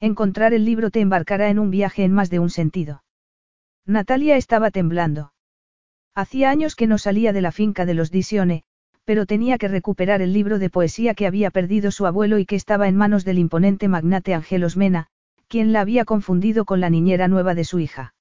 Encontrar el libro te embarcará en un viaje en más de un sentido. Natalia estaba temblando. Hacía años que no salía de la finca de los Disione, pero tenía que recuperar el libro de poesía que había perdido su abuelo y que estaba en manos del imponente magnate Angelos Mena, quien la había confundido con la niñera nueva de su hija.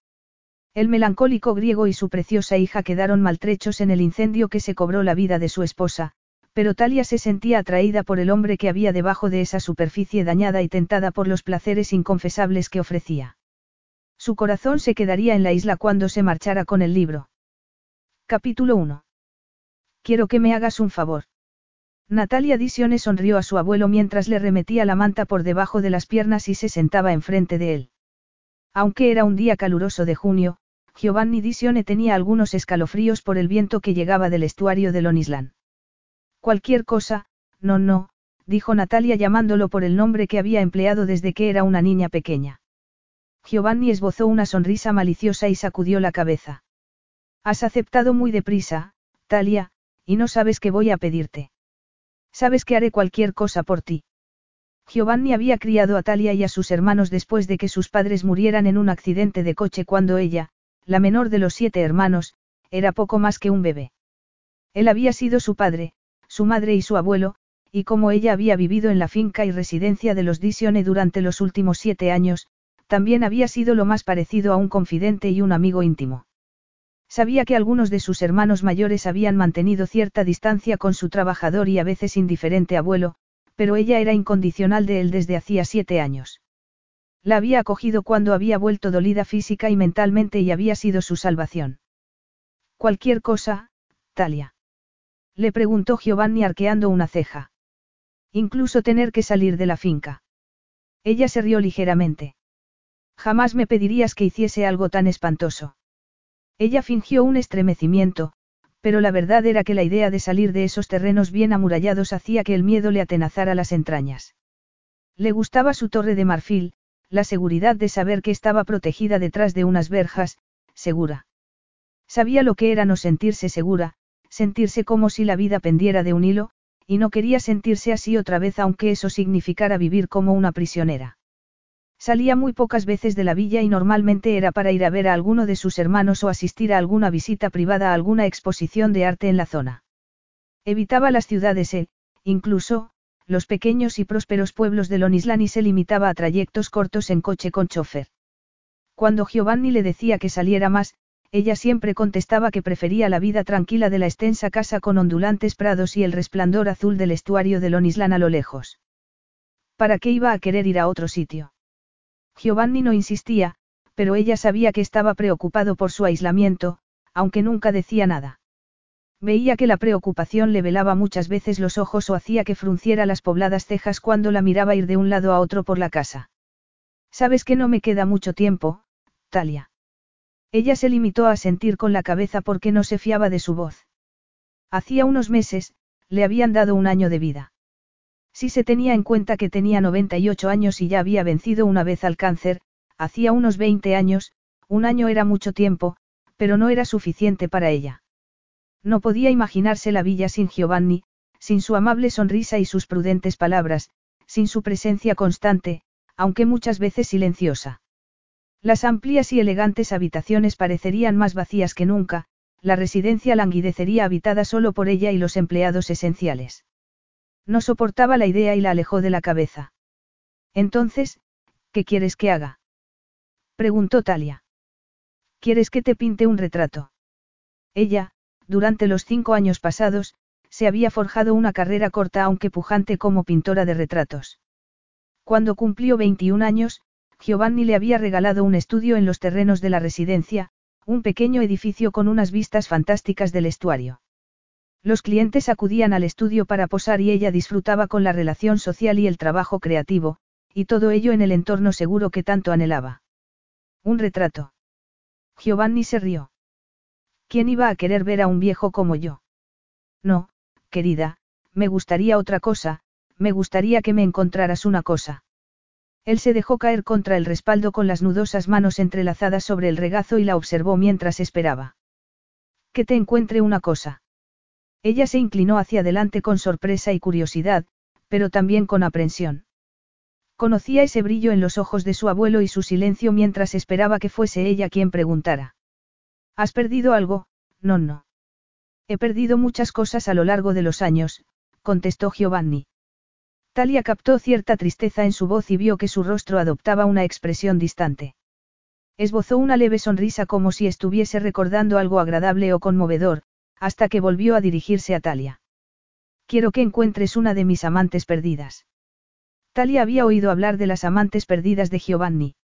El melancólico griego y su preciosa hija quedaron maltrechos en el incendio que se cobró la vida de su esposa, pero Talia se sentía atraída por el hombre que había debajo de esa superficie dañada y tentada por los placeres inconfesables que ofrecía. Su corazón se quedaría en la isla cuando se marchara con el libro. Capítulo 1. Quiero que me hagas un favor. Natalia Disione sonrió a su abuelo mientras le remetía la manta por debajo de las piernas y se sentaba enfrente de él. Aunque era un día caluroso de junio, Giovanni Disione tenía algunos escalofríos por el viento que llegaba del estuario de Lonisland. Cualquier cosa, no, no, dijo Natalia llamándolo por el nombre que había empleado desde que era una niña pequeña. Giovanni esbozó una sonrisa maliciosa y sacudió la cabeza. Has aceptado muy deprisa, Talia, y no sabes qué voy a pedirte. Sabes que haré cualquier cosa por ti. Giovanni había criado a Talia y a sus hermanos después de que sus padres murieran en un accidente de coche cuando ella, la menor de los siete hermanos, era poco más que un bebé. Él había sido su padre, su madre y su abuelo, y como ella había vivido en la finca y residencia de los Disione durante los últimos siete años, también había sido lo más parecido a un confidente y un amigo íntimo. Sabía que algunos de sus hermanos mayores habían mantenido cierta distancia con su trabajador y a veces indiferente abuelo, pero ella era incondicional de él desde hacía siete años. La había acogido cuando había vuelto dolida física y mentalmente y había sido su salvación. Cualquier cosa, Talia. Le preguntó Giovanni arqueando una ceja. Incluso tener que salir de la finca. Ella se rió ligeramente. Jamás me pedirías que hiciese algo tan espantoso. Ella fingió un estremecimiento, pero la verdad era que la idea de salir de esos terrenos bien amurallados hacía que el miedo le atenazara las entrañas. Le gustaba su torre de marfil, la seguridad de saber que estaba protegida detrás de unas verjas, segura. Sabía lo que era no sentirse segura, sentirse como si la vida pendiera de un hilo, y no quería sentirse así otra vez aunque eso significara vivir como una prisionera. Salía muy pocas veces de la villa y normalmente era para ir a ver a alguno de sus hermanos o asistir a alguna visita privada a alguna exposición de arte en la zona. Evitaba las ciudades e, incluso, los pequeños y prósperos pueblos de Lonislán y se limitaba a trayectos cortos en coche con chofer. Cuando Giovanni le decía que saliera más, ella siempre contestaba que prefería la vida tranquila de la extensa casa con ondulantes prados y el resplandor azul del estuario de Lonislan a lo lejos. ¿Para qué iba a querer ir a otro sitio? Giovanni no insistía, pero ella sabía que estaba preocupado por su aislamiento, aunque nunca decía nada. Veía que la preocupación le velaba muchas veces los ojos o hacía que frunciera las pobladas cejas cuando la miraba ir de un lado a otro por la casa. Sabes que no me queda mucho tiempo, Talia. Ella se limitó a sentir con la cabeza porque no se fiaba de su voz. Hacía unos meses, le habían dado un año de vida. Si se tenía en cuenta que tenía 98 años y ya había vencido una vez al cáncer, hacía unos 20 años, un año era mucho tiempo, pero no era suficiente para ella. No podía imaginarse la villa sin Giovanni, sin su amable sonrisa y sus prudentes palabras, sin su presencia constante, aunque muchas veces silenciosa. Las amplias y elegantes habitaciones parecerían más vacías que nunca, la residencia languidecería habitada solo por ella y los empleados esenciales. No soportaba la idea y la alejó de la cabeza. Entonces, ¿qué quieres que haga? preguntó Talia. ¿Quieres que te pinte un retrato? Ella, durante los cinco años pasados, se había forjado una carrera corta aunque pujante como pintora de retratos. Cuando cumplió 21 años, Giovanni le había regalado un estudio en los terrenos de la residencia, un pequeño edificio con unas vistas fantásticas del estuario. Los clientes acudían al estudio para posar y ella disfrutaba con la relación social y el trabajo creativo, y todo ello en el entorno seguro que tanto anhelaba. Un retrato. Giovanni se rió. ¿Quién iba a querer ver a un viejo como yo? No, querida, me gustaría otra cosa, me gustaría que me encontraras una cosa. Él se dejó caer contra el respaldo con las nudosas manos entrelazadas sobre el regazo y la observó mientras esperaba. Que te encuentre una cosa. Ella se inclinó hacia adelante con sorpresa y curiosidad, pero también con aprensión. Conocía ese brillo en los ojos de su abuelo y su silencio mientras esperaba que fuese ella quien preguntara. ¿Has perdido algo? No, no. He perdido muchas cosas a lo largo de los años, contestó Giovanni. Talia captó cierta tristeza en su voz y vio que su rostro adoptaba una expresión distante. Esbozó una leve sonrisa como si estuviese recordando algo agradable o conmovedor, hasta que volvió a dirigirse a Talia. Quiero que encuentres una de mis amantes perdidas. Talia había oído hablar de las amantes perdidas de Giovanni.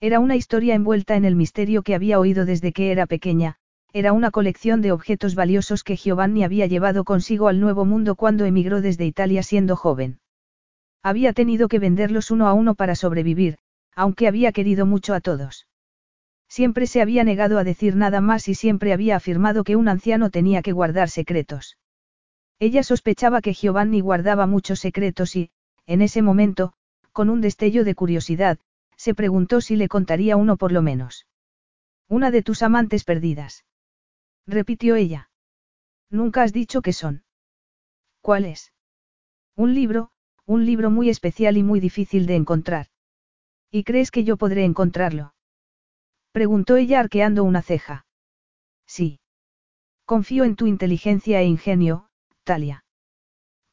Era una historia envuelta en el misterio que había oído desde que era pequeña, era una colección de objetos valiosos que Giovanni había llevado consigo al Nuevo Mundo cuando emigró desde Italia siendo joven. Había tenido que venderlos uno a uno para sobrevivir, aunque había querido mucho a todos. Siempre se había negado a decir nada más y siempre había afirmado que un anciano tenía que guardar secretos. Ella sospechaba que Giovanni guardaba muchos secretos y, en ese momento, con un destello de curiosidad, se preguntó si le contaría uno por lo menos. Una de tus amantes perdidas. Repitió ella. Nunca has dicho qué son. ¿Cuál es? Un libro, un libro muy especial y muy difícil de encontrar. ¿Y crees que yo podré encontrarlo? Preguntó ella arqueando una ceja. Sí. Confío en tu inteligencia e ingenio, Talia.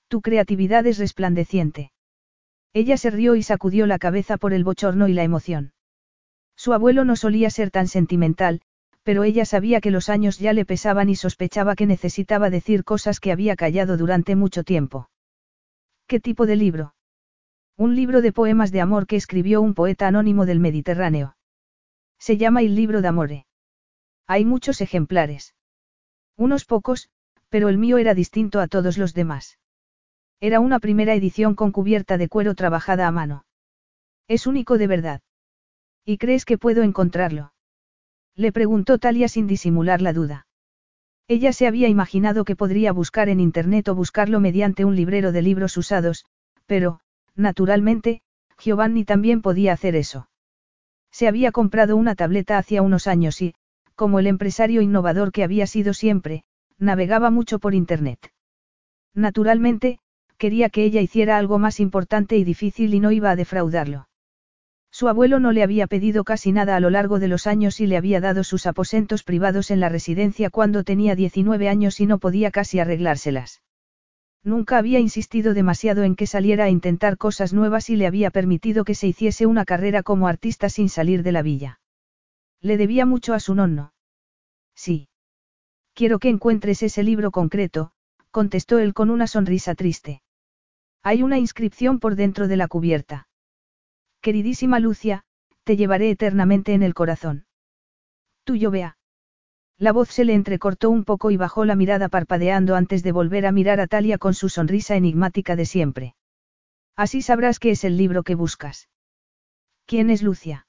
Tu creatividad es resplandeciente. Ella se rió y sacudió la cabeza por el bochorno y la emoción. Su abuelo no solía ser tan sentimental, pero ella sabía que los años ya le pesaban y sospechaba que necesitaba decir cosas que había callado durante mucho tiempo. ¿Qué tipo de libro? Un libro de poemas de amor que escribió un poeta anónimo del Mediterráneo. Se llama Il libro d'amore. Hay muchos ejemplares. Unos pocos, pero el mío era distinto a todos los demás. Era una primera edición con cubierta de cuero trabajada a mano. Es único de verdad. ¿Y crees que puedo encontrarlo? Le preguntó Talia sin disimular la duda. Ella se había imaginado que podría buscar en Internet o buscarlo mediante un librero de libros usados, pero, naturalmente, Giovanni también podía hacer eso. Se había comprado una tableta hacía unos años y, como el empresario innovador que había sido siempre, navegaba mucho por Internet. Naturalmente, quería que ella hiciera algo más importante y difícil y no iba a defraudarlo. Su abuelo no le había pedido casi nada a lo largo de los años y le había dado sus aposentos privados en la residencia cuando tenía 19 años y no podía casi arreglárselas. Nunca había insistido demasiado en que saliera a intentar cosas nuevas y le había permitido que se hiciese una carrera como artista sin salir de la villa. Le debía mucho a su nonno. Sí. Quiero que encuentres ese libro concreto, contestó él con una sonrisa triste. Hay una inscripción por dentro de la cubierta. Queridísima Lucia, te llevaré eternamente en el corazón. Tuyo vea. La voz se le entrecortó un poco y bajó la mirada parpadeando antes de volver a mirar a Talia con su sonrisa enigmática de siempre. Así sabrás que es el libro que buscas. ¿Quién es Lucia?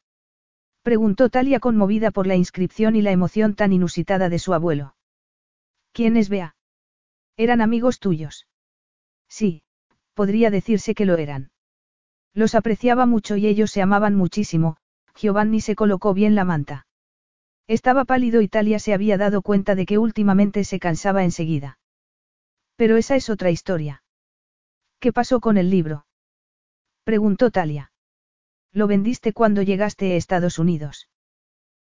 Preguntó Talia conmovida por la inscripción y la emoción tan inusitada de su abuelo. ¿Quién es Bea? Eran amigos tuyos. Sí, podría decirse que lo eran. Los apreciaba mucho y ellos se amaban muchísimo, Giovanni se colocó bien la manta. Estaba pálido y Talia se había dado cuenta de que últimamente se cansaba enseguida. Pero esa es otra historia. ¿Qué pasó con el libro? Preguntó Talia. ¿Lo vendiste cuando llegaste a Estados Unidos?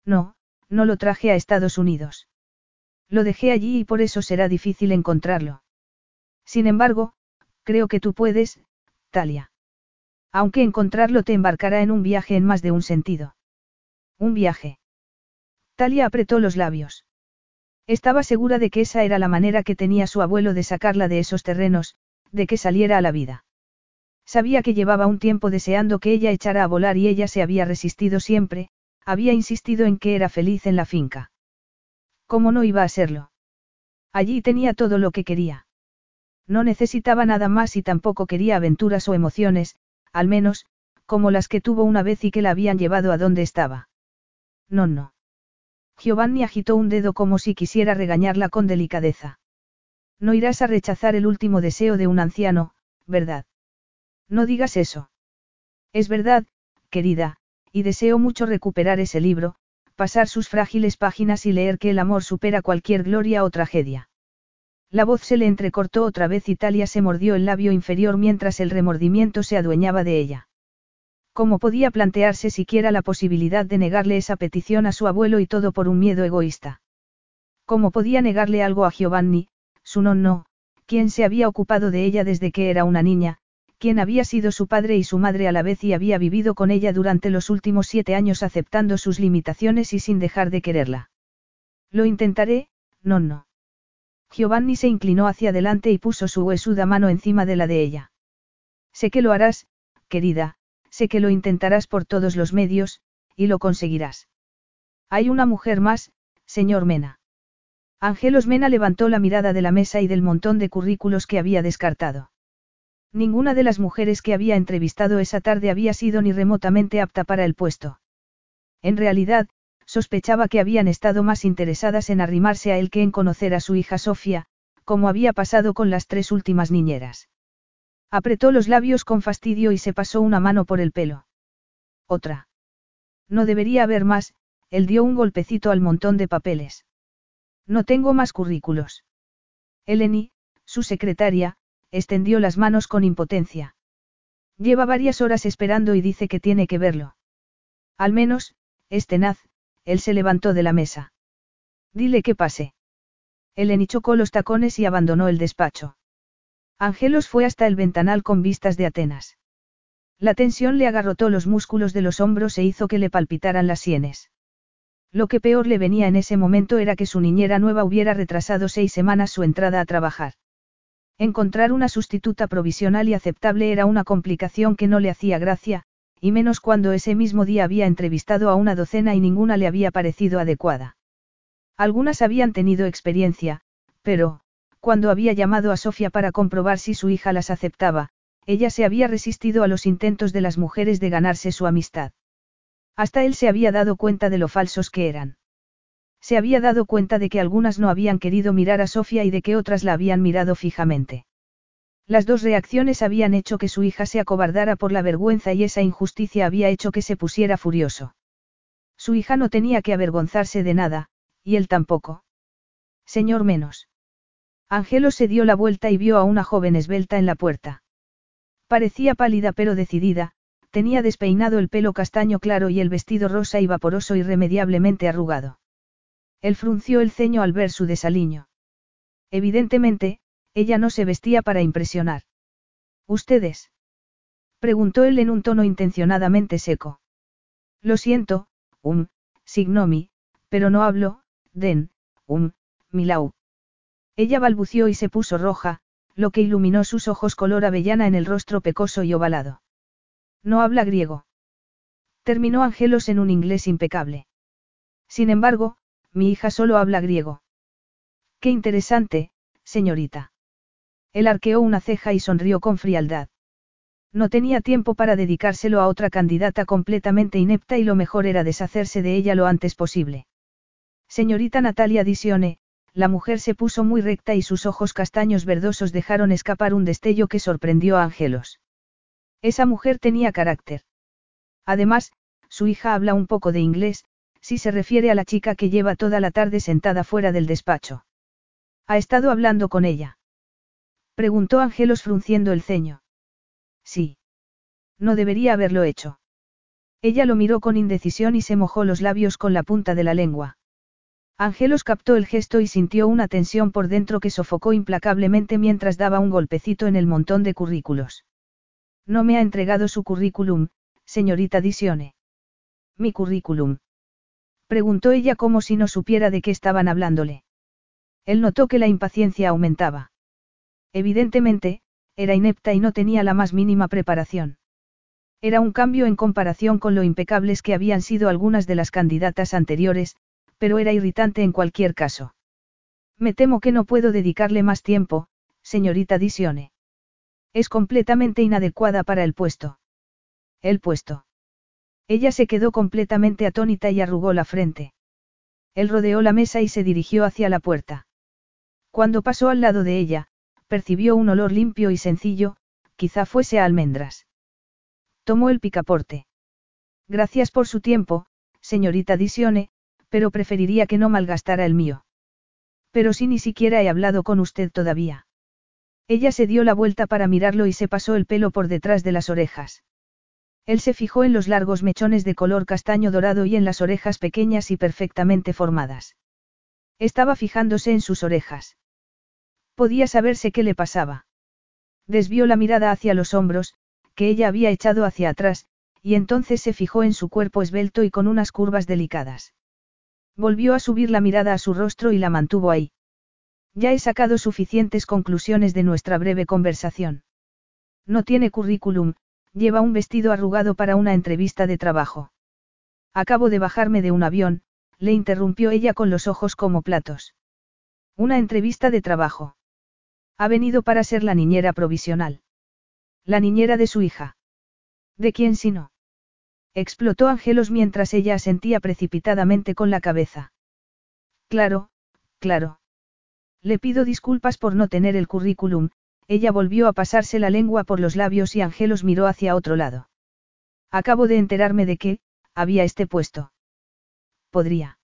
No, no lo traje a Estados Unidos. Lo dejé allí y por eso será difícil encontrarlo. Sin embargo, creo que tú puedes, Talia. Aunque encontrarlo te embarcará en un viaje en más de un sentido. Un viaje. Talia apretó los labios. Estaba segura de que esa era la manera que tenía su abuelo de sacarla de esos terrenos, de que saliera a la vida. Sabía que llevaba un tiempo deseando que ella echara a volar y ella se había resistido siempre, había insistido en que era feliz en la finca. ¿Cómo no iba a serlo? Allí tenía todo lo que quería. No necesitaba nada más y tampoco quería aventuras o emociones, al menos, como las que tuvo una vez y que la habían llevado a donde estaba. No, no. Giovanni agitó un dedo como si quisiera regañarla con delicadeza. No irás a rechazar el último deseo de un anciano, ¿verdad? No digas eso. Es verdad, querida, y deseo mucho recuperar ese libro, pasar sus frágiles páginas y leer que el amor supera cualquier gloria o tragedia. La voz se le entrecortó otra vez y Talia se mordió el labio inferior mientras el remordimiento se adueñaba de ella. ¿Cómo podía plantearse siquiera la posibilidad de negarle esa petición a su abuelo y todo por un miedo egoísta? ¿Cómo podía negarle algo a Giovanni, su nonno, quien se había ocupado de ella desde que era una niña, quien había sido su padre y su madre a la vez y había vivido con ella durante los últimos siete años aceptando sus limitaciones y sin dejar de quererla? Lo intentaré, nonno. Giovanni se inclinó hacia adelante y puso su huesuda mano encima de la de ella. Sé que lo harás, querida, sé que lo intentarás por todos los medios, y lo conseguirás. Hay una mujer más, señor Mena. Angelos Mena levantó la mirada de la mesa y del montón de currículos que había descartado. Ninguna de las mujeres que había entrevistado esa tarde había sido ni remotamente apta para el puesto. En realidad, sospechaba que habían estado más interesadas en arrimarse a él que en conocer a su hija Sofía, como había pasado con las tres últimas niñeras. Apretó los labios con fastidio y se pasó una mano por el pelo. Otra. No debería haber más, él dio un golpecito al montón de papeles. No tengo más currículos. Eleni, su secretaria, extendió las manos con impotencia. Lleva varias horas esperando y dice que tiene que verlo. Al menos, es tenaz, él se levantó de la mesa. Dile que pase. Eleni chocó los tacones y abandonó el despacho. Angelos fue hasta el ventanal con vistas de Atenas. La tensión le agarrotó los músculos de los hombros e hizo que le palpitaran las sienes. Lo que peor le venía en ese momento era que su niñera nueva hubiera retrasado seis semanas su entrada a trabajar. Encontrar una sustituta provisional y aceptable era una complicación que no le hacía gracia, y menos cuando ese mismo día había entrevistado a una docena y ninguna le había parecido adecuada. Algunas habían tenido experiencia, pero, cuando había llamado a Sofía para comprobar si su hija las aceptaba, ella se había resistido a los intentos de las mujeres de ganarse su amistad. Hasta él se había dado cuenta de lo falsos que eran. Se había dado cuenta de que algunas no habían querido mirar a Sofía y de que otras la habían mirado fijamente. Las dos reacciones habían hecho que su hija se acobardara por la vergüenza y esa injusticia había hecho que se pusiera furioso. Su hija no tenía que avergonzarse de nada, y él tampoco. Señor menos. Angelo se dio la vuelta y vio a una joven esbelta en la puerta. Parecía pálida pero decidida, tenía despeinado el pelo castaño claro y el vestido rosa y vaporoso irremediablemente arrugado. Él frunció el ceño al ver su desaliño. Evidentemente, ella no se vestía para impresionar. ¿Ustedes? preguntó él en un tono intencionadamente seco. Lo siento, um, signomi, pero no hablo, den, um, milau. Ella balbució y se puso roja, lo que iluminó sus ojos color avellana en el rostro pecoso y ovalado. No habla griego. Terminó Angelos en un inglés impecable. Sin embargo, mi hija solo habla griego. Qué interesante, señorita. Él arqueó una ceja y sonrió con frialdad. No tenía tiempo para dedicárselo a otra candidata completamente inepta y lo mejor era deshacerse de ella lo antes posible. Señorita Natalia Disione, la mujer se puso muy recta y sus ojos castaños verdosos dejaron escapar un destello que sorprendió a Ángelos. Esa mujer tenía carácter. Además, su hija habla un poco de inglés, si se refiere a la chica que lleva toda la tarde sentada fuera del despacho. ¿Ha estado hablando con ella? Preguntó Ángelos frunciendo el ceño. Sí. No debería haberlo hecho. Ella lo miró con indecisión y se mojó los labios con la punta de la lengua. Angelos captó el gesto y sintió una tensión por dentro que sofocó implacablemente mientras daba un golpecito en el montón de currículos. No me ha entregado su currículum, señorita Disione. Mi currículum. Preguntó ella como si no supiera de qué estaban hablándole. Él notó que la impaciencia aumentaba. Evidentemente, era inepta y no tenía la más mínima preparación. Era un cambio en comparación con lo impecables que habían sido algunas de las candidatas anteriores, pero era irritante en cualquier caso. Me temo que no puedo dedicarle más tiempo, señorita Disione. Es completamente inadecuada para el puesto. El puesto. Ella se quedó completamente atónita y arrugó la frente. Él rodeó la mesa y se dirigió hacia la puerta. Cuando pasó al lado de ella, percibió un olor limpio y sencillo, quizá fuese a almendras. Tomó el picaporte. Gracias por su tiempo, señorita Disione, pero preferiría que no malgastara el mío. Pero si ni siquiera he hablado con usted todavía. Ella se dio la vuelta para mirarlo y se pasó el pelo por detrás de las orejas. Él se fijó en los largos mechones de color castaño dorado y en las orejas pequeñas y perfectamente formadas. Estaba fijándose en sus orejas. Podía saberse qué le pasaba. Desvió la mirada hacia los hombros, que ella había echado hacia atrás, y entonces se fijó en su cuerpo esbelto y con unas curvas delicadas. Volvió a subir la mirada a su rostro y la mantuvo ahí. Ya he sacado suficientes conclusiones de nuestra breve conversación. No tiene currículum, Lleva un vestido arrugado para una entrevista de trabajo. Acabo de bajarme de un avión, le interrumpió ella con los ojos como platos. Una entrevista de trabajo. Ha venido para ser la niñera provisional. La niñera de su hija. ¿De quién si no? Explotó Angelos mientras ella asentía precipitadamente con la cabeza. Claro, claro. Le pido disculpas por no tener el currículum, ella volvió a pasarse la lengua por los labios y Angelos miró hacia otro lado. Acabo de enterarme de que, había este puesto. Podría.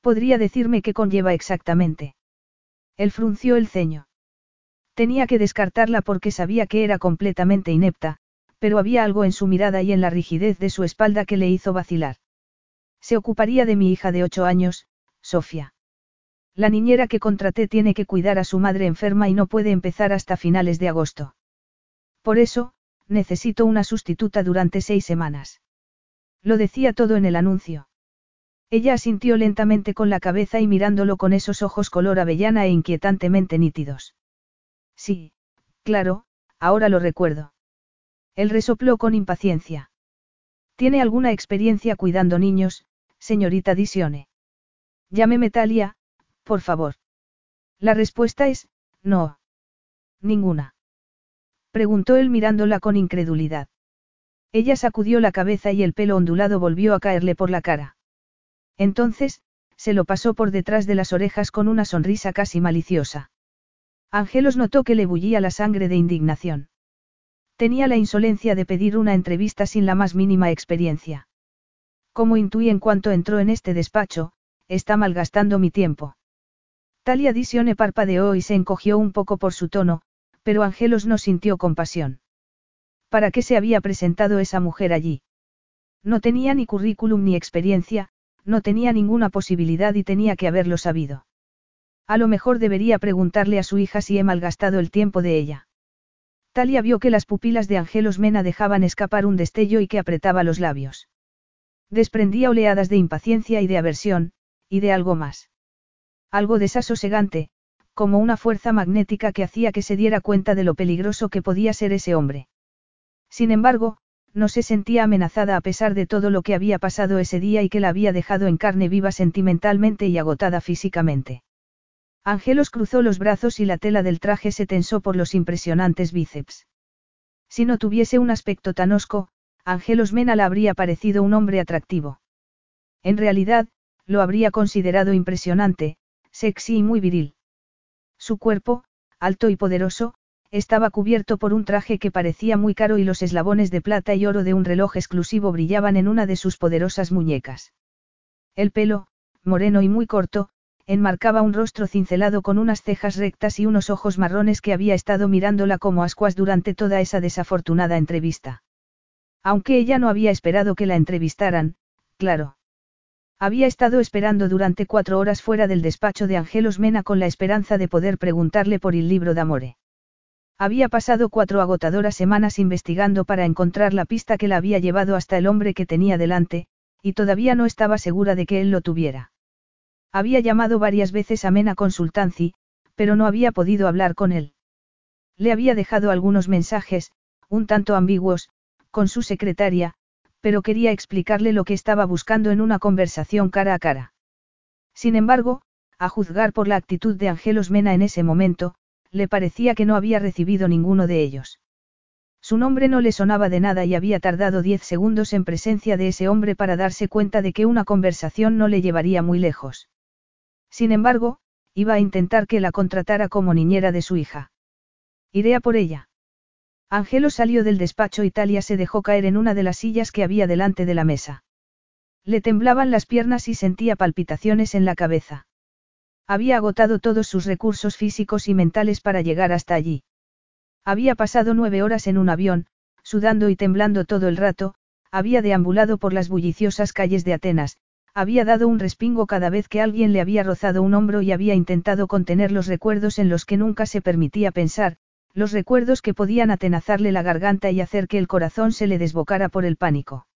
Podría decirme qué conlleva exactamente. Él frunció el ceño. Tenía que descartarla porque sabía que era completamente inepta, pero había algo en su mirada y en la rigidez de su espalda que le hizo vacilar. Se ocuparía de mi hija de ocho años, Sofía. La niñera que contraté tiene que cuidar a su madre enferma y no puede empezar hasta finales de agosto. Por eso, necesito una sustituta durante seis semanas. Lo decía todo en el anuncio. Ella asintió lentamente con la cabeza y mirándolo con esos ojos color avellana e inquietantemente nítidos. Sí, claro, ahora lo recuerdo. Él resopló con impaciencia. ¿Tiene alguna experiencia cuidando niños, señorita Disione? Llámeme Talia, por favor. La respuesta es, no. Ninguna. Preguntó él mirándola con incredulidad. Ella sacudió la cabeza y el pelo ondulado volvió a caerle por la cara. Entonces, se lo pasó por detrás de las orejas con una sonrisa casi maliciosa. Angelos notó que le bullía la sangre de indignación. Tenía la insolencia de pedir una entrevista sin la más mínima experiencia. Como intuí en cuanto entró en este despacho, está malgastando mi tiempo. Talia Disione parpadeó y se encogió un poco por su tono, pero Angelos no sintió compasión. ¿Para qué se había presentado esa mujer allí? No tenía ni currículum ni experiencia, no tenía ninguna posibilidad y tenía que haberlo sabido. A lo mejor debería preguntarle a su hija si he malgastado el tiempo de ella. Talia vio que las pupilas de Angelos Mena dejaban escapar un destello y que apretaba los labios. Desprendía oleadas de impaciencia y de aversión, y de algo más. Algo desasosegante, como una fuerza magnética que hacía que se diera cuenta de lo peligroso que podía ser ese hombre. Sin embargo, no se sentía amenazada a pesar de todo lo que había pasado ese día y que la había dejado en carne viva sentimentalmente y agotada físicamente. Angelos cruzó los brazos y la tela del traje se tensó por los impresionantes bíceps. Si no tuviese un aspecto tan hosco, Angelos Mena la habría parecido un hombre atractivo. En realidad, lo habría considerado impresionante, sexy y muy viril. Su cuerpo, alto y poderoso, estaba cubierto por un traje que parecía muy caro y los eslabones de plata y oro de un reloj exclusivo brillaban en una de sus poderosas muñecas. El pelo, moreno y muy corto, enmarcaba un rostro cincelado con unas cejas rectas y unos ojos marrones que había estado mirándola como ascuas durante toda esa desafortunada entrevista. Aunque ella no había esperado que la entrevistaran, claro. Había estado esperando durante cuatro horas fuera del despacho de Angelos Mena con la esperanza de poder preguntarle por el libro de. Había pasado cuatro agotadoras semanas investigando para encontrar la pista que la había llevado hasta el hombre que tenía delante, y todavía no estaba segura de que él lo tuviera. Había llamado varias veces a Mena Consultancy, pero no había podido hablar con él. Le había dejado algunos mensajes, un tanto ambiguos, con su secretaria, pero quería explicarle lo que estaba buscando en una conversación cara a cara. Sin embargo, a juzgar por la actitud de Angelos Mena en ese momento, le parecía que no había recibido ninguno de ellos. Su nombre no le sonaba de nada y había tardado diez segundos en presencia de ese hombre para darse cuenta de que una conversación no le llevaría muy lejos. Sin embargo, iba a intentar que la contratara como niñera de su hija. Iré a por ella. Angelo salió del despacho y Talia se dejó caer en una de las sillas que había delante de la mesa. Le temblaban las piernas y sentía palpitaciones en la cabeza. Había agotado todos sus recursos físicos y mentales para llegar hasta allí. Había pasado nueve horas en un avión, sudando y temblando todo el rato, había deambulado por las bulliciosas calles de Atenas, había dado un respingo cada vez que alguien le había rozado un hombro y había intentado contener los recuerdos en los que nunca se permitía pensar, los recuerdos que podían atenazarle la garganta y hacer que el corazón se le desbocara por el pánico.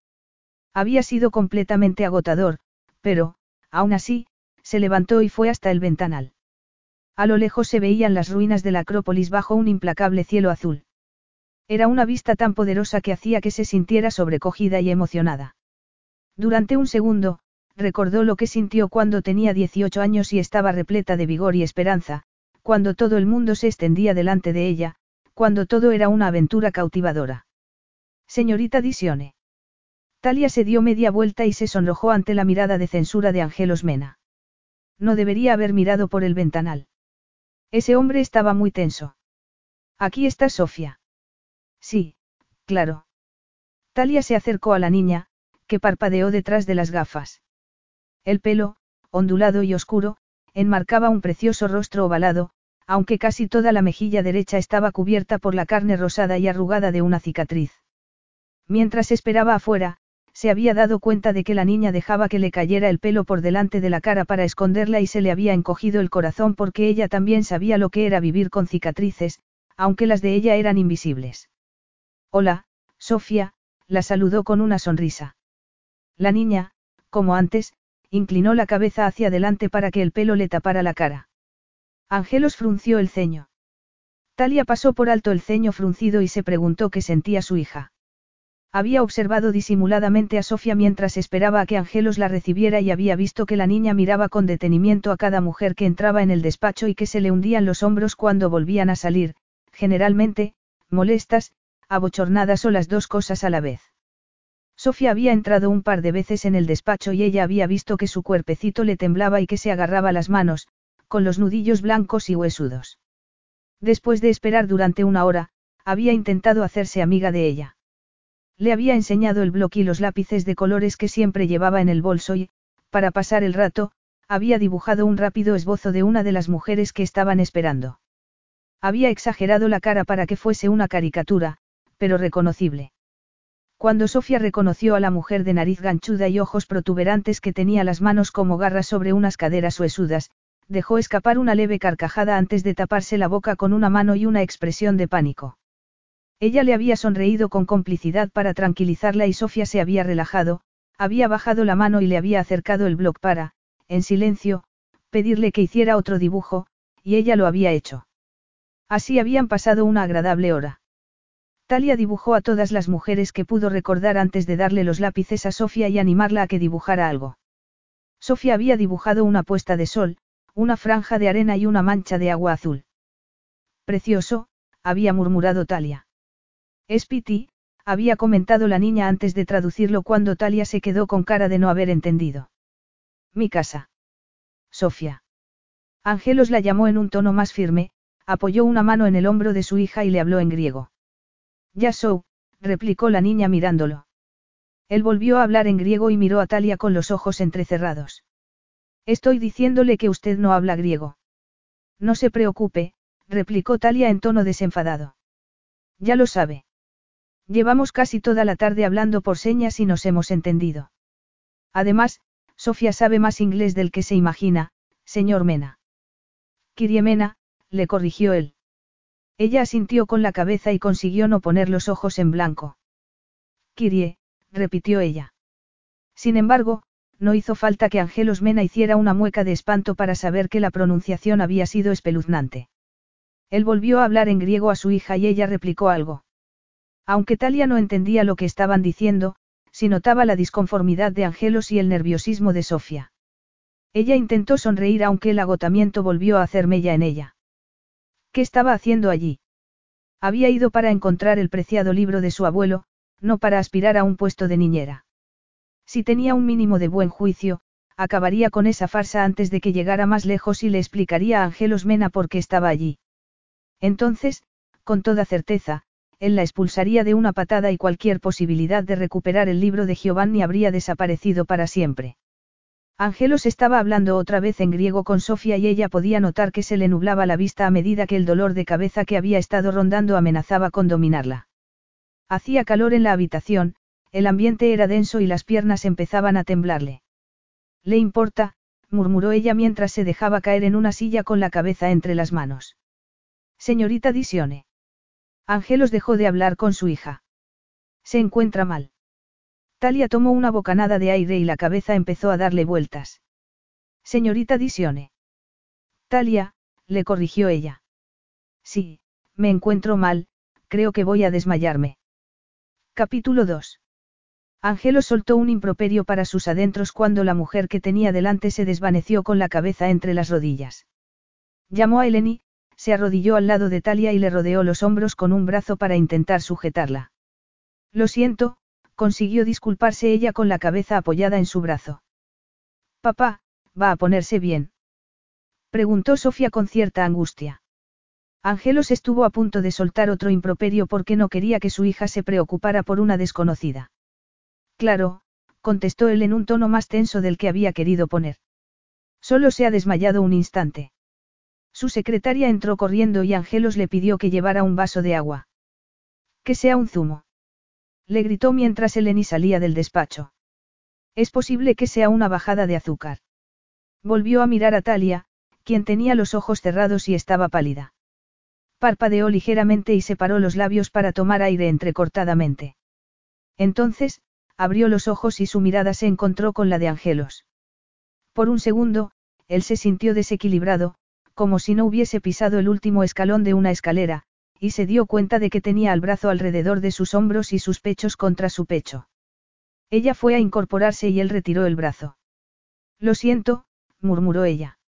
Había sido completamente agotador, pero, aún así, se levantó y fue hasta el ventanal. A lo lejos se veían las ruinas de la Acrópolis bajo un implacable cielo azul. Era una vista tan poderosa que hacía que se sintiera sobrecogida y emocionada. Durante un segundo, recordó lo que sintió cuando tenía 18 años y estaba repleta de vigor y esperanza, cuando todo el mundo se extendía delante de ella, cuando todo era una aventura cautivadora. Señorita Disione. Talia se dio media vuelta y se sonrojó ante la mirada de censura de Angelos Mena. No debería haber mirado por el ventanal. Ese hombre estaba muy tenso. Aquí está Sofía. Sí, claro. Talia se acercó a la niña, que parpadeó detrás de las gafas. El pelo, ondulado y oscuro, enmarcaba un precioso rostro ovalado, aunque casi toda la mejilla derecha estaba cubierta por la carne rosada y arrugada de una cicatriz. Mientras esperaba afuera, se había dado cuenta de que la niña dejaba que le cayera el pelo por delante de la cara para esconderla y se le había encogido el corazón porque ella también sabía lo que era vivir con cicatrices, aunque las de ella eran invisibles. Hola, Sofía, la saludó con una sonrisa. La niña, como antes, inclinó la cabeza hacia adelante para que el pelo le tapara la cara. Angelos frunció el ceño. Talia pasó por alto el ceño fruncido y se preguntó qué sentía su hija. Había observado disimuladamente a Sofía mientras esperaba a que Angelos la recibiera y había visto que la niña miraba con detenimiento a cada mujer que entraba en el despacho y que se le hundían los hombros cuando volvían a salir, generalmente, molestas, abochornadas o las dos cosas a la vez. Sofía había entrado un par de veces en el despacho y ella había visto que su cuerpecito le temblaba y que se agarraba las manos, con los nudillos blancos y huesudos. Después de esperar durante una hora, había intentado hacerse amiga de ella. Le había enseñado el bloque y los lápices de colores que siempre llevaba en el bolso y, para pasar el rato, había dibujado un rápido esbozo de una de las mujeres que estaban esperando. Había exagerado la cara para que fuese una caricatura, pero reconocible. Cuando Sofía reconoció a la mujer de nariz ganchuda y ojos protuberantes que tenía las manos como garras sobre unas caderas huesudas, dejó escapar una leve carcajada antes de taparse la boca con una mano y una expresión de pánico. Ella le había sonreído con complicidad para tranquilizarla y Sofía se había relajado, había bajado la mano y le había acercado el bloc para, en silencio, pedirle que hiciera otro dibujo, y ella lo había hecho. Así habían pasado una agradable hora. Talia dibujó a todas las mujeres que pudo recordar antes de darle los lápices a Sofía y animarla a que dibujara algo. Sofía había dibujado una puesta de sol, una franja de arena y una mancha de agua azul. Precioso, había murmurado Talia. Es Piti, había comentado la niña antes de traducirlo cuando Talia se quedó con cara de no haber entendido. Mi casa. Sofía. Angelos la llamó en un tono más firme, apoyó una mano en el hombro de su hija y le habló en griego. Ya so, replicó la niña mirándolo. Él volvió a hablar en griego y miró a Talia con los ojos entrecerrados. Estoy diciéndole que usted no habla griego. No se preocupe, replicó Talia en tono desenfadado. Ya lo sabe. Llevamos casi toda la tarde hablando por señas y nos hemos entendido. Además, Sofía sabe más inglés del que se imagina, señor Mena. Kirie Mena, le corrigió él. Ella asintió con la cabeza y consiguió no poner los ojos en blanco. Kirie, repitió ella. Sin embargo, no hizo falta que Angelos Mena hiciera una mueca de espanto para saber que la pronunciación había sido espeluznante. Él volvió a hablar en griego a su hija y ella replicó algo. Aunque Talia no entendía lo que estaban diciendo, sí notaba la disconformidad de Angelos y el nerviosismo de Sofía. Ella intentó sonreír aunque el agotamiento volvió a hacer mella en ella. ¿Qué estaba haciendo allí? Había ido para encontrar el preciado libro de su abuelo, no para aspirar a un puesto de niñera. Si tenía un mínimo de buen juicio, acabaría con esa farsa antes de que llegara más lejos y le explicaría a Angelos Mena por qué estaba allí. Entonces, con toda certeza, él la expulsaría de una patada y cualquier posibilidad de recuperar el libro de Giovanni habría desaparecido para siempre. Angelos estaba hablando otra vez en griego con Sofía y ella podía notar que se le nublaba la vista a medida que el dolor de cabeza que había estado rondando amenazaba con dominarla. Hacía calor en la habitación, el ambiente era denso y las piernas empezaban a temblarle. ¿Le importa? murmuró ella mientras se dejaba caer en una silla con la cabeza entre las manos. Señorita Disione. Angelos dejó de hablar con su hija. Se encuentra mal. Talia tomó una bocanada de aire y la cabeza empezó a darle vueltas. Señorita Disione. Talia, le corrigió ella. Sí, me encuentro mal, creo que voy a desmayarme. Capítulo 2. Ángelo soltó un improperio para sus adentros cuando la mujer que tenía delante se desvaneció con la cabeza entre las rodillas. Llamó a Eleni, se arrodilló al lado de Talia y le rodeó los hombros con un brazo para intentar sujetarla. Lo siento, consiguió disculparse ella con la cabeza apoyada en su brazo. Papá, ¿va a ponerse bien? Preguntó Sofía con cierta angustia. Ángelos estuvo a punto de soltar otro improperio porque no quería que su hija se preocupara por una desconocida. Claro, contestó él en un tono más tenso del que había querido poner. Solo se ha desmayado un instante. Su secretaria entró corriendo y Ángelos le pidió que llevara un vaso de agua. Que sea un zumo. Le gritó mientras Eleni salía del despacho. Es posible que sea una bajada de azúcar. Volvió a mirar a Talia, quien tenía los ojos cerrados y estaba pálida. Parpadeó ligeramente y separó los labios para tomar aire entrecortadamente. Entonces, abrió los ojos y su mirada se encontró con la de Angelos. Por un segundo, él se sintió desequilibrado, como si no hubiese pisado el último escalón de una escalera, y se dio cuenta de que tenía el brazo alrededor de sus hombros y sus pechos contra su pecho. Ella fue a incorporarse y él retiró el brazo. Lo siento, murmuró ella.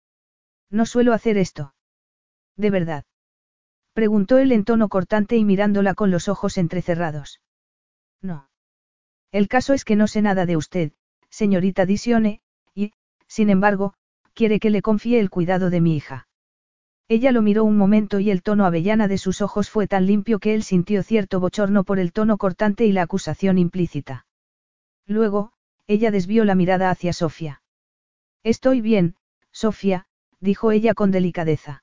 No suelo hacer esto. ¿De verdad? Preguntó él en tono cortante y mirándola con los ojos entrecerrados. No. El caso es que no sé nada de usted, señorita Disione, y, sin embargo, quiere que le confíe el cuidado de mi hija. Ella lo miró un momento y el tono avellana de sus ojos fue tan limpio que él sintió cierto bochorno por el tono cortante y la acusación implícita. Luego, ella desvió la mirada hacia Sofía. Estoy bien, Sofía, dijo ella con delicadeza.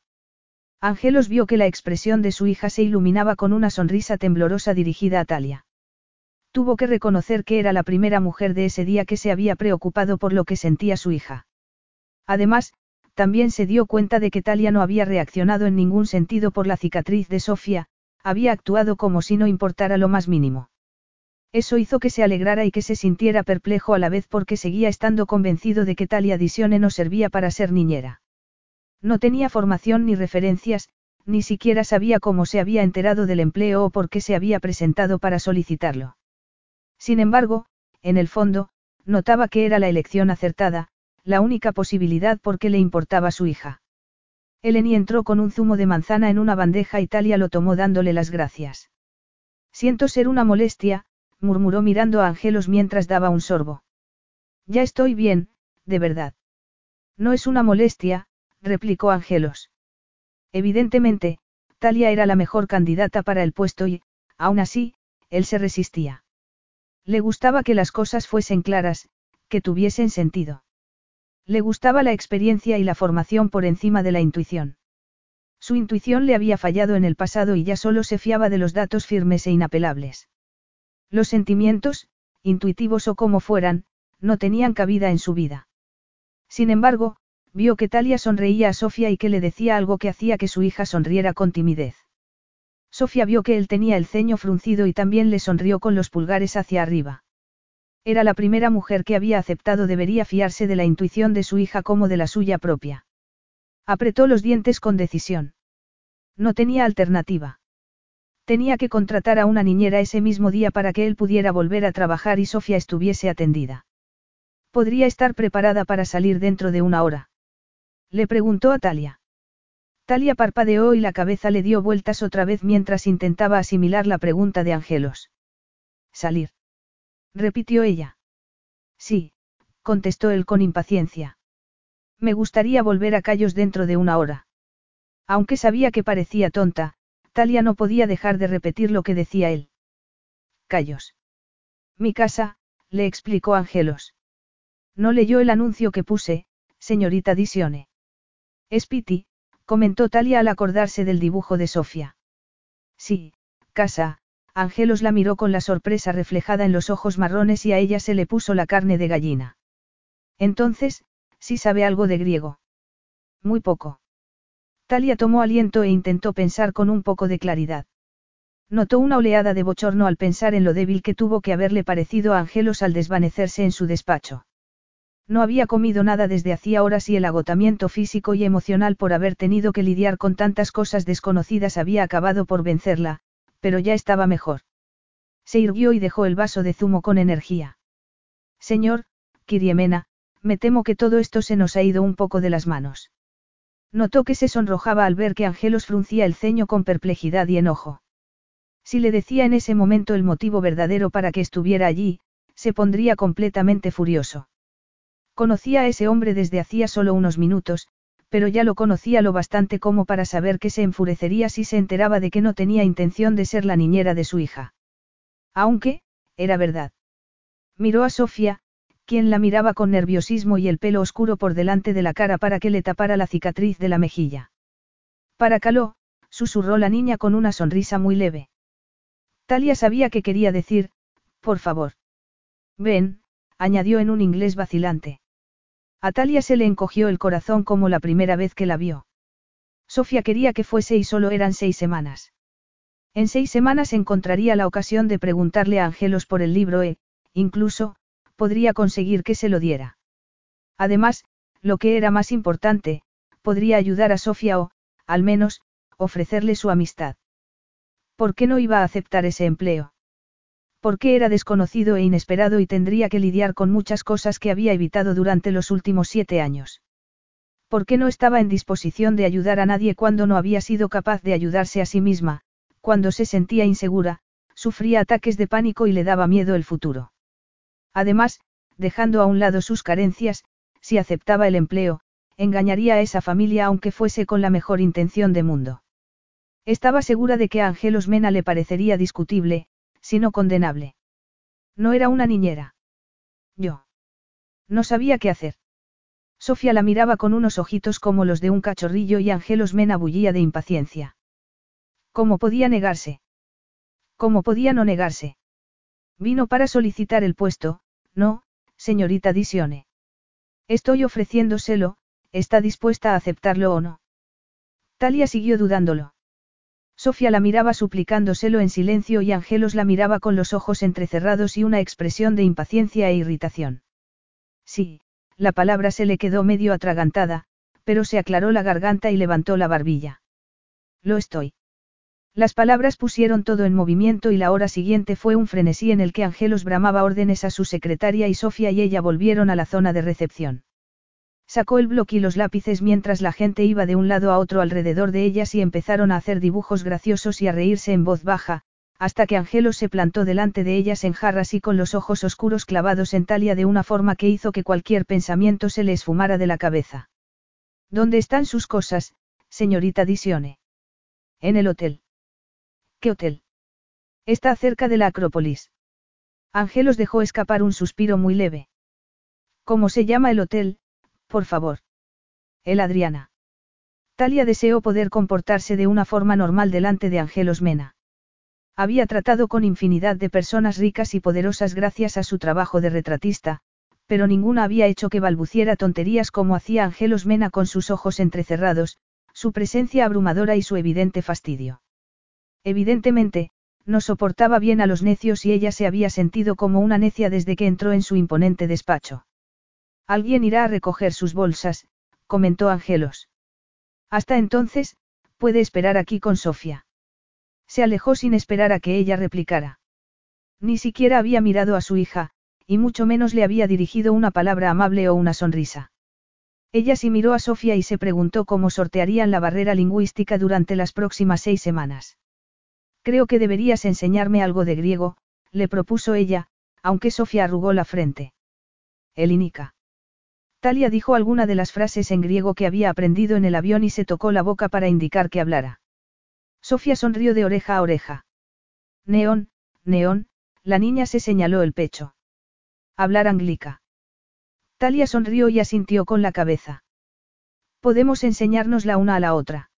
Ángelos vio que la expresión de su hija se iluminaba con una sonrisa temblorosa dirigida a Talia. Tuvo que reconocer que era la primera mujer de ese día que se había preocupado por lo que sentía su hija. Además, también se dio cuenta de que Talia no había reaccionado en ningún sentido por la cicatriz de Sofía, había actuado como si no importara lo más mínimo. Eso hizo que se alegrara y que se sintiera perplejo a la vez porque seguía estando convencido de que Talia Disione no servía para ser niñera. No tenía formación ni referencias, ni siquiera sabía cómo se había enterado del empleo o por qué se había presentado para solicitarlo. Sin embargo, en el fondo, notaba que era la elección acertada, la única posibilidad porque le importaba su hija. Eleni entró con un zumo de manzana en una bandeja y Talia lo tomó dándole las gracias. Siento ser una molestia, murmuró mirando a Angelos mientras daba un sorbo. Ya estoy bien, de verdad. No es una molestia, replicó Angelos. Evidentemente, Talia era la mejor candidata para el puesto y, aún así, él se resistía. Le gustaba que las cosas fuesen claras, que tuviesen sentido. Le gustaba la experiencia y la formación por encima de la intuición. Su intuición le había fallado en el pasado y ya solo se fiaba de los datos firmes e inapelables. Los sentimientos, intuitivos o como fueran, no tenían cabida en su vida. Sin embargo, vio que Talia sonreía a Sofía y que le decía algo que hacía que su hija sonriera con timidez. Sofía vio que él tenía el ceño fruncido y también le sonrió con los pulgares hacia arriba. Era la primera mujer que había aceptado debería fiarse de la intuición de su hija como de la suya propia. Apretó los dientes con decisión. No tenía alternativa. Tenía que contratar a una niñera ese mismo día para que él pudiera volver a trabajar y Sofía estuviese atendida. Podría estar preparada para salir dentro de una hora. Le preguntó a Talia. Talia parpadeó y la cabeza le dio vueltas otra vez mientras intentaba asimilar la pregunta de Angelos. Salir. Repitió ella. Sí, contestó él con impaciencia. Me gustaría volver a Callos dentro de una hora. Aunque sabía que parecía tonta, Talia no podía dejar de repetir lo que decía él. Callos. Mi casa, le explicó Angelos. No leyó el anuncio que puse, señorita Disione. Spiti, comentó Talia al acordarse del dibujo de Sofía. Sí, casa, Angelos la miró con la sorpresa reflejada en los ojos marrones y a ella se le puso la carne de gallina. Entonces, sí sabe algo de griego. Muy poco. Talia tomó aliento e intentó pensar con un poco de claridad. Notó una oleada de bochorno al pensar en lo débil que tuvo que haberle parecido a Angelos al desvanecerse en su despacho. No había comido nada desde hacía horas y el agotamiento físico y emocional por haber tenido que lidiar con tantas cosas desconocidas había acabado por vencerla, pero ya estaba mejor. Se irguió y dejó el vaso de zumo con energía. Señor, Kiriemena, me temo que todo esto se nos ha ido un poco de las manos. Notó que se sonrojaba al ver que Angelos fruncía el ceño con perplejidad y enojo. Si le decía en ese momento el motivo verdadero para que estuviera allí, se pondría completamente furioso. Conocía a ese hombre desde hacía solo unos minutos, pero ya lo conocía lo bastante como para saber que se enfurecería si se enteraba de que no tenía intención de ser la niñera de su hija. Aunque, era verdad. Miró a Sofía, quien la miraba con nerviosismo y el pelo oscuro por delante de la cara para que le tapara la cicatriz de la mejilla. Para caló, susurró la niña con una sonrisa muy leve. Talia sabía que quería decir, por favor. Ven, añadió en un inglés vacilante. A Talia se le encogió el corazón como la primera vez que la vio. Sofía quería que fuese y solo eran seis semanas. En seis semanas encontraría la ocasión de preguntarle a Angelos por el libro e, incluso, podría conseguir que se lo diera. Además, lo que era más importante, podría ayudar a Sofía o, al menos, ofrecerle su amistad. ¿Por qué no iba a aceptar ese empleo? Porque era desconocido e inesperado y tendría que lidiar con muchas cosas que había evitado durante los últimos siete años. ¿Por qué no estaba en disposición de ayudar a nadie cuando no había sido capaz de ayudarse a sí misma, cuando se sentía insegura, sufría ataques de pánico y le daba miedo el futuro? Además, dejando a un lado sus carencias, si aceptaba el empleo, engañaría a esa familia aunque fuese con la mejor intención de mundo. Estaba segura de que a Angelos Mena le parecería discutible, sino condenable. No era una niñera. Yo. No sabía qué hacer. Sofía la miraba con unos ojitos como los de un cachorrillo y Angelos Mena bullía de impaciencia. ¿Cómo podía negarse? ¿Cómo podía no negarse? Vino para solicitar el puesto, no, señorita Disione. Estoy ofreciéndoselo, ¿está dispuesta a aceptarlo o no? Talia siguió dudándolo. Sofía la miraba suplicándoselo en silencio y Angelos la miraba con los ojos entrecerrados y una expresión de impaciencia e irritación. Sí, la palabra se le quedó medio atragantada, pero se aclaró la garganta y levantó la barbilla. Lo estoy. Las palabras pusieron todo en movimiento y la hora siguiente fue un frenesí en el que Angelos bramaba órdenes a su secretaria y Sofía y ella volvieron a la zona de recepción. Sacó el bloque y los lápices mientras la gente iba de un lado a otro alrededor de ellas y empezaron a hacer dibujos graciosos y a reírse en voz baja, hasta que Angelo se plantó delante de ellas en jarras y con los ojos oscuros clavados en Talia de una forma que hizo que cualquier pensamiento se le esfumara de la cabeza. ¿Dónde están sus cosas, señorita Disione? En el hotel. ¿Qué hotel? Está cerca de la Acrópolis. Angelos dejó escapar un suspiro muy leve. ¿Cómo se llama el hotel, por favor. El Adriana. Talia deseó poder comportarse de una forma normal delante de Angelos Mena. Había tratado con infinidad de personas ricas y poderosas gracias a su trabajo de retratista, pero ninguna había hecho que balbuciera tonterías como hacía Angelos Mena con sus ojos entrecerrados, su presencia abrumadora y su evidente fastidio. Evidentemente, no soportaba bien a los necios y ella se había sentido como una necia desde que entró en su imponente despacho. Alguien irá a recoger sus bolsas, comentó Angelos. Hasta entonces, puede esperar aquí con Sofía. Se alejó sin esperar a que ella replicara. Ni siquiera había mirado a su hija, y mucho menos le había dirigido una palabra amable o una sonrisa. Ella sí miró a Sofía y se preguntó cómo sortearían la barrera lingüística durante las próximas seis semanas. Creo que deberías enseñarme algo de griego, le propuso ella, aunque Sofía arrugó la frente. Elinica. Talia dijo alguna de las frases en griego que había aprendido en el avión y se tocó la boca para indicar que hablara. Sofía sonrió de oreja a oreja. Neón, neón, la niña se señaló el pecho. Hablar anglica. Talia sonrió y asintió con la cabeza. Podemos enseñarnos la una a la otra.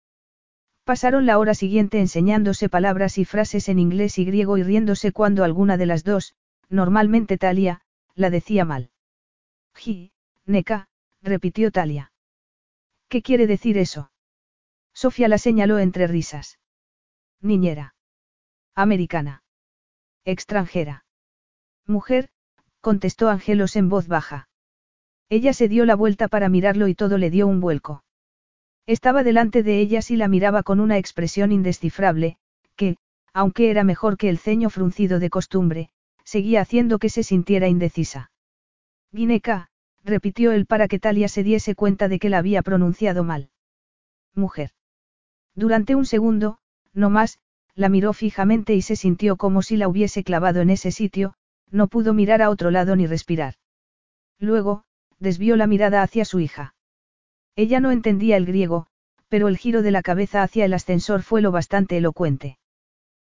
Pasaron la hora siguiente enseñándose palabras y frases en inglés y griego y riéndose cuando alguna de las dos, normalmente Talia, la decía mal. Neka, repitió Talia. ¿Qué quiere decir eso? Sofía la señaló entre risas. Niñera. Americana. Extranjera. Mujer, contestó Angelos en voz baja. Ella se dio la vuelta para mirarlo y todo le dio un vuelco. Estaba delante de ellas y la miraba con una expresión indescifrable, que, aunque era mejor que el ceño fruncido de costumbre, seguía haciendo que se sintiera indecisa. Guineca, repitió él para que Talia se diese cuenta de que la había pronunciado mal. Mujer. Durante un segundo, no más, la miró fijamente y se sintió como si la hubiese clavado en ese sitio, no pudo mirar a otro lado ni respirar. Luego, desvió la mirada hacia su hija. Ella no entendía el griego, pero el giro de la cabeza hacia el ascensor fue lo bastante elocuente.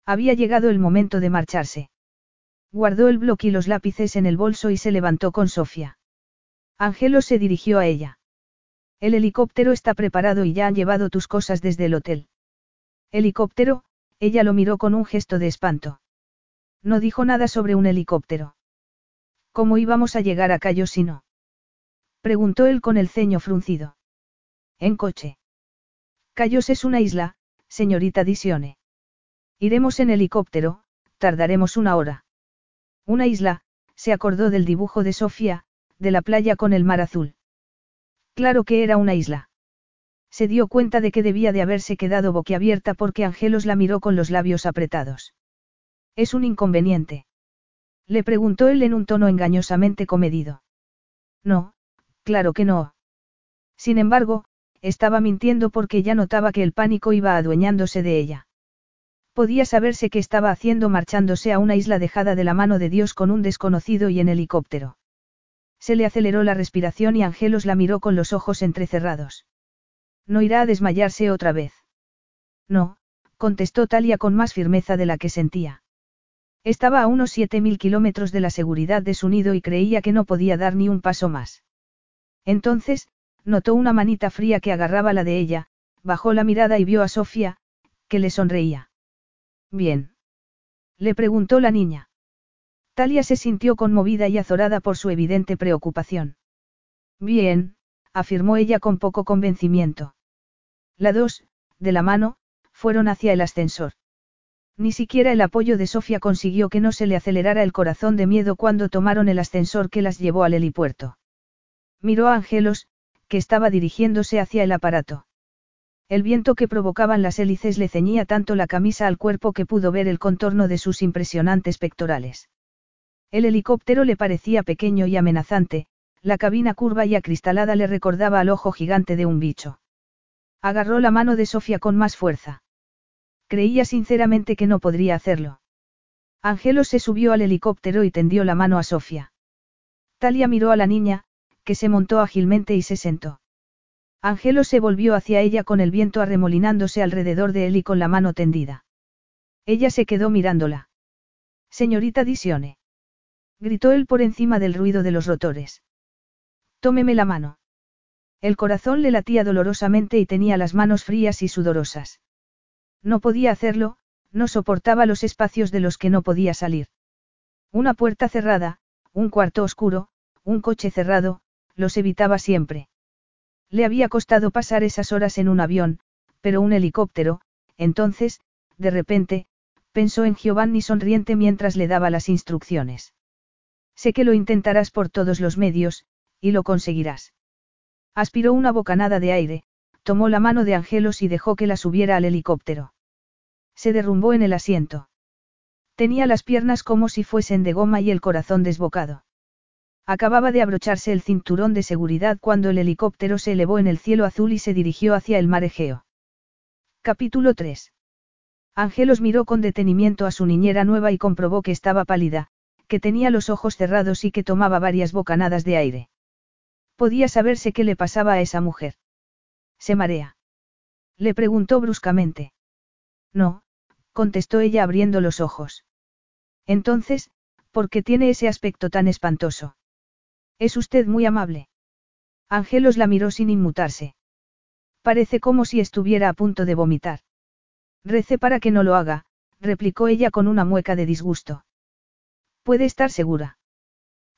Había llegado el momento de marcharse. Guardó el bloque y los lápices en el bolso y se levantó con Sofía. Angelo se dirigió a ella. El helicóptero está preparado y ya han llevado tus cosas desde el hotel. Helicóptero, ella lo miró con un gesto de espanto. No dijo nada sobre un helicóptero. ¿Cómo íbamos a llegar a Cayo si no? Preguntó él con el ceño fruncido. En coche. Cayos es una isla, señorita Disione. Iremos en helicóptero, tardaremos una hora. Una isla, se acordó del dibujo de Sofía, de la playa con el mar azul. Claro que era una isla. Se dio cuenta de que debía de haberse quedado boquiabierta porque Angelos la miró con los labios apretados. ¿Es un inconveniente? Le preguntó él en un tono engañosamente comedido. No, Claro que no. Sin embargo, estaba mintiendo porque ya notaba que el pánico iba adueñándose de ella. Podía saberse que estaba haciendo marchándose a una isla dejada de la mano de Dios con un desconocido y en helicóptero. Se le aceleró la respiración y Angelos la miró con los ojos entrecerrados. No irá a desmayarse otra vez. No, contestó Talia con más firmeza de la que sentía. Estaba a unos siete mil kilómetros de la seguridad de su nido y creía que no podía dar ni un paso más. Entonces, notó una manita fría que agarraba la de ella, bajó la mirada y vio a Sofía, que le sonreía. Bien. Le preguntó la niña. Talia se sintió conmovida y azorada por su evidente preocupación. Bien, afirmó ella con poco convencimiento. La dos, de la mano, fueron hacia el ascensor. Ni siquiera el apoyo de Sofía consiguió que no se le acelerara el corazón de miedo cuando tomaron el ascensor que las llevó al helipuerto. Miró a Angelos, que estaba dirigiéndose hacia el aparato. El viento que provocaban las hélices le ceñía tanto la camisa al cuerpo que pudo ver el contorno de sus impresionantes pectorales. El helicóptero le parecía pequeño y amenazante, la cabina curva y acristalada le recordaba al ojo gigante de un bicho. Agarró la mano de Sofía con más fuerza. Creía sinceramente que no podría hacerlo. Angelos se subió al helicóptero y tendió la mano a Sofía. Talia miró a la niña, que se montó ágilmente y se sentó. Angelo se volvió hacia ella con el viento arremolinándose alrededor de él y con la mano tendida. Ella se quedó mirándola. Señorita Disione. Gritó él por encima del ruido de los rotores. Tómeme la mano. El corazón le latía dolorosamente y tenía las manos frías y sudorosas. No podía hacerlo, no soportaba los espacios de los que no podía salir. Una puerta cerrada, un cuarto oscuro, un coche cerrado, los evitaba siempre. Le había costado pasar esas horas en un avión, pero un helicóptero, entonces, de repente, pensó en Giovanni sonriente mientras le daba las instrucciones. Sé que lo intentarás por todos los medios, y lo conseguirás. Aspiró una bocanada de aire, tomó la mano de Angelos y dejó que la subiera al helicóptero. Se derrumbó en el asiento. Tenía las piernas como si fuesen de goma y el corazón desbocado. Acababa de abrocharse el cinturón de seguridad cuando el helicóptero se elevó en el cielo azul y se dirigió hacia el mar Egeo. Capítulo 3. Ángelos miró con detenimiento a su niñera nueva y comprobó que estaba pálida, que tenía los ojos cerrados y que tomaba varias bocanadas de aire. Podía saberse qué le pasaba a esa mujer. ¿Se marea? Le preguntó bruscamente. No, contestó ella abriendo los ojos. Entonces, ¿por qué tiene ese aspecto tan espantoso? Es usted muy amable. Ángelos la miró sin inmutarse. Parece como si estuviera a punto de vomitar. Rece para que no lo haga, replicó ella con una mueca de disgusto. Puede estar segura.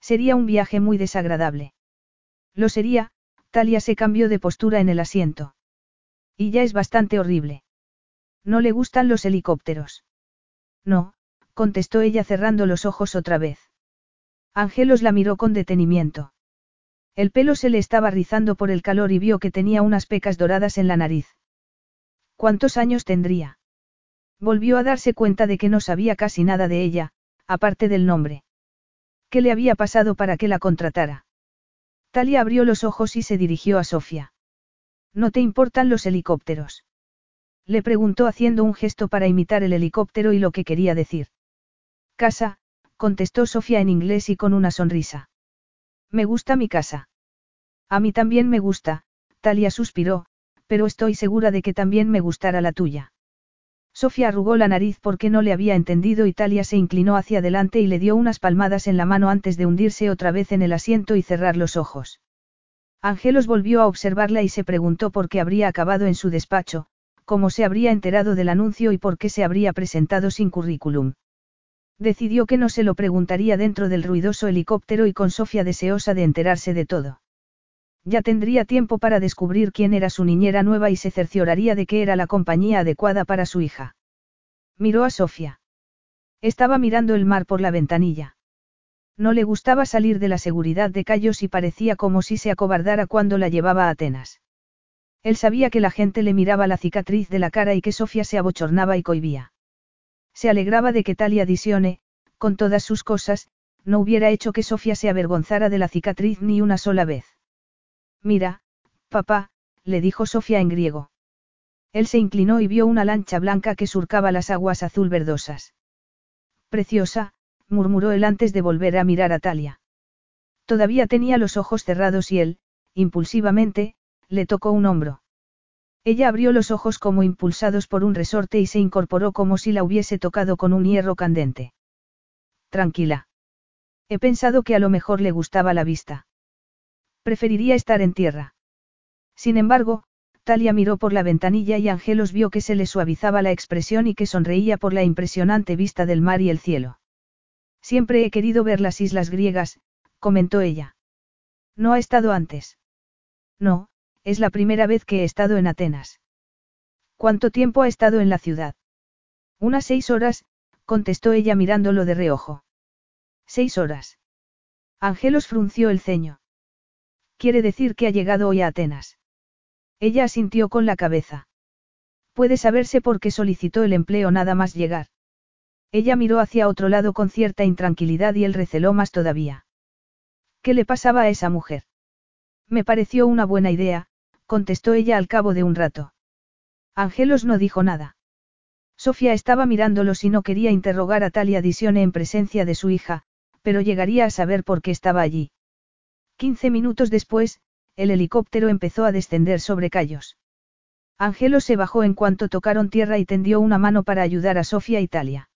Sería un viaje muy desagradable. Lo sería, Talia se cambió de postura en el asiento. Y ya es bastante horrible. ¿No le gustan los helicópteros? No, contestó ella cerrando los ojos otra vez. Ángelos la miró con detenimiento. El pelo se le estaba rizando por el calor y vio que tenía unas pecas doradas en la nariz. ¿Cuántos años tendría? Volvió a darse cuenta de que no sabía casi nada de ella, aparte del nombre. ¿Qué le había pasado para que la contratara? Talia abrió los ojos y se dirigió a Sofía. ¿No te importan los helicópteros? Le preguntó haciendo un gesto para imitar el helicóptero y lo que quería decir. Casa, contestó Sofía en inglés y con una sonrisa. Me gusta mi casa. A mí también me gusta, Talia suspiró, pero estoy segura de que también me gustará la tuya. Sofía arrugó la nariz porque no le había entendido y Talia se inclinó hacia adelante y le dio unas palmadas en la mano antes de hundirse otra vez en el asiento y cerrar los ojos. Ángelos volvió a observarla y se preguntó por qué habría acabado en su despacho, cómo se habría enterado del anuncio y por qué se habría presentado sin currículum. Decidió que no se lo preguntaría dentro del ruidoso helicóptero y con Sofía deseosa de enterarse de todo. Ya tendría tiempo para descubrir quién era su niñera nueva y se cercioraría de que era la compañía adecuada para su hija. Miró a Sofía. Estaba mirando el mar por la ventanilla. No le gustaba salir de la seguridad de Cayos y parecía como si se acobardara cuando la llevaba a Atenas. Él sabía que la gente le miraba la cicatriz de la cara y que Sofía se abochornaba y cohibía. Se alegraba de que Talia Disione, con todas sus cosas, no hubiera hecho que Sofía se avergonzara de la cicatriz ni una sola vez. Mira, papá, le dijo Sofía en griego. Él se inclinó y vio una lancha blanca que surcaba las aguas azul verdosas. Preciosa, murmuró él antes de volver a mirar a Talia. Todavía tenía los ojos cerrados y él, impulsivamente, le tocó un hombro. Ella abrió los ojos como impulsados por un resorte y se incorporó como si la hubiese tocado con un hierro candente. Tranquila. He pensado que a lo mejor le gustaba la vista. Preferiría estar en tierra. Sin embargo, Talia miró por la ventanilla y Angelos vio que se le suavizaba la expresión y que sonreía por la impresionante vista del mar y el cielo. Siempre he querido ver las islas griegas, comentó ella. ¿No ha estado antes? No, es la primera vez que he estado en Atenas. ¿Cuánto tiempo ha estado en la ciudad? Unas seis horas, contestó ella mirándolo de reojo. Seis horas. Angelos frunció el ceño. Quiere decir que ha llegado hoy a Atenas. Ella asintió con la cabeza. Puede saberse por qué solicitó el empleo nada más llegar. Ella miró hacia otro lado con cierta intranquilidad y él receló más todavía. ¿Qué le pasaba a esa mujer? Me pareció una buena idea, contestó ella al cabo de un rato. Angelos no dijo nada. Sofía estaba mirándolos y no quería interrogar a Talia Disione en presencia de su hija, pero llegaría a saber por qué estaba allí. Quince minutos después, el helicóptero empezó a descender sobre callos. Angelos se bajó en cuanto tocaron tierra y tendió una mano para ayudar a Sofía y Talia.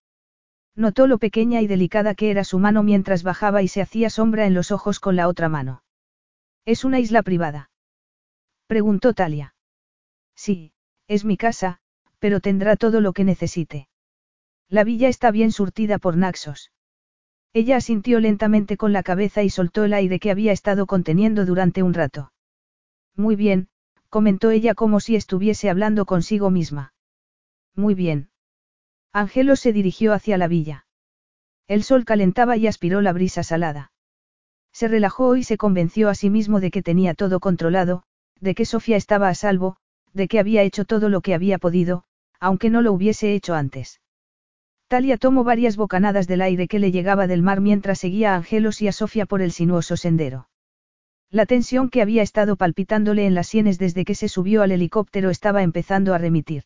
Notó lo pequeña y delicada que era su mano mientras bajaba y se hacía sombra en los ojos con la otra mano. ¿Es una isla privada? Preguntó Talia. Sí, es mi casa, pero tendrá todo lo que necesite. La villa está bien surtida por Naxos. Ella asintió lentamente con la cabeza y soltó el aire que había estado conteniendo durante un rato. Muy bien, comentó ella como si estuviese hablando consigo misma. Muy bien. Angelo se dirigió hacia la villa. El sol calentaba y aspiró la brisa salada. Se relajó y se convenció a sí mismo de que tenía todo controlado, de que Sofía estaba a salvo, de que había hecho todo lo que había podido, aunque no lo hubiese hecho antes. Talia tomó varias bocanadas del aire que le llegaba del mar mientras seguía a Angelos y a Sofía por el sinuoso sendero. La tensión que había estado palpitándole en las sienes desde que se subió al helicóptero estaba empezando a remitir.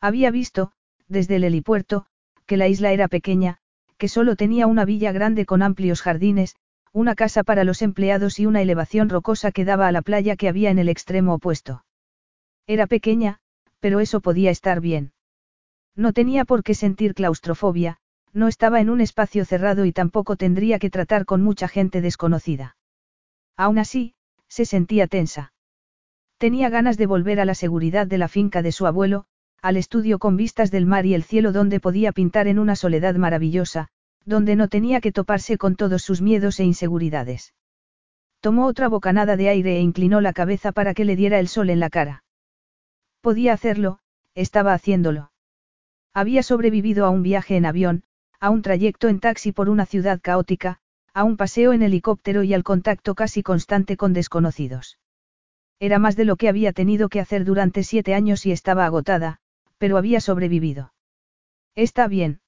Había visto, desde el helipuerto, que la isla era pequeña, que solo tenía una villa grande con amplios jardines, una casa para los empleados y una elevación rocosa que daba a la playa que había en el extremo opuesto. Era pequeña, pero eso podía estar bien. No tenía por qué sentir claustrofobia, no estaba en un espacio cerrado y tampoco tendría que tratar con mucha gente desconocida. Aún así, se sentía tensa. Tenía ganas de volver a la seguridad de la finca de su abuelo, al estudio con vistas del mar y el cielo donde podía pintar en una soledad maravillosa, donde no tenía que toparse con todos sus miedos e inseguridades. Tomó otra bocanada de aire e inclinó la cabeza para que le diera el sol en la cara. Podía hacerlo, estaba haciéndolo. Había sobrevivido a un viaje en avión, a un trayecto en taxi por una ciudad caótica, a un paseo en helicóptero y al contacto casi constante con desconocidos. Era más de lo que había tenido que hacer durante siete años y estaba agotada, pero había sobrevivido. ¿Está bien?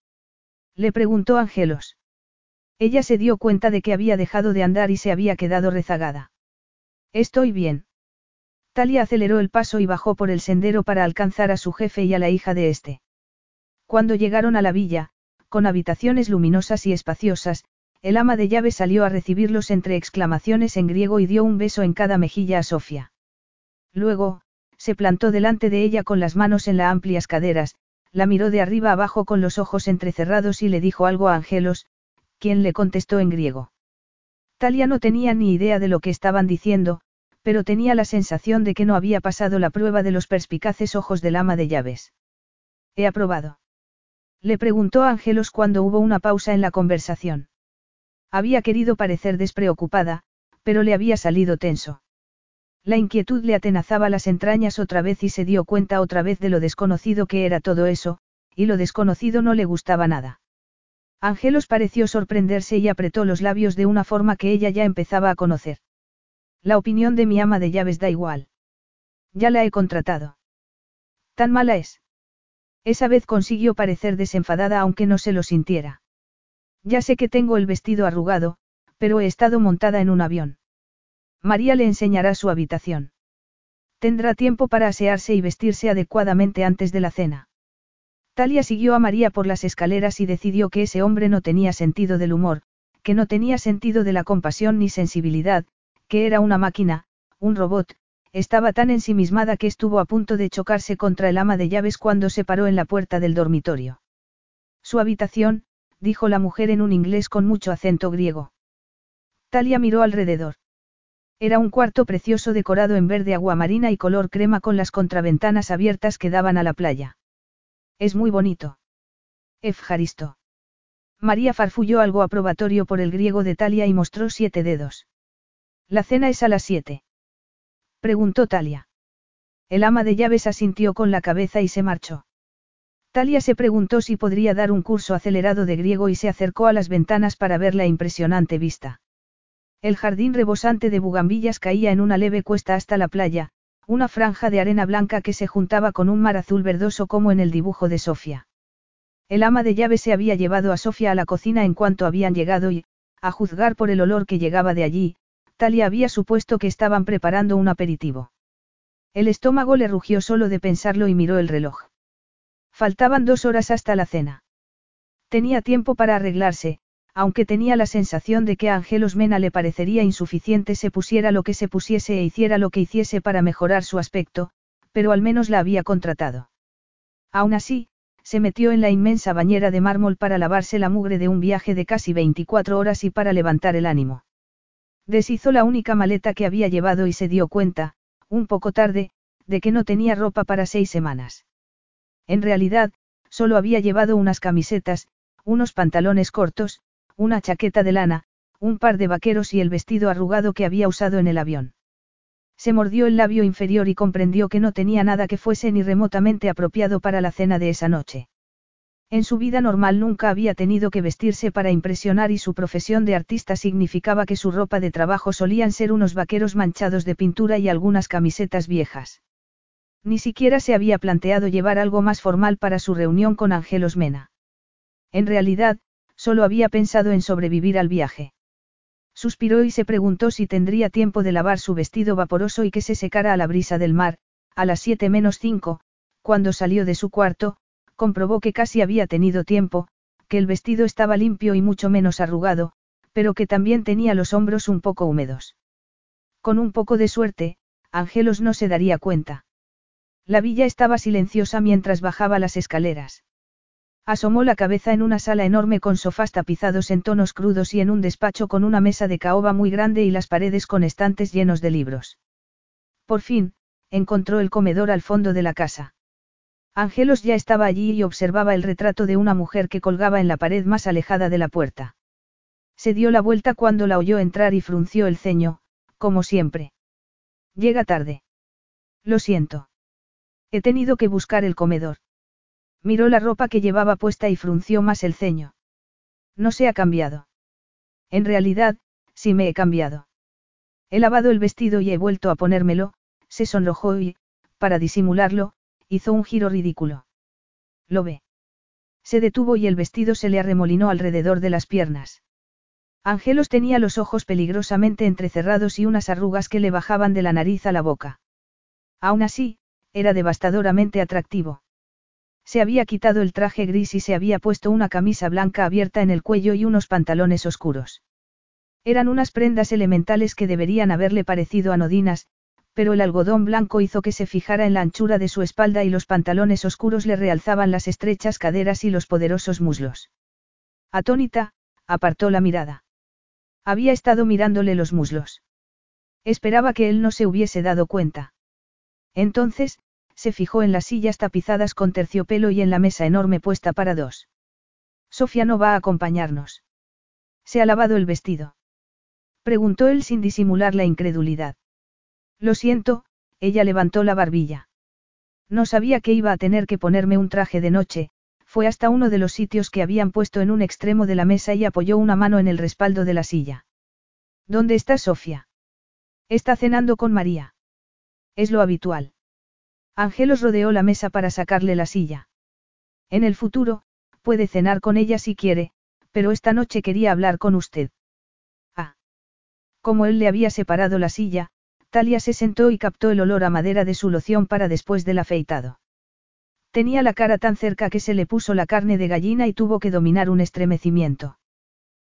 Le preguntó Angelos. Ella se dio cuenta de que había dejado de andar y se había quedado rezagada. Estoy bien. Talia aceleró el paso y bajó por el sendero para alcanzar a su jefe y a la hija de este. Cuando llegaron a la villa, con habitaciones luminosas y espaciosas, el ama de llave salió a recibirlos entre exclamaciones en griego y dio un beso en cada mejilla a Sofía. Luego, se plantó delante de ella con las manos en las amplias caderas, la miró de arriba abajo con los ojos entrecerrados y le dijo algo a Angelos, quien le contestó en griego. Talia no tenía ni idea de lo que estaban diciendo, pero tenía la sensación de que no había pasado la prueba de los perspicaces ojos del ama de llaves. He aprobado. Le preguntó a Angelos cuando hubo una pausa en la conversación. Había querido parecer despreocupada, pero le había salido tenso. La inquietud le atenazaba las entrañas otra vez y se dio cuenta otra vez de lo desconocido que era todo eso, y lo desconocido no le gustaba nada. Angelos pareció sorprenderse y apretó los labios de una forma que ella ya empezaba a conocer. La opinión de mi ama de llaves da igual. Ya la he contratado. ¿Tan mala es? Esa vez consiguió parecer desenfadada aunque no se lo sintiera. Ya sé que tengo el vestido arrugado, pero he estado montada en un avión. María le enseñará su habitación. Tendrá tiempo para asearse y vestirse adecuadamente antes de la cena. Talia siguió a María por las escaleras y decidió que ese hombre no tenía sentido del humor, que no tenía sentido de la compasión ni sensibilidad, que era una máquina, un robot, estaba tan ensimismada que estuvo a punto de chocarse contra el ama de llaves cuando se paró en la puerta del dormitorio. Su habitación, dijo la mujer en un inglés con mucho acento griego. Talia miró alrededor. Era un cuarto precioso decorado en verde aguamarina y color crema con las contraventanas abiertas que daban a la playa. Es muy bonito. Efjaristo. María farfulló algo aprobatorio por el griego de Talia y mostró siete dedos. La cena es a las siete. Preguntó Talia. El ama de llaves asintió con la cabeza y se marchó. Talia se preguntó si podría dar un curso acelerado de griego y se acercó a las ventanas para ver la impresionante vista. El jardín rebosante de bugambillas caía en una leve cuesta hasta la playa, una franja de arena blanca que se juntaba con un mar azul verdoso como en el dibujo de Sofía. El ama de llave se había llevado a Sofía a la cocina en cuanto habían llegado y, a juzgar por el olor que llegaba de allí, Talia había supuesto que estaban preparando un aperitivo. El estómago le rugió solo de pensarlo y miró el reloj. Faltaban dos horas hasta la cena. Tenía tiempo para arreglarse, aunque tenía la sensación de que a Angelos Mena le parecería insuficiente se pusiera lo que se pusiese e hiciera lo que hiciese para mejorar su aspecto, pero al menos la había contratado. Aún así, se metió en la inmensa bañera de mármol para lavarse la mugre de un viaje de casi 24 horas y para levantar el ánimo. Deshizo la única maleta que había llevado y se dio cuenta, un poco tarde, de que no tenía ropa para seis semanas. En realidad, solo había llevado unas camisetas, unos pantalones cortos, una chaqueta de lana, un par de vaqueros y el vestido arrugado que había usado en el avión. Se mordió el labio inferior y comprendió que no tenía nada que fuese ni remotamente apropiado para la cena de esa noche. En su vida normal nunca había tenido que vestirse para impresionar y su profesión de artista significaba que su ropa de trabajo solían ser unos vaqueros manchados de pintura y algunas camisetas viejas. Ni siquiera se había planteado llevar algo más formal para su reunión con Angelos Mena. En realidad, solo había pensado en sobrevivir al viaje. Suspiró y se preguntó si tendría tiempo de lavar su vestido vaporoso y que se secara a la brisa del mar, a las siete menos cinco, cuando salió de su cuarto, comprobó que casi había tenido tiempo, que el vestido estaba limpio y mucho menos arrugado, pero que también tenía los hombros un poco húmedos. Con un poco de suerte, Ángelos no se daría cuenta. La villa estaba silenciosa mientras bajaba las escaleras. Asomó la cabeza en una sala enorme con sofás tapizados en tonos crudos y en un despacho con una mesa de caoba muy grande y las paredes con estantes llenos de libros. Por fin, encontró el comedor al fondo de la casa. Ángelos ya estaba allí y observaba el retrato de una mujer que colgaba en la pared más alejada de la puerta. Se dio la vuelta cuando la oyó entrar y frunció el ceño, como siempre. Llega tarde. Lo siento. He tenido que buscar el comedor. Miró la ropa que llevaba puesta y frunció más el ceño. No se ha cambiado. En realidad, sí me he cambiado. He lavado el vestido y he vuelto a ponérmelo, se sonrojó y, para disimularlo, hizo un giro ridículo. ¿Lo ve? Se detuvo y el vestido se le arremolinó alrededor de las piernas. Ángelos tenía los ojos peligrosamente entrecerrados y unas arrugas que le bajaban de la nariz a la boca. Aún así, era devastadoramente atractivo. Se había quitado el traje gris y se había puesto una camisa blanca abierta en el cuello y unos pantalones oscuros. Eran unas prendas elementales que deberían haberle parecido anodinas, pero el algodón blanco hizo que se fijara en la anchura de su espalda y los pantalones oscuros le realzaban las estrechas caderas y los poderosos muslos. Atónita, apartó la mirada. Había estado mirándole los muslos. Esperaba que él no se hubiese dado cuenta. Entonces, se fijó en las sillas tapizadas con terciopelo y en la mesa enorme puesta para dos. Sofía no va a acompañarnos. ¿Se ha lavado el vestido? Preguntó él sin disimular la incredulidad. Lo siento, ella levantó la barbilla. No sabía que iba a tener que ponerme un traje de noche, fue hasta uno de los sitios que habían puesto en un extremo de la mesa y apoyó una mano en el respaldo de la silla. ¿Dónde está Sofía? Está cenando con María. Es lo habitual. Ángelos rodeó la mesa para sacarle la silla. En el futuro, puede cenar con ella si quiere, pero esta noche quería hablar con usted. Ah. Como él le había separado la silla, Talia se sentó y captó el olor a madera de su loción para después del afeitado. Tenía la cara tan cerca que se le puso la carne de gallina y tuvo que dominar un estremecimiento.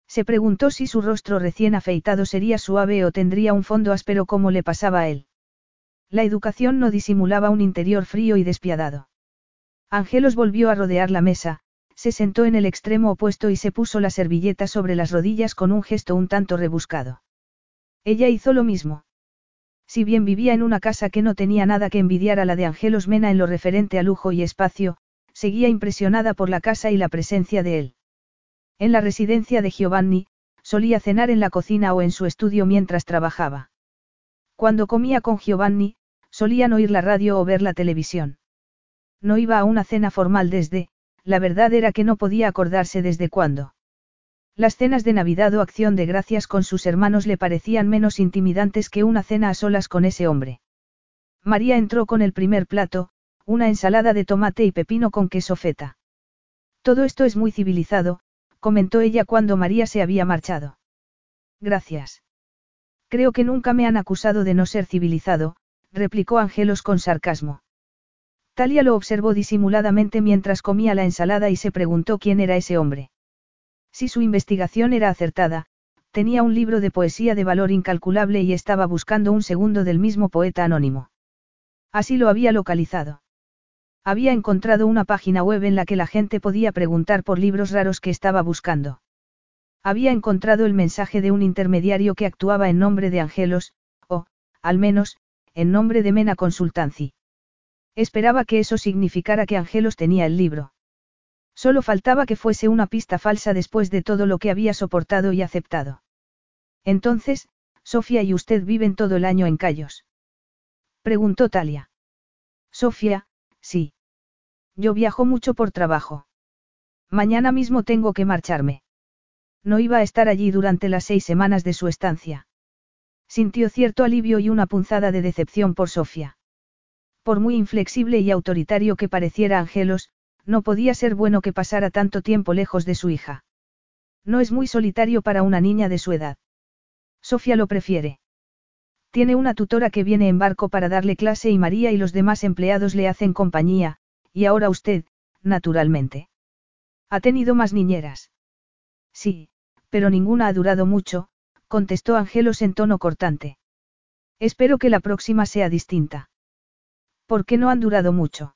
Se preguntó si su rostro recién afeitado sería suave o tendría un fondo áspero como le pasaba a él. La educación no disimulaba un interior frío y despiadado. Ángelos volvió a rodear la mesa, se sentó en el extremo opuesto y se puso la servilleta sobre las rodillas con un gesto un tanto rebuscado. Ella hizo lo mismo. Si bien vivía en una casa que no tenía nada que envidiar a la de Angelos Mena en lo referente a lujo y espacio, seguía impresionada por la casa y la presencia de él. En la residencia de Giovanni, solía cenar en la cocina o en su estudio mientras trabajaba. Cuando comía con Giovanni, solían oír la radio o ver la televisión. No iba a una cena formal desde, la verdad era que no podía acordarse desde cuándo. Las cenas de Navidad o acción de gracias con sus hermanos le parecían menos intimidantes que una cena a solas con ese hombre. María entró con el primer plato, una ensalada de tomate y pepino con queso feta. Todo esto es muy civilizado, comentó ella cuando María se había marchado. Gracias. Creo que nunca me han acusado de no ser civilizado, replicó Angelos con sarcasmo. Talia lo observó disimuladamente mientras comía la ensalada y se preguntó quién era ese hombre. Si su investigación era acertada, tenía un libro de poesía de valor incalculable y estaba buscando un segundo del mismo poeta anónimo. Así lo había localizado. Había encontrado una página web en la que la gente podía preguntar por libros raros que estaba buscando. Había encontrado el mensaje de un intermediario que actuaba en nombre de Angelos, o, al menos, en nombre de Mena Consultancy. Esperaba que eso significara que Angelos tenía el libro. Solo faltaba que fuese una pista falsa después de todo lo que había soportado y aceptado. Entonces, Sofía y usted viven todo el año en Cayos. Preguntó Talia. Sofía, sí. Yo viajo mucho por trabajo. Mañana mismo tengo que marcharme. No iba a estar allí durante las seis semanas de su estancia. Sintió cierto alivio y una punzada de decepción por Sofía. Por muy inflexible y autoritario que pareciera Angelos, no podía ser bueno que pasara tanto tiempo lejos de su hija. No es muy solitario para una niña de su edad. Sofía lo prefiere. Tiene una tutora que viene en barco para darle clase y María y los demás empleados le hacen compañía, y ahora usted, naturalmente. ¿Ha tenido más niñeras? Sí, pero ninguna ha durado mucho, contestó Angelos en tono cortante. Espero que la próxima sea distinta. ¿Por qué no han durado mucho?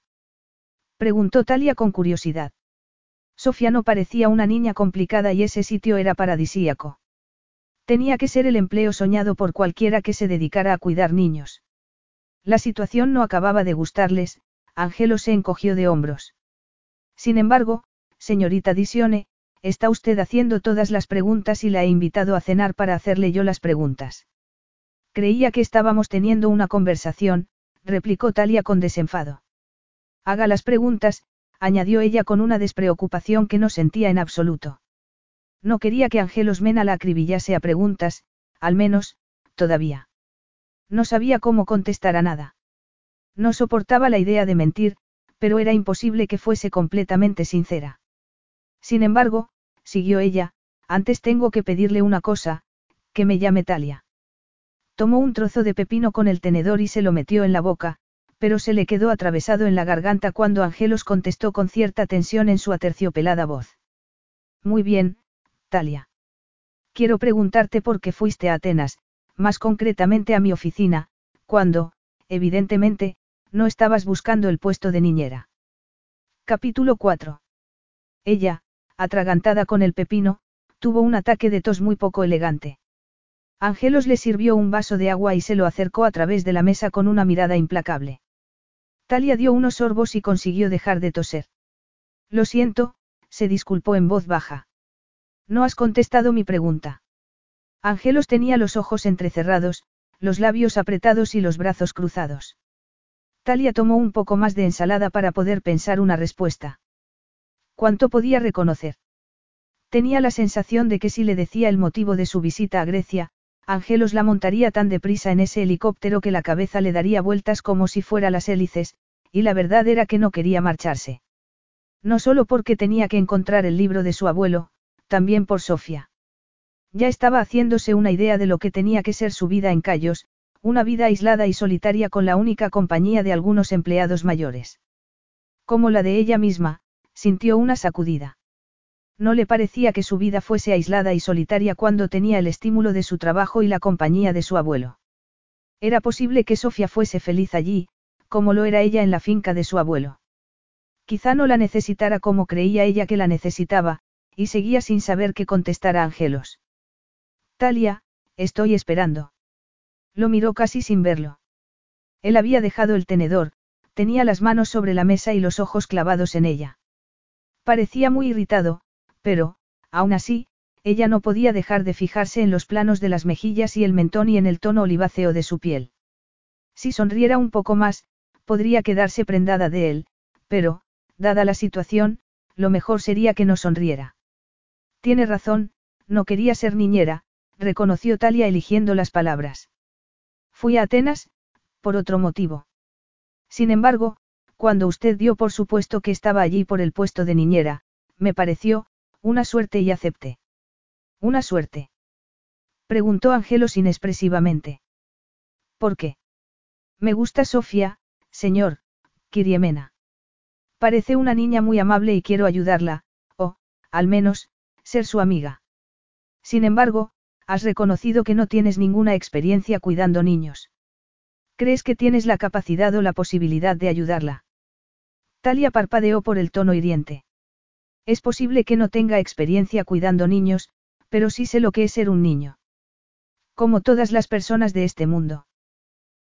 Preguntó Talia con curiosidad. Sofía no parecía una niña complicada y ese sitio era paradisíaco. Tenía que ser el empleo soñado por cualquiera que se dedicara a cuidar niños. La situación no acababa de gustarles, Angelo se encogió de hombros. Sin embargo, señorita Disione, está usted haciendo todas las preguntas y la he invitado a cenar para hacerle yo las preguntas. Creía que estábamos teniendo una conversación, replicó Talia con desenfado. Haga las preguntas, añadió ella con una despreocupación que no sentía en absoluto. No quería que Angelos Mena la acribillase a preguntas, al menos, todavía. No sabía cómo contestar a nada. No soportaba la idea de mentir, pero era imposible que fuese completamente sincera. Sin embargo, siguió ella, antes tengo que pedirle una cosa, que me llame Talia. Tomó un trozo de pepino con el tenedor y se lo metió en la boca, pero se le quedó atravesado en la garganta cuando Angelos contestó con cierta tensión en su aterciopelada voz. Muy bien, Talia. Quiero preguntarte por qué fuiste a Atenas, más concretamente a mi oficina, cuando, evidentemente, no estabas buscando el puesto de niñera. Capítulo 4. Ella, atragantada con el pepino, tuvo un ataque de tos muy poco elegante. Angelos le sirvió un vaso de agua y se lo acercó a través de la mesa con una mirada implacable. Talia dio unos sorbos y consiguió dejar de toser. Lo siento, se disculpó en voz baja. No has contestado mi pregunta. Angelos tenía los ojos entrecerrados, los labios apretados y los brazos cruzados. Talia tomó un poco más de ensalada para poder pensar una respuesta. ¿Cuánto podía reconocer? Tenía la sensación de que si le decía el motivo de su visita a Grecia, Angelos la montaría tan deprisa en ese helicóptero que la cabeza le daría vueltas como si fuera las hélices, y la verdad era que no quería marcharse. No solo porque tenía que encontrar el libro de su abuelo, también por Sofía. Ya estaba haciéndose una idea de lo que tenía que ser su vida en Cayos, una vida aislada y solitaria con la única compañía de algunos empleados mayores. Como la de ella misma, sintió una sacudida. No le parecía que su vida fuese aislada y solitaria cuando tenía el estímulo de su trabajo y la compañía de su abuelo. Era posible que Sofía fuese feliz allí, como lo era ella en la finca de su abuelo. Quizá no la necesitara como creía ella que la necesitaba, y seguía sin saber qué contestar a Angelos. Talia, estoy esperando. Lo miró casi sin verlo. Él había dejado el tenedor, tenía las manos sobre la mesa y los ojos clavados en ella. Parecía muy irritado, pero, aún así, ella no podía dejar de fijarse en los planos de las mejillas y el mentón y en el tono oliváceo de su piel. Si sonriera un poco más, podría quedarse prendada de él, pero, dada la situación, lo mejor sería que no sonriera. Tiene razón, no quería ser niñera, reconoció Talia eligiendo las palabras. Fui a Atenas, por otro motivo. Sin embargo, cuando usted dio por supuesto que estaba allí por el puesto de niñera, me pareció, una suerte y acepté. ¿Una suerte? Preguntó Angelos inexpresivamente. ¿Por qué? Me gusta Sofía, señor, Kiriemena. Parece una niña muy amable y quiero ayudarla, o, al menos, ser su amiga. Sin embargo, has reconocido que no tienes ninguna experiencia cuidando niños. ¿Crees que tienes la capacidad o la posibilidad de ayudarla? Talia parpadeó por el tono hiriente. Es posible que no tenga experiencia cuidando niños, pero sí sé lo que es ser un niño. Como todas las personas de este mundo.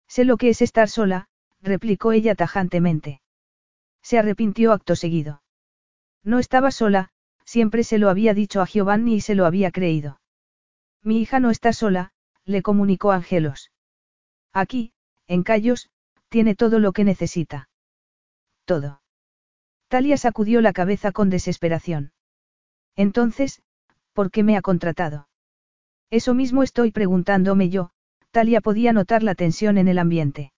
Sé lo que es estar sola, replicó ella tajantemente. Se arrepintió acto seguido. No estaba sola, siempre se lo había dicho a Giovanni y se lo había creído. Mi hija no está sola, le comunicó Angelos. Aquí, en Cayos, tiene todo lo que necesita. Todo. Talia sacudió la cabeza con desesperación. Entonces, ¿por qué me ha contratado? Eso mismo estoy preguntándome yo, Talia podía notar la tensión en el ambiente.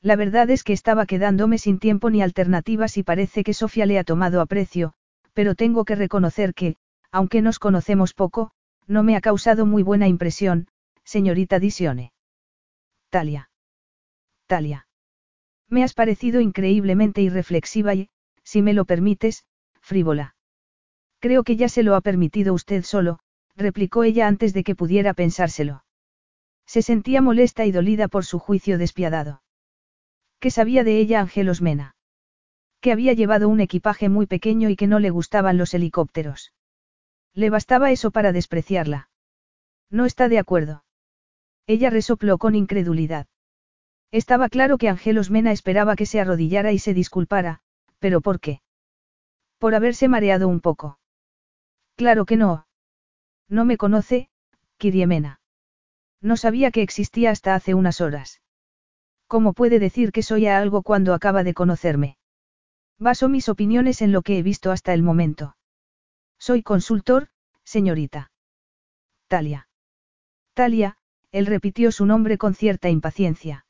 La verdad es que estaba quedándome sin tiempo ni alternativas y parece que Sofía le ha tomado aprecio, pero tengo que reconocer que, aunque nos conocemos poco, no me ha causado muy buena impresión, señorita Disione. Talia. Talia. Me has parecido increíblemente irreflexiva y, si me lo permites, frívola. Creo que ya se lo ha permitido usted solo, replicó ella antes de que pudiera pensárselo. Se sentía molesta y dolida por su juicio despiadado. ¿Qué sabía de ella Angelos Mena? Que había llevado un equipaje muy pequeño y que no le gustaban los helicópteros. Le bastaba eso para despreciarla. No está de acuerdo. Ella resopló con incredulidad. Estaba claro que Angelos Mena esperaba que se arrodillara y se disculpara, pero ¿por qué? Por haberse mareado un poco. Claro que no. No me conoce, Kiriemena. No sabía que existía hasta hace unas horas. ¿Cómo puede decir que soy a algo cuando acaba de conocerme? Baso mis opiniones en lo que he visto hasta el momento. Soy consultor, señorita. Talia. Talia, él repitió su nombre con cierta impaciencia.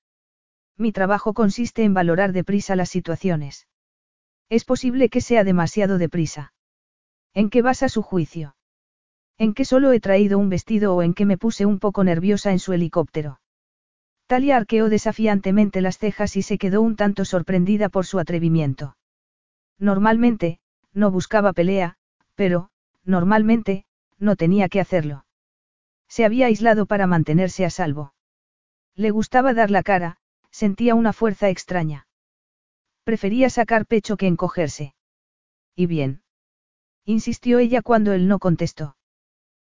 Mi trabajo consiste en valorar deprisa las situaciones. Es posible que sea demasiado deprisa. ¿En qué basa su juicio? ¿En qué solo he traído un vestido o en qué me puse un poco nerviosa en su helicóptero? Talia arqueó desafiantemente las cejas y se quedó un tanto sorprendida por su atrevimiento. Normalmente, no buscaba pelea, pero, normalmente, no tenía que hacerlo. Se había aislado para mantenerse a salvo. Le gustaba dar la cara, sentía una fuerza extraña. Prefería sacar pecho que encogerse. ¿Y bien? Insistió ella cuando él no contestó.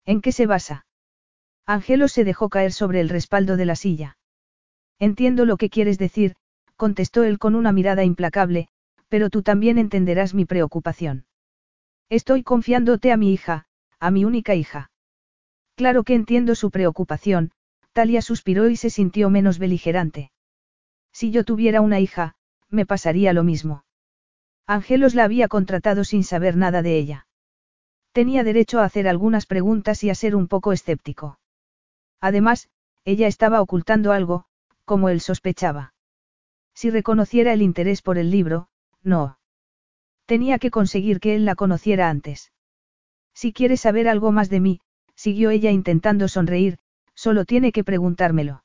¿En qué se basa? Angelo se dejó caer sobre el respaldo de la silla. Entiendo lo que quieres decir, contestó él con una mirada implacable, pero tú también entenderás mi preocupación. Estoy confiándote a mi hija, a mi única hija. Claro que entiendo su preocupación, Talia suspiró y se sintió menos beligerante. Si yo tuviera una hija, me pasaría lo mismo. Ángelos la había contratado sin saber nada de ella. Tenía derecho a hacer algunas preguntas y a ser un poco escéptico. Además, ella estaba ocultando algo, como él sospechaba. Si reconociera el interés por el libro, no. Tenía que conseguir que él la conociera antes. Si quiere saber algo más de mí, siguió ella intentando sonreír, solo tiene que preguntármelo.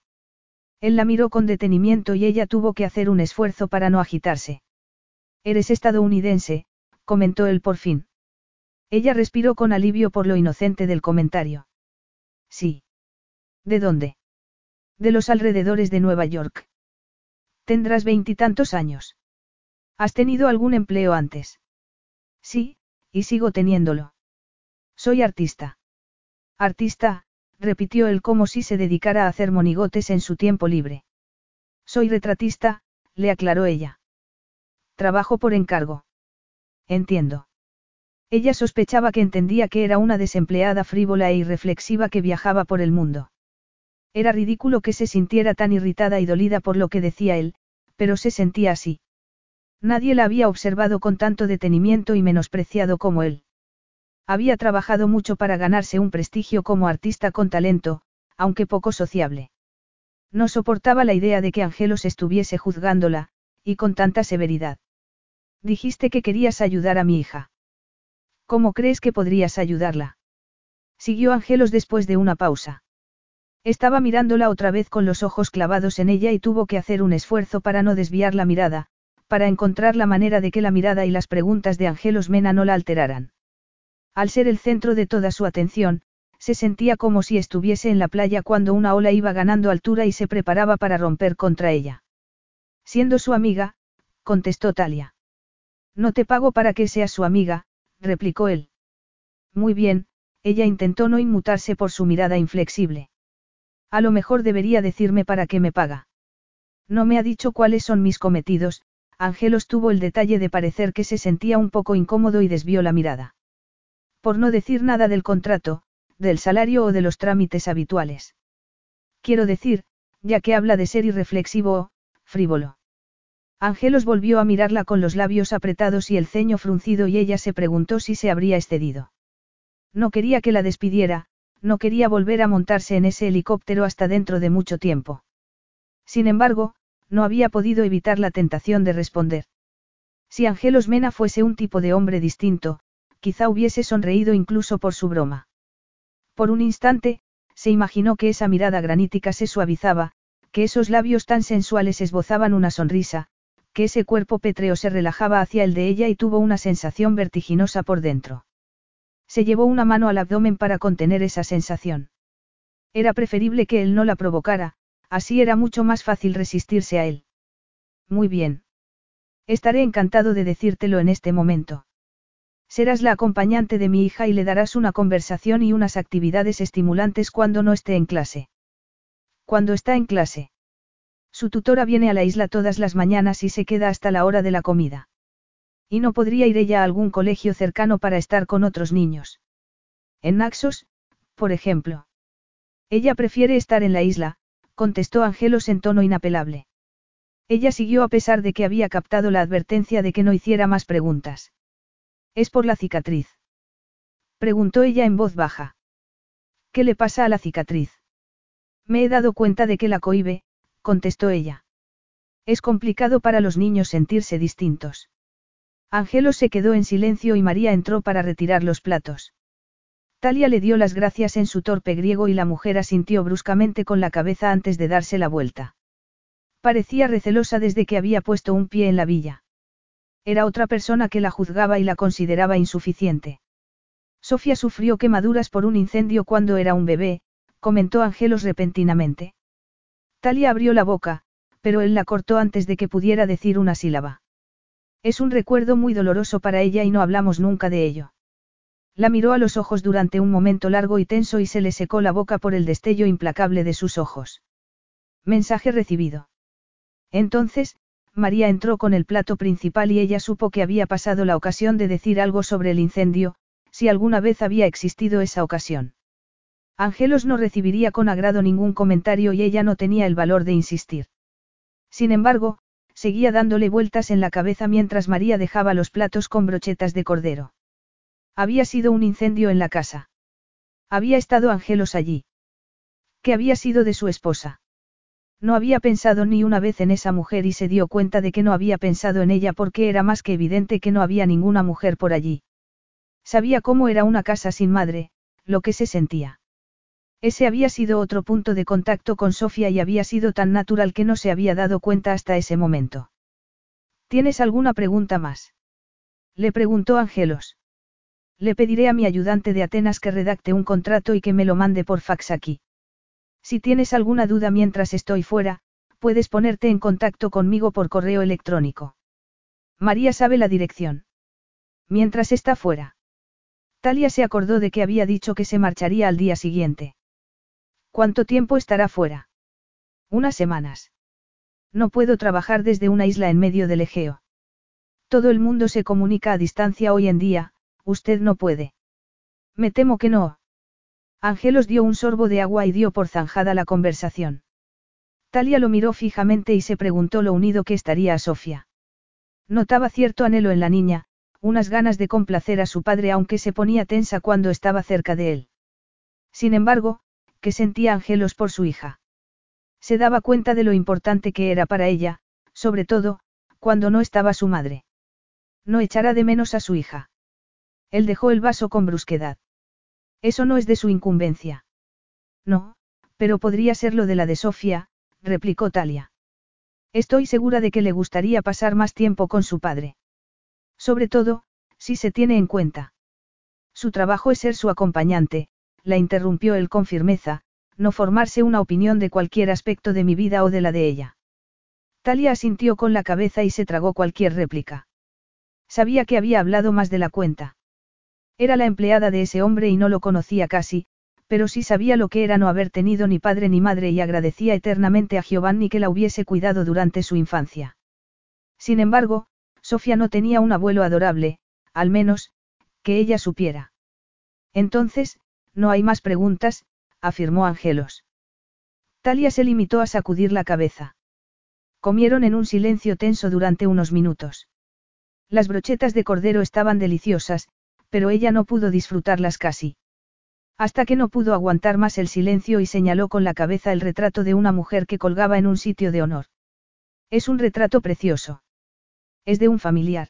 Él la miró con detenimiento y ella tuvo que hacer un esfuerzo para no agitarse. Eres estadounidense, comentó él por fin. Ella respiró con alivio por lo inocente del comentario. Sí. ¿De dónde? De los alrededores de Nueva York. Tendrás veintitantos años. ¿Has tenido algún empleo antes? Sí, y sigo teniéndolo. Soy artista. Artista, repitió él como si se dedicara a hacer monigotes en su tiempo libre. Soy retratista, le aclaró ella. Trabajo por encargo. Entiendo. Ella sospechaba que entendía que era una desempleada frívola e irreflexiva que viajaba por el mundo. Era ridículo que se sintiera tan irritada y dolida por lo que decía él, pero se sentía así. Nadie la había observado con tanto detenimiento y menospreciado como él. Había trabajado mucho para ganarse un prestigio como artista con talento, aunque poco sociable. No soportaba la idea de que Angelos estuviese juzgándola, y con tanta severidad. Dijiste que querías ayudar a mi hija. ¿Cómo crees que podrías ayudarla? Siguió Angelos después de una pausa. Estaba mirándola otra vez con los ojos clavados en ella y tuvo que hacer un esfuerzo para no desviar la mirada, para encontrar la manera de que la mirada y las preguntas de Angelos Mena no la alteraran. Al ser el centro de toda su atención, se sentía como si estuviese en la playa cuando una ola iba ganando altura y se preparaba para romper contra ella. Siendo su amiga, contestó Talia. No te pago para que seas su amiga, replicó él. Muy bien, ella intentó no inmutarse por su mirada inflexible. A lo mejor debería decirme para qué me paga. No me ha dicho cuáles son mis cometidos, Ángelos tuvo el detalle de parecer que se sentía un poco incómodo y desvió la mirada. Por no decir nada del contrato, del salario o de los trámites habituales. Quiero decir, ya que habla de ser irreflexivo o, frívolo. Ángelos volvió a mirarla con los labios apretados y el ceño fruncido y ella se preguntó si se habría excedido. No quería que la despidiera, no quería volver a montarse en ese helicóptero hasta dentro de mucho tiempo. Sin embargo, no había podido evitar la tentación de responder. Si Angelos Mena fuese un tipo de hombre distinto, quizá hubiese sonreído incluso por su broma. Por un instante, se imaginó que esa mirada granítica se suavizaba, que esos labios tan sensuales esbozaban una sonrisa, que ese cuerpo pétreo se relajaba hacia el de ella y tuvo una sensación vertiginosa por dentro. Se llevó una mano al abdomen para contener esa sensación. Era preferible que él no la provocara, así era mucho más fácil resistirse a él. Muy bien. Estaré encantado de decírtelo en este momento. Serás la acompañante de mi hija y le darás una conversación y unas actividades estimulantes cuando no esté en clase. Cuando está en clase. Su tutora viene a la isla todas las mañanas y se queda hasta la hora de la comida. Y no podría ir ella a algún colegio cercano para estar con otros niños. En Naxos, por ejemplo. Ella prefiere estar en la isla, contestó Angelos en tono inapelable. Ella siguió a pesar de que había captado la advertencia de que no hiciera más preguntas. ¿Es por la cicatriz? Preguntó ella en voz baja. ¿Qué le pasa a la cicatriz? Me he dado cuenta de que la cohibe, contestó ella. Es complicado para los niños sentirse distintos. Ángelo se quedó en silencio y María entró para retirar los platos. Talia le dio las gracias en su torpe griego y la mujer asintió bruscamente con la cabeza antes de darse la vuelta. Parecía recelosa desde que había puesto un pie en la villa. Era otra persona que la juzgaba y la consideraba insuficiente. Sofía sufrió quemaduras por un incendio cuando era un bebé, comentó Ángelos repentinamente. Talia abrió la boca, pero él la cortó antes de que pudiera decir una sílaba. Es un recuerdo muy doloroso para ella y no hablamos nunca de ello. La miró a los ojos durante un momento largo y tenso y se le secó la boca por el destello implacable de sus ojos. Mensaje recibido. Entonces, María entró con el plato principal y ella supo que había pasado la ocasión de decir algo sobre el incendio, si alguna vez había existido esa ocasión. Ángelos no recibiría con agrado ningún comentario y ella no tenía el valor de insistir. Sin embargo, seguía dándole vueltas en la cabeza mientras María dejaba los platos con brochetas de cordero. Había sido un incendio en la casa. Había estado Angelos allí. ¿Qué había sido de su esposa? No había pensado ni una vez en esa mujer y se dio cuenta de que no había pensado en ella porque era más que evidente que no había ninguna mujer por allí. Sabía cómo era una casa sin madre, lo que se sentía. Ese había sido otro punto de contacto con Sofía y había sido tan natural que no se había dado cuenta hasta ese momento. ¿Tienes alguna pregunta más? Le preguntó Angelos. Le pediré a mi ayudante de Atenas que redacte un contrato y que me lo mande por fax aquí. Si tienes alguna duda mientras estoy fuera, puedes ponerte en contacto conmigo por correo electrónico. María sabe la dirección. Mientras está fuera. Talia se acordó de que había dicho que se marcharía al día siguiente. ¿Cuánto tiempo estará fuera? Unas semanas. No puedo trabajar desde una isla en medio del Egeo. Todo el mundo se comunica a distancia hoy en día, usted no puede. Me temo que no. Ángelos dio un sorbo de agua y dio por zanjada la conversación. Talia lo miró fijamente y se preguntó lo unido que estaría a Sofía. Notaba cierto anhelo en la niña, unas ganas de complacer a su padre aunque se ponía tensa cuando estaba cerca de él. Sin embargo, que sentía Angelos por su hija. Se daba cuenta de lo importante que era para ella, sobre todo, cuando no estaba su madre. No echará de menos a su hija. Él dejó el vaso con brusquedad. Eso no es de su incumbencia. No, pero podría ser lo de la de Sofía, replicó Talia. Estoy segura de que le gustaría pasar más tiempo con su padre. Sobre todo, si se tiene en cuenta. Su trabajo es ser su acompañante, la interrumpió él con firmeza, no formarse una opinión de cualquier aspecto de mi vida o de la de ella. Talia asintió con la cabeza y se tragó cualquier réplica. Sabía que había hablado más de la cuenta. Era la empleada de ese hombre y no lo conocía casi, pero sí sabía lo que era no haber tenido ni padre ni madre y agradecía eternamente a Giovanni que la hubiese cuidado durante su infancia. Sin embargo, Sofía no tenía un abuelo adorable, al menos, que ella supiera. Entonces, no hay más preguntas, afirmó Angelos. Talia se limitó a sacudir la cabeza. Comieron en un silencio tenso durante unos minutos. Las brochetas de cordero estaban deliciosas, pero ella no pudo disfrutarlas casi. Hasta que no pudo aguantar más el silencio y señaló con la cabeza el retrato de una mujer que colgaba en un sitio de honor. Es un retrato precioso. Es de un familiar.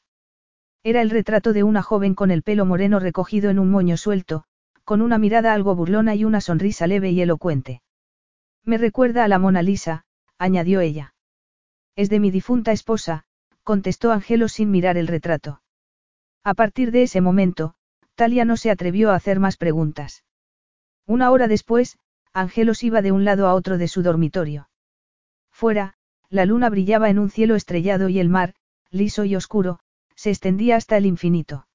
Era el retrato de una joven con el pelo moreno recogido en un moño suelto, con una mirada algo burlona y una sonrisa leve y elocuente. Me recuerda a la Mona Lisa, añadió ella. Es de mi difunta esposa, contestó Angelo sin mirar el retrato. A partir de ese momento, Talia no se atrevió a hacer más preguntas. Una hora después, Angelos iba de un lado a otro de su dormitorio. Fuera, la luna brillaba en un cielo estrellado y el mar, liso y oscuro, se extendía hasta el infinito.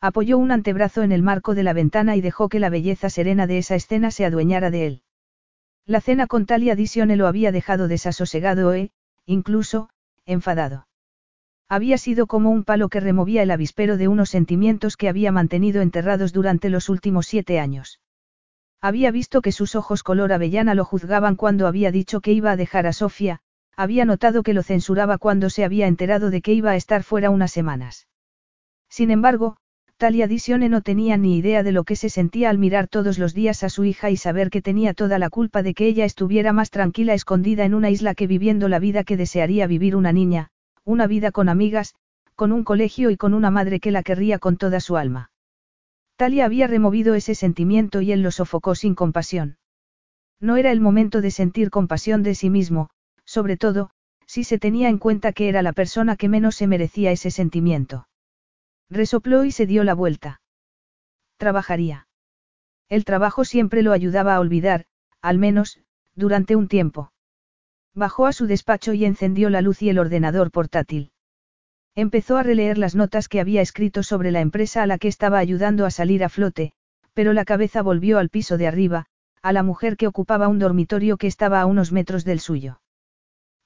Apoyó un antebrazo en el marco de la ventana y dejó que la belleza serena de esa escena se adueñara de él. La cena con Talia Disione lo había dejado desasosegado e, incluso, enfadado. Había sido como un palo que removía el avispero de unos sentimientos que había mantenido enterrados durante los últimos siete años. Había visto que sus ojos color avellana lo juzgaban cuando había dicho que iba a dejar a Sofía, había notado que lo censuraba cuando se había enterado de que iba a estar fuera unas semanas. Sin embargo, Talia Disione no tenía ni idea de lo que se sentía al mirar todos los días a su hija y saber que tenía toda la culpa de que ella estuviera más tranquila escondida en una isla que viviendo la vida que desearía vivir una niña, una vida con amigas, con un colegio y con una madre que la querría con toda su alma. Talia había removido ese sentimiento y él lo sofocó sin compasión. No era el momento de sentir compasión de sí mismo, sobre todo, si se tenía en cuenta que era la persona que menos se merecía ese sentimiento. Resopló y se dio la vuelta. Trabajaría. El trabajo siempre lo ayudaba a olvidar, al menos, durante un tiempo. Bajó a su despacho y encendió la luz y el ordenador portátil. Empezó a releer las notas que había escrito sobre la empresa a la que estaba ayudando a salir a flote, pero la cabeza volvió al piso de arriba, a la mujer que ocupaba un dormitorio que estaba a unos metros del suyo.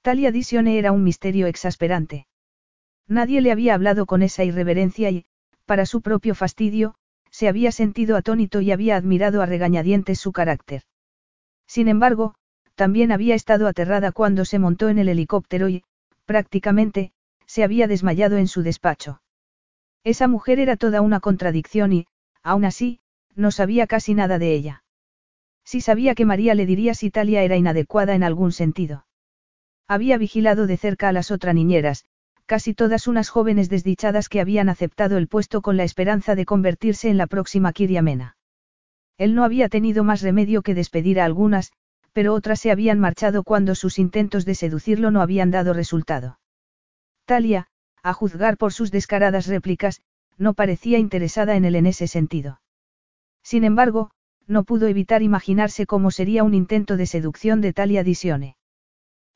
Talia Disione era un misterio exasperante. Nadie le había hablado con esa irreverencia y, para su propio fastidio, se había sentido atónito y había admirado a regañadientes su carácter. Sin embargo, también había estado aterrada cuando se montó en el helicóptero y, prácticamente, se había desmayado en su despacho. Esa mujer era toda una contradicción y, aún así, no sabía casi nada de ella. Sí sabía que María le diría si Talia era inadecuada en algún sentido. Había vigilado de cerca a las otras niñeras, casi todas unas jóvenes desdichadas que habían aceptado el puesto con la esperanza de convertirse en la próxima Kiriamena. Él no había tenido más remedio que despedir a algunas, pero otras se habían marchado cuando sus intentos de seducirlo no habían dado resultado. Talia, a juzgar por sus descaradas réplicas, no parecía interesada en él en ese sentido. Sin embargo, no pudo evitar imaginarse cómo sería un intento de seducción de Talia Disione.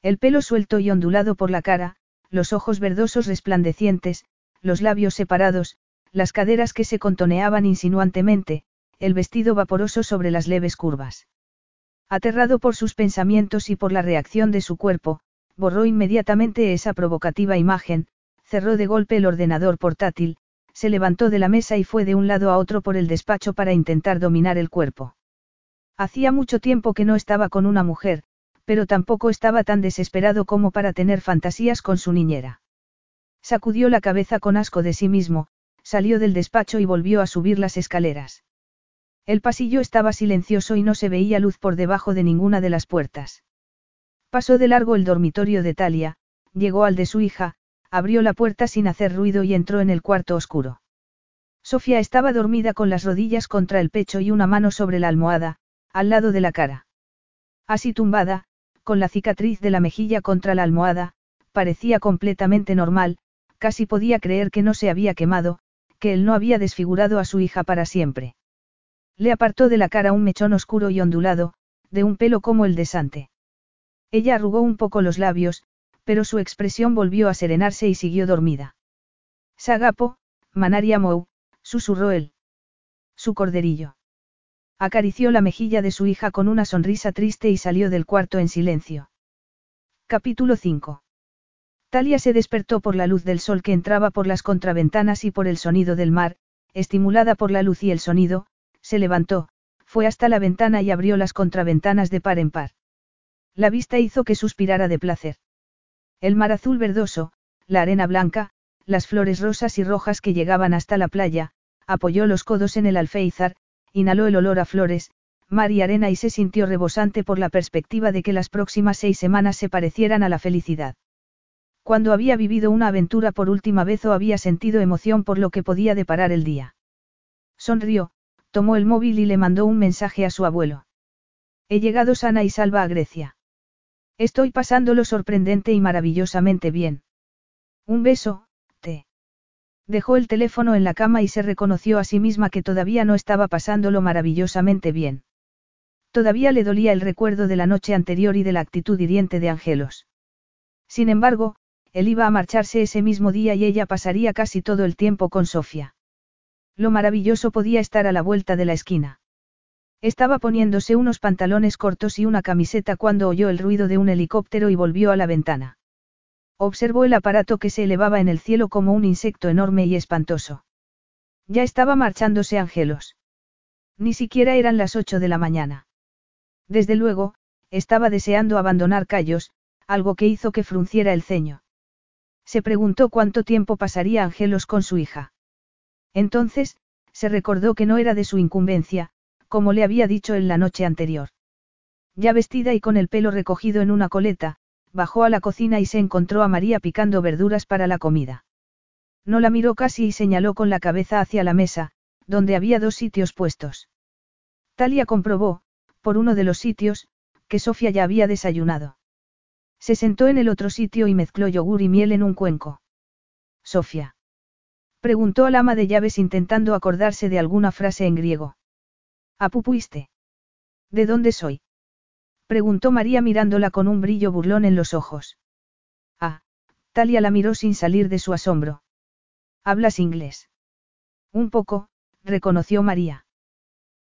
El pelo suelto y ondulado por la cara, los ojos verdosos resplandecientes, los labios separados, las caderas que se contoneaban insinuantemente, el vestido vaporoso sobre las leves curvas. Aterrado por sus pensamientos y por la reacción de su cuerpo, borró inmediatamente esa provocativa imagen, cerró de golpe el ordenador portátil, se levantó de la mesa y fue de un lado a otro por el despacho para intentar dominar el cuerpo. Hacía mucho tiempo que no estaba con una mujer, pero tampoco estaba tan desesperado como para tener fantasías con su niñera. Sacudió la cabeza con asco de sí mismo, salió del despacho y volvió a subir las escaleras. El pasillo estaba silencioso y no se veía luz por debajo de ninguna de las puertas. Pasó de largo el dormitorio de Talia, llegó al de su hija, abrió la puerta sin hacer ruido y entró en el cuarto oscuro. Sofía estaba dormida con las rodillas contra el pecho y una mano sobre la almohada, al lado de la cara. Así tumbada, con la cicatriz de la mejilla contra la almohada, parecía completamente normal, casi podía creer que no se había quemado, que él no había desfigurado a su hija para siempre. Le apartó de la cara un mechón oscuro y ondulado, de un pelo como el de Sante. Ella arrugó un poco los labios, pero su expresión volvió a serenarse y siguió dormida. Sagapo, Manaria Mou, susurró él. Su corderillo. Acarició la mejilla de su hija con una sonrisa triste y salió del cuarto en silencio. Capítulo 5. Talia se despertó por la luz del sol que entraba por las contraventanas y por el sonido del mar, estimulada por la luz y el sonido, se levantó, fue hasta la ventana y abrió las contraventanas de par en par. La vista hizo que suspirara de placer. El mar azul verdoso, la arena blanca, las flores rosas y rojas que llegaban hasta la playa, apoyó los codos en el alféizar, inhaló el olor a flores, mar y arena y se sintió rebosante por la perspectiva de que las próximas seis semanas se parecieran a la felicidad. Cuando había vivido una aventura por última vez o había sentido emoción por lo que podía deparar el día. Sonrió, tomó el móvil y le mandó un mensaje a su abuelo. He llegado sana y salva a Grecia. Estoy pasándolo sorprendente y maravillosamente bien. Un beso, te. Dejó el teléfono en la cama y se reconoció a sí misma que todavía no estaba pasándolo maravillosamente bien. Todavía le dolía el recuerdo de la noche anterior y de la actitud hiriente de Angelos. Sin embargo, él iba a marcharse ese mismo día y ella pasaría casi todo el tiempo con Sofía. Lo maravilloso podía estar a la vuelta de la esquina. Estaba poniéndose unos pantalones cortos y una camiseta cuando oyó el ruido de un helicóptero y volvió a la ventana. Observó el aparato que se elevaba en el cielo como un insecto enorme y espantoso. Ya estaba marchándose Angelos. Ni siquiera eran las ocho de la mañana. Desde luego, estaba deseando abandonar Callos, algo que hizo que frunciera el ceño. Se preguntó cuánto tiempo pasaría Angelos con su hija. Entonces, se recordó que no era de su incumbencia, como le había dicho en la noche anterior. Ya vestida y con el pelo recogido en una coleta, bajó a la cocina y se encontró a María picando verduras para la comida. No la miró casi y señaló con la cabeza hacia la mesa, donde había dos sitios puestos. Talia comprobó, por uno de los sitios, que Sofía ya había desayunado. Se sentó en el otro sitio y mezcló yogur y miel en un cuenco. Sofía. Preguntó al ama de llaves intentando acordarse de alguna frase en griego. ¿Apupuiste? ¿De dónde soy? Preguntó María mirándola con un brillo burlón en los ojos. Ah, Talia la miró sin salir de su asombro. ¿Hablas inglés? Un poco, reconoció María.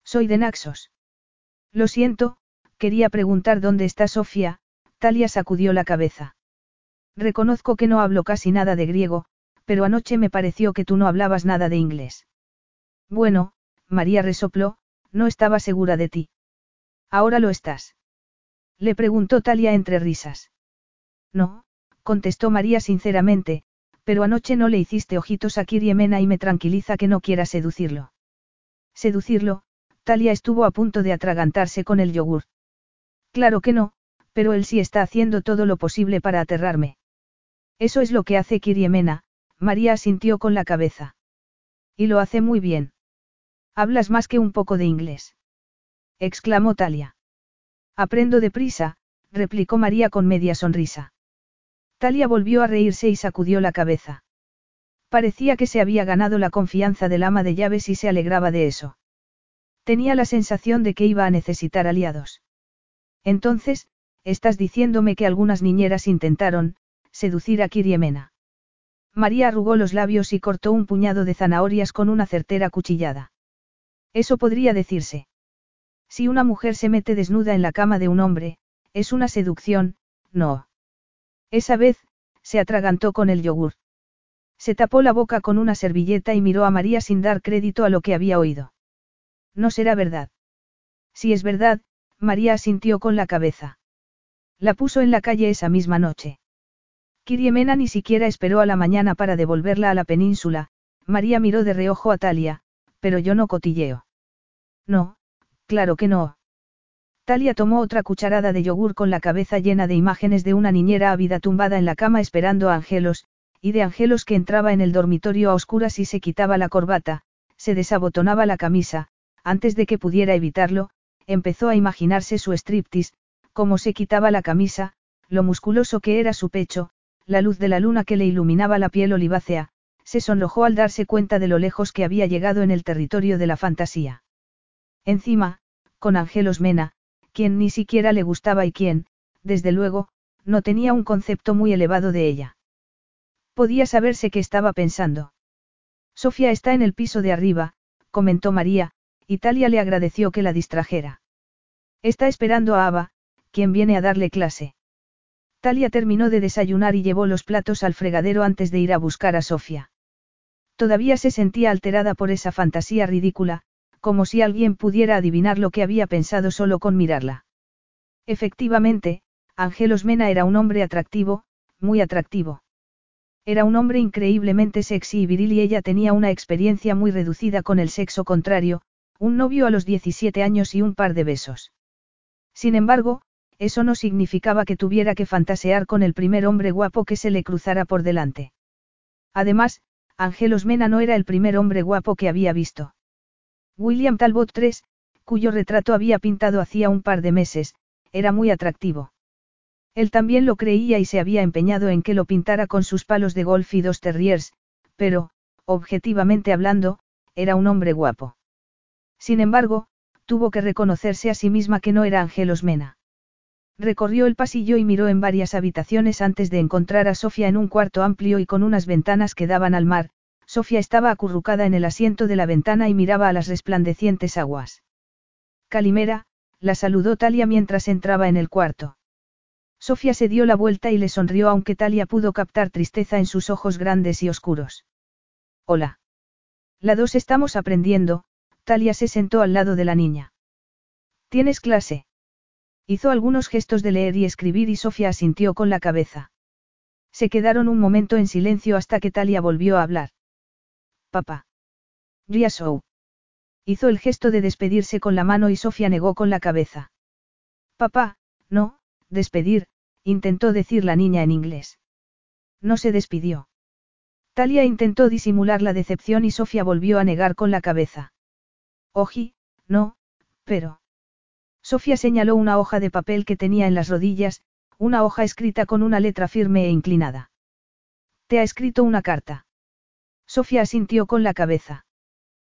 Soy de Naxos. Lo siento, quería preguntar dónde está Sofía, Talia sacudió la cabeza. Reconozco que no hablo casi nada de griego, pero anoche me pareció que tú no hablabas nada de inglés. Bueno, María resopló, no estaba segura de ti. Ahora lo estás. Le preguntó Talia entre risas. No, contestó María sinceramente, pero anoche no le hiciste ojitos a Kiriemena y me tranquiliza que no quiera seducirlo. Seducirlo, Talia estuvo a punto de atragantarse con el yogur. Claro que no, pero él sí está haciendo todo lo posible para aterrarme. Eso es lo que hace Kiriemena, María asintió con la cabeza. Y lo hace muy bien. Hablas más que un poco de inglés. exclamó Talia. Aprendo deprisa, replicó María con media sonrisa. Talia volvió a reírse y sacudió la cabeza. Parecía que se había ganado la confianza del ama de llaves y se alegraba de eso. Tenía la sensación de que iba a necesitar aliados. Entonces, estás diciéndome que algunas niñeras intentaron, seducir a Kiriemena. María arrugó los labios y cortó un puñado de zanahorias con una certera cuchillada. Eso podría decirse. Si una mujer se mete desnuda en la cama de un hombre, es una seducción, no. Esa vez, se atragantó con el yogur. Se tapó la boca con una servilleta y miró a María sin dar crédito a lo que había oído. No será verdad. Si es verdad, María asintió con la cabeza. La puso en la calle esa misma noche. Kiriemena ni siquiera esperó a la mañana para devolverla a la península, María miró de reojo a Talia, pero yo no cotilleo. No, claro que no. Talia tomó otra cucharada de yogur con la cabeza llena de imágenes de una niñera ávida tumbada en la cama esperando a Angelos, y de Angelos que entraba en el dormitorio a oscuras y se quitaba la corbata, se desabotonaba la camisa, antes de que pudiera evitarlo, empezó a imaginarse su striptease, cómo se quitaba la camisa, lo musculoso que era su pecho, la luz de la luna que le iluminaba la piel olivácea, se sonrojó al darse cuenta de lo lejos que había llegado en el territorio de la fantasía. Encima, con Angelos Mena, quien ni siquiera le gustaba y quien, desde luego, no tenía un concepto muy elevado de ella. Podía saberse qué estaba pensando. Sofía está en el piso de arriba, comentó María, Italia le agradeció que la distrajera. Está esperando a Ava, quien viene a darle clase. Talia terminó de desayunar y llevó los platos al fregadero antes de ir a buscar a Sofía. Todavía se sentía alterada por esa fantasía ridícula, como si alguien pudiera adivinar lo que había pensado solo con mirarla. Efectivamente, Angelos Mena era un hombre atractivo, muy atractivo. Era un hombre increíblemente sexy y viril y ella tenía una experiencia muy reducida con el sexo contrario, un novio a los 17 años y un par de besos. Sin embargo, eso no significaba que tuviera que fantasear con el primer hombre guapo que se le cruzara por delante. Además, Angelos Mena no era el primer hombre guapo que había visto. William Talbot III, cuyo retrato había pintado hacía un par de meses, era muy atractivo. Él también lo creía y se había empeñado en que lo pintara con sus palos de golf y dos terriers, pero, objetivamente hablando, era un hombre guapo. Sin embargo, tuvo que reconocerse a sí misma que no era Angelos Mena. Recorrió el pasillo y miró en varias habitaciones antes de encontrar a Sofía en un cuarto amplio y con unas ventanas que daban al mar. Sofía estaba acurrucada en el asiento de la ventana y miraba a las resplandecientes aguas. Calimera, la saludó Talia mientras entraba en el cuarto. Sofía se dio la vuelta y le sonrió aunque Talia pudo captar tristeza en sus ojos grandes y oscuros. Hola. La dos estamos aprendiendo, Talia se sentó al lado de la niña. ¿Tienes clase? Hizo algunos gestos de leer y escribir y Sofía asintió con la cabeza. Se quedaron un momento en silencio hasta que Talia volvió a hablar. Papá. Riasou. Hizo el gesto de despedirse con la mano y Sofía negó con la cabeza. Papá, no, despedir, intentó decir la niña en inglés. No se despidió. Talia intentó disimular la decepción y Sofía volvió a negar con la cabeza. Oji, no, pero. Sofía señaló una hoja de papel que tenía en las rodillas, una hoja escrita con una letra firme e inclinada. Te ha escrito una carta. Sofía asintió con la cabeza.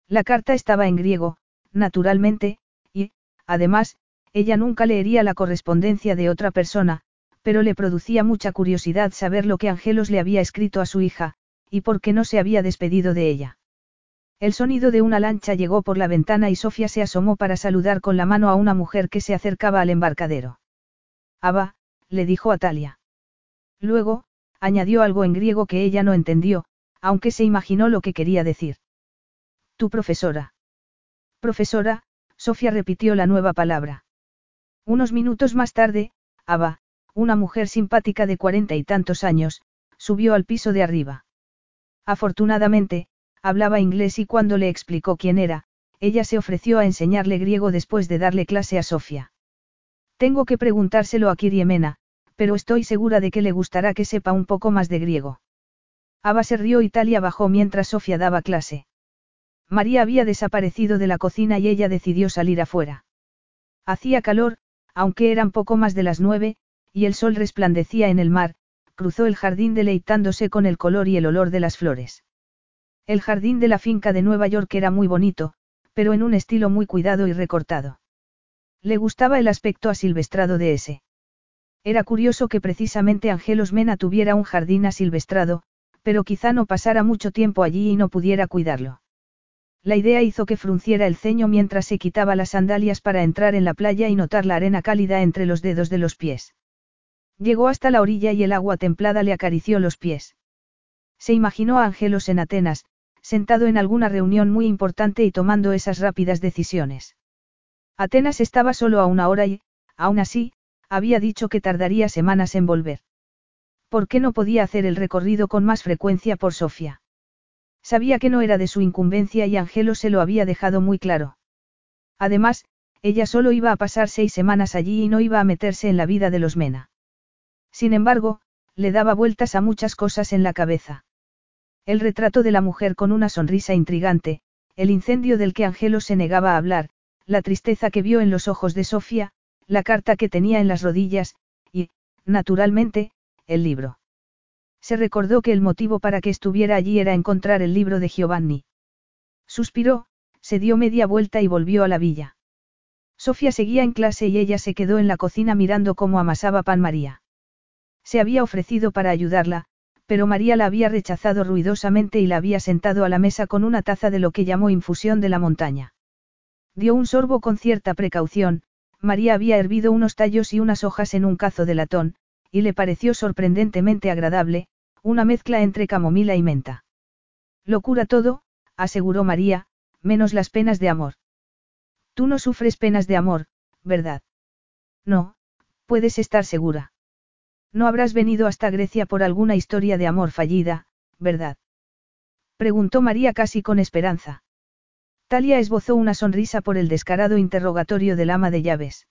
La carta estaba en griego, naturalmente, y, además, ella nunca leería la correspondencia de otra persona, pero le producía mucha curiosidad saber lo que Angelos le había escrito a su hija, y por qué no se había despedido de ella. El sonido de una lancha llegó por la ventana y Sofía se asomó para saludar con la mano a una mujer que se acercaba al embarcadero. Abba, le dijo a Talia. Luego, añadió algo en griego que ella no entendió, aunque se imaginó lo que quería decir. Tu profesora. Profesora, Sofía repitió la nueva palabra. Unos minutos más tarde, Abba, una mujer simpática de cuarenta y tantos años, subió al piso de arriba. Afortunadamente, hablaba inglés y cuando le explicó quién era, ella se ofreció a enseñarle griego después de darle clase a Sofía. Tengo que preguntárselo a Kiriemena, pero estoy segura de que le gustará que sepa un poco más de griego. Aba se rió y Talia bajó mientras Sofía daba clase. María había desaparecido de la cocina y ella decidió salir afuera. Hacía calor, aunque eran poco más de las nueve, y el sol resplandecía en el mar, cruzó el jardín deleitándose con el color y el olor de las flores. El jardín de la finca de Nueva York era muy bonito, pero en un estilo muy cuidado y recortado. Le gustaba el aspecto asilvestrado de ese. Era curioso que precisamente Angelos Mena tuviera un jardín asilvestrado, pero quizá no pasara mucho tiempo allí y no pudiera cuidarlo. La idea hizo que frunciera el ceño mientras se quitaba las sandalias para entrar en la playa y notar la arena cálida entre los dedos de los pies. Llegó hasta la orilla y el agua templada le acarició los pies. Se imaginó a Angelos en Atenas, sentado en alguna reunión muy importante y tomando esas rápidas decisiones. Atenas estaba solo a una hora y, aún así, había dicho que tardaría semanas en volver. ¿Por qué no podía hacer el recorrido con más frecuencia por Sofía? Sabía que no era de su incumbencia y Angelo se lo había dejado muy claro. Además, ella solo iba a pasar seis semanas allí y no iba a meterse en la vida de los Mena. Sin embargo, le daba vueltas a muchas cosas en la cabeza. El retrato de la mujer con una sonrisa intrigante, el incendio del que Angelo se negaba a hablar, la tristeza que vio en los ojos de Sofía, la carta que tenía en las rodillas, y, naturalmente, el libro. Se recordó que el motivo para que estuviera allí era encontrar el libro de Giovanni. Suspiró, se dio media vuelta y volvió a la villa. Sofía seguía en clase y ella se quedó en la cocina mirando cómo amasaba pan María. Se había ofrecido para ayudarla, pero María la había rechazado ruidosamente y la había sentado a la mesa con una taza de lo que llamó infusión de la montaña. Dio un sorbo con cierta precaución, María había hervido unos tallos y unas hojas en un cazo de latón, y le pareció sorprendentemente agradable, una mezcla entre camomila y menta. Lo cura todo, aseguró María, menos las penas de amor. Tú no sufres penas de amor, ¿verdad? No, puedes estar segura. No habrás venido hasta Grecia por alguna historia de amor fallida, ¿verdad? Preguntó María casi con esperanza. Talia esbozó una sonrisa por el descarado interrogatorio del ama de llaves.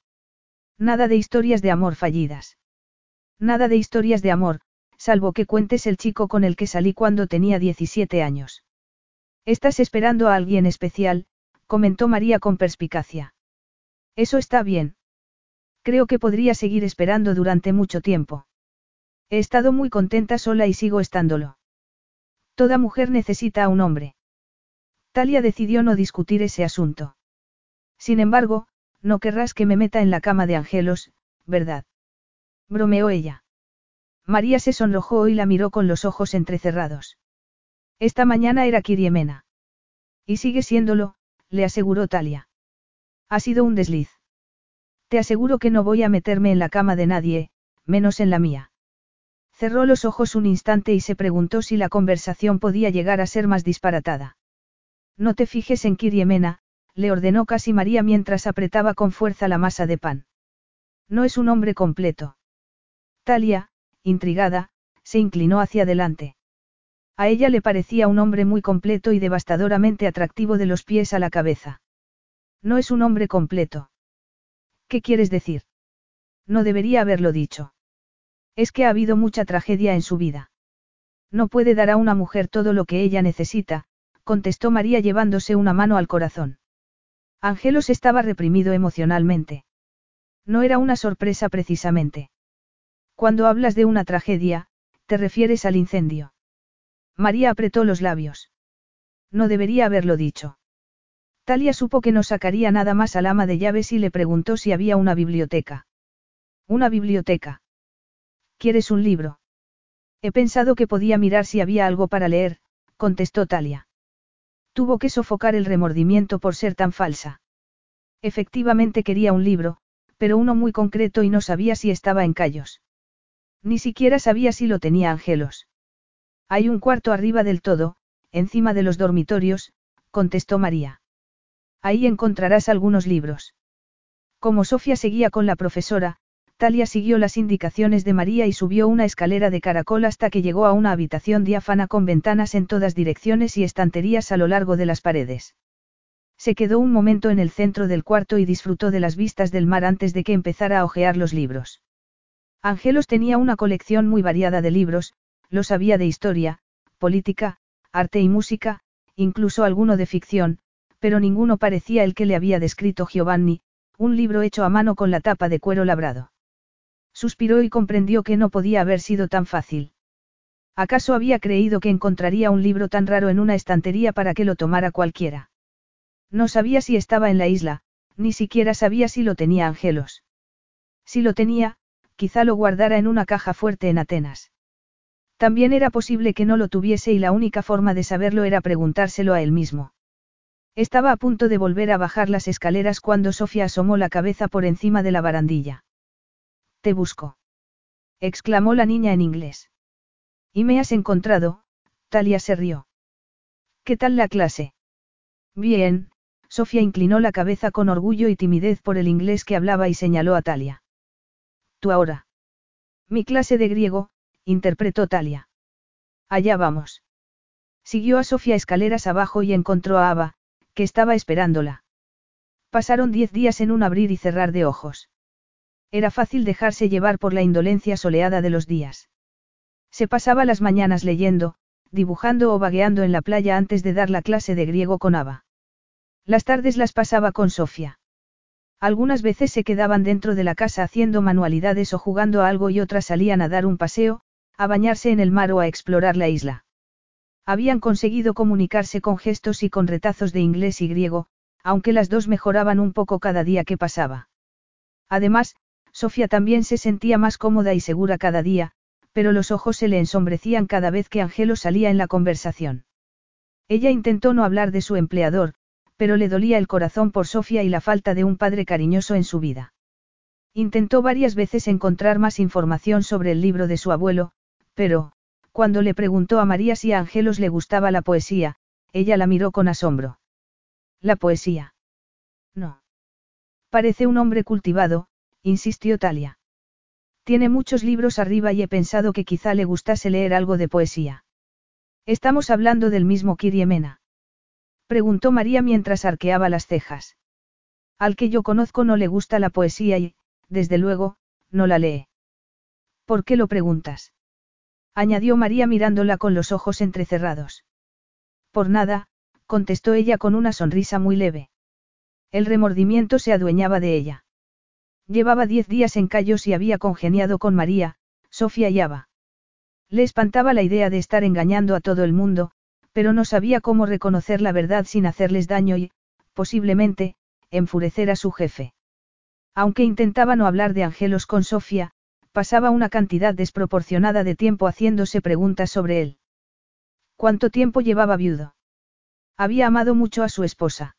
Nada de historias de amor fallidas. Nada de historias de amor, salvo que cuentes el chico con el que salí cuando tenía 17 años. Estás esperando a alguien especial, comentó María con perspicacia. Eso está bien. Creo que podría seguir esperando durante mucho tiempo. He estado muy contenta sola y sigo estándolo. Toda mujer necesita a un hombre. Talia decidió no discutir ese asunto. Sin embargo, no querrás que me meta en la cama de Angelos, ¿verdad? Bromeó ella. María se sonrojó y la miró con los ojos entrecerrados. Esta mañana era Kiriemena. Y sigue siéndolo, le aseguró Talia. Ha sido un desliz. Te aseguro que no voy a meterme en la cama de nadie, menos en la mía. Cerró los ojos un instante y se preguntó si la conversación podía llegar a ser más disparatada. No te fijes en Kiriemena, le ordenó casi María mientras apretaba con fuerza la masa de pan. No es un hombre completo. Talia, intrigada, se inclinó hacia adelante. A ella le parecía un hombre muy completo y devastadoramente atractivo de los pies a la cabeza. No es un hombre completo. ¿Qué quieres decir? No debería haberlo dicho. Es que ha habido mucha tragedia en su vida. No puede dar a una mujer todo lo que ella necesita, contestó María llevándose una mano al corazón. Ángelos estaba reprimido emocionalmente. No era una sorpresa precisamente. Cuando hablas de una tragedia, te refieres al incendio. María apretó los labios. No debería haberlo dicho. Talia supo que no sacaría nada más al ama de llaves y le preguntó si había una biblioteca. Una biblioteca. ¿Quieres un libro? He pensado que podía mirar si había algo para leer, contestó Talia. Tuvo que sofocar el remordimiento por ser tan falsa. Efectivamente quería un libro, pero uno muy concreto y no sabía si estaba en callos. Ni siquiera sabía si lo tenía Angelos. Hay un cuarto arriba del todo, encima de los dormitorios, contestó María. Ahí encontrarás algunos libros. Como Sofía seguía con la profesora, Talia siguió las indicaciones de María y subió una escalera de caracol hasta que llegó a una habitación diáfana con ventanas en todas direcciones y estanterías a lo largo de las paredes. Se quedó un momento en el centro del cuarto y disfrutó de las vistas del mar antes de que empezara a hojear los libros. Angelos tenía una colección muy variada de libros, los había de historia, política, arte y música, incluso alguno de ficción, pero ninguno parecía el que le había descrito Giovanni, un libro hecho a mano con la tapa de cuero labrado. Suspiró y comprendió que no podía haber sido tan fácil. ¿Acaso había creído que encontraría un libro tan raro en una estantería para que lo tomara cualquiera? No sabía si estaba en la isla, ni siquiera sabía si lo tenía Angelos. Si lo tenía, quizá lo guardara en una caja fuerte en Atenas. También era posible que no lo tuviese y la única forma de saberlo era preguntárselo a él mismo. Estaba a punto de volver a bajar las escaleras cuando Sofía asomó la cabeza por encima de la barandilla. Te busco. exclamó la niña en inglés. Y me has encontrado, Talia se rió. ¿Qué tal la clase? Bien, Sofía inclinó la cabeza con orgullo y timidez por el inglés que hablaba y señaló a Talia. Tú ahora. Mi clase de griego, interpretó Talia. Allá vamos. Siguió a Sofía escaleras abajo y encontró a Ava, que estaba esperándola. Pasaron diez días en un abrir y cerrar de ojos. Era fácil dejarse llevar por la indolencia soleada de los días. Se pasaba las mañanas leyendo, dibujando o vagueando en la playa antes de dar la clase de griego con Ava. Las tardes las pasaba con Sofía. Algunas veces se quedaban dentro de la casa haciendo manualidades o jugando a algo y otras salían a dar un paseo, a bañarse en el mar o a explorar la isla. Habían conseguido comunicarse con gestos y con retazos de inglés y griego, aunque las dos mejoraban un poco cada día que pasaba. Además, Sofía también se sentía más cómoda y segura cada día, pero los ojos se le ensombrecían cada vez que Angelo salía en la conversación. Ella intentó no hablar de su empleador, pero le dolía el corazón por Sofía y la falta de un padre cariñoso en su vida. Intentó varias veces encontrar más información sobre el libro de su abuelo, pero, cuando le preguntó a María si a Angelos le gustaba la poesía, ella la miró con asombro. ¿La poesía? No. Parece un hombre cultivado, insistió Talia. Tiene muchos libros arriba y he pensado que quizá le gustase leer algo de poesía. ¿Estamos hablando del mismo Kiriemena? Preguntó María mientras arqueaba las cejas. Al que yo conozco no le gusta la poesía y, desde luego, no la lee. ¿Por qué lo preguntas? añadió María mirándola con los ojos entrecerrados. Por nada, contestó ella con una sonrisa muy leve. El remordimiento se adueñaba de ella. Llevaba diez días en Cayos y había congeniado con María, Sofía y Ava. Le espantaba la idea de estar engañando a todo el mundo, pero no sabía cómo reconocer la verdad sin hacerles daño y, posiblemente, enfurecer a su jefe. Aunque intentaba no hablar de Angelos con Sofía, pasaba una cantidad desproporcionada de tiempo haciéndose preguntas sobre él. ¿Cuánto tiempo llevaba viudo? Había amado mucho a su esposa.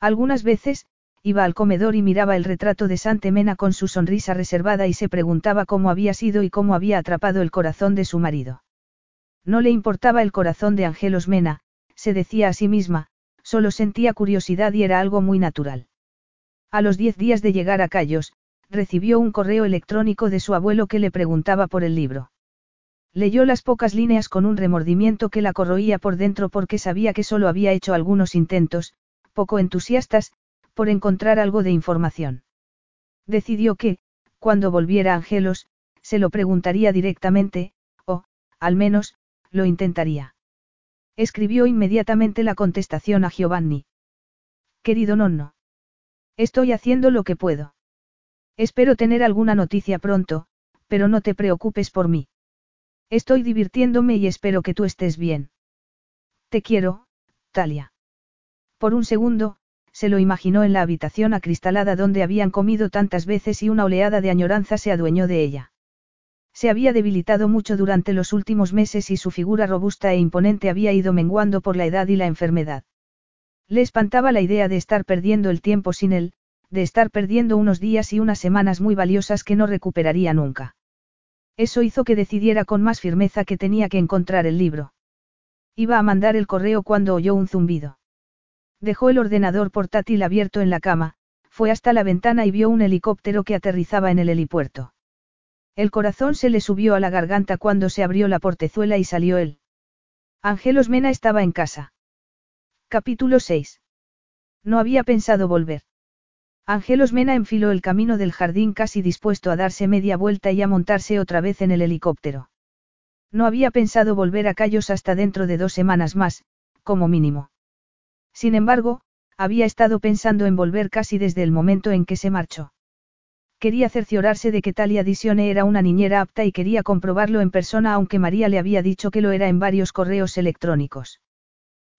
Algunas veces, iba al comedor y miraba el retrato de Sante Mena con su sonrisa reservada y se preguntaba cómo había sido y cómo había atrapado el corazón de su marido. No le importaba el corazón de Angelos Mena, se decía a sí misma, solo sentía curiosidad y era algo muy natural. A los diez días de llegar a Cayos, recibió un correo electrónico de su abuelo que le preguntaba por el libro. Leyó las pocas líneas con un remordimiento que la corroía por dentro porque sabía que solo había hecho algunos intentos, poco entusiastas, por encontrar algo de información. Decidió que, cuando volviera a Angelos, se lo preguntaría directamente, o, al menos, lo intentaría. Escribió inmediatamente la contestación a Giovanni. Querido nonno. Estoy haciendo lo que puedo. Espero tener alguna noticia pronto, pero no te preocupes por mí. Estoy divirtiéndome y espero que tú estés bien. Te quiero, Talia. Por un segundo, se lo imaginó en la habitación acristalada donde habían comido tantas veces y una oleada de añoranza se adueñó de ella. Se había debilitado mucho durante los últimos meses y su figura robusta e imponente había ido menguando por la edad y la enfermedad. Le espantaba la idea de estar perdiendo el tiempo sin él, de estar perdiendo unos días y unas semanas muy valiosas que no recuperaría nunca. Eso hizo que decidiera con más firmeza que tenía que encontrar el libro. Iba a mandar el correo cuando oyó un zumbido. Dejó el ordenador portátil abierto en la cama, fue hasta la ventana y vio un helicóptero que aterrizaba en el helipuerto. El corazón se le subió a la garganta cuando se abrió la portezuela y salió él. Ángelos Mena estaba en casa. Capítulo 6. No había pensado volver. Ángelos Mena enfiló el camino del jardín casi dispuesto a darse media vuelta y a montarse otra vez en el helicóptero. No había pensado volver a Cayos hasta dentro de dos semanas más, como mínimo. Sin embargo, había estado pensando en volver casi desde el momento en que se marchó. Quería cerciorarse de que Talia Disione era una niñera apta y quería comprobarlo en persona aunque María le había dicho que lo era en varios correos electrónicos.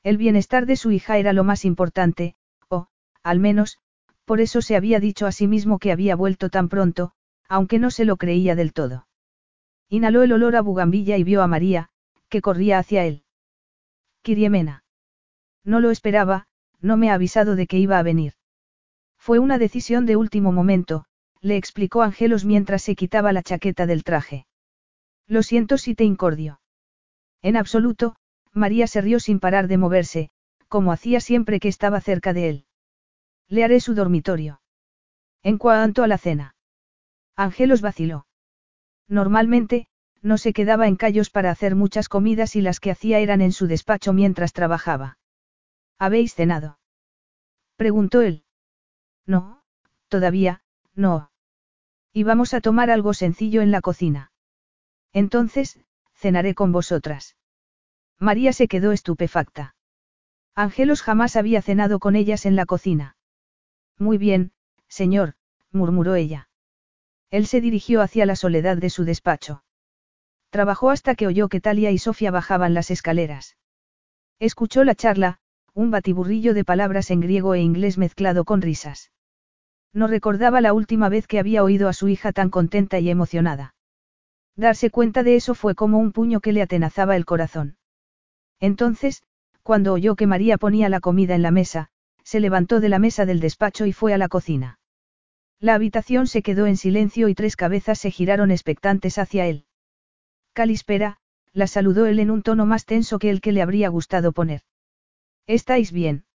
El bienestar de su hija era lo más importante, o, al menos, por eso se había dicho a sí mismo que había vuelto tan pronto, aunque no se lo creía del todo. Inhaló el olor a bugambilla y vio a María, que corría hacia él. Kiriemena. No lo esperaba, no me ha avisado de que iba a venir. Fue una decisión de último momento, le explicó Angelos mientras se quitaba la chaqueta del traje. Lo siento si te incordio. En absoluto, María se rió sin parar de moverse, como hacía siempre que estaba cerca de él. Le haré su dormitorio. En cuanto a la cena. Angelos vaciló. Normalmente, no se quedaba en callos para hacer muchas comidas y las que hacía eran en su despacho mientras trabajaba. ¿Habéis cenado? Preguntó él. No, todavía, no. Y vamos a tomar algo sencillo en la cocina. Entonces, cenaré con vosotras. María se quedó estupefacta. Ángelos jamás había cenado con ellas en la cocina. Muy bien, señor, murmuró ella. Él se dirigió hacia la soledad de su despacho. Trabajó hasta que oyó que Talia y Sofía bajaban las escaleras. Escuchó la charla, un batiburrillo de palabras en griego e inglés mezclado con risas. No recordaba la última vez que había oído a su hija tan contenta y emocionada. Darse cuenta de eso fue como un puño que le atenazaba el corazón. Entonces, cuando oyó que María ponía la comida en la mesa, se levantó de la mesa del despacho y fue a la cocina. La habitación se quedó en silencio y tres cabezas se giraron expectantes hacia él. Calispera, la saludó él en un tono más tenso que el que le habría gustado poner. ¿Estáis bien?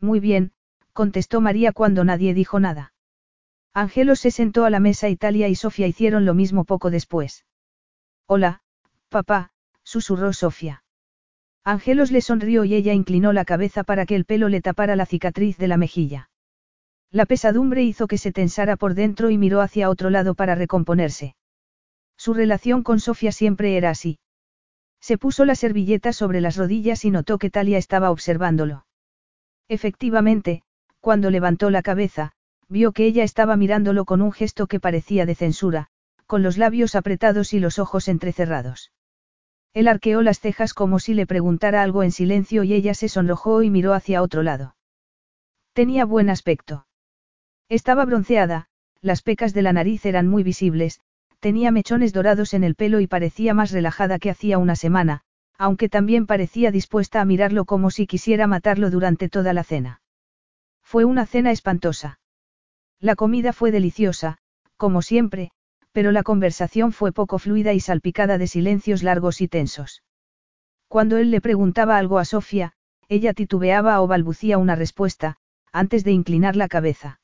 Muy bien, contestó María cuando nadie dijo nada. Ángelo se sentó a la mesa y Talia y Sofía hicieron lo mismo poco después. Hola, papá, susurró Sofía. Ángelos le sonrió y ella inclinó la cabeza para que el pelo le tapara la cicatriz de la mejilla. La pesadumbre hizo que se tensara por dentro y miró hacia otro lado para recomponerse. Su relación con Sofía siempre era así. Se puso la servilleta sobre las rodillas y notó que Talia estaba observándolo. Efectivamente, cuando levantó la cabeza, vio que ella estaba mirándolo con un gesto que parecía de censura, con los labios apretados y los ojos entrecerrados. Él arqueó las cejas como si le preguntara algo en silencio y ella se sonrojó y miró hacia otro lado. Tenía buen aspecto. Estaba bronceada, las pecas de la nariz eran muy visibles, tenía mechones dorados en el pelo y parecía más relajada que hacía una semana, aunque también parecía dispuesta a mirarlo como si quisiera matarlo durante toda la cena. Fue una cena espantosa. La comida fue deliciosa, como siempre, pero la conversación fue poco fluida y salpicada de silencios largos y tensos. Cuando él le preguntaba algo a Sofía, ella titubeaba o balbucía una respuesta, antes de inclinar la cabeza.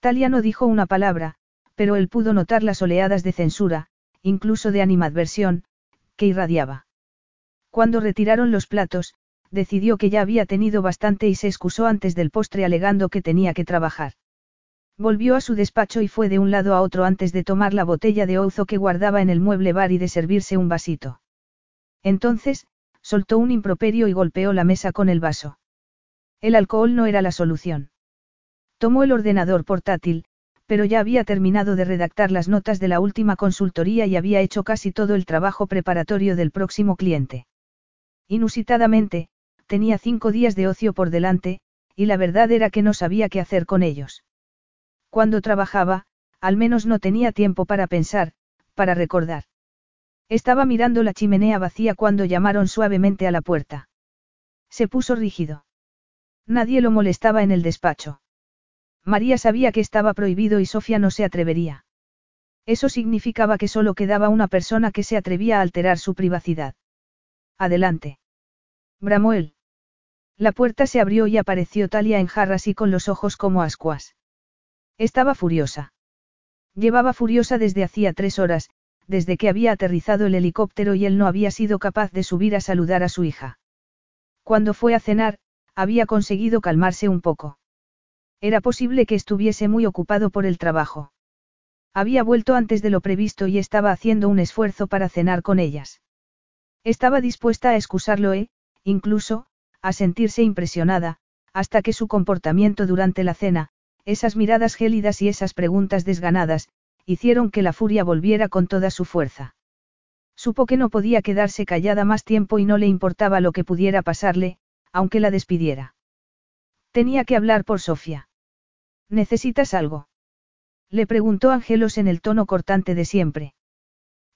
Talia no dijo una palabra, pero él pudo notar las oleadas de censura, incluso de animadversión, que irradiaba. Cuando retiraron los platos, decidió que ya había tenido bastante y se excusó antes del postre alegando que tenía que trabajar. Volvió a su despacho y fue de un lado a otro antes de tomar la botella de ouzo que guardaba en el mueble bar y de servirse un vasito. Entonces, soltó un improperio y golpeó la mesa con el vaso. El alcohol no era la solución. Tomó el ordenador portátil, pero ya había terminado de redactar las notas de la última consultoría y había hecho casi todo el trabajo preparatorio del próximo cliente. Inusitadamente, tenía cinco días de ocio por delante, y la verdad era que no sabía qué hacer con ellos. Cuando trabajaba, al menos no tenía tiempo para pensar, para recordar. Estaba mirando la chimenea vacía cuando llamaron suavemente a la puerta. Se puso rígido. Nadie lo molestaba en el despacho. María sabía que estaba prohibido y Sofía no se atrevería. Eso significaba que solo quedaba una persona que se atrevía a alterar su privacidad. Adelante. Bramó. La puerta se abrió y apareció Talia en jarras y con los ojos como ascuas. Estaba furiosa. Llevaba furiosa desde hacía tres horas, desde que había aterrizado el helicóptero y él no había sido capaz de subir a saludar a su hija. Cuando fue a cenar, había conseguido calmarse un poco. Era posible que estuviese muy ocupado por el trabajo. Había vuelto antes de lo previsto y estaba haciendo un esfuerzo para cenar con ellas. Estaba dispuesta a excusarlo e, incluso, a sentirse impresionada, hasta que su comportamiento durante la cena, esas miradas gélidas y esas preguntas desganadas, hicieron que la furia volviera con toda su fuerza. Supo que no podía quedarse callada más tiempo y no le importaba lo que pudiera pasarle, aunque la despidiera. Tenía que hablar por Sofía. ¿Necesitas algo? Le preguntó Angelos en el tono cortante de siempre.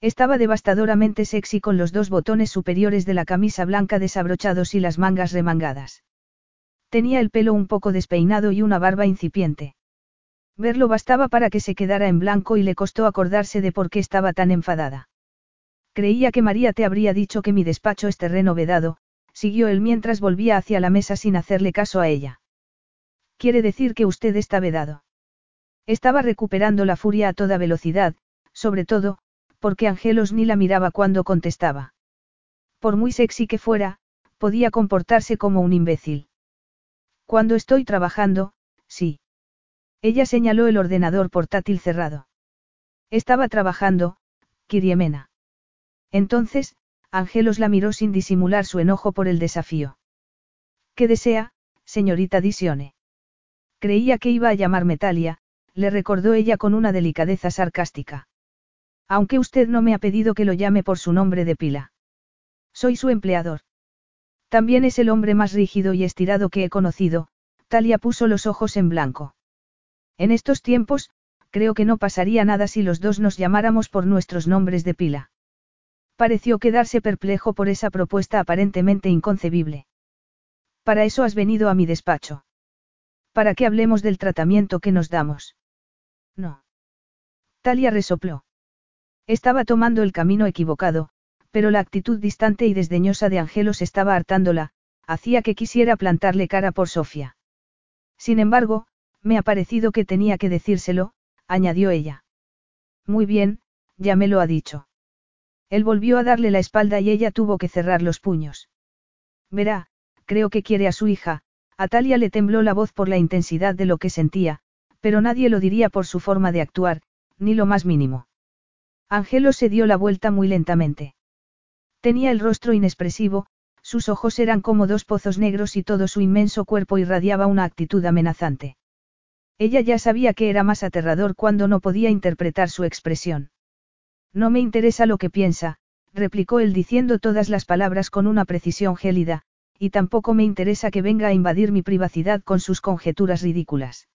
Estaba devastadoramente sexy con los dos botones superiores de la camisa blanca desabrochados y las mangas remangadas. Tenía el pelo un poco despeinado y una barba incipiente. Verlo bastaba para que se quedara en blanco y le costó acordarse de por qué estaba tan enfadada. Creía que María te habría dicho que mi despacho es terreno vedado, siguió él mientras volvía hacia la mesa sin hacerle caso a ella. Quiere decir que usted está vedado. Estaba recuperando la furia a toda velocidad, sobre todo, porque Angelos ni la miraba cuando contestaba. Por muy sexy que fuera, podía comportarse como un imbécil. Cuando estoy trabajando, sí. Ella señaló el ordenador portátil cerrado. Estaba trabajando, Kiriemena. Entonces, Angelos la miró sin disimular su enojo por el desafío. ¿Qué desea, señorita Disione? Creía que iba a llamarme Talia, le recordó ella con una delicadeza sarcástica. Aunque usted no me ha pedido que lo llame por su nombre de pila. Soy su empleador. También es el hombre más rígido y estirado que he conocido, Talia puso los ojos en blanco. En estos tiempos, creo que no pasaría nada si los dos nos llamáramos por nuestros nombres de pila. Pareció quedarse perplejo por esa propuesta aparentemente inconcebible. Para eso has venido a mi despacho. Para que hablemos del tratamiento que nos damos. No. Talia resopló. Estaba tomando el camino equivocado, pero la actitud distante y desdeñosa de Angelos estaba hartándola, hacía que quisiera plantarle cara por Sofía. Sin embargo, me ha parecido que tenía que decírselo, añadió ella. Muy bien, ya me lo ha dicho. Él volvió a darle la espalda y ella tuvo que cerrar los puños. Verá, creo que quiere a su hija, A Talia le tembló la voz por la intensidad de lo que sentía, pero nadie lo diría por su forma de actuar, ni lo más mínimo. Angelo se dio la vuelta muy lentamente. Tenía el rostro inexpresivo, sus ojos eran como dos pozos negros y todo su inmenso cuerpo irradiaba una actitud amenazante. Ella ya sabía que era más aterrador cuando no podía interpretar su expresión. No me interesa lo que piensa, replicó él diciendo todas las palabras con una precisión gélida, y tampoco me interesa que venga a invadir mi privacidad con sus conjeturas ridículas.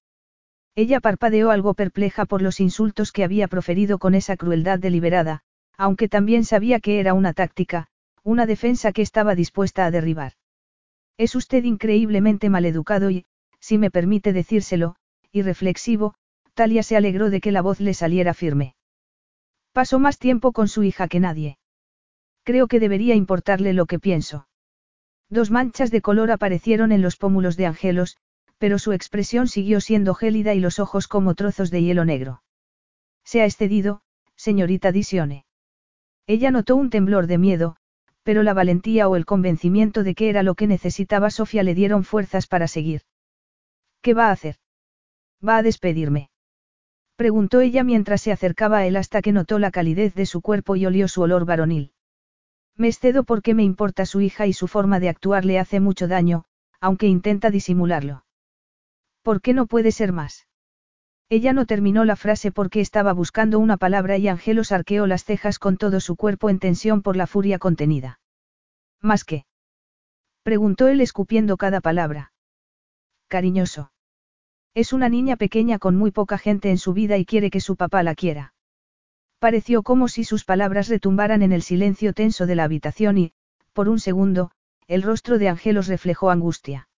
Ella parpadeó algo perpleja por los insultos que había proferido con esa crueldad deliberada, aunque también sabía que era una táctica, una defensa que estaba dispuesta a derribar. Es usted increíblemente maleducado y, si me permite decírselo, irreflexivo, Talia se alegró de que la voz le saliera firme. Pasó más tiempo con su hija que nadie. Creo que debería importarle lo que pienso. Dos manchas de color aparecieron en los pómulos de Angelos, pero su expresión siguió siendo gélida y los ojos como trozos de hielo negro. Se ha excedido, señorita Disione. Ella notó un temblor de miedo, pero la valentía o el convencimiento de que era lo que necesitaba Sofía le dieron fuerzas para seguir. ¿Qué va a hacer? ¿Va a despedirme? Preguntó ella mientras se acercaba a él hasta que notó la calidez de su cuerpo y olió su olor varonil. Me excedo porque me importa su hija y su forma de actuar le hace mucho daño, aunque intenta disimularlo. ¿Por qué no puede ser más? Ella no terminó la frase porque estaba buscando una palabra y Angelos arqueó las cejas con todo su cuerpo en tensión por la furia contenida. ¿Más qué? Preguntó él escupiendo cada palabra. Cariñoso. Es una niña pequeña con muy poca gente en su vida y quiere que su papá la quiera. Pareció como si sus palabras retumbaran en el silencio tenso de la habitación y, por un segundo, el rostro de Angelos reflejó angustia.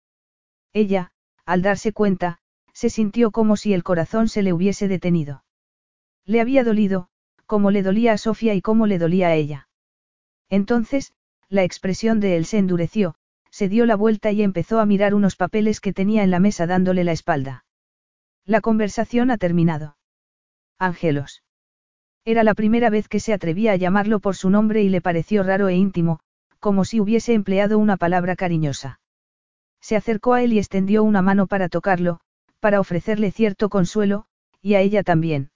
Ella, al darse cuenta, se sintió como si el corazón se le hubiese detenido. Le había dolido, como le dolía a Sofía y como le dolía a ella. Entonces, la expresión de él se endureció, se dio la vuelta y empezó a mirar unos papeles que tenía en la mesa dándole la espalda. La conversación ha terminado. Ángelos. Era la primera vez que se atrevía a llamarlo por su nombre y le pareció raro e íntimo, como si hubiese empleado una palabra cariñosa. Se acercó a él y extendió una mano para tocarlo, para ofrecerle cierto consuelo, y a ella también.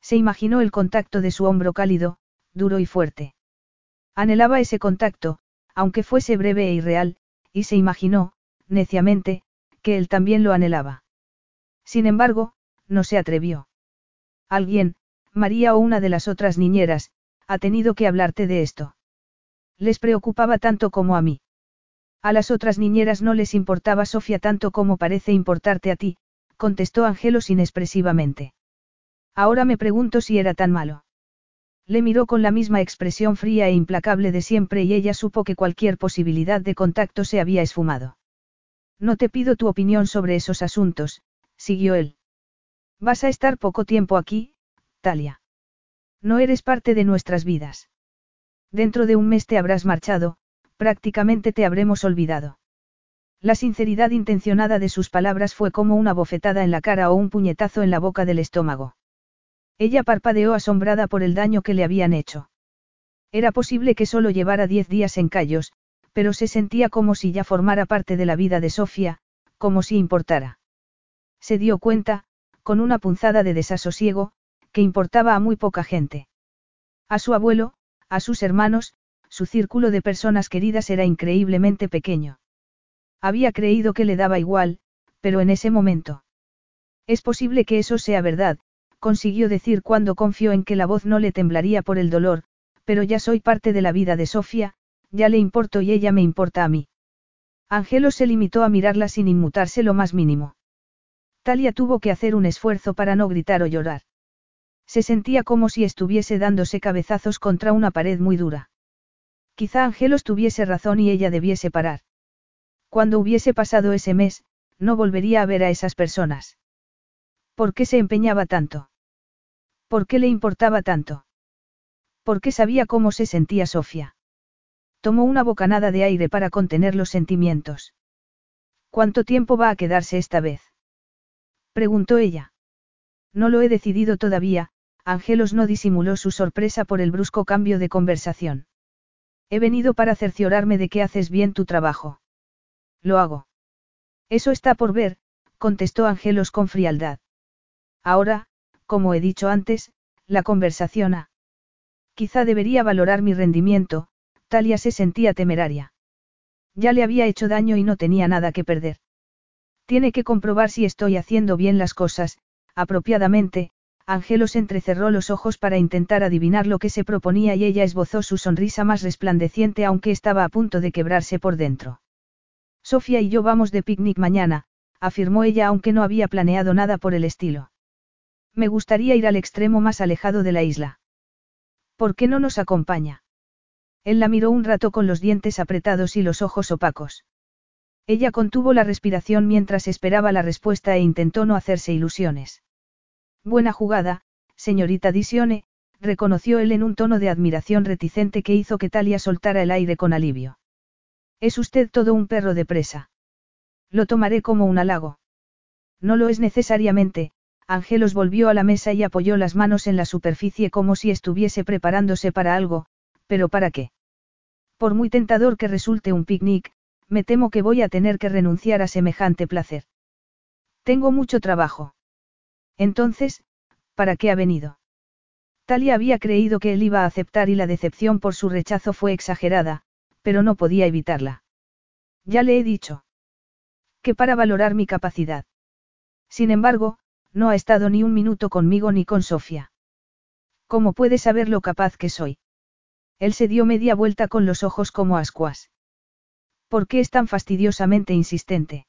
Se imaginó el contacto de su hombro cálido, duro y fuerte. Anhelaba ese contacto, aunque fuese breve e irreal, y se imaginó, neciamente, que él también lo anhelaba. Sin embargo, no se atrevió. Alguien, María o una de las otras niñeras, ha tenido que hablarte de esto. Les preocupaba tanto como a mí. A las otras niñeras no les importaba Sofía tanto como parece importarte a ti, contestó Angelos inexpresivamente. Ahora me pregunto si era tan malo. Le miró con la misma expresión fría e implacable de siempre y ella supo que cualquier posibilidad de contacto se había esfumado. No te pido tu opinión sobre esos asuntos, siguió él. Vas a estar poco tiempo aquí, Talia. No eres parte de nuestras vidas. Dentro de un mes te habrás marchado, prácticamente te habremos olvidado. La sinceridad intencionada de sus palabras fue como una bofetada en la cara o un puñetazo en la boca del estómago. Ella parpadeó asombrada por el daño que le habían hecho. Era posible que solo llevara diez días en Callos, pero se sentía como si ya formara parte de la vida de Sofía, como si importara. Se dio cuenta, con una punzada de desasosiego, que importaba a muy poca gente. A su abuelo, a sus hermanos, su círculo de personas queridas era increíblemente pequeño. Había creído que le daba igual, pero en ese momento. Es posible que eso sea verdad, consiguió decir cuando confió en que la voz no le temblaría por el dolor, pero ya soy parte de la vida de Sofía, ya le importo y ella me importa a mí. Angelo se limitó a mirarla sin inmutarse lo más mínimo. Talia tuvo que hacer un esfuerzo para no gritar o llorar. Se sentía como si estuviese dándose cabezazos contra una pared muy dura. Quizá Angelos tuviese razón y ella debiese parar. Cuando hubiese pasado ese mes, no volvería a ver a esas personas. ¿Por qué se empeñaba tanto? ¿Por qué le importaba tanto? ¿Por qué sabía cómo se sentía Sofía? Tomó una bocanada de aire para contener los sentimientos. ¿Cuánto tiempo va a quedarse esta vez? Preguntó ella. No lo he decidido todavía, Angelos no disimuló su sorpresa por el brusco cambio de conversación. He venido para cerciorarme de que haces bien tu trabajo. Lo hago. Eso está por ver, contestó Angelos con frialdad. Ahora, como he dicho antes, la conversación ha. Quizá debería valorar mi rendimiento, Talia se sentía temeraria. Ya le había hecho daño y no tenía nada que perder. Tiene que comprobar si estoy haciendo bien las cosas, apropiadamente, Angelos entrecerró los ojos para intentar adivinar lo que se proponía y ella esbozó su sonrisa más resplandeciente aunque estaba a punto de quebrarse por dentro. Sofía y yo vamos de picnic mañana, afirmó ella aunque no había planeado nada por el estilo. Me gustaría ir al extremo más alejado de la isla. ¿Por qué no nos acompaña? Él la miró un rato con los dientes apretados y los ojos opacos. Ella contuvo la respiración mientras esperaba la respuesta e intentó no hacerse ilusiones. Buena jugada, señorita Disione, reconoció él en un tono de admiración reticente que hizo que Talia soltara el aire con alivio. Es usted todo un perro de presa. Lo tomaré como un halago. No lo es necesariamente, Angelos volvió a la mesa y apoyó las manos en la superficie como si estuviese preparándose para algo, pero ¿para qué? Por muy tentador que resulte un picnic, me temo que voy a tener que renunciar a semejante placer. Tengo mucho trabajo. Entonces, ¿para qué ha venido? Talia había creído que él iba a aceptar y la decepción por su rechazo fue exagerada, pero no podía evitarla. Ya le he dicho. Que para valorar mi capacidad. Sin embargo, no ha estado ni un minuto conmigo ni con Sofía. ¿Cómo puede saber lo capaz que soy? Él se dio media vuelta con los ojos como ascuas. ¿Por qué es tan fastidiosamente insistente?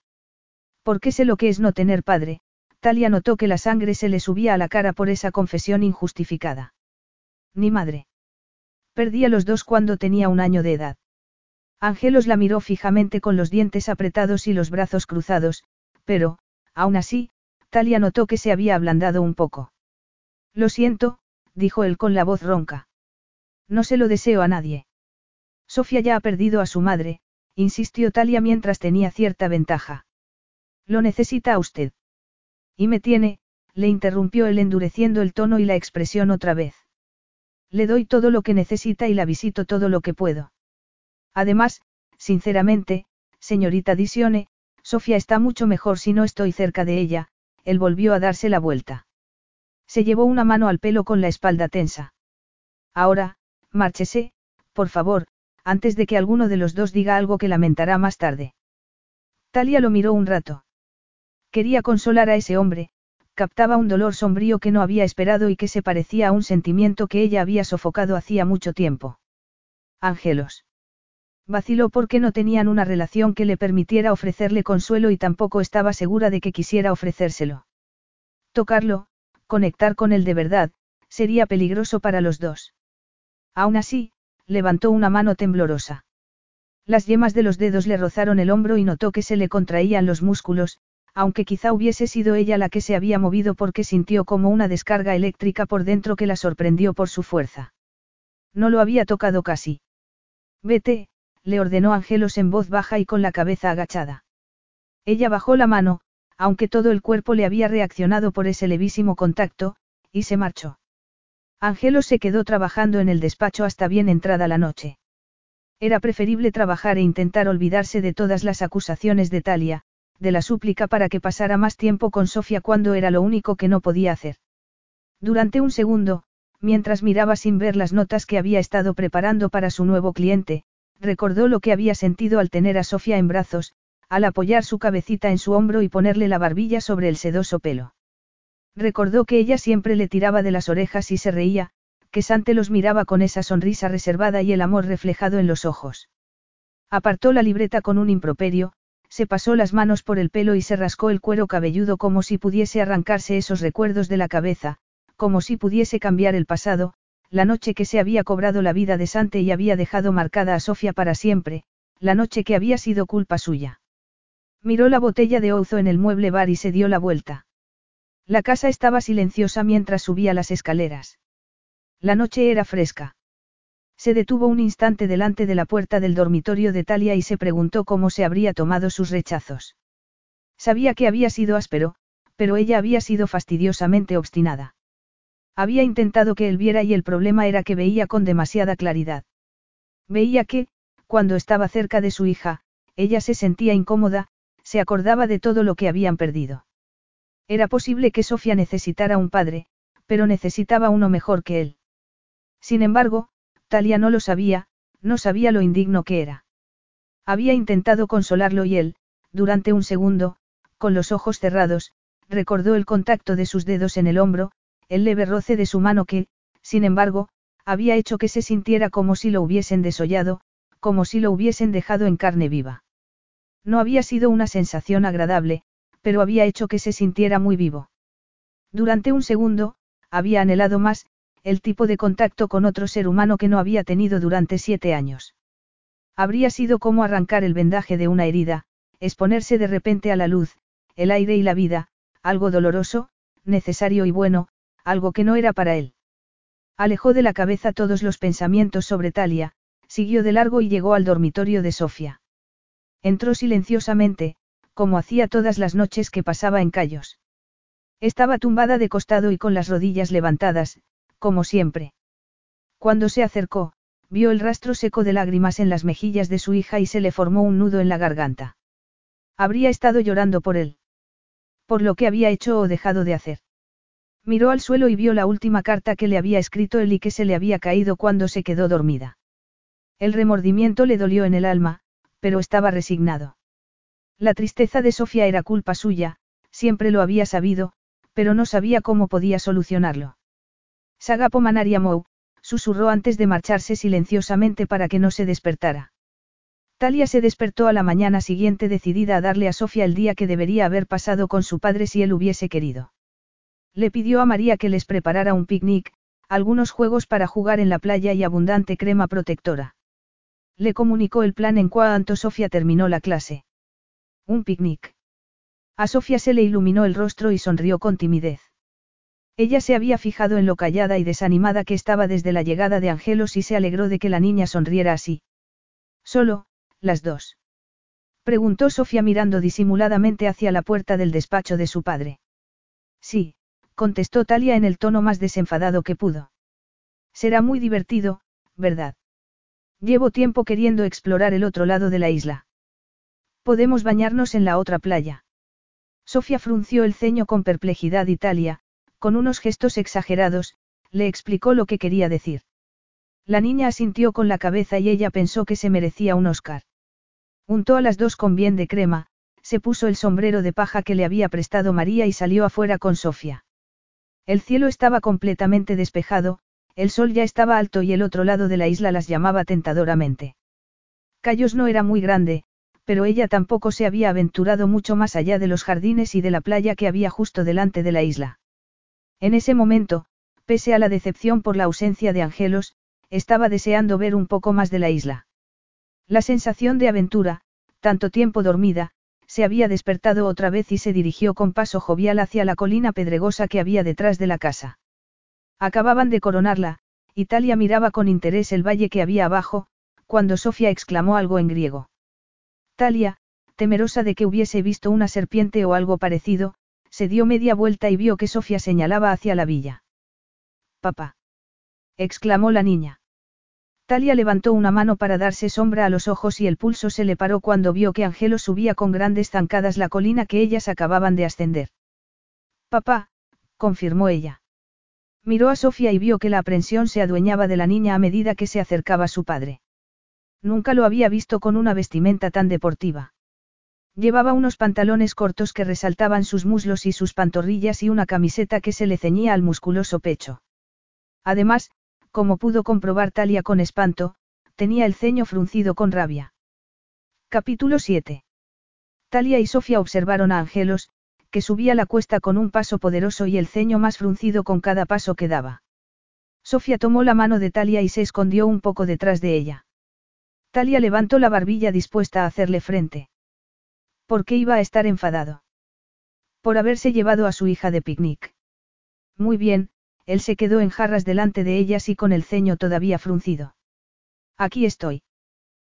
¿Por qué sé lo que es no tener padre, Talia notó que la sangre se le subía a la cara por esa confesión injustificada. Ni madre. Perdí a los dos cuando tenía un año de edad. Angelos la miró fijamente con los dientes apretados y los brazos cruzados, pero, aún así, Talia notó que se había ablandado un poco. Lo siento, dijo él con la voz ronca. No se lo deseo a nadie. Sofía ya ha perdido a su madre, insistió Talia mientras tenía cierta ventaja. Lo necesita a usted. Y me tiene, le interrumpió él endureciendo el tono y la expresión otra vez. Le doy todo lo que necesita y la visito todo lo que puedo. Además, sinceramente, señorita Disione, Sofía está mucho mejor si no estoy cerca de ella, él volvió a darse la vuelta. Se llevó una mano al pelo con la espalda tensa. Ahora, márchese, por favor, antes de que alguno de los dos diga algo que lamentará más tarde. Talia lo miró un rato. Quería consolar a ese hombre, captaba un dolor sombrío que no había esperado y que se parecía a un sentimiento que ella había sofocado hacía mucho tiempo. Ángelos. Vaciló porque no tenían una relación que le permitiera ofrecerle consuelo y tampoco estaba segura de que quisiera ofrecérselo. Tocarlo, conectar con él de verdad, sería peligroso para los dos. Aún así, levantó una mano temblorosa. Las yemas de los dedos le rozaron el hombro y notó que se le contraían los músculos, aunque quizá hubiese sido ella la que se había movido porque sintió como una descarga eléctrica por dentro que la sorprendió por su fuerza. No lo había tocado casi. Vete, le ordenó Angelos en voz baja y con la cabeza agachada. Ella bajó la mano, aunque todo el cuerpo le había reaccionado por ese levísimo contacto, y se marchó. Angelos se quedó trabajando en el despacho hasta bien entrada la noche. Era preferible trabajar e intentar olvidarse de todas las acusaciones de Talia, de la súplica para que pasara más tiempo con Sofía cuando era lo único que no podía hacer. Durante un segundo, mientras miraba sin ver las notas que había estado preparando para su nuevo cliente, recordó lo que había sentido al tener a Sofía en brazos, al apoyar su cabecita en su hombro y ponerle la barbilla sobre el sedoso pelo. Recordó que ella siempre le tiraba de las orejas y se reía, que Sante los miraba con esa sonrisa reservada y el amor reflejado en los ojos. Apartó la libreta con un improperio, se pasó las manos por el pelo y se rascó el cuero cabelludo como si pudiese arrancarse esos recuerdos de la cabeza, como si pudiese cambiar el pasado, la noche que se había cobrado la vida de Sante y había dejado marcada a Sofía para siempre, la noche que había sido culpa suya. Miró la botella de ouzo en el mueble bar y se dio la vuelta. La casa estaba silenciosa mientras subía las escaleras. La noche era fresca. Se detuvo un instante delante de la puerta del dormitorio de Talia y se preguntó cómo se habría tomado sus rechazos. Sabía que había sido áspero, pero ella había sido fastidiosamente obstinada. Había intentado que él viera y el problema era que veía con demasiada claridad. Veía que, cuando estaba cerca de su hija, ella se sentía incómoda, se acordaba de todo lo que habían perdido. Era posible que Sofía necesitara un padre, pero necesitaba uno mejor que él. Sin embargo, Talia no lo sabía, no sabía lo indigno que era. Había intentado consolarlo y él, durante un segundo, con los ojos cerrados, recordó el contacto de sus dedos en el hombro, el leve roce de su mano que, sin embargo, había hecho que se sintiera como si lo hubiesen desollado, como si lo hubiesen dejado en carne viva. No había sido una sensación agradable, pero había hecho que se sintiera muy vivo. Durante un segundo, había anhelado más, el tipo de contacto con otro ser humano que no había tenido durante siete años. Habría sido como arrancar el vendaje de una herida, exponerse de repente a la luz, el aire y la vida, algo doloroso, necesario y bueno, algo que no era para él. Alejó de la cabeza todos los pensamientos sobre Talia, siguió de largo y llegó al dormitorio de Sofía. Entró silenciosamente, como hacía todas las noches que pasaba en Callos. Estaba tumbada de costado y con las rodillas levantadas, como siempre. Cuando se acercó, vio el rastro seco de lágrimas en las mejillas de su hija y se le formó un nudo en la garganta. Habría estado llorando por él. Por lo que había hecho o dejado de hacer. Miró al suelo y vio la última carta que le había escrito él y que se le había caído cuando se quedó dormida. El remordimiento le dolió en el alma, pero estaba resignado. La tristeza de Sofía era culpa suya, siempre lo había sabido, pero no sabía cómo podía solucionarlo. Sagapo Manariamou, susurró antes de marcharse silenciosamente para que no se despertara. Talia se despertó a la mañana siguiente decidida a darle a Sofía el día que debería haber pasado con su padre si él hubiese querido. Le pidió a María que les preparara un picnic, algunos juegos para jugar en la playa y abundante crema protectora. Le comunicó el plan en cuanto Sofía terminó la clase. Un picnic. A Sofía se le iluminó el rostro y sonrió con timidez. Ella se había fijado en lo callada y desanimada que estaba desde la llegada de Angelos y se alegró de que la niña sonriera así. Solo, las dos. Preguntó Sofía mirando disimuladamente hacia la puerta del despacho de su padre. Sí, contestó Talia en el tono más desenfadado que pudo. Será muy divertido, ¿verdad? Llevo tiempo queriendo explorar el otro lado de la isla. Podemos bañarnos en la otra playa. Sofía frunció el ceño con perplejidad y Talia, con unos gestos exagerados, le explicó lo que quería decir. La niña asintió con la cabeza y ella pensó que se merecía un Oscar. Untó a las dos con bien de crema, se puso el sombrero de paja que le había prestado María y salió afuera con Sofía. El cielo estaba completamente despejado, el sol ya estaba alto y el otro lado de la isla las llamaba tentadoramente. Cayos no era muy grande, pero ella tampoco se había aventurado mucho más allá de los jardines y de la playa que había justo delante de la isla. En ese momento, pese a la decepción por la ausencia de Angelos, estaba deseando ver un poco más de la isla. La sensación de aventura, tanto tiempo dormida, se había despertado otra vez y se dirigió con paso jovial hacia la colina pedregosa que había detrás de la casa. Acababan de coronarla, Italia miraba con interés el valle que había abajo, cuando Sofía exclamó algo en griego. Talia, temerosa de que hubiese visto una serpiente o algo parecido, se dio media vuelta y vio que Sofía señalaba hacia la villa. Papá. exclamó la niña. Talia levantó una mano para darse sombra a los ojos y el pulso se le paró cuando vio que Angelo subía con grandes zancadas la colina que ellas acababan de ascender. Papá, confirmó ella. Miró a Sofía y vio que la aprensión se adueñaba de la niña a medida que se acercaba su padre. Nunca lo había visto con una vestimenta tan deportiva. Llevaba unos pantalones cortos que resaltaban sus muslos y sus pantorrillas y una camiseta que se le ceñía al musculoso pecho. Además, como pudo comprobar Talia con espanto, tenía el ceño fruncido con rabia. Capítulo 7. Talia y Sofía observaron a Angelos, que subía la cuesta con un paso poderoso y el ceño más fruncido con cada paso que daba. Sofía tomó la mano de Talia y se escondió un poco detrás de ella. Talia levantó la barbilla dispuesta a hacerle frente. ¿Por qué iba a estar enfadado? Por haberse llevado a su hija de picnic. Muy bien, él se quedó en jarras delante de ellas y con el ceño todavía fruncido. Aquí estoy.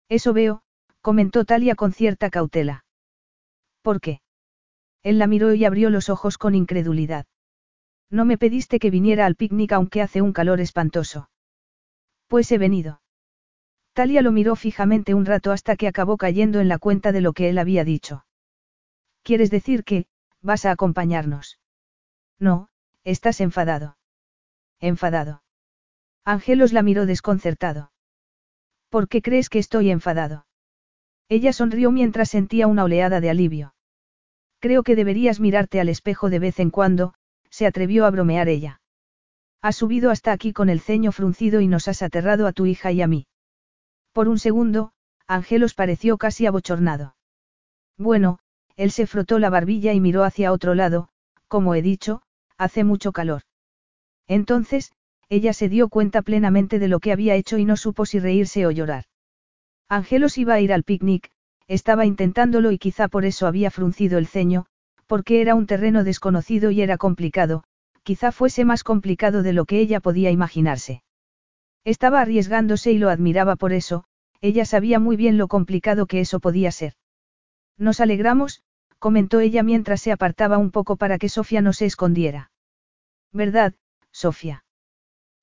Eso veo, comentó Talia con cierta cautela. ¿Por qué? Él la miró y abrió los ojos con incredulidad. No me pediste que viniera al picnic aunque hace un calor espantoso. Pues he venido. Talia lo miró fijamente un rato hasta que acabó cayendo en la cuenta de lo que él había dicho. ¿Quieres decir que, vas a acompañarnos? No, estás enfadado. Enfadado. Angelos la miró desconcertado. ¿Por qué crees que estoy enfadado? Ella sonrió mientras sentía una oleada de alivio. Creo que deberías mirarte al espejo de vez en cuando, se atrevió a bromear ella. Has subido hasta aquí con el ceño fruncido y nos has aterrado a tu hija y a mí. Por un segundo, Angelos pareció casi abochornado. Bueno, él se frotó la barbilla y miró hacia otro lado, como he dicho, hace mucho calor. Entonces, ella se dio cuenta plenamente de lo que había hecho y no supo si reírse o llorar. Angelos iba a ir al picnic, estaba intentándolo y quizá por eso había fruncido el ceño, porque era un terreno desconocido y era complicado, quizá fuese más complicado de lo que ella podía imaginarse. Estaba arriesgándose y lo admiraba por eso, ella sabía muy bien lo complicado que eso podía ser. Nos alegramos, comentó ella mientras se apartaba un poco para que Sofía no se escondiera. ¿Verdad, Sofía?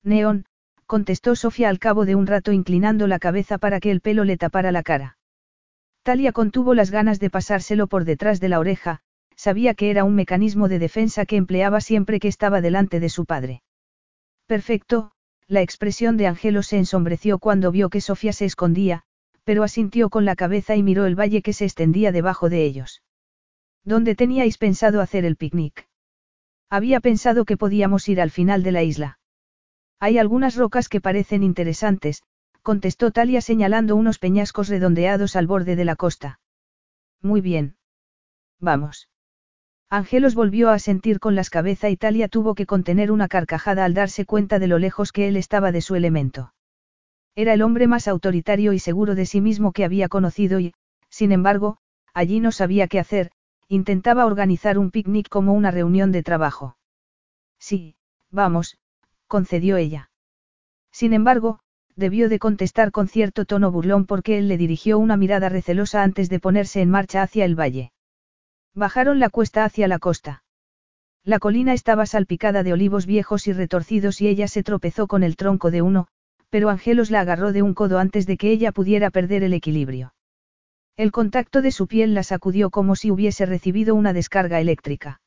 Neón, contestó Sofía al cabo de un rato inclinando la cabeza para que el pelo le tapara la cara. Talia contuvo las ganas de pasárselo por detrás de la oreja, sabía que era un mecanismo de defensa que empleaba siempre que estaba delante de su padre. Perfecto, la expresión de Angelo se ensombreció cuando vio que Sofía se escondía, pero asintió con la cabeza y miró el valle que se extendía debajo de ellos. ¿Dónde teníais pensado hacer el picnic? Había pensado que podíamos ir al final de la isla. Hay algunas rocas que parecen interesantes, contestó Talia señalando unos peñascos redondeados al borde de la costa. Muy bien. Vamos. Angelos volvió a sentir con las cabezas y Talia tuvo que contener una carcajada al darse cuenta de lo lejos que él estaba de su elemento. Era el hombre más autoritario y seguro de sí mismo que había conocido y, sin embargo, allí no sabía qué hacer, intentaba organizar un picnic como una reunión de trabajo. Sí, vamos, concedió ella. Sin embargo, debió de contestar con cierto tono burlón porque él le dirigió una mirada recelosa antes de ponerse en marcha hacia el valle. Bajaron la cuesta hacia la costa. La colina estaba salpicada de olivos viejos y retorcidos y ella se tropezó con el tronco de uno, pero Angelos la agarró de un codo antes de que ella pudiera perder el equilibrio. El contacto de su piel la sacudió como si hubiese recibido una descarga eléctrica.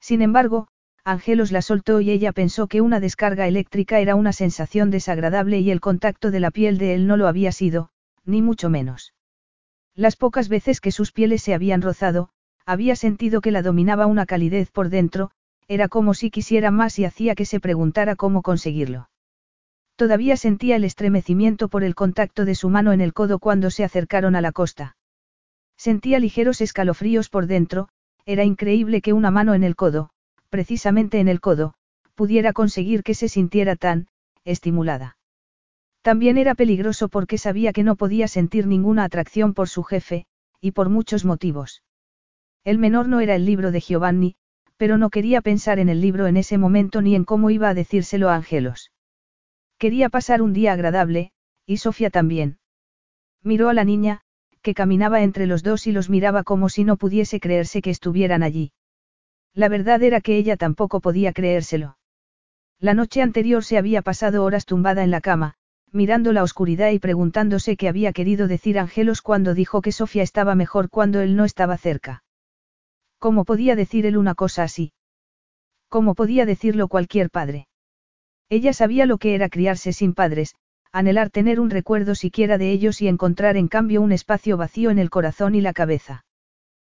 Sin embargo, Angelos la soltó y ella pensó que una descarga eléctrica era una sensación desagradable y el contacto de la piel de él no lo había sido, ni mucho menos. Las pocas veces que sus pieles se habían rozado, había sentido que la dominaba una calidez por dentro, era como si quisiera más y hacía que se preguntara cómo conseguirlo. Todavía sentía el estremecimiento por el contacto de su mano en el codo cuando se acercaron a la costa. Sentía ligeros escalofríos por dentro, era increíble que una mano en el codo, precisamente en el codo, pudiera conseguir que se sintiera tan, estimulada. También era peligroso porque sabía que no podía sentir ninguna atracción por su jefe, y por muchos motivos. El menor no era el libro de Giovanni, pero no quería pensar en el libro en ese momento ni en cómo iba a decírselo a Angelos. Quería pasar un día agradable, y Sofía también. Miró a la niña, que caminaba entre los dos y los miraba como si no pudiese creerse que estuvieran allí. La verdad era que ella tampoco podía creérselo. La noche anterior se había pasado horas tumbada en la cama, mirando la oscuridad y preguntándose qué había querido decir Angelos cuando dijo que Sofía estaba mejor cuando él no estaba cerca. ¿Cómo podía decir él una cosa así? ¿Cómo podía decirlo cualquier padre? Ella sabía lo que era criarse sin padres, anhelar tener un recuerdo siquiera de ellos y encontrar en cambio un espacio vacío en el corazón y la cabeza.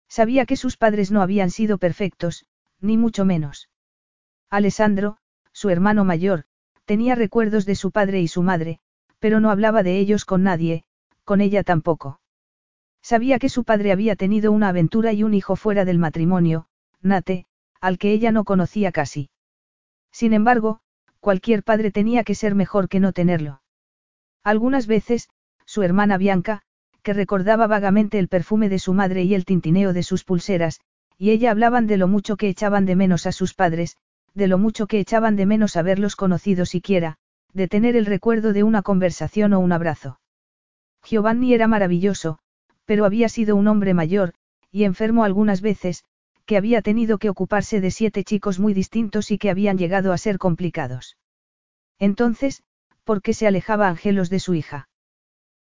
Sabía que sus padres no habían sido perfectos, ni mucho menos. Alessandro, su hermano mayor, tenía recuerdos de su padre y su madre, pero no hablaba de ellos con nadie, con ella tampoco. Sabía que su padre había tenido una aventura y un hijo fuera del matrimonio, Nate, al que ella no conocía casi. Sin embargo, cualquier padre tenía que ser mejor que no tenerlo. Algunas veces, su hermana Bianca, que recordaba vagamente el perfume de su madre y el tintineo de sus pulseras, y ella hablaban de lo mucho que echaban de menos a sus padres, de lo mucho que echaban de menos haberlos conocido siquiera, de tener el recuerdo de una conversación o un abrazo. Giovanni era maravilloso, pero había sido un hombre mayor, y enfermo algunas veces, que había tenido que ocuparse de siete chicos muy distintos y que habían llegado a ser complicados. Entonces, ¿por qué se alejaba Angelos de su hija?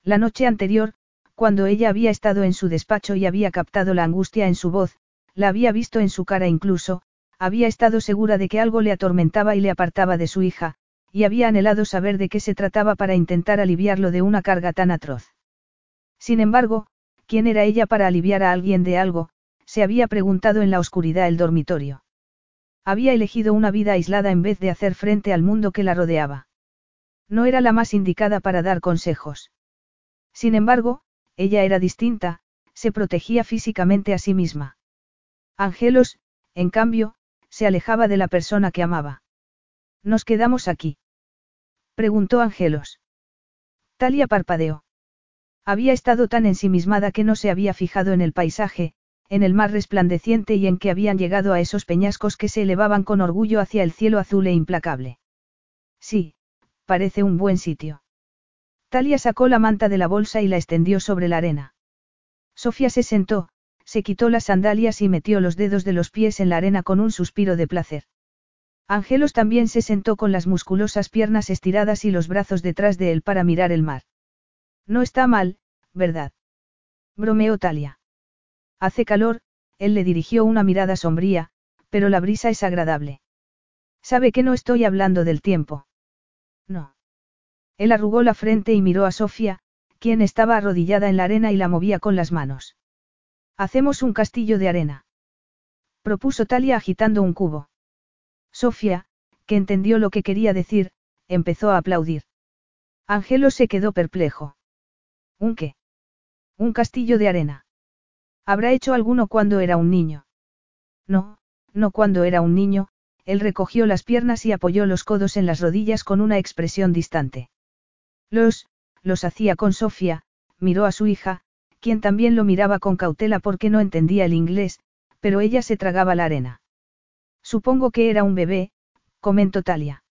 La noche anterior, cuando ella había estado en su despacho y había captado la angustia en su voz, la había visto en su cara incluso, había estado segura de que algo le atormentaba y le apartaba de su hija, y había anhelado saber de qué se trataba para intentar aliviarlo de una carga tan atroz. Sin embargo, ¿quién era ella para aliviar a alguien de algo? se había preguntado en la oscuridad el dormitorio. Había elegido una vida aislada en vez de hacer frente al mundo que la rodeaba. No era la más indicada para dar consejos. Sin embargo, ella era distinta, se protegía físicamente a sí misma. Angelos, en cambio, se alejaba de la persona que amaba. ¿Nos quedamos aquí? Preguntó Angelos. Talia parpadeó. Había estado tan ensimismada que no se había fijado en el paisaje, en el mar resplandeciente y en que habían llegado a esos peñascos que se elevaban con orgullo hacia el cielo azul e implacable. Sí, parece un buen sitio. Talia sacó la manta de la bolsa y la extendió sobre la arena. Sofía se sentó, se quitó las sandalias y metió los dedos de los pies en la arena con un suspiro de placer. Angelos también se sentó con las musculosas piernas estiradas y los brazos detrás de él para mirar el mar. No está mal, ¿verdad? Bromeó Talia. Hace calor, él le dirigió una mirada sombría, pero la brisa es agradable. Sabe que no estoy hablando del tiempo. No. Él arrugó la frente y miró a Sofía, quien estaba arrodillada en la arena y la movía con las manos. Hacemos un castillo de arena. Propuso Talia agitando un cubo. Sofía, que entendió lo que quería decir, empezó a aplaudir. Angelo se quedó perplejo. ¿Un qué? Un castillo de arena. ¿Habrá hecho alguno cuando era un niño? No, no cuando era un niño, él recogió las piernas y apoyó los codos en las rodillas con una expresión distante. Los, los hacía con Sofía, miró a su hija, quien también lo miraba con cautela porque no entendía el inglés, pero ella se tragaba la arena. Supongo que era un bebé, comentó Talia.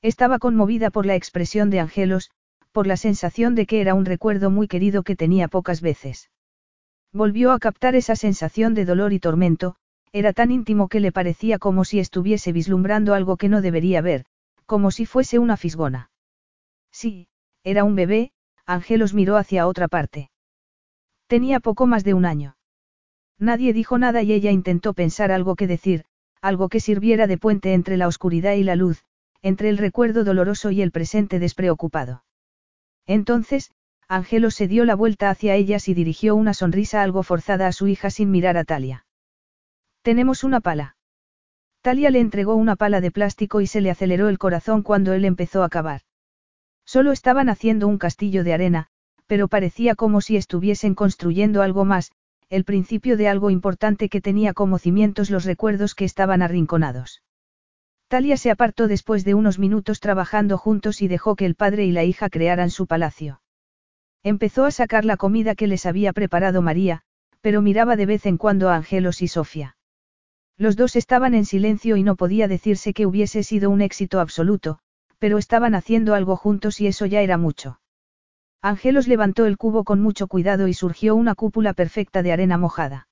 Estaba conmovida por la expresión de Angelos, por la sensación de que era un recuerdo muy querido que tenía pocas veces. Volvió a captar esa sensación de dolor y tormento, era tan íntimo que le parecía como si estuviese vislumbrando algo que no debería ver, como si fuese una fisgona. Sí, era un bebé, Ángelos miró hacia otra parte. Tenía poco más de un año. Nadie dijo nada y ella intentó pensar algo que decir, algo que sirviera de puente entre la oscuridad y la luz, entre el recuerdo doloroso y el presente despreocupado. Entonces, Angelo se dio la vuelta hacia ellas y dirigió una sonrisa algo forzada a su hija sin mirar a Talia. Tenemos una pala. Talia le entregó una pala de plástico y se le aceleró el corazón cuando él empezó a cavar. Solo estaban haciendo un castillo de arena, pero parecía como si estuviesen construyendo algo más, el principio de algo importante que tenía como cimientos los recuerdos que estaban arrinconados. Talia se apartó después de unos minutos trabajando juntos y dejó que el padre y la hija crearan su palacio. Empezó a sacar la comida que les había preparado María, pero miraba de vez en cuando a Angelos y Sofía. Los dos estaban en silencio y no podía decirse que hubiese sido un éxito absoluto, pero estaban haciendo algo juntos y eso ya era mucho. Angelos levantó el cubo con mucho cuidado y surgió una cúpula perfecta de arena mojada.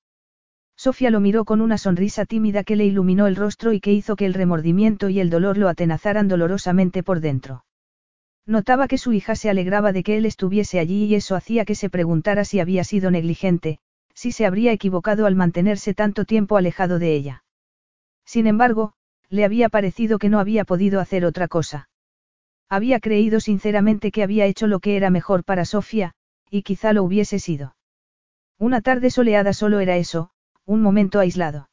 Sofía lo miró con una sonrisa tímida que le iluminó el rostro y que hizo que el remordimiento y el dolor lo atenazaran dolorosamente por dentro. Notaba que su hija se alegraba de que él estuviese allí y eso hacía que se preguntara si había sido negligente, si se habría equivocado al mantenerse tanto tiempo alejado de ella. Sin embargo, le había parecido que no había podido hacer otra cosa. Había creído sinceramente que había hecho lo que era mejor para Sofía, y quizá lo hubiese sido. Una tarde soleada solo era eso, un momento aislado.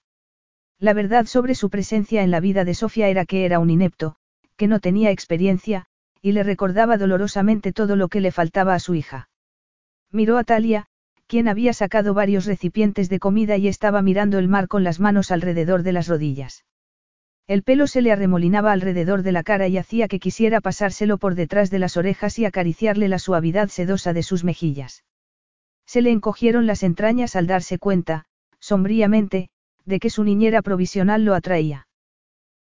La verdad sobre su presencia en la vida de Sofía era que era un inepto, que no tenía experiencia, y le recordaba dolorosamente todo lo que le faltaba a su hija. Miró a Talia, quien había sacado varios recipientes de comida y estaba mirando el mar con las manos alrededor de las rodillas. El pelo se le arremolinaba alrededor de la cara y hacía que quisiera pasárselo por detrás de las orejas y acariciarle la suavidad sedosa de sus mejillas. Se le encogieron las entrañas al darse cuenta, sombríamente, de que su niñera provisional lo atraía.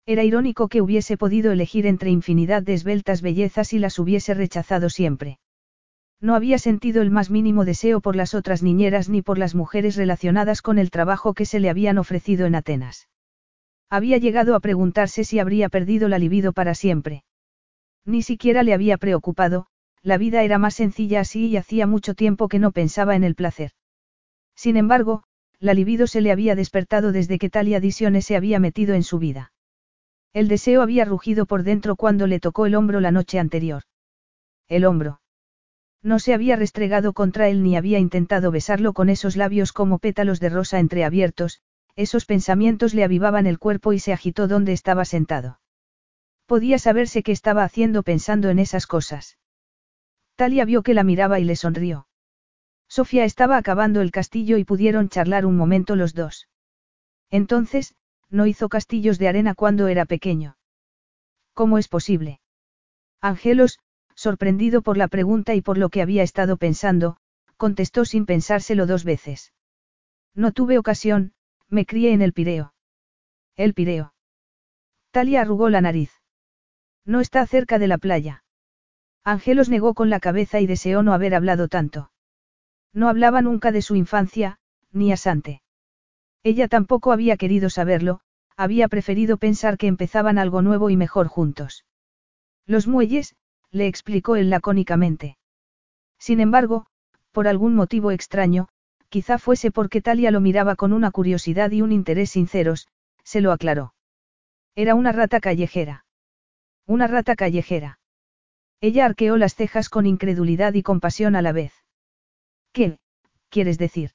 Era irónico que hubiese podido elegir entre infinidad de esbeltas bellezas y las hubiese rechazado siempre. No había sentido el más mínimo deseo por las otras niñeras ni por las mujeres relacionadas con el trabajo que se le habían ofrecido en Atenas. Había llegado a preguntarse si habría perdido la libido para siempre. Ni siquiera le había preocupado, la vida era más sencilla así y hacía mucho tiempo que no pensaba en el placer. Sin embargo, la libido se le había despertado desde que Talia Disione se había metido en su vida. El deseo había rugido por dentro cuando le tocó el hombro la noche anterior. El hombro. No se había restregado contra él ni había intentado besarlo con esos labios como pétalos de rosa entreabiertos, esos pensamientos le avivaban el cuerpo y se agitó donde estaba sentado. Podía saberse qué estaba haciendo pensando en esas cosas. Talia vio que la miraba y le sonrió. Sofía estaba acabando el castillo y pudieron charlar un momento los dos. Entonces, no hizo castillos de arena cuando era pequeño. ¿Cómo es posible? Angelos, sorprendido por la pregunta y por lo que había estado pensando, contestó sin pensárselo dos veces. No tuve ocasión, me crié en el Pireo. El Pireo. Talia arrugó la nariz. No está cerca de la playa. Angelos negó con la cabeza y deseó no haber hablado tanto. No hablaba nunca de su infancia, ni a Sante. Ella tampoco había querido saberlo, había preferido pensar que empezaban algo nuevo y mejor juntos. Los muelles, le explicó él lacónicamente. Sin embargo, por algún motivo extraño, quizá fuese porque Talia lo miraba con una curiosidad y un interés sinceros, se lo aclaró. Era una rata callejera. Una rata callejera. Ella arqueó las cejas con incredulidad y compasión a la vez. ¿Qué, quieres decir?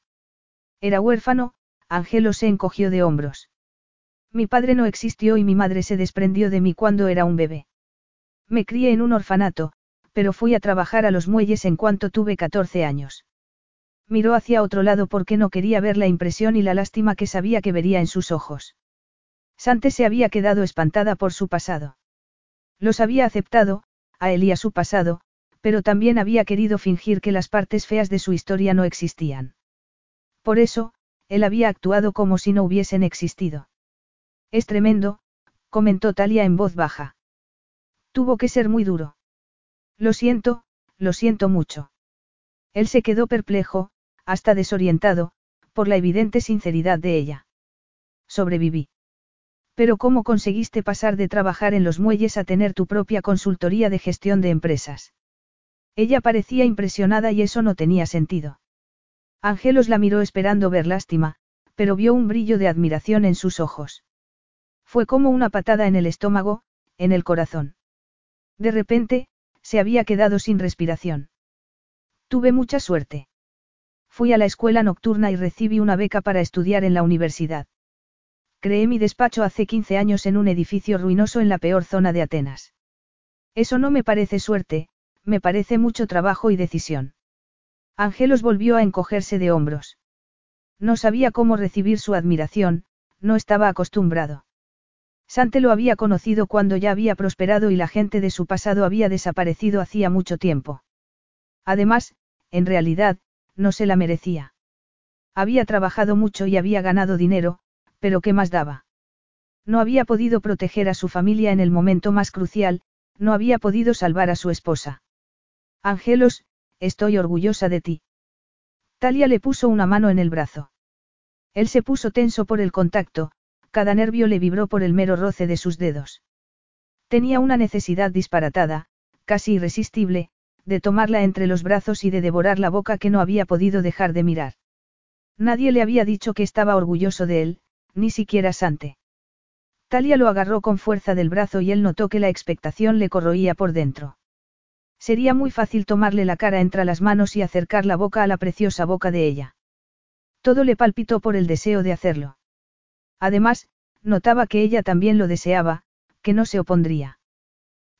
Era huérfano, Angelo se encogió de hombros. Mi padre no existió y mi madre se desprendió de mí cuando era un bebé. Me crié en un orfanato, pero fui a trabajar a los muelles en cuanto tuve 14 años. Miró hacia otro lado porque no quería ver la impresión y la lástima que sabía que vería en sus ojos. Sante se había quedado espantada por su pasado. Los había aceptado, a él y a su pasado, pero también había querido fingir que las partes feas de su historia no existían. Por eso, él había actuado como si no hubiesen existido. Es tremendo, comentó Talia en voz baja. Tuvo que ser muy duro. Lo siento, lo siento mucho. Él se quedó perplejo, hasta desorientado, por la evidente sinceridad de ella. Sobreviví. Pero ¿cómo conseguiste pasar de trabajar en los muelles a tener tu propia consultoría de gestión de empresas? Ella parecía impresionada y eso no tenía sentido. Angelos la miró esperando ver lástima, pero vio un brillo de admiración en sus ojos. Fue como una patada en el estómago, en el corazón. De repente, se había quedado sin respiración. Tuve mucha suerte. Fui a la escuela nocturna y recibí una beca para estudiar en la universidad. Creé mi despacho hace 15 años en un edificio ruinoso en la peor zona de Atenas. Eso no me parece suerte, me parece mucho trabajo y decisión. Angelos volvió a encogerse de hombros. No sabía cómo recibir su admiración, no estaba acostumbrado. Sante lo había conocido cuando ya había prosperado y la gente de su pasado había desaparecido hacía mucho tiempo. Además, en realidad, no se la merecía. Había trabajado mucho y había ganado dinero, pero ¿qué más daba? No había podido proteger a su familia en el momento más crucial, no había podido salvar a su esposa. Angelos, estoy orgullosa de ti. Talia le puso una mano en el brazo. Él se puso tenso por el contacto, cada nervio le vibró por el mero roce de sus dedos. Tenía una necesidad disparatada, casi irresistible, de tomarla entre los brazos y de devorar la boca que no había podido dejar de mirar. Nadie le había dicho que estaba orgulloso de él, ni siquiera Sante. Talia lo agarró con fuerza del brazo y él notó que la expectación le corroía por dentro. Sería muy fácil tomarle la cara entre las manos y acercar la boca a la preciosa boca de ella. Todo le palpitó por el deseo de hacerlo. Además, notaba que ella también lo deseaba, que no se opondría.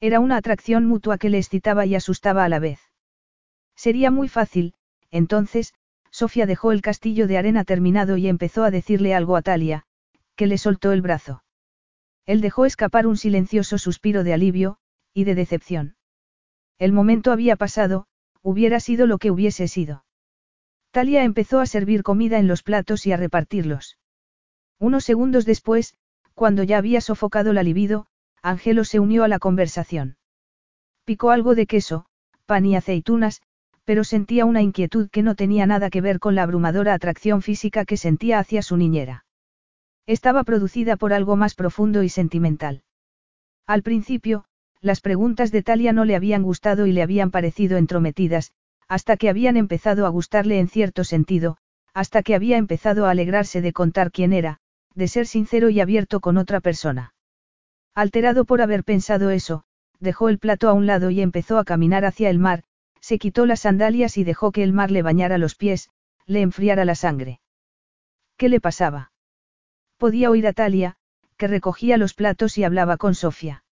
Era una atracción mutua que le excitaba y asustaba a la vez. Sería muy fácil, entonces, Sofía dejó el castillo de arena terminado y empezó a decirle algo a Talia, que le soltó el brazo. Él dejó escapar un silencioso suspiro de alivio, y de decepción. El momento había pasado, hubiera sido lo que hubiese sido. Talia empezó a servir comida en los platos y a repartirlos. Unos segundos después, cuando ya había sofocado la libido, Angelo se unió a la conversación. Picó algo de queso, pan y aceitunas, pero sentía una inquietud que no tenía nada que ver con la abrumadora atracción física que sentía hacia su niñera. Estaba producida por algo más profundo y sentimental. Al principio, las preguntas de Talia no le habían gustado y le habían parecido entrometidas, hasta que habían empezado a gustarle en cierto sentido, hasta que había empezado a alegrarse de contar quién era, de ser sincero y abierto con otra persona. Alterado por haber pensado eso, dejó el plato a un lado y empezó a caminar hacia el mar, se quitó las sandalias y dejó que el mar le bañara los pies, le enfriara la sangre. ¿Qué le pasaba? Podía oír a Talia, que recogía los platos y hablaba con Sofía.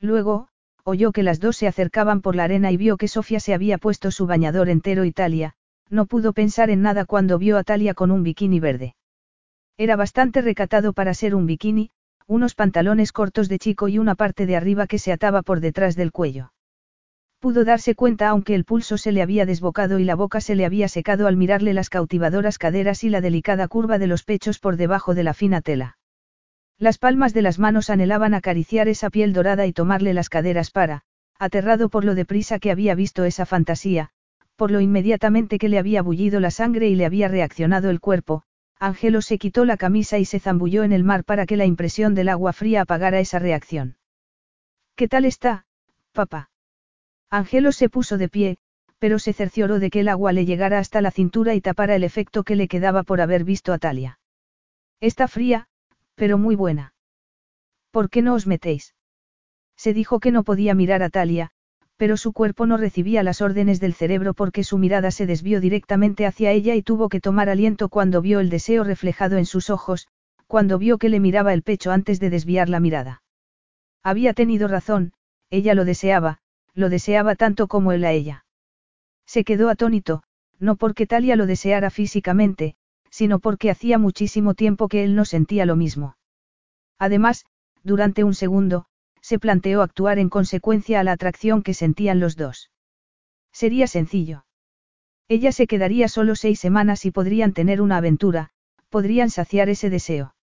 Luego, oyó que las dos se acercaban por la arena y vio que Sofía se había puesto su bañador entero y Talia, no pudo pensar en nada cuando vio a Talia con un bikini verde. Era bastante recatado para ser un bikini, unos pantalones cortos de chico y una parte de arriba que se ataba por detrás del cuello. Pudo darse cuenta aunque el pulso se le había desbocado y la boca se le había secado al mirarle las cautivadoras caderas y la delicada curva de los pechos por debajo de la fina tela. Las palmas de las manos anhelaban acariciar esa piel dorada y tomarle las caderas para, aterrado por lo deprisa que había visto esa fantasía, por lo inmediatamente que le había bullido la sangre y le había reaccionado el cuerpo, Ángelo se quitó la camisa y se zambulló en el mar para que la impresión del agua fría apagara esa reacción. ¿Qué tal está, papá? Ángelo se puso de pie, pero se cercioró de que el agua le llegara hasta la cintura y tapara el efecto que le quedaba por haber visto a Talia. Está fría, pero muy buena. ¿Por qué no os metéis? Se dijo que no podía mirar a Talia, pero su cuerpo no recibía las órdenes del cerebro porque su mirada se desvió directamente hacia ella y tuvo que tomar aliento cuando vio el deseo reflejado en sus ojos, cuando vio que le miraba el pecho antes de desviar la mirada. Había tenido razón, ella lo deseaba, lo deseaba tanto como él a ella. Se quedó atónito, no porque Talia lo deseara físicamente, sino porque hacía muchísimo tiempo que él no sentía lo mismo. Además, durante un segundo, se planteó actuar en consecuencia a la atracción que sentían los dos. Sería sencillo. Ella se quedaría solo seis semanas y podrían tener una aventura, podrían saciar ese deseo.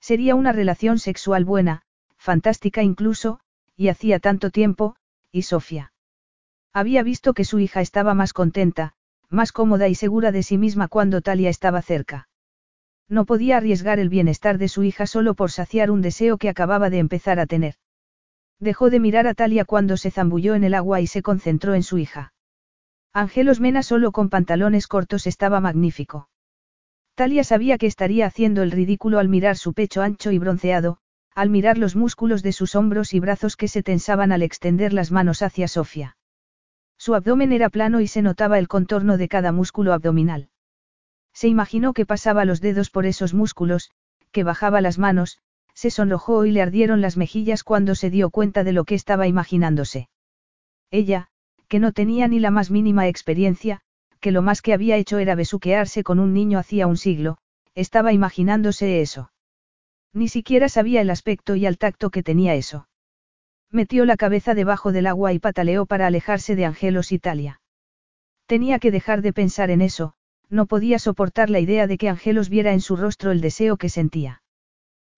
Sería una relación sexual buena, fantástica incluso, y hacía tanto tiempo, y Sofía. Había visto que su hija estaba más contenta, más cómoda y segura de sí misma cuando Talia estaba cerca. No podía arriesgar el bienestar de su hija solo por saciar un deseo que acababa de empezar a tener. Dejó de mirar a Talia cuando se zambulló en el agua y se concentró en su hija. Ángelos Mena solo con pantalones cortos estaba magnífico. Talia sabía que estaría haciendo el ridículo al mirar su pecho ancho y bronceado, al mirar los músculos de sus hombros y brazos que se tensaban al extender las manos hacia Sofía. Su abdomen era plano y se notaba el contorno de cada músculo abdominal. Se imaginó que pasaba los dedos por esos músculos, que bajaba las manos, se sonrojó y le ardieron las mejillas cuando se dio cuenta de lo que estaba imaginándose. Ella, que no tenía ni la más mínima experiencia, que lo más que había hecho era besuquearse con un niño hacía un siglo, estaba imaginándose eso. Ni siquiera sabía el aspecto y el tacto que tenía eso. Metió la cabeza debajo del agua y pataleó para alejarse de Angelos Italia. Tenía que dejar de pensar en eso, no podía soportar la idea de que Angelos viera en su rostro el deseo que sentía.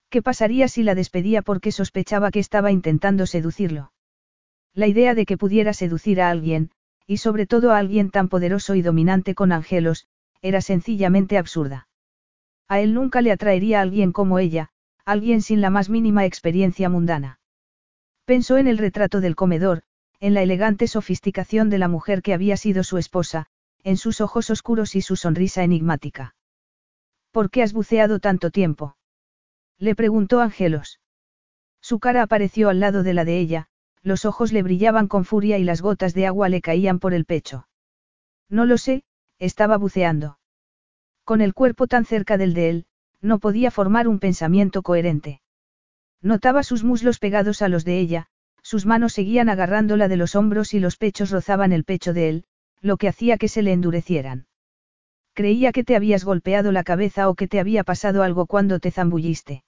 ¿Qué pasaría si la despedía porque sospechaba que estaba intentando seducirlo? La idea de que pudiera seducir a alguien, y sobre todo a alguien tan poderoso y dominante con Angelos, era sencillamente absurda. A él nunca le atraería a alguien como ella, alguien sin la más mínima experiencia mundana. Pensó en el retrato del comedor, en la elegante sofisticación de la mujer que había sido su esposa, en sus ojos oscuros y su sonrisa enigmática. ¿Por qué has buceado tanto tiempo? Le preguntó Angelos. Su cara apareció al lado de la de ella, los ojos le brillaban con furia y las gotas de agua le caían por el pecho. No lo sé, estaba buceando. Con el cuerpo tan cerca del de él, no podía formar un pensamiento coherente. Notaba sus muslos pegados a los de ella, sus manos seguían agarrándola de los hombros y los pechos rozaban el pecho de él, lo que hacía que se le endurecieran. Creía que te habías golpeado la cabeza o que te había pasado algo cuando te zambulliste.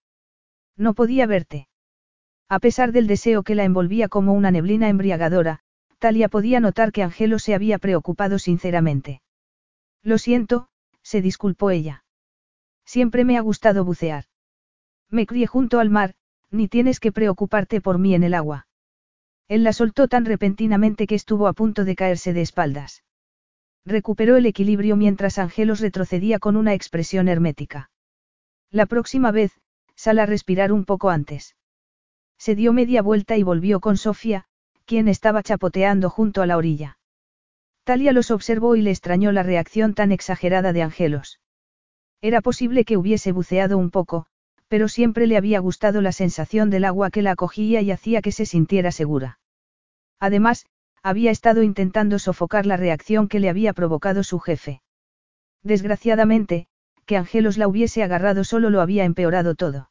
No podía verte. A pesar del deseo que la envolvía como una neblina embriagadora, Talia podía notar que Angelo se había preocupado sinceramente. Lo siento, se disculpó ella. Siempre me ha gustado bucear. Me crié junto al mar, ni tienes que preocuparte por mí en el agua. Él la soltó tan repentinamente que estuvo a punto de caerse de espaldas. Recuperó el equilibrio mientras Angelos retrocedía con una expresión hermética. La próxima vez, sal a respirar un poco antes. Se dio media vuelta y volvió con Sofía, quien estaba chapoteando junto a la orilla. Talia los observó y le extrañó la reacción tan exagerada de Angelos. Era posible que hubiese buceado un poco, pero siempre le había gustado la sensación del agua que la acogía y hacía que se sintiera segura. Además, había estado intentando sofocar la reacción que le había provocado su jefe. Desgraciadamente, que Angelos la hubiese agarrado solo lo había empeorado todo.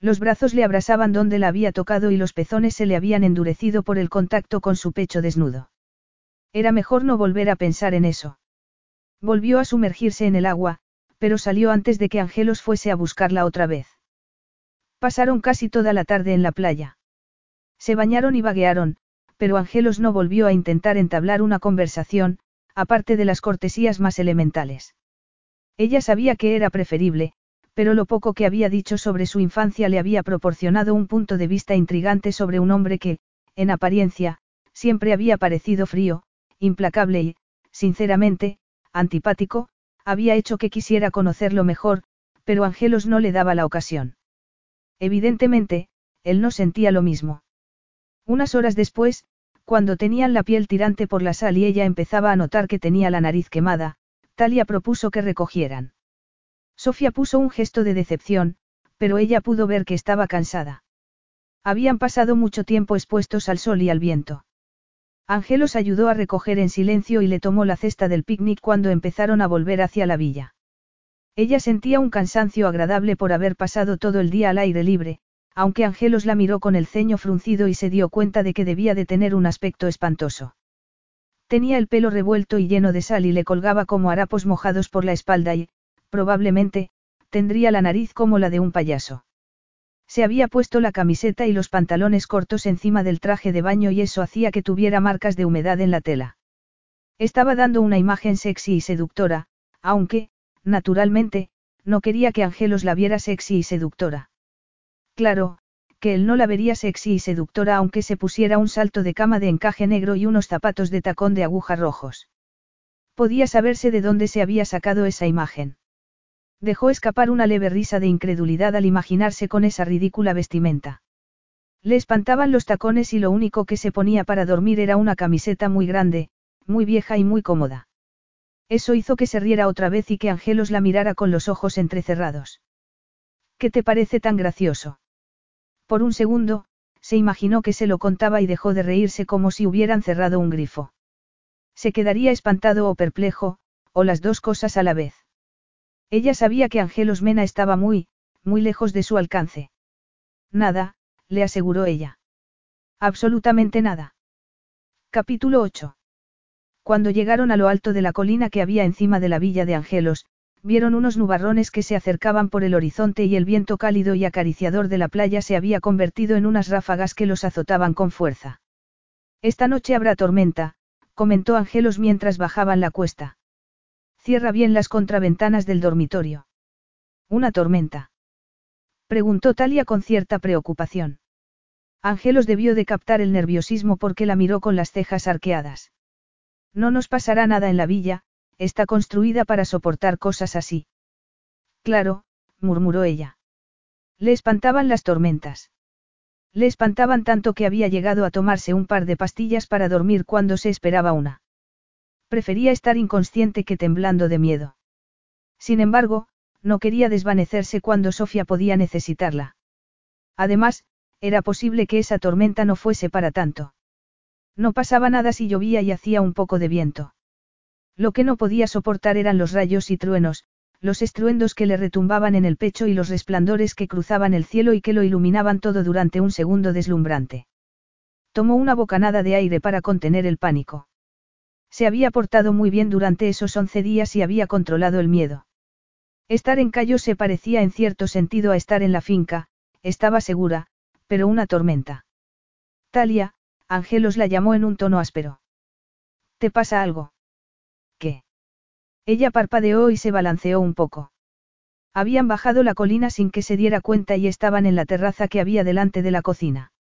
Los brazos le abrasaban donde la había tocado y los pezones se le habían endurecido por el contacto con su pecho desnudo. Era mejor no volver a pensar en eso. Volvió a sumergirse en el agua, pero salió antes de que Angelos fuese a buscarla otra vez. Pasaron casi toda la tarde en la playa. Se bañaron y vaguearon, pero Angelos no volvió a intentar entablar una conversación, aparte de las cortesías más elementales. Ella sabía que era preferible, pero lo poco que había dicho sobre su infancia le había proporcionado un punto de vista intrigante sobre un hombre que, en apariencia, siempre había parecido frío, implacable y, sinceramente, antipático, había hecho que quisiera conocerlo mejor, pero Angelos no le daba la ocasión. Evidentemente, él no sentía lo mismo. Unas horas después, cuando tenían la piel tirante por la sal y ella empezaba a notar que tenía la nariz quemada, Talia propuso que recogieran. Sofía puso un gesto de decepción, pero ella pudo ver que estaba cansada. Habían pasado mucho tiempo expuestos al sol y al viento. Angelos ayudó a recoger en silencio y le tomó la cesta del picnic cuando empezaron a volver hacia la villa. Ella sentía un cansancio agradable por haber pasado todo el día al aire libre, aunque Angelos la miró con el ceño fruncido y se dio cuenta de que debía de tener un aspecto espantoso. Tenía el pelo revuelto y lleno de sal y le colgaba como harapos mojados por la espalda y, probablemente, tendría la nariz como la de un payaso. Se había puesto la camiseta y los pantalones cortos encima del traje de baño y eso hacía que tuviera marcas de humedad en la tela. Estaba dando una imagen sexy y seductora, aunque, naturalmente, no quería que Angelos la viera sexy y seductora. Claro, que él no la vería sexy y seductora aunque se pusiera un salto de cama de encaje negro y unos zapatos de tacón de aguja rojos. Podía saberse de dónde se había sacado esa imagen. Dejó escapar una leve risa de incredulidad al imaginarse con esa ridícula vestimenta. Le espantaban los tacones y lo único que se ponía para dormir era una camiseta muy grande, muy vieja y muy cómoda. Eso hizo que se riera otra vez y que Angelos la mirara con los ojos entrecerrados. ¿Qué te parece tan gracioso? Por un segundo, se imaginó que se lo contaba y dejó de reírse como si hubieran cerrado un grifo. Se quedaría espantado o perplejo, o las dos cosas a la vez. Ella sabía que Angelos Mena estaba muy, muy lejos de su alcance. Nada, le aseguró ella. Absolutamente nada. Capítulo 8. Cuando llegaron a lo alto de la colina que había encima de la villa de Angelos, vieron unos nubarrones que se acercaban por el horizonte y el viento cálido y acariciador de la playa se había convertido en unas ráfagas que los azotaban con fuerza. Esta noche habrá tormenta, comentó Angelos mientras bajaban la cuesta. Cierra bien las contraventanas del dormitorio. ¿Una tormenta? Preguntó Talia con cierta preocupación. Angelos debió de captar el nerviosismo porque la miró con las cejas arqueadas. No nos pasará nada en la villa, está construida para soportar cosas así. Claro, murmuró ella. Le espantaban las tormentas. Le espantaban tanto que había llegado a tomarse un par de pastillas para dormir cuando se esperaba una. Prefería estar inconsciente que temblando de miedo. Sin embargo, no quería desvanecerse cuando Sofía podía necesitarla. Además, era posible que esa tormenta no fuese para tanto. No pasaba nada si llovía y hacía un poco de viento. Lo que no podía soportar eran los rayos y truenos, los estruendos que le retumbaban en el pecho y los resplandores que cruzaban el cielo y que lo iluminaban todo durante un segundo deslumbrante. Tomó una bocanada de aire para contener el pánico. Se había portado muy bien durante esos once días y había controlado el miedo. Estar en Cayo se parecía en cierto sentido a estar en la finca, estaba segura, pero una tormenta. Talia, Angelos la llamó en un tono áspero. ¿Te pasa algo? ¿Qué? Ella parpadeó y se balanceó un poco. Habían bajado la colina sin que se diera cuenta y estaban en la terraza que había delante de la cocina.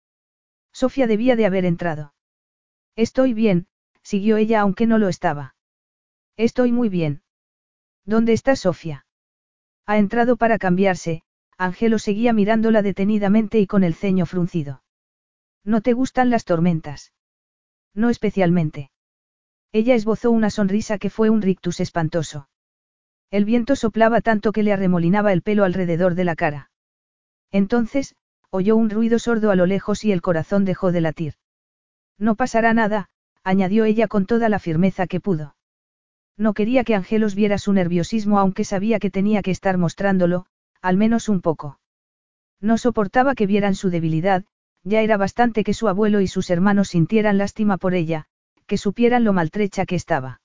Sofía debía de haber entrado. Estoy bien, siguió ella aunque no lo estaba. Estoy muy bien. ¿Dónde está Sofía? Ha entrado para cambiarse, Ángelo seguía mirándola detenidamente y con el ceño fruncido. ¿No te gustan las tormentas? No especialmente. Ella esbozó una sonrisa que fue un rictus espantoso. El viento soplaba tanto que le arremolinaba el pelo alrededor de la cara. Entonces, oyó un ruido sordo a lo lejos y el corazón dejó de latir. No pasará nada, añadió ella con toda la firmeza que pudo. No quería que Angelos viera su nerviosismo aunque sabía que tenía que estar mostrándolo, al menos un poco. No soportaba que vieran su debilidad, ya era bastante que su abuelo y sus hermanos sintieran lástima por ella, que supieran lo maltrecha que estaba.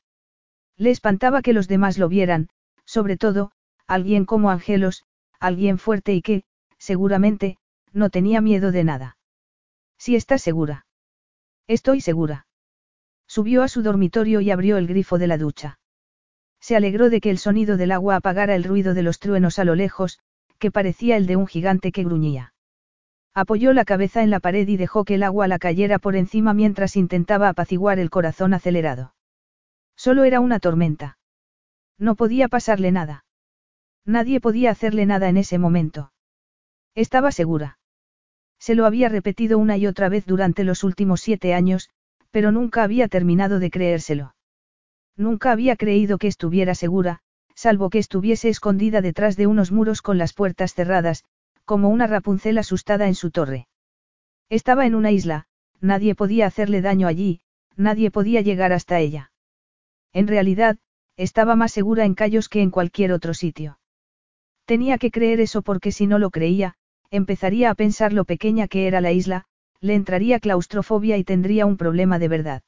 Le espantaba que los demás lo vieran, sobre todo, alguien como Angelos, alguien fuerte y que, seguramente, no tenía miedo de nada. Si estás segura. Estoy segura. Subió a su dormitorio y abrió el grifo de la ducha. Se alegró de que el sonido del agua apagara el ruido de los truenos a lo lejos, que parecía el de un gigante que gruñía. Apoyó la cabeza en la pared y dejó que el agua la cayera por encima mientras intentaba apaciguar el corazón acelerado. Solo era una tormenta. No podía pasarle nada. Nadie podía hacerle nada en ese momento. Estaba segura. Se lo había repetido una y otra vez durante los últimos siete años, pero nunca había terminado de creérselo. Nunca había creído que estuviera segura, salvo que estuviese escondida detrás de unos muros con las puertas cerradas, como una Rapunzel asustada en su torre. Estaba en una isla, nadie podía hacerle daño allí, nadie podía llegar hasta ella. En realidad, estaba más segura en Cayos que en cualquier otro sitio. Tenía que creer eso porque si no lo creía, empezaría a pensar lo pequeña que era la isla, le entraría claustrofobia y tendría un problema de verdad.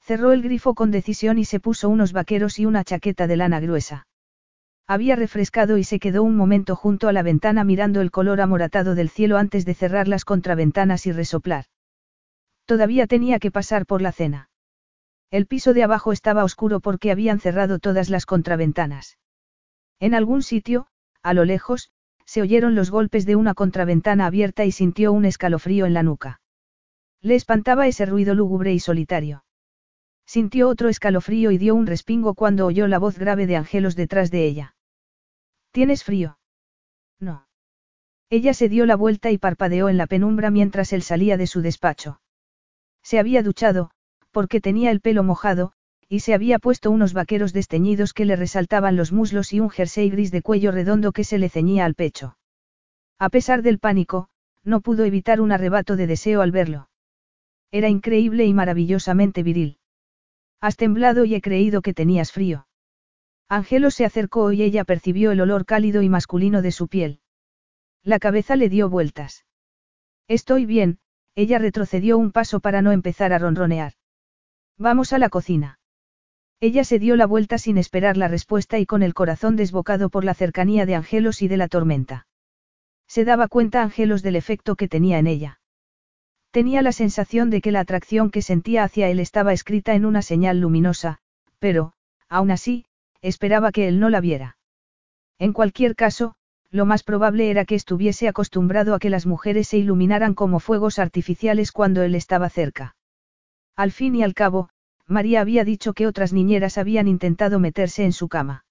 Cerró el grifo con decisión y se puso unos vaqueros y una chaqueta de lana gruesa. Había refrescado y se quedó un momento junto a la ventana mirando el color amoratado del cielo antes de cerrar las contraventanas y resoplar. Todavía tenía que pasar por la cena. El piso de abajo estaba oscuro porque habían cerrado todas las contraventanas. En algún sitio, a lo lejos, se oyeron los golpes de una contraventana abierta y sintió un escalofrío en la nuca. Le espantaba ese ruido lúgubre y solitario. Sintió otro escalofrío y dio un respingo cuando oyó la voz grave de Angelos detrás de ella. ¿Tienes frío? No. Ella se dio la vuelta y parpadeó en la penumbra mientras él salía de su despacho. Se había duchado, porque tenía el pelo mojado, y se había puesto unos vaqueros desteñidos que le resaltaban los muslos y un jersey gris de cuello redondo que se le ceñía al pecho. A pesar del pánico, no pudo evitar un arrebato de deseo al verlo. Era increíble y maravillosamente viril. Has temblado y he creído que tenías frío. Angelo se acercó y ella percibió el olor cálido y masculino de su piel. La cabeza le dio vueltas. Estoy bien, ella retrocedió un paso para no empezar a ronronear. Vamos a la cocina. Ella se dio la vuelta sin esperar la respuesta y con el corazón desbocado por la cercanía de Angelos y de la tormenta. Se daba cuenta Angelos del efecto que tenía en ella. Tenía la sensación de que la atracción que sentía hacia él estaba escrita en una señal luminosa, pero, aún así, esperaba que él no la viera. En cualquier caso, lo más probable era que estuviese acostumbrado a que las mujeres se iluminaran como fuegos artificiales cuando él estaba cerca. Al fin y al cabo, María había dicho que otras niñeras habían intentado meterse en su cama.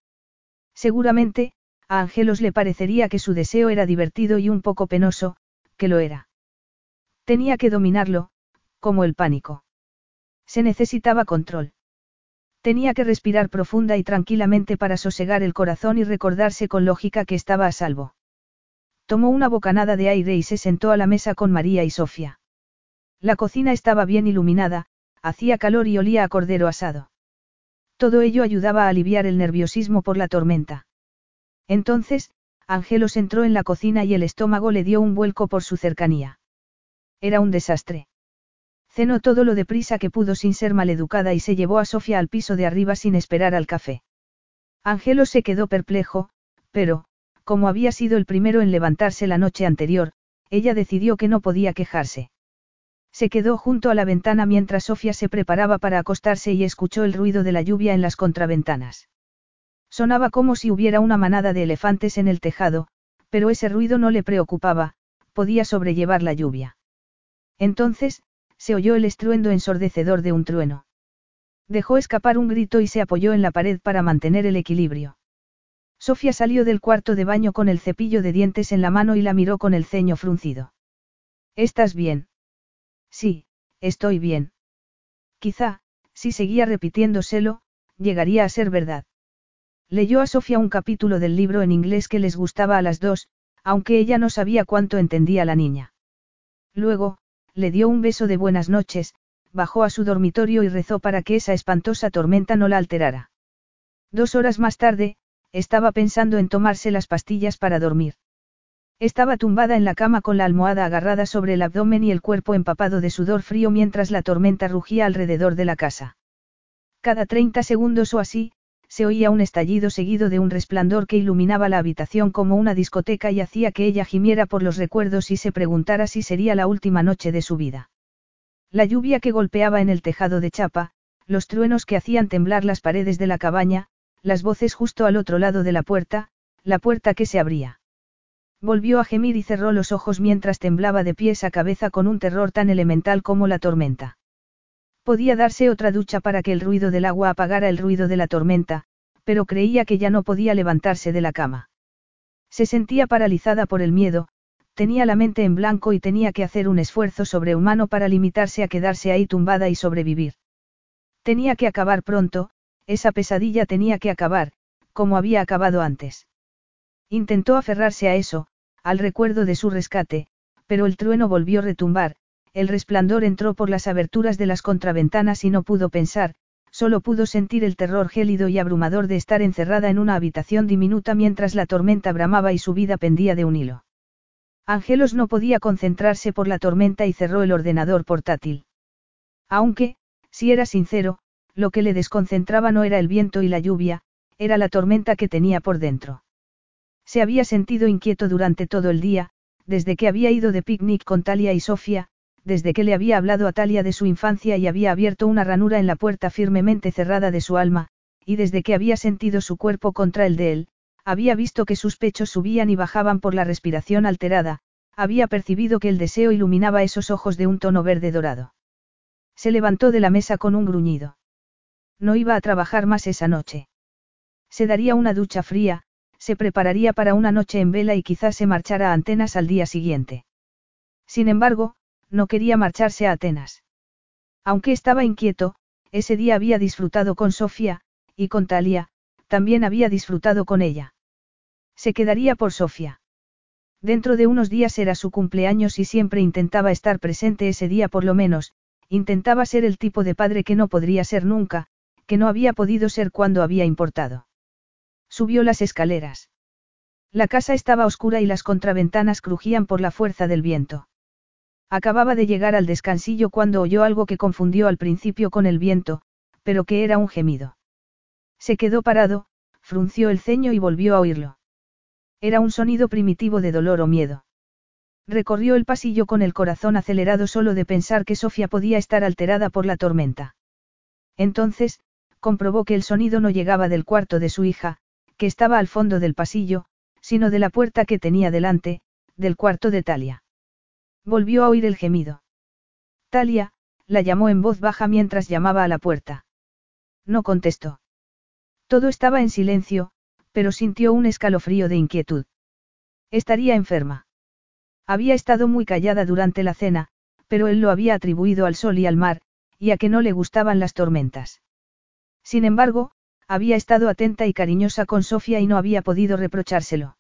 Seguramente, a Angelos le parecería que su deseo era divertido y un poco penoso, que lo era. Tenía que dominarlo, como el pánico. Se necesitaba control. Tenía que respirar profunda y tranquilamente para sosegar el corazón y recordarse con lógica que estaba a salvo. Tomó una bocanada de aire y se sentó a la mesa con María y Sofía. La cocina estaba bien iluminada, hacía calor y olía a cordero asado. Todo ello ayudaba a aliviar el nerviosismo por la tormenta. Entonces, Angelos entró en la cocina y el estómago le dio un vuelco por su cercanía. Era un desastre. Cenó todo lo deprisa que pudo sin ser maleducada y se llevó a Sofía al piso de arriba sin esperar al café. Angelos se quedó perplejo, pero, como había sido el primero en levantarse la noche anterior, ella decidió que no podía quejarse. Se quedó junto a la ventana mientras Sofía se preparaba para acostarse y escuchó el ruido de la lluvia en las contraventanas. Sonaba como si hubiera una manada de elefantes en el tejado, pero ese ruido no le preocupaba, podía sobrellevar la lluvia. Entonces, se oyó el estruendo ensordecedor de un trueno. Dejó escapar un grito y se apoyó en la pared para mantener el equilibrio. Sofía salió del cuarto de baño con el cepillo de dientes en la mano y la miró con el ceño fruncido. ¿Estás bien? Sí, estoy bien. Quizá, Si seguía repitiéndoselo, llegaría a ser verdad. Leyó a Sofía un capítulo del libro en inglés que les gustaba a las dos, aunque ella no sabía cuánto entendía la niña. Luego, le dio un beso de buenas noches, bajó a su dormitorio y rezó para que esa espantosa tormenta no la alterara. Dos horas más tarde, estaba pensando en tomarse las pastillas para dormir. Estaba tumbada en la cama con la almohada agarrada sobre el abdomen y el cuerpo empapado de sudor frío mientras la tormenta rugía alrededor de la casa. Cada 30 segundos o así, se oía un estallido seguido de un resplandor que iluminaba la habitación como una discoteca y hacía que ella gimiera por los recuerdos y se preguntara si sería la última noche de su vida. La lluvia que golpeaba en el tejado de chapa, los truenos que hacían temblar las paredes de la cabaña, las voces justo al otro lado de la puerta, la puerta que se abría. Volvió a gemir y cerró los ojos mientras temblaba de pies a cabeza con un terror tan elemental como la tormenta. Podía darse otra ducha para que el ruido del agua apagara el ruido de la tormenta, pero creía que ya no podía levantarse de la cama. Se sentía paralizada por el miedo, tenía la mente en blanco y tenía que hacer un esfuerzo sobrehumano para limitarse a quedarse ahí tumbada y sobrevivir. Tenía que acabar pronto, esa pesadilla tenía que acabar, como había acabado antes. Intentó aferrarse a eso, al recuerdo de su rescate, pero el trueno volvió a retumbar, el resplandor entró por las aberturas de las contraventanas y no pudo pensar, solo pudo sentir el terror gélido y abrumador de estar encerrada en una habitación diminuta mientras la tormenta bramaba y su vida pendía de un hilo. Ángelos no podía concentrarse por la tormenta y cerró el ordenador portátil. Aunque, si era sincero, lo que le desconcentraba no era el viento y la lluvia, era la tormenta que tenía por dentro. Se había sentido inquieto durante todo el día, desde que había ido de picnic con Talia y Sofía, desde que le había hablado a Talia de su infancia y había abierto una ranura en la puerta firmemente cerrada de su alma, y desde que había sentido su cuerpo contra el de él, había visto que sus pechos subían y bajaban por la respiración alterada, había percibido que el deseo iluminaba esos ojos de un tono verde dorado. Se levantó de la mesa con un gruñido. No iba a trabajar más esa noche. Se daría una ducha fría, se prepararía para una noche en vela y quizás se marchara a Atenas al día siguiente. Sin embargo, no quería marcharse a Atenas. Aunque estaba inquieto, ese día había disfrutado con Sofía, y con Talia, también había disfrutado con ella. Se quedaría por Sofía. Dentro de unos días era su cumpleaños y siempre intentaba estar presente ese día por lo menos, intentaba ser el tipo de padre que no podría ser nunca, que no había podido ser cuando había importado. Subió las escaleras. La casa estaba oscura y las contraventanas crujían por la fuerza del viento. Acababa de llegar al descansillo cuando oyó algo que confundió al principio con el viento, pero que era un gemido. Se quedó parado, frunció el ceño y volvió a oírlo. Era un sonido primitivo de dolor o miedo. Recorrió el pasillo con el corazón acelerado solo de pensar que Sofía podía estar alterada por la tormenta. Entonces, comprobó que el sonido no llegaba del cuarto de su hija, que estaba al fondo del pasillo, sino de la puerta que tenía delante, del cuarto de Talia. Volvió a oír el gemido. Talia, la llamó en voz baja mientras llamaba a la puerta. No contestó. Todo estaba en silencio, pero sintió un escalofrío de inquietud. Estaría enferma. Había estado muy callada durante la cena, pero él lo había atribuido al sol y al mar, y a que no le gustaban las tormentas. Sin embargo, había estado atenta y cariñosa con Sofía y no había podido reprochárselo.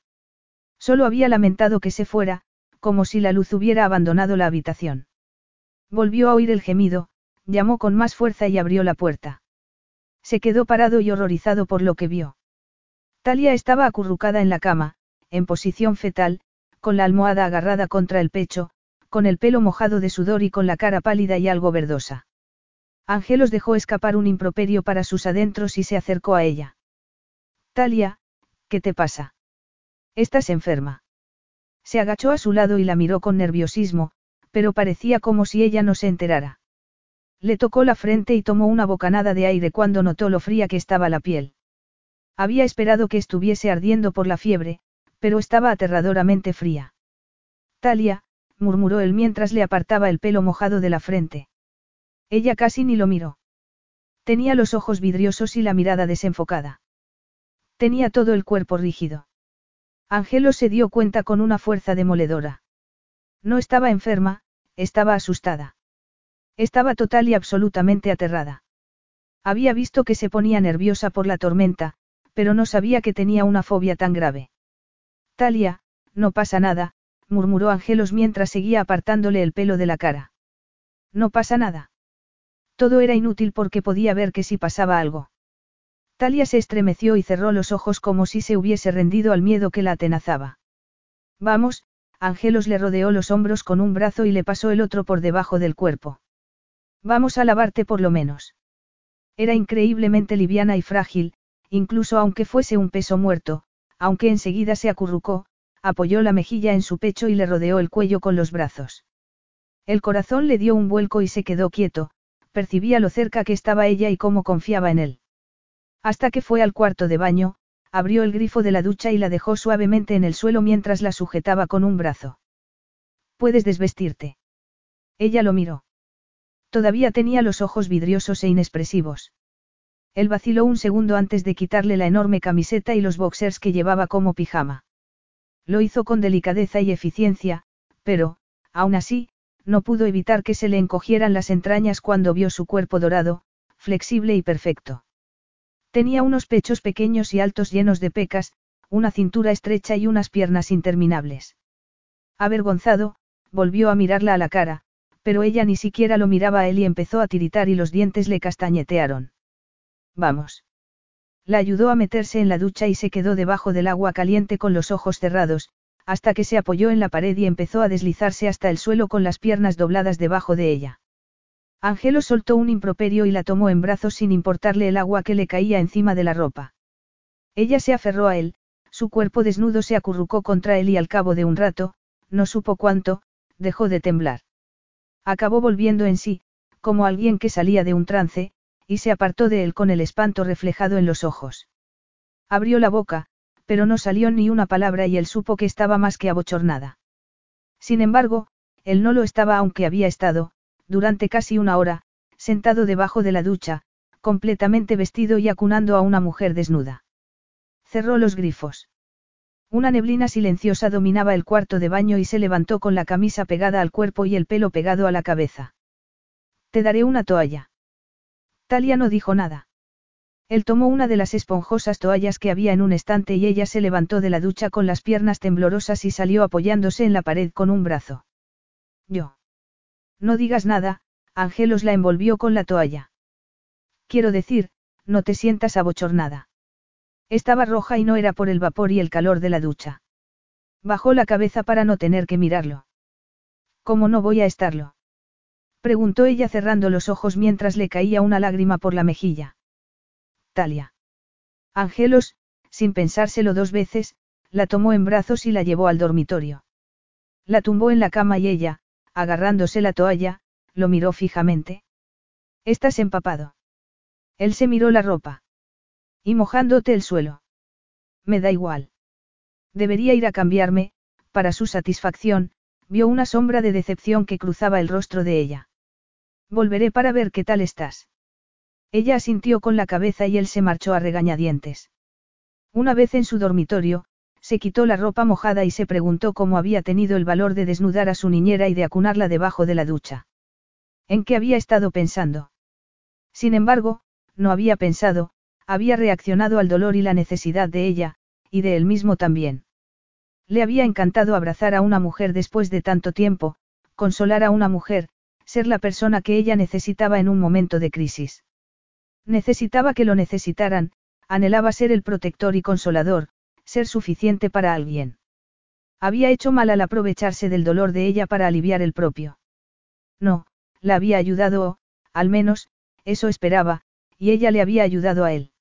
Solo había lamentado que se fuera, como si la luz hubiera abandonado la habitación. Volvió a oír el gemido, llamó con más fuerza y abrió la puerta. Se quedó parado y horrorizado por lo que vio. Talia estaba acurrucada en la cama, en posición fetal, con la almohada agarrada contra el pecho, con el pelo mojado de sudor y con la cara pálida y algo verdosa. Ángelos dejó escapar un improperio para sus adentros y se acercó a ella. Talia, ¿qué te pasa? Estás enferma. Se agachó a su lado y la miró con nerviosismo, pero parecía como si ella no se enterara. Le tocó la frente y tomó una bocanada de aire cuando notó lo fría que estaba la piel. Había esperado que estuviese ardiendo por la fiebre, pero estaba aterradoramente fría. Talia, murmuró él mientras le apartaba el pelo mojado de la frente. Ella casi ni lo miró. Tenía los ojos vidriosos y la mirada desenfocada. Tenía todo el cuerpo rígido. Angelo se dio cuenta con una fuerza demoledora. No estaba enferma, estaba asustada. Estaba total y absolutamente aterrada. Había visto que se ponía nerviosa por la tormenta, pero no sabía que tenía una fobia tan grave. Talia, no pasa nada, murmuró Angelos mientras seguía apartándole el pelo de la cara. No pasa nada. Todo era inútil porque podía ver que si pasaba algo. Talia se estremeció y cerró los ojos como si se hubiese rendido al miedo que la atenazaba. Vamos, Angelos le rodeó los hombros con un brazo y le pasó el otro por debajo del cuerpo. Vamos a lavarte por lo menos. Era increíblemente liviana y frágil, incluso aunque fuese un peso muerto, aunque enseguida se acurrucó, apoyó la mejilla en su pecho y le rodeó el cuello con los brazos. El corazón le dio un vuelco y se quedó quieto, percibía lo cerca que estaba ella y cómo confiaba en él. Hasta que fue al cuarto de baño, abrió el grifo de la ducha y la dejó suavemente en el suelo mientras la sujetaba con un brazo. Puedes desvestirte. Ella lo miró. Todavía tenía los ojos vidriosos e inexpresivos. Él vaciló un segundo antes de quitarle la enorme camiseta y los boxers que llevaba como pijama. Lo hizo con delicadeza y eficiencia, pero, aún así, no pudo evitar que se le encogieran las entrañas cuando vio su cuerpo dorado, flexible y perfecto. Tenía unos pechos pequeños y altos llenos de pecas, una cintura estrecha y unas piernas interminables. Avergonzado, volvió a mirarla a la cara, pero ella ni siquiera lo miraba a él y empezó a tiritar y los dientes le castañetearon. Vamos. La ayudó a meterse en la ducha y se quedó debajo del agua caliente con los ojos cerrados, hasta que se apoyó en la pared y empezó a deslizarse hasta el suelo con las piernas dobladas debajo de ella. Ángelo soltó un improperio y la tomó en brazos sin importarle el agua que le caía encima de la ropa. Ella se aferró a él, su cuerpo desnudo se acurrucó contra él y al cabo de un rato, no supo cuánto, dejó de temblar. Acabó volviendo en sí, como alguien que salía de un trance, y se apartó de él con el espanto reflejado en los ojos. Abrió la boca, pero no salió ni una palabra y él supo que estaba más que abochornada. Sin embargo, él no lo estaba aunque había estado, durante casi una hora, sentado debajo de la ducha, completamente vestido y acunando a una mujer desnuda. Cerró los grifos. Una neblina silenciosa dominaba el cuarto de baño y se levantó con la camisa pegada al cuerpo y el pelo pegado a la cabeza. Te daré una toalla. Talia no dijo nada. Él tomó una de las esponjosas toallas que había en un estante y ella se levantó de la ducha con las piernas temblorosas y salió apoyándose en la pared con un brazo. Yo. No digas nada, Angelos la envolvió con la toalla. Quiero decir, no te sientas abochornada. Estaba roja y no era por el vapor y el calor de la ducha. Bajó la cabeza para no tener que mirarlo. ¿Cómo no voy a estarlo? Preguntó ella cerrando los ojos mientras le caía una lágrima por la mejilla. Talia. Angelos, sin pensárselo dos veces, la tomó en brazos y la llevó al dormitorio. La tumbó en la cama y ella, agarrándose la toalla, lo miró fijamente. Estás empapado. Él se miró la ropa. Y mojándote el suelo. Me da igual. Debería ir a cambiarme, para su satisfacción, vio una sombra de decepción que cruzaba el rostro de ella. Volveré para ver qué tal estás. Ella asintió con la cabeza y él se marchó a regañadientes. Una vez en su dormitorio, se quitó la ropa mojada y se preguntó cómo había tenido el valor de desnudar a su niñera y de acunarla debajo de la ducha. ¿En qué había estado pensando? Sin embargo, no había pensado, había reaccionado al dolor y la necesidad de ella, y de él mismo también. Le había encantado abrazar a una mujer después de tanto tiempo, consolar a una mujer, ser la persona que ella necesitaba en un momento de crisis. Necesitaba que lo necesitaran, anhelaba ser el protector y consolador, ser suficiente para alguien. Había hecho mal al aprovecharse del dolor de ella para aliviar el propio. No, la había ayudado o, al menos, eso esperaba, y ella le había ayudado a él.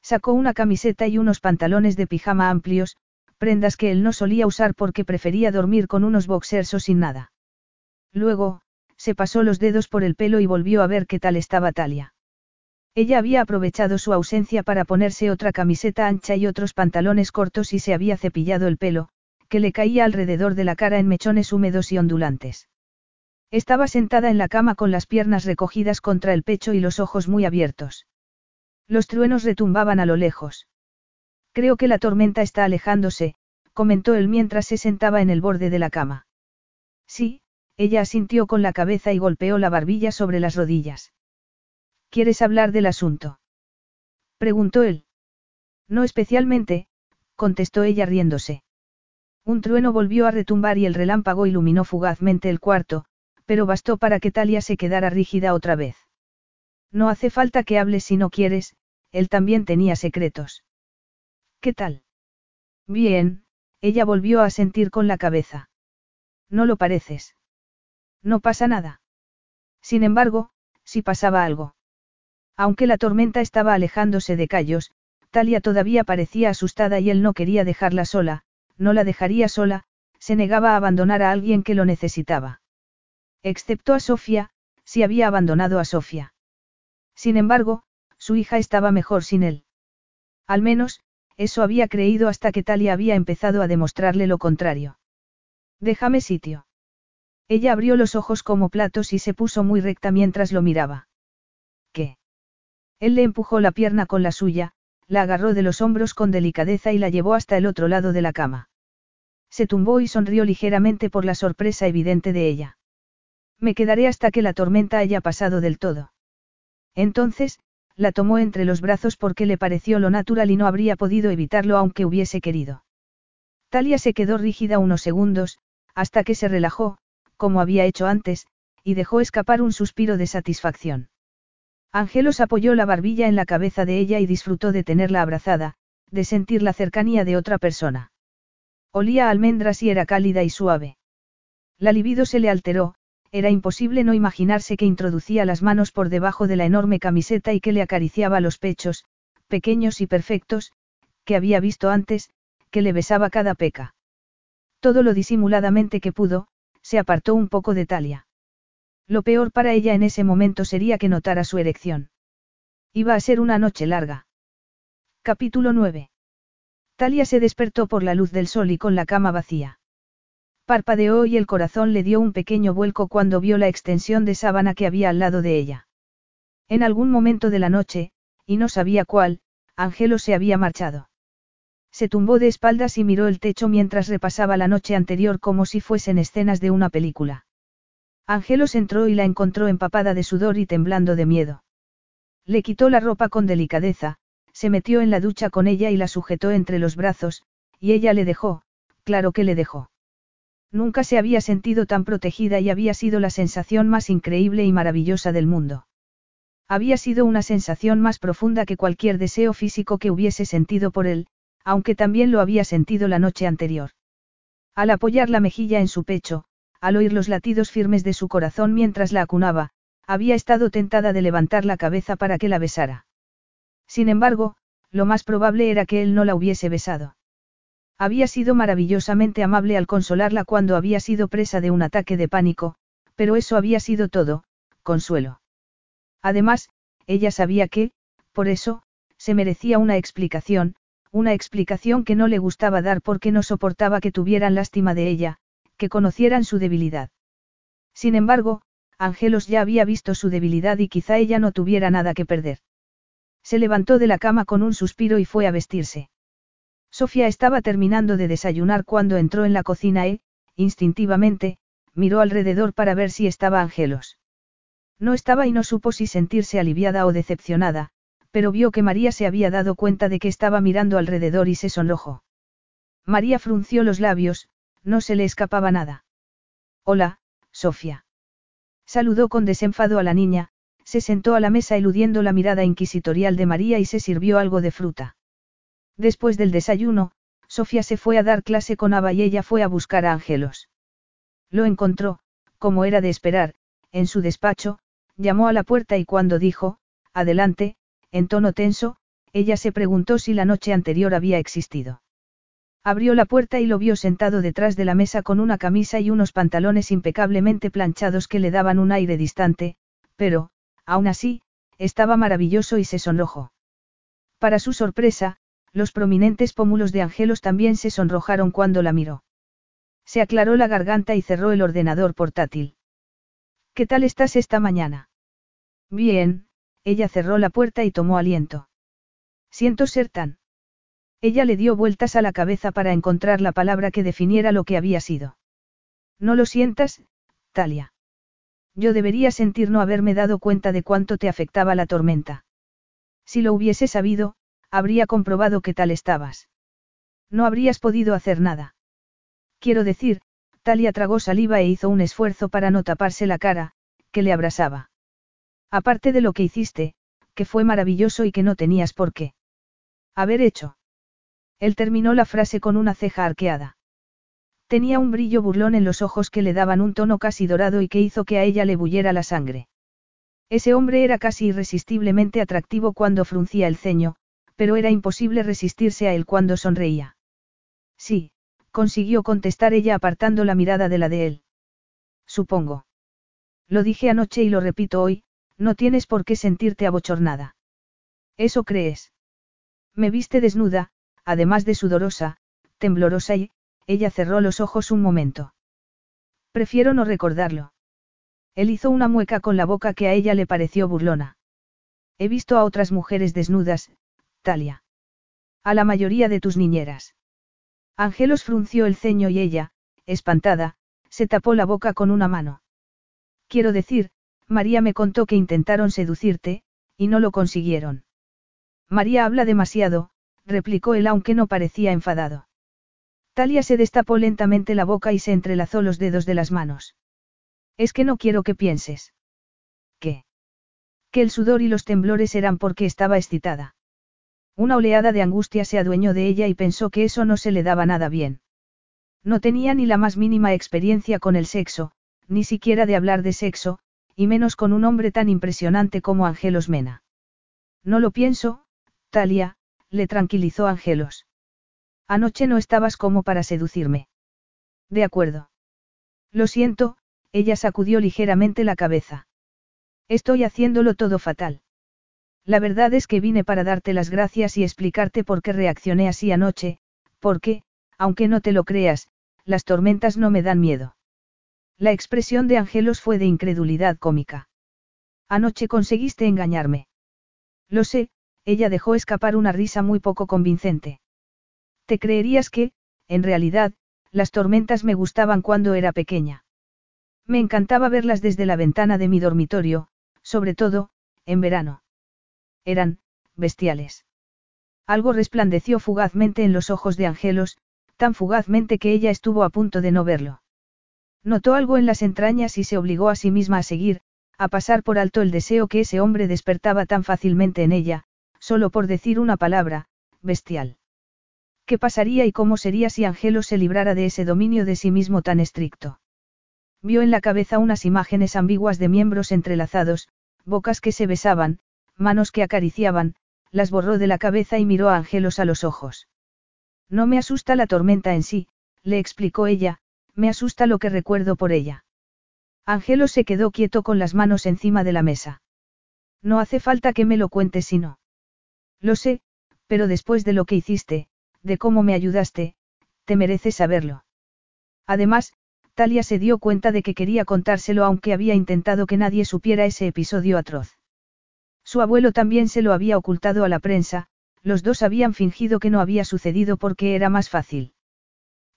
Sacó una camiseta y unos pantalones de pijama amplios, prendas que él no solía usar porque prefería dormir con unos boxers o sin nada. Luego, se pasó los dedos por el pelo y volvió a ver qué tal estaba Talia. Ella había aprovechado su ausencia para ponerse otra camiseta ancha y otros pantalones cortos y se había cepillado el pelo, que le caía alrededor de la cara en mechones húmedos y ondulantes. Estaba sentada en la cama con las piernas recogidas contra el pecho y los ojos muy abiertos. Los truenos retumbaban a lo lejos. Creo que la tormenta está alejándose, comentó él mientras se sentaba en el borde de la cama. Sí, ella asintió con la cabeza y golpeó la barbilla sobre las rodillas. ¿Quieres hablar del asunto? Preguntó él. No especialmente, contestó ella riéndose. Un trueno volvió a retumbar y el relámpago iluminó fugazmente el cuarto, pero bastó para que Talia se quedara rígida otra vez. No hace falta que hables si no quieres, él también tenía secretos. ¿Qué tal? Bien, ella volvió a sentir con la cabeza. No lo pareces. No pasa nada. Sin embargo, si pasaba algo. Aunque la tormenta estaba alejándose de Callos, Talia todavía parecía asustada y él no quería dejarla sola, no la dejaría sola, se negaba a abandonar a alguien que lo necesitaba. Excepto a Sofía, si había abandonado a Sofía. Sin embargo, su hija estaba mejor sin él. Al menos, eso había creído hasta que Talia había empezado a demostrarle lo contrario. Déjame sitio. Ella abrió los ojos como platos y se puso muy recta mientras lo miraba. Él le empujó la pierna con la suya, la agarró de los hombros con delicadeza y la llevó hasta el otro lado de la cama. Se tumbó y sonrió ligeramente por la sorpresa evidente de ella. Me quedaré hasta que la tormenta haya pasado del todo. Entonces, la tomó entre los brazos porque le pareció lo natural y no habría podido evitarlo aunque hubiese querido. Talia se quedó rígida unos segundos, hasta que se relajó, como había hecho antes, y dejó escapar un suspiro de satisfacción. Ángelos apoyó la barbilla en la cabeza de ella y disfrutó de tenerla abrazada, de sentir la cercanía de otra persona. Olía a almendras y era cálida y suave. La libido se le alteró, era imposible no imaginarse que introducía las manos por debajo de la enorme camiseta y que le acariciaba los pechos, pequeños y perfectos, que había visto antes, que le besaba cada peca. Todo lo disimuladamente que pudo, se apartó un poco de Talia. Lo peor para ella en ese momento sería que notara su erección. Iba a ser una noche larga. Capítulo 9. Talia se despertó por la luz del sol y con la cama vacía. Parpadeó y el corazón le dio un pequeño vuelco cuando vio la extensión de sábana que había al lado de ella. En algún momento de la noche, y no sabía cuál, Ángelo se había marchado. Se tumbó de espaldas y miró el techo mientras repasaba la noche anterior como si fuesen escenas de una película. Ángelos entró y la encontró empapada de sudor y temblando de miedo. Le quitó la ropa con delicadeza, se metió en la ducha con ella y la sujetó entre los brazos, y ella le dejó, claro que le dejó. Nunca se había sentido tan protegida y había sido la sensación más increíble y maravillosa del mundo. Había sido una sensación más profunda que cualquier deseo físico que hubiese sentido por él, aunque también lo había sentido la noche anterior. Al apoyar la mejilla en su pecho, al oír los latidos firmes de su corazón mientras la acunaba, había estado tentada de levantar la cabeza para que la besara. Sin embargo, lo más probable era que él no la hubiese besado. Había sido maravillosamente amable al consolarla cuando había sido presa de un ataque de pánico, pero eso había sido todo, consuelo. Además, ella sabía que, por eso, se merecía una explicación, una explicación que no le gustaba dar porque no soportaba que tuvieran lástima de ella, que conocieran su debilidad. Sin embargo, Ángelos ya había visto su debilidad y quizá ella no tuviera nada que perder. Se levantó de la cama con un suspiro y fue a vestirse. Sofía estaba terminando de desayunar cuando entró en la cocina e, instintivamente, miró alrededor para ver si estaba Ángelos. No estaba y no supo si sentirse aliviada o decepcionada, pero vio que María se había dado cuenta de que estaba mirando alrededor y se sonrojó. María frunció los labios, no se le escapaba nada. Hola, Sofía. Saludó con desenfado a la niña, se sentó a la mesa eludiendo la mirada inquisitorial de María y se sirvió algo de fruta. Después del desayuno, Sofía se fue a dar clase con Ava y ella fue a buscar a Ángelos. Lo encontró, como era de esperar, en su despacho, llamó a la puerta y cuando dijo, adelante, en tono tenso, ella se preguntó si la noche anterior había existido. Abrió la puerta y lo vio sentado detrás de la mesa con una camisa y unos pantalones impecablemente planchados que le daban un aire distante, pero, aún así, estaba maravilloso y se sonrojó. Para su sorpresa, los prominentes pómulos de Angelos también se sonrojaron cuando la miró. Se aclaró la garganta y cerró el ordenador portátil. ¿Qué tal estás esta mañana? Bien, ella cerró la puerta y tomó aliento. Siento ser tan. Ella le dio vueltas a la cabeza para encontrar la palabra que definiera lo que había sido. No lo sientas, Talia. Yo debería sentir no haberme dado cuenta de cuánto te afectaba la tormenta. Si lo hubiese sabido, habría comprobado que tal estabas. No habrías podido hacer nada. Quiero decir, Talia tragó saliva e hizo un esfuerzo para no taparse la cara, que le abrasaba. Aparte de lo que hiciste, que fue maravilloso y que no tenías por qué. Haber hecho. Él terminó la frase con una ceja arqueada. Tenía un brillo burlón en los ojos que le daban un tono casi dorado y que hizo que a ella le bulliera la sangre. Ese hombre era casi irresistiblemente atractivo cuando fruncía el ceño, pero era imposible resistirse a él cuando sonreía. Sí, consiguió contestar ella apartando la mirada de la de él. Supongo. Lo dije anoche y lo repito hoy, no tienes por qué sentirte abochornada. ¿Eso crees? Me viste desnuda, además de sudorosa, temblorosa y, ella cerró los ojos un momento. Prefiero no recordarlo. Él hizo una mueca con la boca que a ella le pareció burlona. He visto a otras mujeres desnudas, Talia. A la mayoría de tus niñeras. Angelos frunció el ceño y ella, espantada, se tapó la boca con una mano. Quiero decir, María me contó que intentaron seducirte, y no lo consiguieron. María habla demasiado, replicó él aunque no parecía enfadado. Talia se destapó lentamente la boca y se entrelazó los dedos de las manos. Es que no quiero que pienses. ¿Qué? Que el sudor y los temblores eran porque estaba excitada. Una oleada de angustia se adueñó de ella y pensó que eso no se le daba nada bien. No tenía ni la más mínima experiencia con el sexo, ni siquiera de hablar de sexo, y menos con un hombre tan impresionante como Angelos Mena. No lo pienso, Talia, le tranquilizó Angelos. Anoche no estabas como para seducirme. De acuerdo. Lo siento, ella sacudió ligeramente la cabeza. Estoy haciéndolo todo fatal. La verdad es que vine para darte las gracias y explicarte por qué reaccioné así anoche, porque, aunque no te lo creas, las tormentas no me dan miedo. La expresión de Angelos fue de incredulidad cómica. Anoche conseguiste engañarme. Lo sé, ella dejó escapar una risa muy poco convincente. Te creerías que, en realidad, las tormentas me gustaban cuando era pequeña. Me encantaba verlas desde la ventana de mi dormitorio, sobre todo, en verano. Eran, bestiales. Algo resplandeció fugazmente en los ojos de Angelos, tan fugazmente que ella estuvo a punto de no verlo. Notó algo en las entrañas y se obligó a sí misma a seguir, a pasar por alto el deseo que ese hombre despertaba tan fácilmente en ella, solo por decir una palabra, bestial. ¿Qué pasaría y cómo sería si Angelo se librara de ese dominio de sí mismo tan estricto? Vio en la cabeza unas imágenes ambiguas de miembros entrelazados, bocas que se besaban, manos que acariciaban, las borró de la cabeza y miró a Angelos a los ojos. No me asusta la tormenta en sí, le explicó ella, me asusta lo que recuerdo por ella. Angelo se quedó quieto con las manos encima de la mesa. No hace falta que me lo cuentes si no. Lo sé, pero después de lo que hiciste, de cómo me ayudaste, te mereces saberlo. Además, Talia se dio cuenta de que quería contárselo aunque había intentado que nadie supiera ese episodio atroz. Su abuelo también se lo había ocultado a la prensa, los dos habían fingido que no había sucedido porque era más fácil.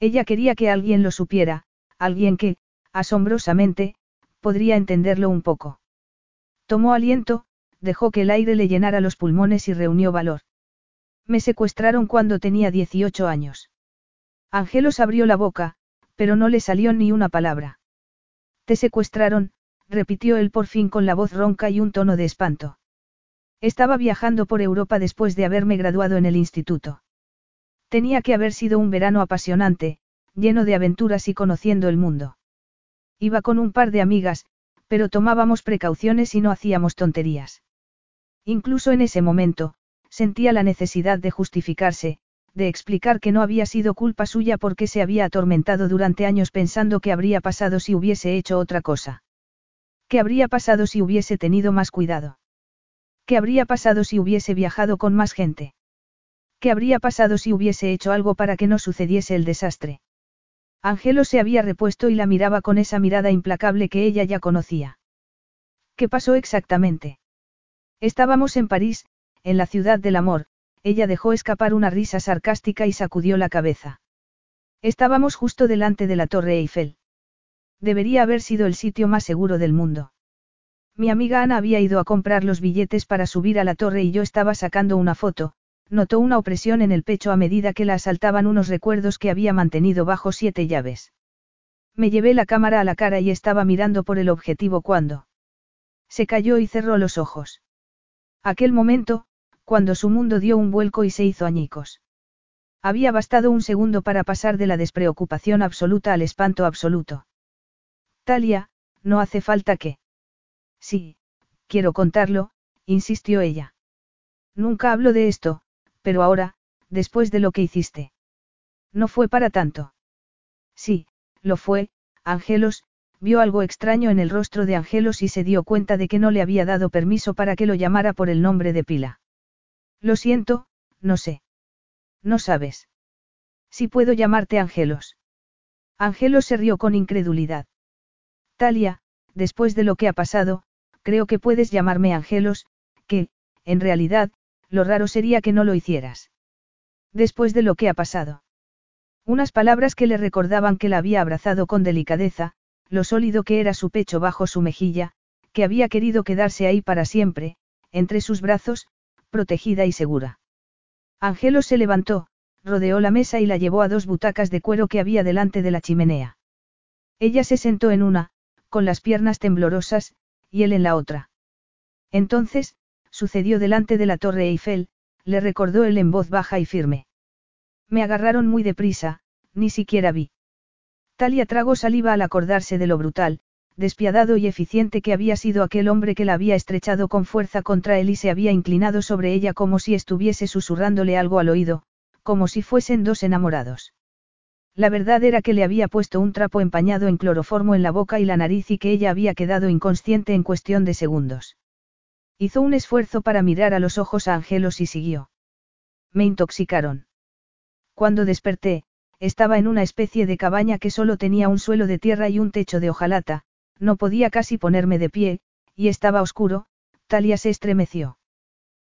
Ella quería que alguien lo supiera, alguien que, asombrosamente, podría entenderlo un poco. Tomó aliento, dejó que el aire le llenara los pulmones y reunió valor. Me secuestraron cuando tenía 18 años. Angelos abrió la boca, pero no le salió ni una palabra. Te secuestraron, repitió él por fin con la voz ronca y un tono de espanto. Estaba viajando por Europa después de haberme graduado en el instituto. Tenía que haber sido un verano apasionante, lleno de aventuras y conociendo el mundo. Iba con un par de amigas, pero tomábamos precauciones y no hacíamos tonterías. Incluso en ese momento, sentía la necesidad de justificarse, de explicar que no había sido culpa suya porque se había atormentado durante años pensando que habría pasado si hubiese hecho otra cosa. ¿Qué habría pasado si hubiese tenido más cuidado? ¿Qué habría pasado si hubiese viajado con más gente? ¿Qué habría pasado si hubiese hecho algo para que no sucediese el desastre? Angelo se había repuesto y la miraba con esa mirada implacable que ella ya conocía. ¿Qué pasó exactamente? Estábamos en París, en la ciudad del amor, ella dejó escapar una risa sarcástica y sacudió la cabeza. Estábamos justo delante de la Torre Eiffel. Debería haber sido el sitio más seguro del mundo. Mi amiga Ana había ido a comprar los billetes para subir a la torre y yo estaba sacando una foto, notó una opresión en el pecho a medida que la asaltaban unos recuerdos que había mantenido bajo siete llaves. Me llevé la cámara a la cara y estaba mirando por el objetivo cuando. Se cayó y cerró los ojos. Aquel momento, cuando su mundo dio un vuelco y se hizo añicos. Había bastado un segundo para pasar de la despreocupación absoluta al espanto absoluto. Talia, no hace falta que. Sí, quiero contarlo, insistió ella. Nunca hablo de esto, pero ahora, después de lo que hiciste. No fue para tanto. Sí, lo fue, Angelos, vio algo extraño en el rostro de Angelos y se dio cuenta de que no le había dado permiso para que lo llamara por el nombre de pila. Lo siento, no sé. No sabes. Si puedo llamarte Angelos. Angelos se rió con incredulidad. Talia, después de lo que ha pasado, creo que puedes llamarme Angelos, que, en realidad, lo raro sería que no lo hicieras. Después de lo que ha pasado. Unas palabras que le recordaban que la había abrazado con delicadeza, lo sólido que era su pecho bajo su mejilla, que había querido quedarse ahí para siempre, entre sus brazos, protegida y segura. Angelos se levantó, rodeó la mesa y la llevó a dos butacas de cuero que había delante de la chimenea. Ella se sentó en una, con las piernas temblorosas, y él en la otra. Entonces, sucedió delante de la torre Eiffel, le recordó él en voz baja y firme. Me agarraron muy deprisa, ni siquiera vi. Talia tragó saliva al acordarse de lo brutal, despiadado y eficiente que había sido aquel hombre que la había estrechado con fuerza contra él y se había inclinado sobre ella como si estuviese susurrándole algo al oído, como si fuesen dos enamorados. La verdad era que le había puesto un trapo empañado en cloroformo en la boca y la nariz y que ella había quedado inconsciente en cuestión de segundos. Hizo un esfuerzo para mirar a los ojos a Angelos y siguió. Me intoxicaron. Cuando desperté, estaba en una especie de cabaña que solo tenía un suelo de tierra y un techo de hojalata, no podía casi ponerme de pie, y estaba oscuro, Talia se estremeció.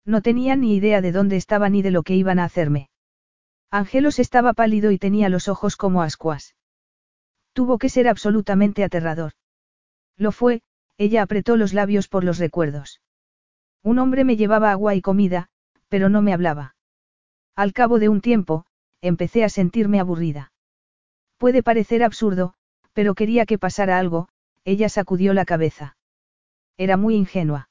No tenía ni idea de dónde estaba ni de lo que iban a hacerme. Angelos estaba pálido y tenía los ojos como ascuas. Tuvo que ser absolutamente aterrador. Lo fue, ella apretó los labios por los recuerdos. Un hombre me llevaba agua y comida, pero no me hablaba. Al cabo de un tiempo, empecé a sentirme aburrida. Puede parecer absurdo, pero quería que pasara algo, ella sacudió la cabeza. Era muy ingenua.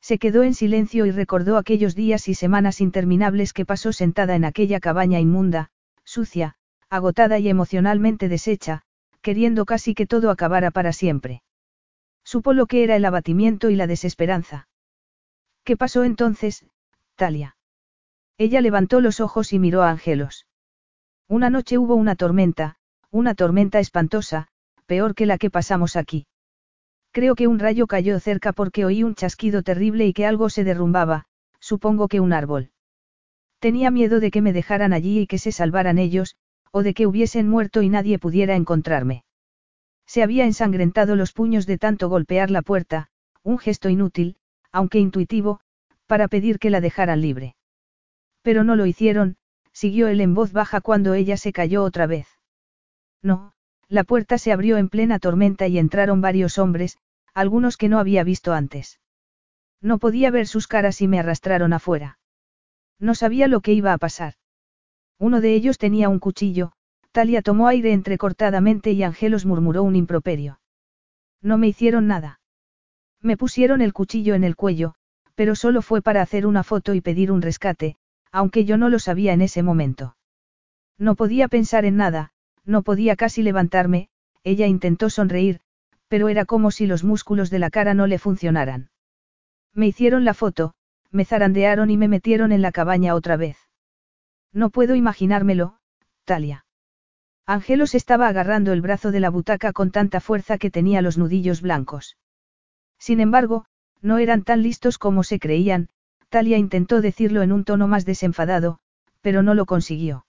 Se quedó en silencio y recordó aquellos días y semanas interminables que pasó sentada en aquella cabaña inmunda, sucia, agotada y emocionalmente deshecha, queriendo casi que todo acabara para siempre. Supo lo que era el abatimiento y la desesperanza. ¿Qué pasó entonces, Talia? Ella levantó los ojos y miró a Angelos. Una noche hubo una tormenta, una tormenta espantosa, peor que la que pasamos aquí. Creo que un rayo cayó cerca porque oí un chasquido terrible y que algo se derrumbaba, supongo que un árbol. Tenía miedo de que me dejaran allí y que se salvaran ellos, o de que hubiesen muerto y nadie pudiera encontrarme. Se había ensangrentado los puños de tanto golpear la puerta, un gesto inútil, aunque intuitivo, para pedir que la dejaran libre. Pero no lo hicieron, siguió él en voz baja cuando ella se cayó otra vez. No, la puerta se abrió en plena tormenta y entraron varios hombres, algunos que no había visto antes. No podía ver sus caras y me arrastraron afuera. No sabía lo que iba a pasar. Uno de ellos tenía un cuchillo, Talia tomó aire entrecortadamente y Angelos murmuró un improperio. No me hicieron nada. Me pusieron el cuchillo en el cuello, pero solo fue para hacer una foto y pedir un rescate, aunque yo no lo sabía en ese momento. No podía pensar en nada, no podía casi levantarme, ella intentó sonreír, pero era como si los músculos de la cara no le funcionaran. Me hicieron la foto, me zarandearon y me metieron en la cabaña otra vez. No puedo imaginármelo, Talia. Angelos estaba agarrando el brazo de la butaca con tanta fuerza que tenía los nudillos blancos. Sin embargo, no eran tan listos como se creían, Talia intentó decirlo en un tono más desenfadado, pero no lo consiguió.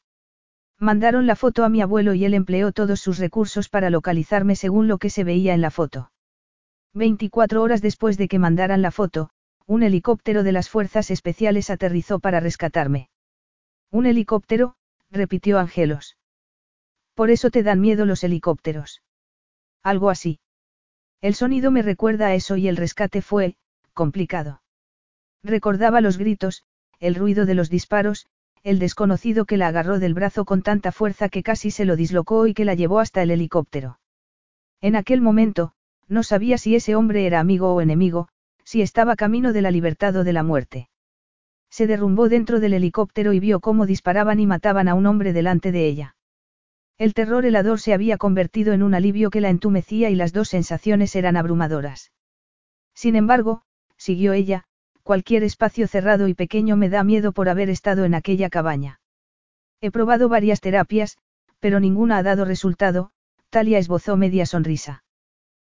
Mandaron la foto a mi abuelo y él empleó todos sus recursos para localizarme según lo que se veía en la foto. 24 horas después de que mandaran la foto, un helicóptero de las fuerzas especiales aterrizó para rescatarme. ¿Un helicóptero? repitió Angelos. Por eso te dan miedo los helicópteros. Algo así. El sonido me recuerda a eso y el rescate fue, complicado. Recordaba los gritos, el ruido de los disparos, el desconocido que la agarró del brazo con tanta fuerza que casi se lo dislocó y que la llevó hasta el helicóptero. En aquel momento, no sabía si ese hombre era amigo o enemigo, si estaba camino de la libertad o de la muerte. Se derrumbó dentro del helicóptero y vio cómo disparaban y mataban a un hombre delante de ella. El terror helador se había convertido en un alivio que la entumecía y las dos sensaciones eran abrumadoras. Sin embargo, siguió ella, cualquier espacio cerrado y pequeño me da miedo por haber estado en aquella cabaña. He probado varias terapias, pero ninguna ha dado resultado, Talia esbozó media sonrisa.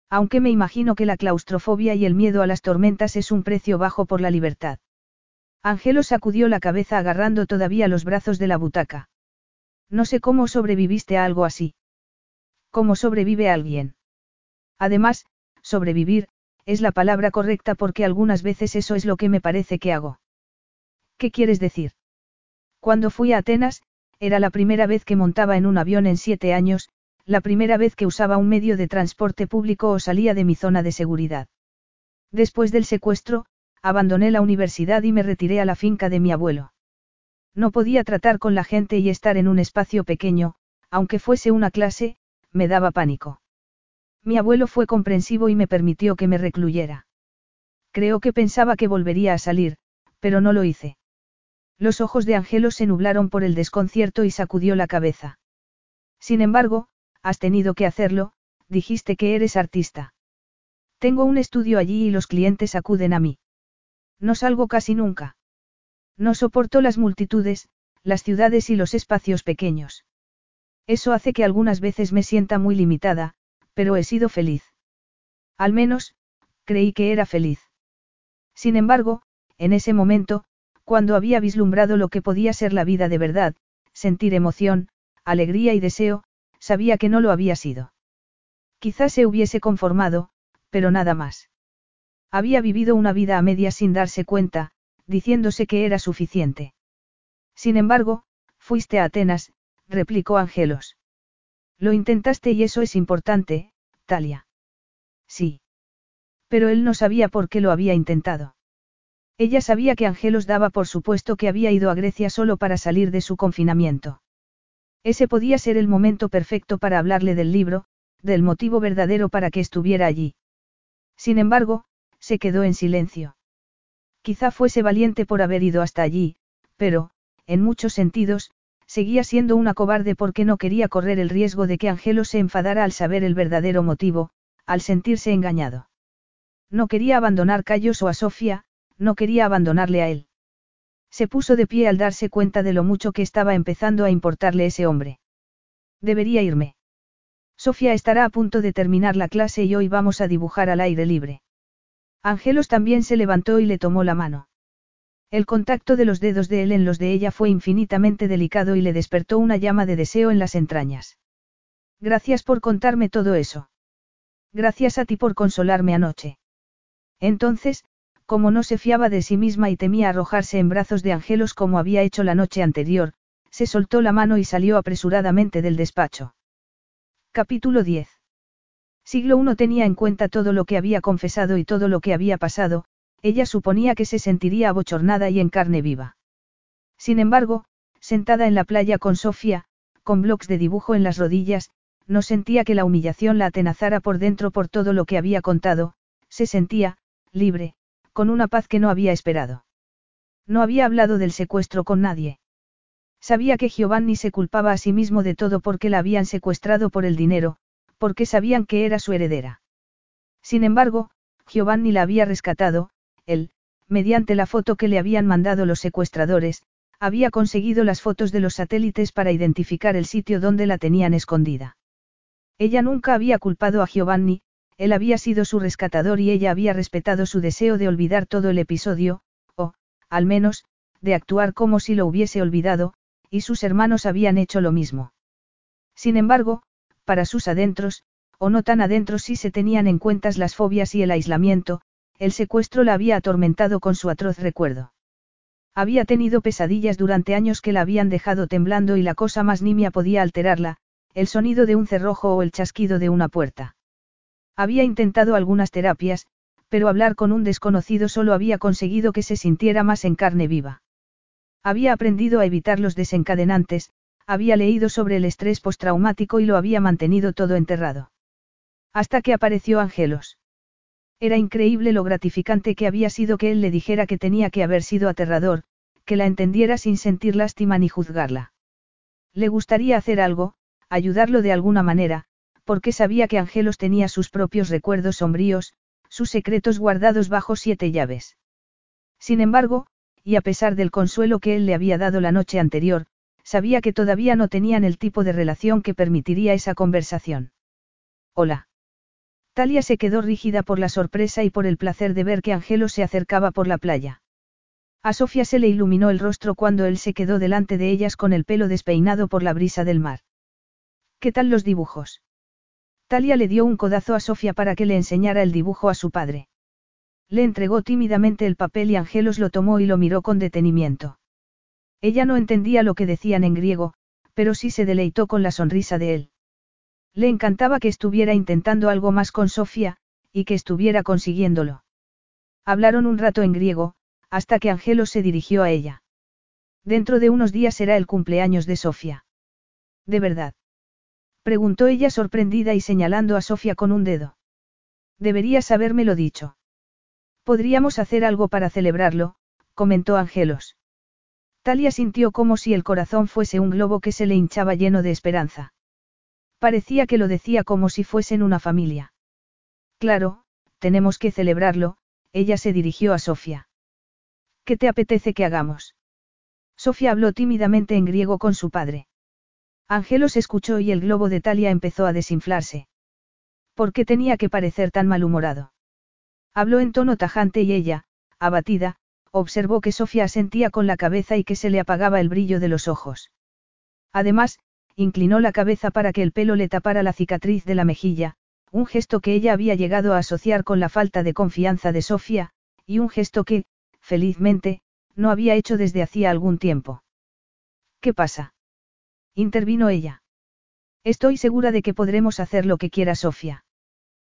Aunque me imagino que la claustrofobia y el miedo a las tormentas es un precio bajo por la libertad. Angelo sacudió la cabeza agarrando todavía los brazos de la butaca. No sé cómo sobreviviste a algo así. ¿Cómo sobrevive alguien? Además, sobrevivir, es la palabra correcta porque algunas veces eso es lo que me parece que hago. ¿Qué quieres decir? Cuando fui a Atenas, era la primera vez que montaba en un avión en siete años, la primera vez que usaba un medio de transporte público o salía de mi zona de seguridad. Después del secuestro, abandoné la universidad y me retiré a la finca de mi abuelo. No podía tratar con la gente y estar en un espacio pequeño, aunque fuese una clase, me daba pánico. Mi abuelo fue comprensivo y me permitió que me recluyera. Creo que pensaba que volvería a salir, pero no lo hice. Los ojos de Angelo se nublaron por el desconcierto y sacudió la cabeza. Sin embargo, has tenido que hacerlo, dijiste que eres artista. Tengo un estudio allí y los clientes acuden a mí. No salgo casi nunca. No soporto las multitudes, las ciudades y los espacios pequeños. Eso hace que algunas veces me sienta muy limitada, pero he sido feliz. Al menos, creí que era feliz. Sin embargo, en ese momento, cuando había vislumbrado lo que podía ser la vida de verdad, sentir emoción, alegría y deseo, sabía que no lo había sido. Quizás se hubiese conformado, pero nada más. Había vivido una vida a medias sin darse cuenta, diciéndose que era suficiente. Sin embargo, fuiste a Atenas, replicó Angelos. Lo intentaste y eso es importante, Talia. Sí. Pero él no sabía por qué lo había intentado. Ella sabía que Angelos daba por supuesto que había ido a Grecia solo para salir de su confinamiento. Ese podía ser el momento perfecto para hablarle del libro, del motivo verdadero para que estuviera allí. Sin embargo, se quedó en silencio. Quizá fuese valiente por haber ido hasta allí, pero, en muchos sentidos, seguía siendo una cobarde porque no quería correr el riesgo de que Angelo se enfadara al saber el verdadero motivo, al sentirse engañado. No quería abandonar Cayos o a Sofía, no quería abandonarle a él. Se puso de pie al darse cuenta de lo mucho que estaba empezando a importarle ese hombre. Debería irme. Sofía estará a punto de terminar la clase y hoy vamos a dibujar al aire libre. Angelos también se levantó y le tomó la mano. El contacto de los dedos de él en los de ella fue infinitamente delicado y le despertó una llama de deseo en las entrañas. Gracias por contarme todo eso. Gracias a ti por consolarme anoche. Entonces, como no se fiaba de sí misma y temía arrojarse en brazos de Angelos como había hecho la noche anterior, se soltó la mano y salió apresuradamente del despacho. Capítulo 10. Siglo I tenía en cuenta todo lo que había confesado y todo lo que había pasado, ella suponía que se sentiría abochornada y en carne viva. Sin embargo, sentada en la playa con Sofía, con blocs de dibujo en las rodillas, no sentía que la humillación la atenazara por dentro por todo lo que había contado, se sentía, libre, con una paz que no había esperado. No había hablado del secuestro con nadie. Sabía que Giovanni se culpaba a sí mismo de todo porque la habían secuestrado por el dinero, porque sabían que era su heredera. Sin embargo, Giovanni la había rescatado, él, mediante la foto que le habían mandado los secuestradores, había conseguido las fotos de los satélites para identificar el sitio donde la tenían escondida. Ella nunca había culpado a Giovanni, él había sido su rescatador y ella había respetado su deseo de olvidar todo el episodio, o, al menos, de actuar como si lo hubiese olvidado, y sus hermanos habían hecho lo mismo. Sin embargo, para sus adentros, o no tan adentros si se tenían en cuenta las fobias y el aislamiento, el secuestro la había atormentado con su atroz recuerdo. Había tenido pesadillas durante años que la habían dejado temblando y la cosa más nimia podía alterarla, el sonido de un cerrojo o el chasquido de una puerta. Había intentado algunas terapias, pero hablar con un desconocido solo había conseguido que se sintiera más en carne viva. Había aprendido a evitar los desencadenantes, había leído sobre el estrés postraumático y lo había mantenido todo enterrado. Hasta que apareció Angelos. Era increíble lo gratificante que había sido que él le dijera que tenía que haber sido aterrador, que la entendiera sin sentir lástima ni juzgarla. Le gustaría hacer algo, ayudarlo de alguna manera, porque sabía que Angelos tenía sus propios recuerdos sombríos, sus secretos guardados bajo siete llaves. Sin embargo, y a pesar del consuelo que él le había dado la noche anterior, sabía que todavía no tenían el tipo de relación que permitiría esa conversación. Hola. Talia se quedó rígida por la sorpresa y por el placer de ver que Angelos se acercaba por la playa. A Sofía se le iluminó el rostro cuando él se quedó delante de ellas con el pelo despeinado por la brisa del mar. ¿Qué tal los dibujos? Talia le dio un codazo a Sofía para que le enseñara el dibujo a su padre. Le entregó tímidamente el papel y Angelos lo tomó y lo miró con detenimiento. Ella no entendía lo que decían en griego, pero sí se deleitó con la sonrisa de él. Le encantaba que estuviera intentando algo más con Sofía, y que estuviera consiguiéndolo. Hablaron un rato en griego, hasta que Angelos se dirigió a ella. Dentro de unos días será el cumpleaños de Sofía. ¿De verdad? Preguntó ella sorprendida y señalando a Sofía con un dedo. Deberías habérmelo dicho. Podríamos hacer algo para celebrarlo, comentó Angelos. Talia sintió como si el corazón fuese un globo que se le hinchaba lleno de esperanza. Parecía que lo decía como si fuesen una familia. Claro, tenemos que celebrarlo, ella se dirigió a Sofía. ¿Qué te apetece que hagamos? Sofía habló tímidamente en griego con su padre. Angelos escuchó y el globo de Talia empezó a desinflarse. ¿Por qué tenía que parecer tan malhumorado? Habló en tono tajante y ella, abatida, observó que Sofía sentía con la cabeza y que se le apagaba el brillo de los ojos. Además, inclinó la cabeza para que el pelo le tapara la cicatriz de la mejilla, un gesto que ella había llegado a asociar con la falta de confianza de Sofía, y un gesto que, felizmente, no había hecho desde hacía algún tiempo. ¿Qué pasa? Intervino ella. Estoy segura de que podremos hacer lo que quiera Sofía.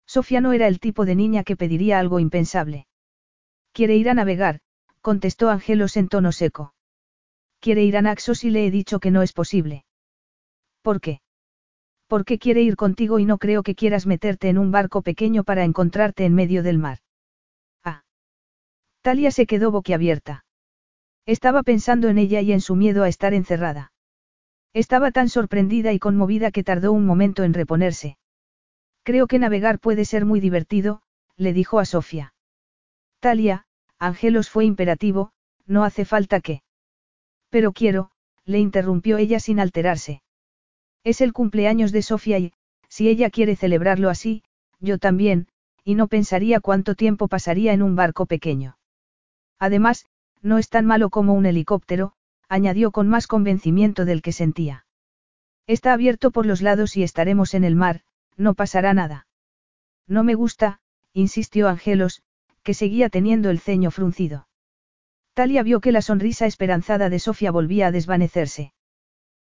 Sofía no era el tipo de niña que pediría algo impensable. Quiere ir a navegar, contestó Angelos en tono seco. Quiere ir a Naxos y le he dicho que no es posible. ¿Por qué? Porque quiere ir contigo y no creo que quieras meterte en un barco pequeño para encontrarte en medio del mar. Ah. Talia se quedó boquiabierta. Estaba pensando en ella y en su miedo a estar encerrada. Estaba tan sorprendida y conmovida que tardó un momento en reponerse. Creo que navegar puede ser muy divertido, le dijo a Sofía. Talia, Angelos fue imperativo, no hace falta que. Pero quiero, le interrumpió ella sin alterarse. Es el cumpleaños de Sofía y, si ella quiere celebrarlo así, yo también, y no pensaría cuánto tiempo pasaría en un barco pequeño. Además, no es tan malo como un helicóptero, añadió con más convencimiento del que sentía. Está abierto por los lados y estaremos en el mar, no pasará nada. No me gusta, insistió Angelos, que seguía teniendo el ceño fruncido. Talia vio que la sonrisa esperanzada de Sofía volvía a desvanecerse.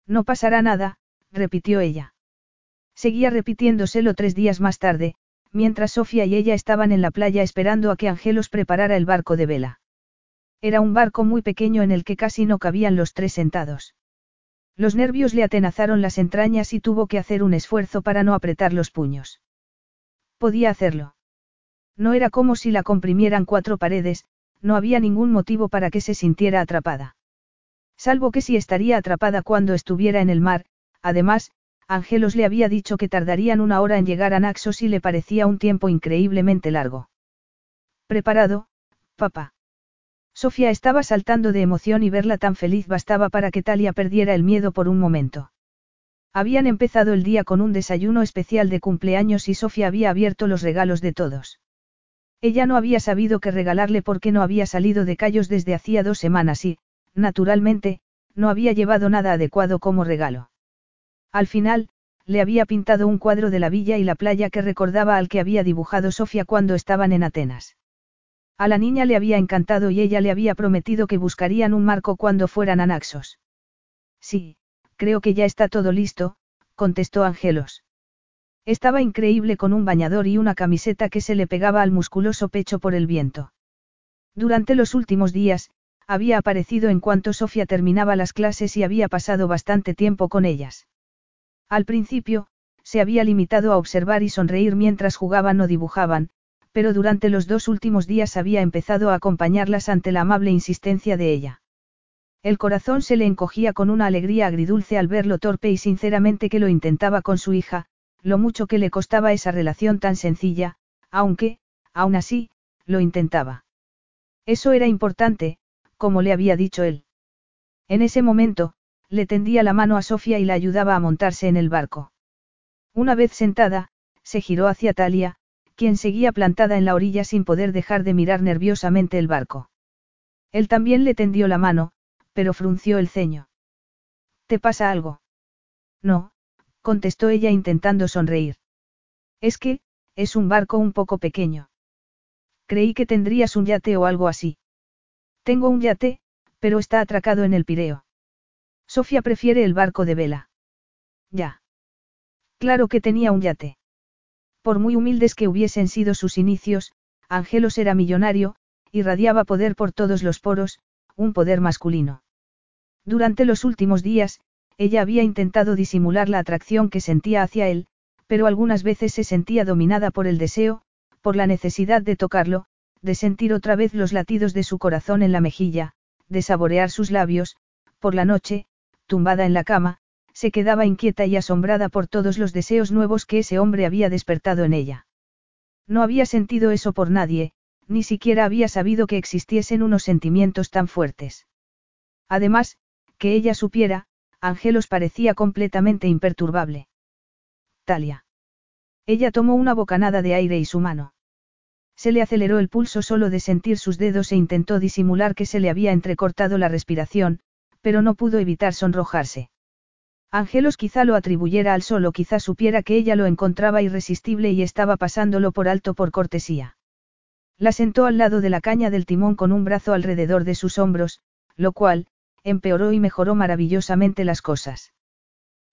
No pasará nada, repitió ella. Seguía repitiéndoselo tres días más tarde, mientras Sofía y ella estaban en la playa esperando a que Angelos preparara el barco de vela. Era un barco muy pequeño en el que casi no cabían los tres sentados. Los nervios le atenazaron las entrañas y tuvo que hacer un esfuerzo para no apretar los puños. Podía hacerlo. No era como si la comprimieran cuatro paredes, no había ningún motivo para que se sintiera atrapada. Salvo que si estaría atrapada cuando estuviera en el mar, además, Angelos le había dicho que tardarían una hora en llegar a Naxos y le parecía un tiempo increíblemente largo. ¿Preparado, papá? Sofía estaba saltando de emoción y verla tan feliz bastaba para que Talia perdiera el miedo por un momento. Habían empezado el día con un desayuno especial de cumpleaños y Sofía había abierto los regalos de todos. Ella no había sabido qué regalarle porque no había salido de Callos desde hacía dos semanas y, naturalmente, no había llevado nada adecuado como regalo. Al final, le había pintado un cuadro de la villa y la playa que recordaba al que había dibujado Sofía cuando estaban en Atenas. A la niña le había encantado y ella le había prometido que buscarían un marco cuando fueran a Naxos. Sí, creo que ya está todo listo, contestó Angelos. Estaba increíble con un bañador y una camiseta que se le pegaba al musculoso pecho por el viento. Durante los últimos días, había aparecido en cuanto Sofía terminaba las clases y había pasado bastante tiempo con ellas. Al principio, se había limitado a observar y sonreír mientras jugaban o dibujaban, pero durante los dos últimos días había empezado a acompañarlas ante la amable insistencia de ella. El corazón se le encogía con una alegría agridulce al ver lo torpe y sinceramente que lo intentaba con su hija, lo mucho que le costaba esa relación tan sencilla, aunque, aún así, lo intentaba. Eso era importante, como le había dicho él. En ese momento, le tendía la mano a Sofía y la ayudaba a montarse en el barco. Una vez sentada, se giró hacia Talia, quien seguía plantada en la orilla sin poder dejar de mirar nerviosamente el barco. Él también le tendió la mano, pero frunció el ceño. ¿Te pasa algo? No, contestó ella intentando sonreír. Es que, es un barco un poco pequeño. Creí que tendrías un yate o algo así. Tengo un yate, pero está atracado en el Pireo. Sofía prefiere el barco de vela. Ya. Claro que tenía un yate. Por muy humildes que hubiesen sido sus inicios, Angelos era millonario, irradiaba poder por todos los poros, un poder masculino. Durante los últimos días, ella había intentado disimular la atracción que sentía hacia él, pero algunas veces se sentía dominada por el deseo, por la necesidad de tocarlo, de sentir otra vez los latidos de su corazón en la mejilla, de saborear sus labios, por la noche, tumbada en la cama, se quedaba inquieta y asombrada por todos los deseos nuevos que ese hombre había despertado en ella. No había sentido eso por nadie, ni siquiera había sabido que existiesen unos sentimientos tan fuertes. Además, que ella supiera, Angelos parecía completamente imperturbable. Talia. Ella tomó una bocanada de aire y su mano. Se le aceleró el pulso solo de sentir sus dedos e intentó disimular que se le había entrecortado la respiración, pero no pudo evitar sonrojarse. Angelos quizá lo atribuyera al sol o quizá supiera que ella lo encontraba irresistible y estaba pasándolo por alto por cortesía. La sentó al lado de la caña del timón con un brazo alrededor de sus hombros, lo cual, empeoró y mejoró maravillosamente las cosas.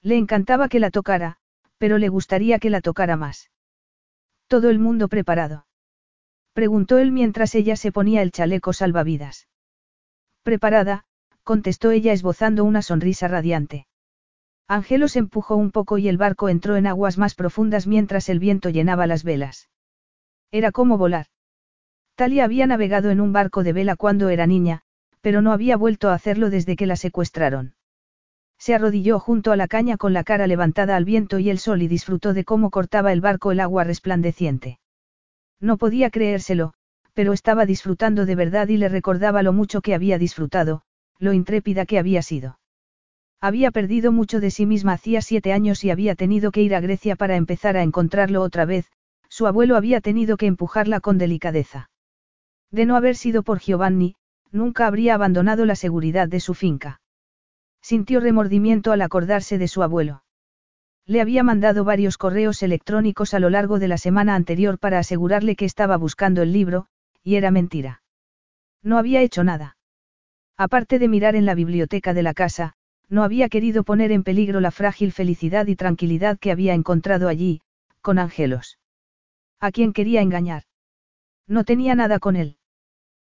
Le encantaba que la tocara, pero le gustaría que la tocara más. Todo el mundo preparado. Preguntó él mientras ella se ponía el chaleco salvavidas. Preparada, contestó ella esbozando una sonrisa radiante. Ángelos empujó un poco y el barco entró en aguas más profundas mientras el viento llenaba las velas. Era como volar. Talia había navegado en un barco de vela cuando era niña, pero no había vuelto a hacerlo desde que la secuestraron. Se arrodilló junto a la caña con la cara levantada al viento y el sol y disfrutó de cómo cortaba el barco el agua resplandeciente. No podía creérselo, pero estaba disfrutando de verdad y le recordaba lo mucho que había disfrutado, lo intrépida que había sido. Había perdido mucho de sí misma hacía siete años y había tenido que ir a Grecia para empezar a encontrarlo otra vez, su abuelo había tenido que empujarla con delicadeza. De no haber sido por Giovanni, nunca habría abandonado la seguridad de su finca. Sintió remordimiento al acordarse de su abuelo. Le había mandado varios correos electrónicos a lo largo de la semana anterior para asegurarle que estaba buscando el libro, y era mentira. No había hecho nada. Aparte de mirar en la biblioteca de la casa, no había querido poner en peligro la frágil felicidad y tranquilidad que había encontrado allí, con Angelos. ¿A quién quería engañar? No tenía nada con él.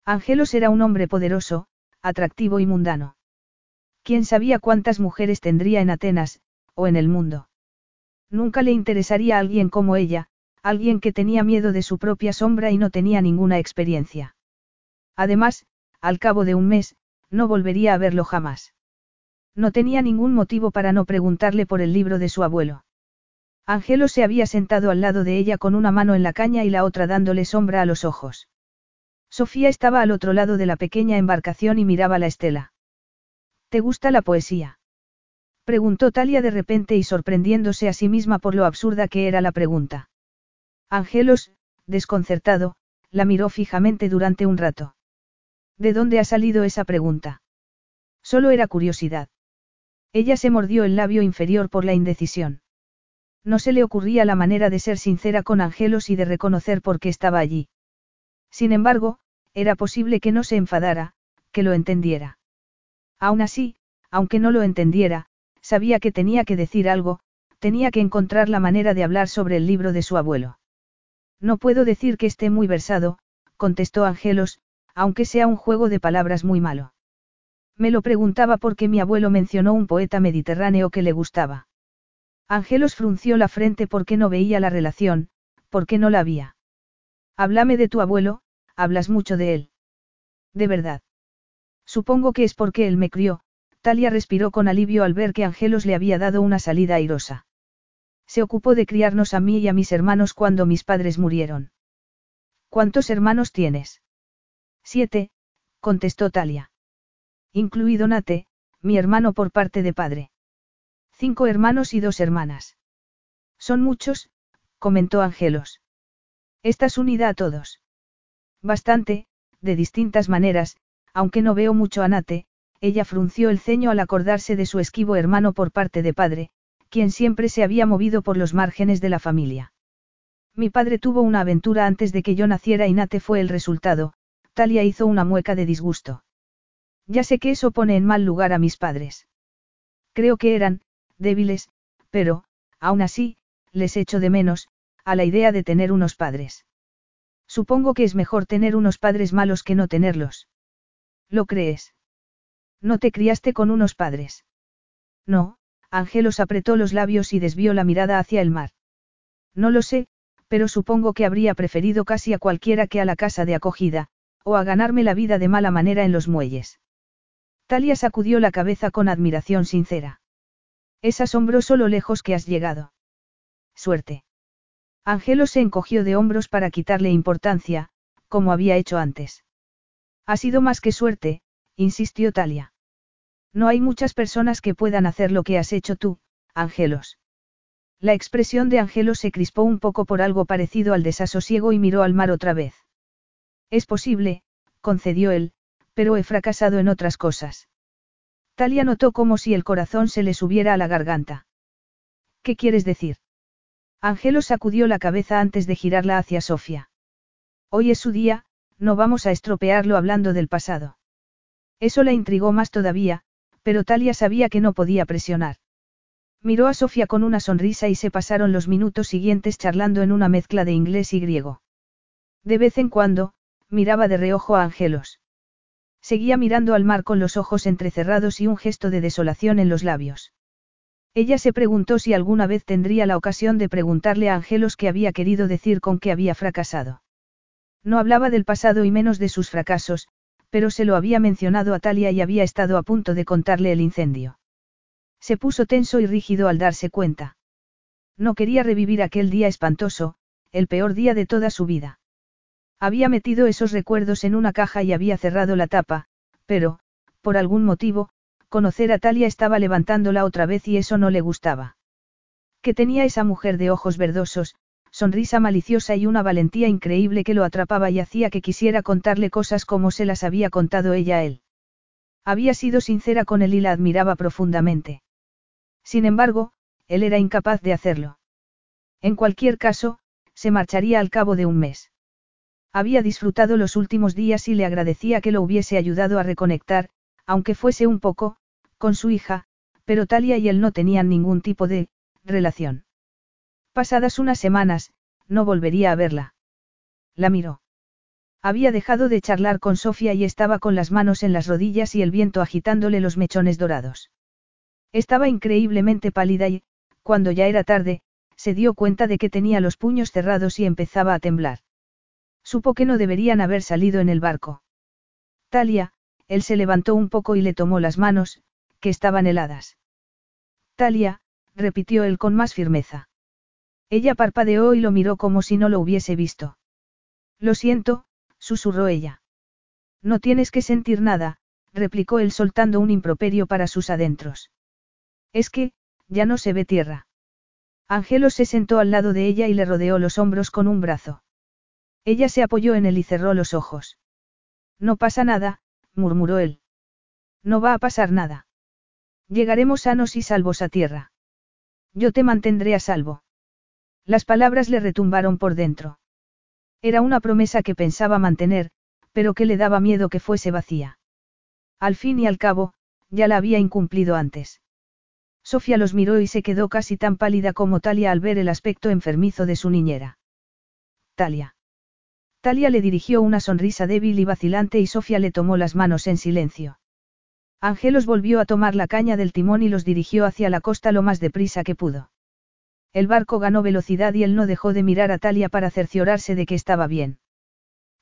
Angelos era un hombre poderoso, atractivo y mundano. ¿Quién sabía cuántas mujeres tendría en Atenas, o en el mundo? Nunca le interesaría a alguien como ella, alguien que tenía miedo de su propia sombra y no tenía ninguna experiencia. Además, al cabo de un mes, no volvería a verlo jamás. No tenía ningún motivo para no preguntarle por el libro de su abuelo. Angelo se había sentado al lado de ella con una mano en la caña y la otra dándole sombra a los ojos. Sofía estaba al otro lado de la pequeña embarcación y miraba la estela. ¿Te gusta la poesía? Preguntó Talia de repente y sorprendiéndose a sí misma por lo absurda que era la pregunta. Angelos, desconcertado, la miró fijamente durante un rato. ¿De dónde ha salido esa pregunta? Solo era curiosidad. Ella se mordió el labio inferior por la indecisión. No se le ocurría la manera de ser sincera con Angelos y de reconocer por qué estaba allí. Sin embargo, era posible que no se enfadara, que lo entendiera. Aún así, aunque no lo entendiera, sabía que tenía que decir algo, tenía que encontrar la manera de hablar sobre el libro de su abuelo. No puedo decir que esté muy versado, contestó Angelos, aunque sea un juego de palabras muy malo. Me lo preguntaba porque mi abuelo mencionó un poeta mediterráneo que le gustaba. Angelos frunció la frente porque no veía la relación, porque no la había. Háblame de tu abuelo, hablas mucho de él. De verdad. Supongo que es porque él me crió, Talia respiró con alivio al ver que Angelos le había dado una salida airosa. Se ocupó de criarnos a mí y a mis hermanos cuando mis padres murieron. ¿Cuántos hermanos tienes? Siete, contestó Talia. Incluido Nate, mi hermano por parte de padre. Cinco hermanos y dos hermanas. Son muchos, comentó Angelos. ¿Estás unida a todos? Bastante, de distintas maneras, aunque no veo mucho a Nate, ella frunció el ceño al acordarse de su esquivo hermano por parte de padre, quien siempre se había movido por los márgenes de la familia. Mi padre tuvo una aventura antes de que yo naciera y Nate fue el resultado, Talia hizo una mueca de disgusto. Ya sé que eso pone en mal lugar a mis padres. Creo que eran, débiles, pero, aún así, les echo de menos, a la idea de tener unos padres. Supongo que es mejor tener unos padres malos que no tenerlos. ¿Lo crees? No te criaste con unos padres. No, Angelos apretó los labios y desvió la mirada hacia el mar. No lo sé, pero supongo que habría preferido casi a cualquiera que a la casa de acogida, o a ganarme la vida de mala manera en los muelles. Talia sacudió la cabeza con admiración sincera. Es asombroso lo lejos que has llegado. Suerte. Angelo se encogió de hombros para quitarle importancia, como había hecho antes. Ha sido más que suerte, insistió Talia. No hay muchas personas que puedan hacer lo que has hecho tú, Angelos. La expresión de Angelos se crispó un poco por algo parecido al desasosiego y miró al mar otra vez. Es posible, concedió él, pero he fracasado en otras cosas. Talia notó como si el corazón se le subiera a la garganta. ¿Qué quieres decir? Angelo sacudió la cabeza antes de girarla hacia Sofía. Hoy es su día, no vamos a estropearlo hablando del pasado. Eso la intrigó más todavía, pero Talia sabía que no podía presionar. Miró a Sofía con una sonrisa y se pasaron los minutos siguientes charlando en una mezcla de inglés y griego. De vez en cuando, miraba de reojo a Angelos. Seguía mirando al mar con los ojos entrecerrados y un gesto de desolación en los labios. Ella se preguntó si alguna vez tendría la ocasión de preguntarle a Angelos qué había querido decir con que había fracasado. No hablaba del pasado y menos de sus fracasos, pero se lo había mencionado a Talia y había estado a punto de contarle el incendio. Se puso tenso y rígido al darse cuenta. No quería revivir aquel día espantoso, el peor día de toda su vida. Había metido esos recuerdos en una caja y había cerrado la tapa, pero, por algún motivo, conocer a Talia estaba levantándola otra vez y eso no le gustaba. Que tenía esa mujer de ojos verdosos, sonrisa maliciosa y una valentía increíble que lo atrapaba y hacía que quisiera contarle cosas como se las había contado ella a él. Había sido sincera con él y la admiraba profundamente. Sin embargo, él era incapaz de hacerlo. En cualquier caso, se marcharía al cabo de un mes. Había disfrutado los últimos días y le agradecía que lo hubiese ayudado a reconectar, aunque fuese un poco, con su hija, pero Talia y él no tenían ningún tipo de relación. Pasadas unas semanas, no volvería a verla. La miró. Había dejado de charlar con Sofía y estaba con las manos en las rodillas y el viento agitándole los mechones dorados. Estaba increíblemente pálida y, cuando ya era tarde, se dio cuenta de que tenía los puños cerrados y empezaba a temblar. Supo que no deberían haber salido en el barco. Talia, él se levantó un poco y le tomó las manos, que estaban heladas. Talia, repitió él con más firmeza. Ella parpadeó y lo miró como si no lo hubiese visto. Lo siento, susurró ella. No tienes que sentir nada, replicó él soltando un improperio para sus adentros. Es que, ya no se ve tierra. Angelo se sentó al lado de ella y le rodeó los hombros con un brazo. Ella se apoyó en él y cerró los ojos. No pasa nada, murmuró él. No va a pasar nada. Llegaremos sanos y salvos a tierra. Yo te mantendré a salvo. Las palabras le retumbaron por dentro. Era una promesa que pensaba mantener, pero que le daba miedo que fuese vacía. Al fin y al cabo, ya la había incumplido antes. Sofía los miró y se quedó casi tan pálida como Talia al ver el aspecto enfermizo de su niñera. Talia. Talia le dirigió una sonrisa débil y vacilante y Sofía le tomó las manos en silencio. Ángelos volvió a tomar la caña del timón y los dirigió hacia la costa lo más deprisa que pudo. El barco ganó velocidad y él no dejó de mirar a Talia para cerciorarse de que estaba bien.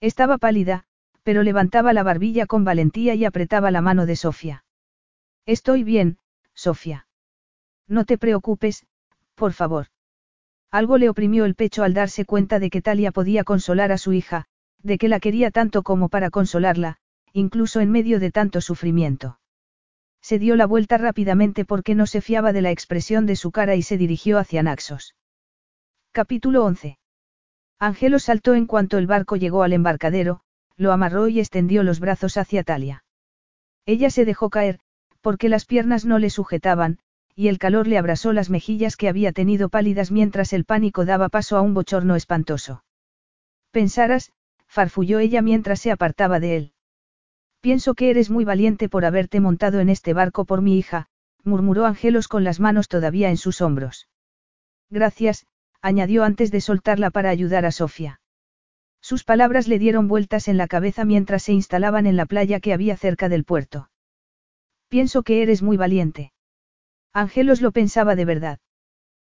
Estaba pálida, pero levantaba la barbilla con valentía y apretaba la mano de Sofía. Estoy bien, Sofía. No te preocupes, por favor. Algo le oprimió el pecho al darse cuenta de que Talia podía consolar a su hija, de que la quería tanto como para consolarla, incluso en medio de tanto sufrimiento. Se dio la vuelta rápidamente porque no se fiaba de la expresión de su cara y se dirigió hacia Naxos. Capítulo 11. Ángelo saltó en cuanto el barco llegó al embarcadero, lo amarró y extendió los brazos hacia Talia. Ella se dejó caer, porque las piernas no le sujetaban, y el calor le abrasó las mejillas que había tenido pálidas mientras el pánico daba paso a un bochorno espantoso. Pensaras, farfulló ella mientras se apartaba de él. Pienso que eres muy valiente por haberte montado en este barco por mi hija, murmuró Angelos con las manos todavía en sus hombros. Gracias, añadió antes de soltarla para ayudar a Sofía. Sus palabras le dieron vueltas en la cabeza mientras se instalaban en la playa que había cerca del puerto. Pienso que eres muy valiente. Angelos lo pensaba de verdad.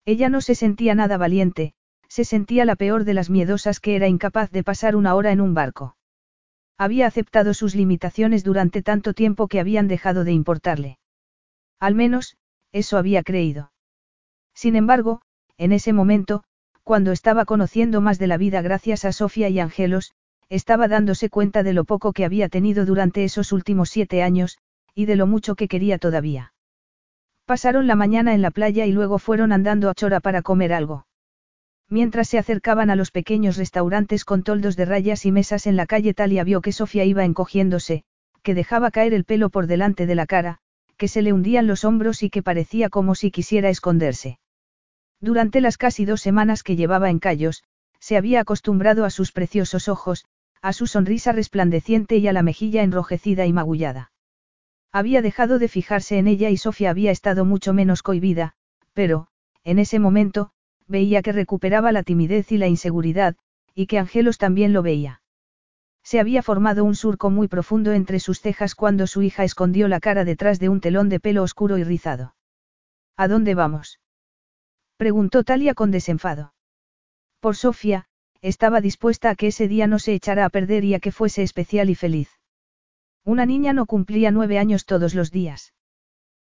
Ella no se sentía nada valiente, se sentía la peor de las miedosas que era incapaz de pasar una hora en un barco. Había aceptado sus limitaciones durante tanto tiempo que habían dejado de importarle. Al menos, eso había creído. Sin embargo, en ese momento, cuando estaba conociendo más de la vida gracias a Sofía y Angelos, estaba dándose cuenta de lo poco que había tenido durante esos últimos siete años, y de lo mucho que quería todavía. Pasaron la mañana en la playa y luego fueron andando a Chora para comer algo. Mientras se acercaban a los pequeños restaurantes con toldos de rayas y mesas en la calle Talia vio que Sofía iba encogiéndose, que dejaba caer el pelo por delante de la cara, que se le hundían los hombros y que parecía como si quisiera esconderse. Durante las casi dos semanas que llevaba en Callos, se había acostumbrado a sus preciosos ojos, a su sonrisa resplandeciente y a la mejilla enrojecida y magullada. Había dejado de fijarse en ella y Sofía había estado mucho menos cohibida, pero, en ese momento, veía que recuperaba la timidez y la inseguridad, y que Angelos también lo veía. Se había formado un surco muy profundo entre sus cejas cuando su hija escondió la cara detrás de un telón de pelo oscuro y rizado. ¿A dónde vamos? preguntó Talia con desenfado. Por Sofía, estaba dispuesta a que ese día no se echara a perder y a que fuese especial y feliz. Una niña no cumplía nueve años todos los días.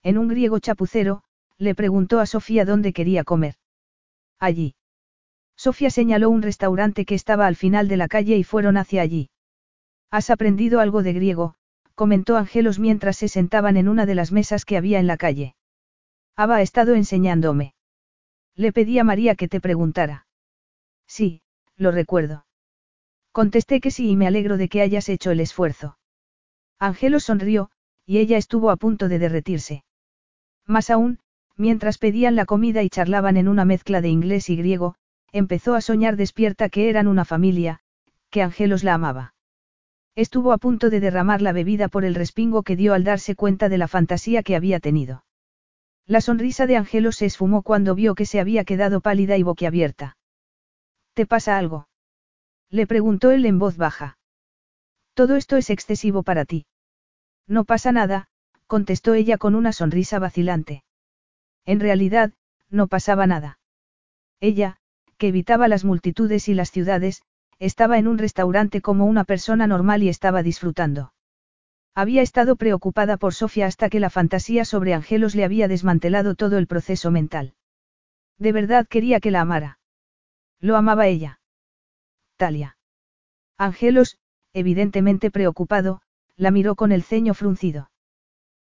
En un griego chapucero, le preguntó a Sofía dónde quería comer. Allí. Sofía señaló un restaurante que estaba al final de la calle y fueron hacia allí. ¿Has aprendido algo de griego? comentó Angelos mientras se sentaban en una de las mesas que había en la calle. Aba ha estado enseñándome. Le pedí a María que te preguntara. Sí, lo recuerdo. Contesté que sí y me alegro de que hayas hecho el esfuerzo. Angelo sonrió, y ella estuvo a punto de derretirse. Más aún, mientras pedían la comida y charlaban en una mezcla de inglés y griego, empezó a soñar despierta que eran una familia, que Angelos la amaba. Estuvo a punto de derramar la bebida por el respingo que dio al darse cuenta de la fantasía que había tenido. La sonrisa de Angelos se esfumó cuando vio que se había quedado pálida y boquiabierta. ¿Te pasa algo? Le preguntó él en voz baja. Todo esto es excesivo para ti. No pasa nada, contestó ella con una sonrisa vacilante. En realidad, no pasaba nada. Ella, que evitaba las multitudes y las ciudades, estaba en un restaurante como una persona normal y estaba disfrutando. Había estado preocupada por Sofía hasta que la fantasía sobre Angelos le había desmantelado todo el proceso mental. De verdad quería que la amara. Lo amaba ella. Talia. Angelos, evidentemente preocupado, la miró con el ceño fruncido.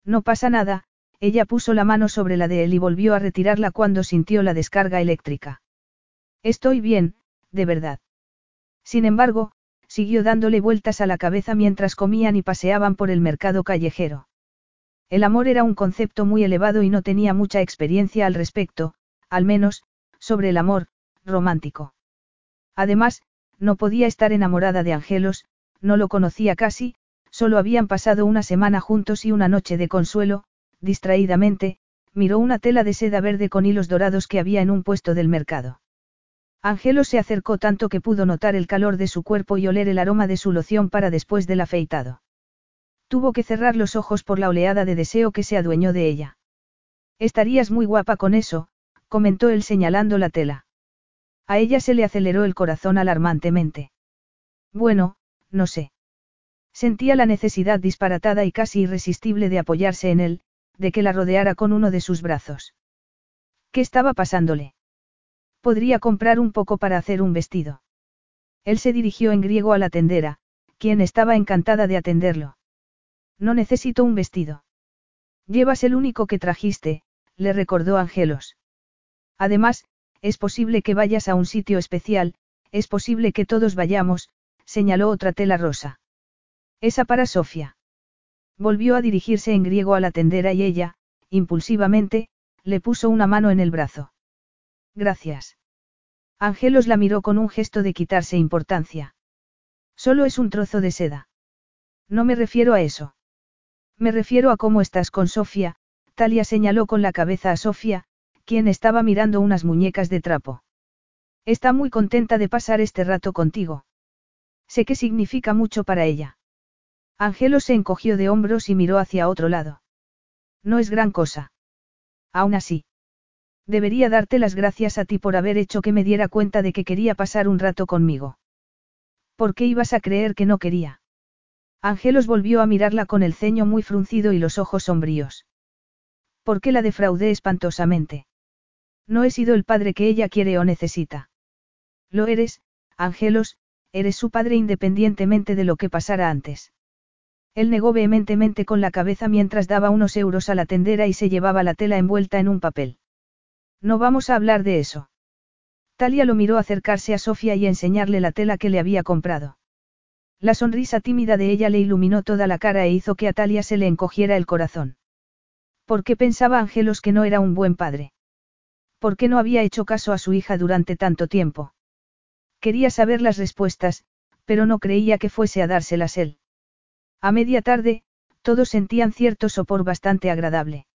No pasa nada, ella puso la mano sobre la de él y volvió a retirarla cuando sintió la descarga eléctrica. Estoy bien, de verdad. Sin embargo, siguió dándole vueltas a la cabeza mientras comían y paseaban por el mercado callejero. El amor era un concepto muy elevado y no tenía mucha experiencia al respecto, al menos, sobre el amor, romántico. Además, no podía estar enamorada de Angelos, no lo conocía casi, solo habían pasado una semana juntos y una noche de consuelo, distraídamente, miró una tela de seda verde con hilos dorados que había en un puesto del mercado. Angelo se acercó tanto que pudo notar el calor de su cuerpo y oler el aroma de su loción para después del afeitado. Tuvo que cerrar los ojos por la oleada de deseo que se adueñó de ella. Estarías muy guapa con eso, comentó él señalando la tela. A ella se le aceleró el corazón alarmantemente. Bueno, no sé. Sentía la necesidad disparatada y casi irresistible de apoyarse en él, de que la rodeara con uno de sus brazos. ¿Qué estaba pasándole? Podría comprar un poco para hacer un vestido. Él se dirigió en griego a la tendera, quien estaba encantada de atenderlo. No necesito un vestido. Llevas el único que trajiste, le recordó Angelos. Además, es posible que vayas a un sitio especial, es posible que todos vayamos, señaló otra tela rosa. Esa para Sofía. Volvió a dirigirse en griego a la tendera y ella, impulsivamente, le puso una mano en el brazo. Gracias. Angelos la miró con un gesto de quitarse importancia. Solo es un trozo de seda. No me refiero a eso. Me refiero a cómo estás con Sofía, Talia señaló con la cabeza a Sofía, quien estaba mirando unas muñecas de trapo. Está muy contenta de pasar este rato contigo. Sé que significa mucho para ella. Angelo se encogió de hombros y miró hacia otro lado. No es gran cosa. Aún así. Debería darte las gracias a ti por haber hecho que me diera cuenta de que quería pasar un rato conmigo. ¿Por qué ibas a creer que no quería? Angelos volvió a mirarla con el ceño muy fruncido y los ojos sombríos. ¿Por qué la defraudé espantosamente? No he sido el padre que ella quiere o necesita. Lo eres, Angelos, eres su padre independientemente de lo que pasara antes. Él negó vehementemente con la cabeza mientras daba unos euros a la tendera y se llevaba la tela envuelta en un papel. No vamos a hablar de eso. Talia lo miró acercarse a Sofía y enseñarle la tela que le había comprado. La sonrisa tímida de ella le iluminó toda la cara e hizo que a Talia se le encogiera el corazón. ¿Por qué pensaba Angelos que no era un buen padre? ¿Por qué no había hecho caso a su hija durante tanto tiempo? Quería saber las respuestas, pero no creía que fuese a dárselas él. A media tarde, todos sentían cierto sopor bastante agradable.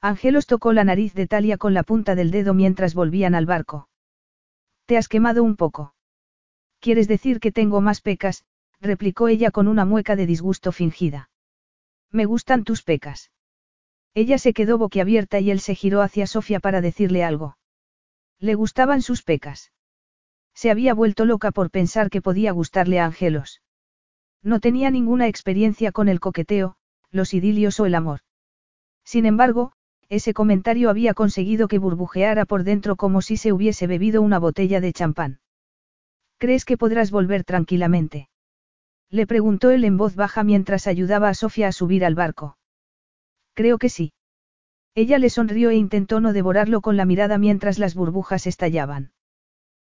Angelos tocó la nariz de Talia con la punta del dedo mientras volvían al barco. Te has quemado un poco. ¿Quieres decir que tengo más pecas? replicó ella con una mueca de disgusto fingida. Me gustan tus pecas. Ella se quedó boquiabierta y él se giró hacia Sofía para decirle algo. Le gustaban sus pecas. Se había vuelto loca por pensar que podía gustarle a Angelos. No tenía ninguna experiencia con el coqueteo, los idilios o el amor. Sin embargo, ese comentario había conseguido que burbujeara por dentro como si se hubiese bebido una botella de champán. ¿Crees que podrás volver tranquilamente? Le preguntó él en voz baja mientras ayudaba a Sofía a subir al barco. Creo que sí. Ella le sonrió e intentó no devorarlo con la mirada mientras las burbujas estallaban.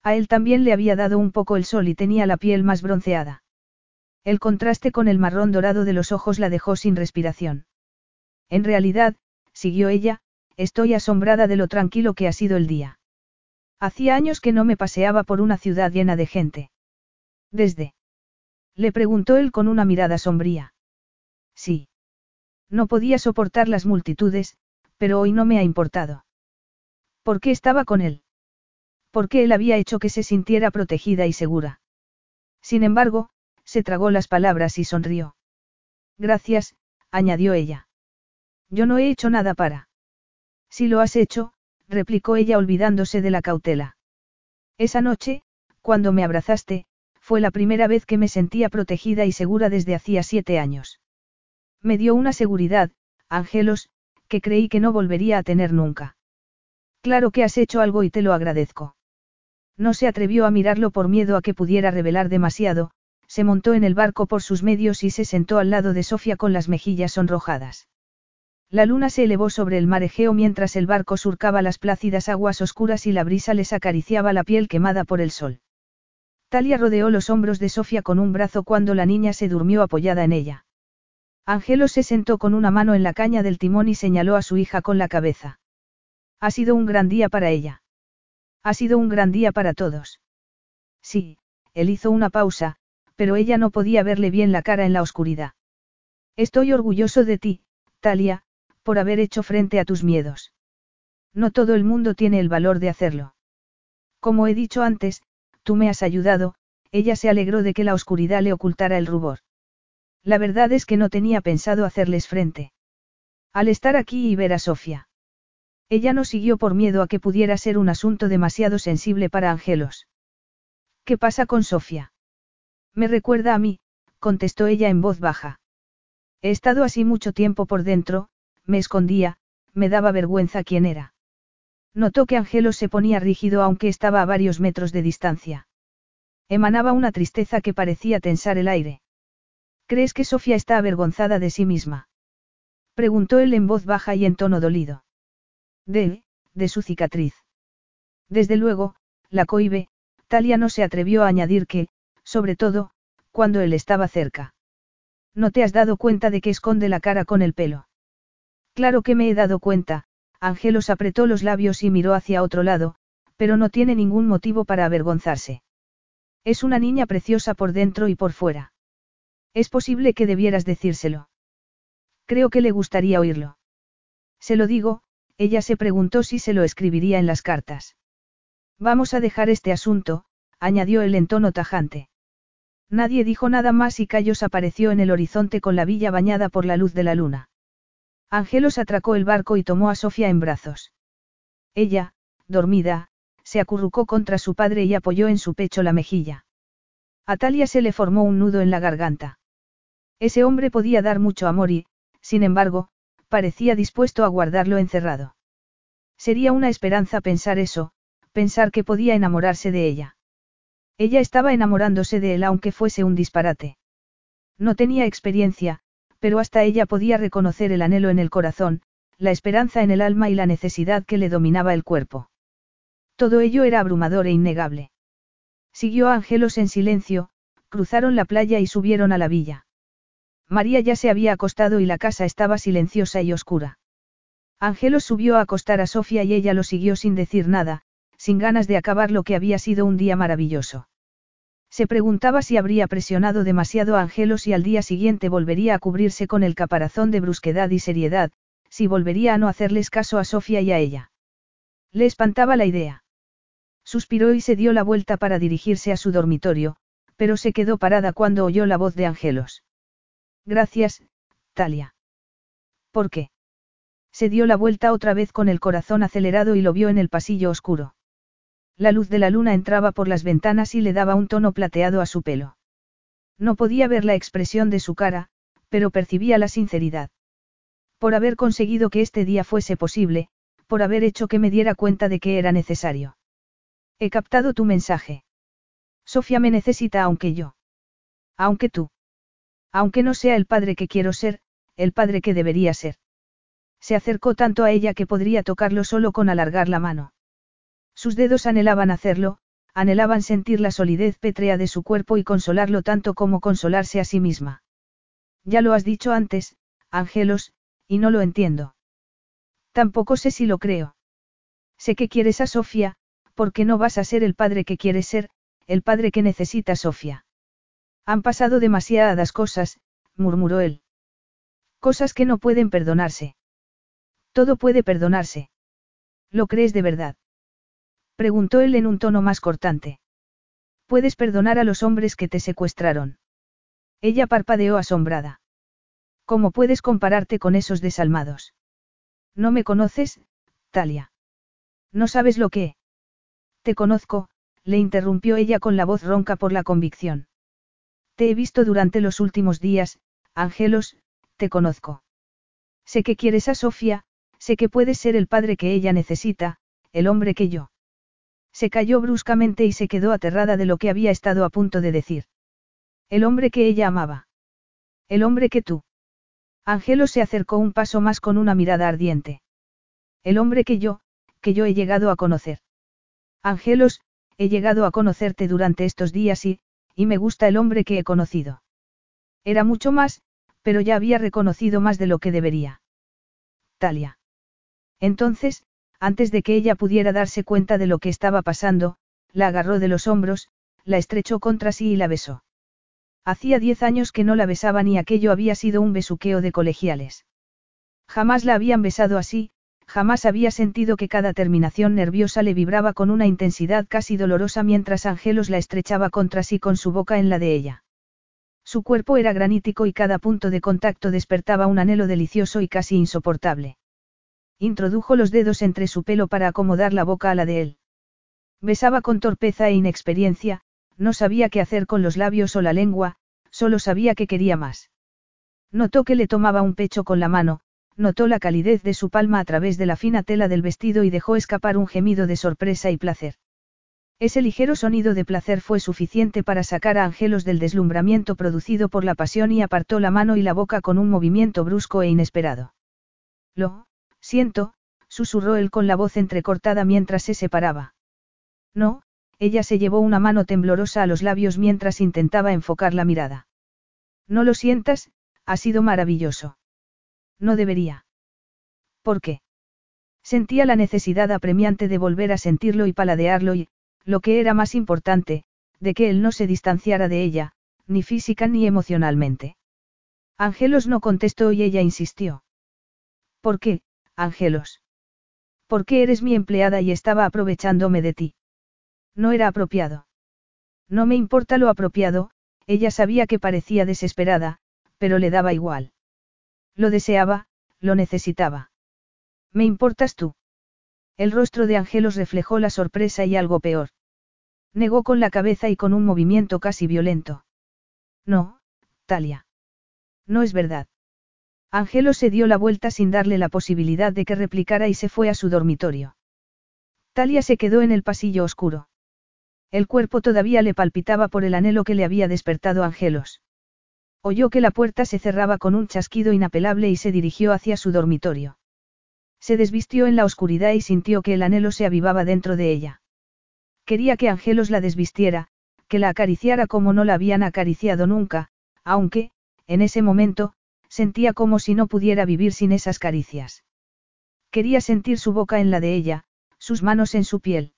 A él también le había dado un poco el sol y tenía la piel más bronceada. El contraste con el marrón dorado de los ojos la dejó sin respiración. En realidad, siguió ella, estoy asombrada de lo tranquilo que ha sido el día. Hacía años que no me paseaba por una ciudad llena de gente. ¿Desde? Le preguntó él con una mirada sombría. Sí. No podía soportar las multitudes, pero hoy no me ha importado. ¿Por qué estaba con él? Porque él había hecho que se sintiera protegida y segura. Sin embargo, se tragó las palabras y sonrió. Gracias, añadió ella. Yo no he hecho nada para. Si lo has hecho, replicó ella olvidándose de la cautela. Esa noche, cuando me abrazaste, fue la primera vez que me sentía protegida y segura desde hacía siete años. Me dio una seguridad, Angelos, que creí que no volvería a tener nunca. Claro que has hecho algo y te lo agradezco. No se atrevió a mirarlo por miedo a que pudiera revelar demasiado, se montó en el barco por sus medios y se sentó al lado de Sofía con las mejillas sonrojadas. La luna se elevó sobre el mar Egeo mientras el barco surcaba las plácidas aguas oscuras y la brisa les acariciaba la piel quemada por el sol. Talia rodeó los hombros de Sofía con un brazo cuando la niña se durmió apoyada en ella. Angelo se sentó con una mano en la caña del timón y señaló a su hija con la cabeza. Ha sido un gran día para ella. Ha sido un gran día para todos. Sí, él hizo una pausa, pero ella no podía verle bien la cara en la oscuridad. Estoy orgulloso de ti, Talia, por haber hecho frente a tus miedos. No todo el mundo tiene el valor de hacerlo. Como he dicho antes, tú me has ayudado, ella se alegró de que la oscuridad le ocultara el rubor. La verdad es que no tenía pensado hacerles frente. Al estar aquí y ver a Sofía. Ella no siguió por miedo a que pudiera ser un asunto demasiado sensible para Angelos. ¿Qué pasa con Sofía? Me recuerda a mí, contestó ella en voz baja. He estado así mucho tiempo por dentro, me escondía, me daba vergüenza quién era. Notó que Angelos se ponía rígido aunque estaba a varios metros de distancia. Emanaba una tristeza que parecía tensar el aire. ¿Crees que Sofía está avergonzada de sí misma? Preguntó él en voz baja y en tono dolido. De, de su cicatriz. Desde luego, la cohibe, Talia no se atrevió a añadir que, sobre todo, cuando él estaba cerca. ¿No te has dado cuenta de que esconde la cara con el pelo? Claro que me he dado cuenta, Angelos apretó los labios y miró hacia otro lado, pero no tiene ningún motivo para avergonzarse. Es una niña preciosa por dentro y por fuera. Es posible que debieras decírselo. Creo que le gustaría oírlo. Se lo digo, ella se preguntó si se lo escribiría en las cartas. Vamos a dejar este asunto, añadió él en tono tajante. Nadie dijo nada más y Cayos apareció en el horizonte con la villa bañada por la luz de la luna. Angelos atracó el barco y tomó a Sofía en brazos. Ella, dormida, se acurrucó contra su padre y apoyó en su pecho la mejilla. A Talia se le formó un nudo en la garganta. Ese hombre podía dar mucho amor y, sin embargo, parecía dispuesto a guardarlo encerrado. Sería una esperanza pensar eso, pensar que podía enamorarse de ella. Ella estaba enamorándose de él aunque fuese un disparate. No tenía experiencia, pero hasta ella podía reconocer el anhelo en el corazón, la esperanza en el alma y la necesidad que le dominaba el cuerpo. Todo ello era abrumador e innegable. Siguió a Angelos en silencio, cruzaron la playa y subieron a la villa. María ya se había acostado y la casa estaba silenciosa y oscura. Angelos subió a acostar a Sofía y ella lo siguió sin decir nada, sin ganas de acabar lo que había sido un día maravilloso. Se preguntaba si habría presionado demasiado a Angelos y al día siguiente volvería a cubrirse con el caparazón de brusquedad y seriedad, si volvería a no hacerles caso a Sofía y a ella. Le espantaba la idea. Suspiró y se dio la vuelta para dirigirse a su dormitorio, pero se quedó parada cuando oyó la voz de Angelos. Gracias, Talia. ¿Por qué? Se dio la vuelta otra vez con el corazón acelerado y lo vio en el pasillo oscuro. La luz de la luna entraba por las ventanas y le daba un tono plateado a su pelo. No podía ver la expresión de su cara, pero percibía la sinceridad. Por haber conseguido que este día fuese posible, por haber hecho que me diera cuenta de que era necesario. He captado tu mensaje. Sofía me necesita aunque yo. Aunque tú. Aunque no sea el padre que quiero ser, el padre que debería ser. Se acercó tanto a ella que podría tocarlo solo con alargar la mano. Sus dedos anhelaban hacerlo, anhelaban sentir la solidez pétrea de su cuerpo y consolarlo tanto como consolarse a sí misma. Ya lo has dicho antes, Angelos, y no lo entiendo. Tampoco sé si lo creo. Sé que quieres a Sofía, porque no vas a ser el padre que quieres ser, el padre que necesita Sofía. Han pasado demasiadas cosas, murmuró él. Cosas que no pueden perdonarse. Todo puede perdonarse. ¿Lo crees de verdad? Preguntó él en un tono más cortante. Puedes perdonar a los hombres que te secuestraron. Ella parpadeó asombrada. ¿Cómo puedes compararte con esos desalmados? No me conoces, Talia. No sabes lo que. Te conozco, le interrumpió ella con la voz ronca por la convicción. Te he visto durante los últimos días, Angelos, te conozco. Sé que quieres a Sofía, sé que puedes ser el padre que ella necesita, el hombre que yo. Se cayó bruscamente y se quedó aterrada de lo que había estado a punto de decir. El hombre que ella amaba. El hombre que tú. Angelo se acercó un paso más con una mirada ardiente. El hombre que yo, que yo he llegado a conocer. Angelos, he llegado a conocerte durante estos días y, y me gusta el hombre que he conocido. Era mucho más, pero ya había reconocido más de lo que debería. Talia. Entonces, antes de que ella pudiera darse cuenta de lo que estaba pasando, la agarró de los hombros, la estrechó contra sí y la besó. Hacía diez años que no la besaban y aquello había sido un besuqueo de colegiales. Jamás la habían besado así, jamás había sentido que cada terminación nerviosa le vibraba con una intensidad casi dolorosa mientras Angelos la estrechaba contra sí con su boca en la de ella. Su cuerpo era granítico y cada punto de contacto despertaba un anhelo delicioso y casi insoportable. Introdujo los dedos entre su pelo para acomodar la boca a la de él. Besaba con torpeza e inexperiencia, no sabía qué hacer con los labios o la lengua, solo sabía que quería más. Notó que le tomaba un pecho con la mano, notó la calidez de su palma a través de la fina tela del vestido y dejó escapar un gemido de sorpresa y placer. Ese ligero sonido de placer fue suficiente para sacar a Angelos del deslumbramiento producido por la pasión y apartó la mano y la boca con un movimiento brusco e inesperado. Lo, siento, susurró él con la voz entrecortada mientras se separaba. No, ella se llevó una mano temblorosa a los labios mientras intentaba enfocar la mirada. No lo sientas, ha sido maravilloso. No debería. ¿Por qué? Sentía la necesidad apremiante de volver a sentirlo y paladearlo y, lo que era más importante, de que él no se distanciara de ella, ni física ni emocionalmente. Angelos no contestó y ella insistió. ¿Por qué, Angelos? ¿Por qué eres mi empleada y estaba aprovechándome de ti? No era apropiado. No me importa lo apropiado, ella sabía que parecía desesperada, pero le daba igual. Lo deseaba, lo necesitaba. Me importas tú. El rostro de Angelos reflejó la sorpresa y algo peor. Negó con la cabeza y con un movimiento casi violento. No, Talia. No es verdad. Angelo se dio la vuelta sin darle la posibilidad de que replicara y se fue a su dormitorio. Talia se quedó en el pasillo oscuro. El cuerpo todavía le palpitaba por el anhelo que le había despertado Angelos. Oyó que la puerta se cerraba con un chasquido inapelable y se dirigió hacia su dormitorio. Se desvistió en la oscuridad y sintió que el anhelo se avivaba dentro de ella. Quería que Angelos la desvistiera, que la acariciara como no la habían acariciado nunca, aunque, en ese momento, sentía como si no pudiera vivir sin esas caricias. Quería sentir su boca en la de ella, sus manos en su piel.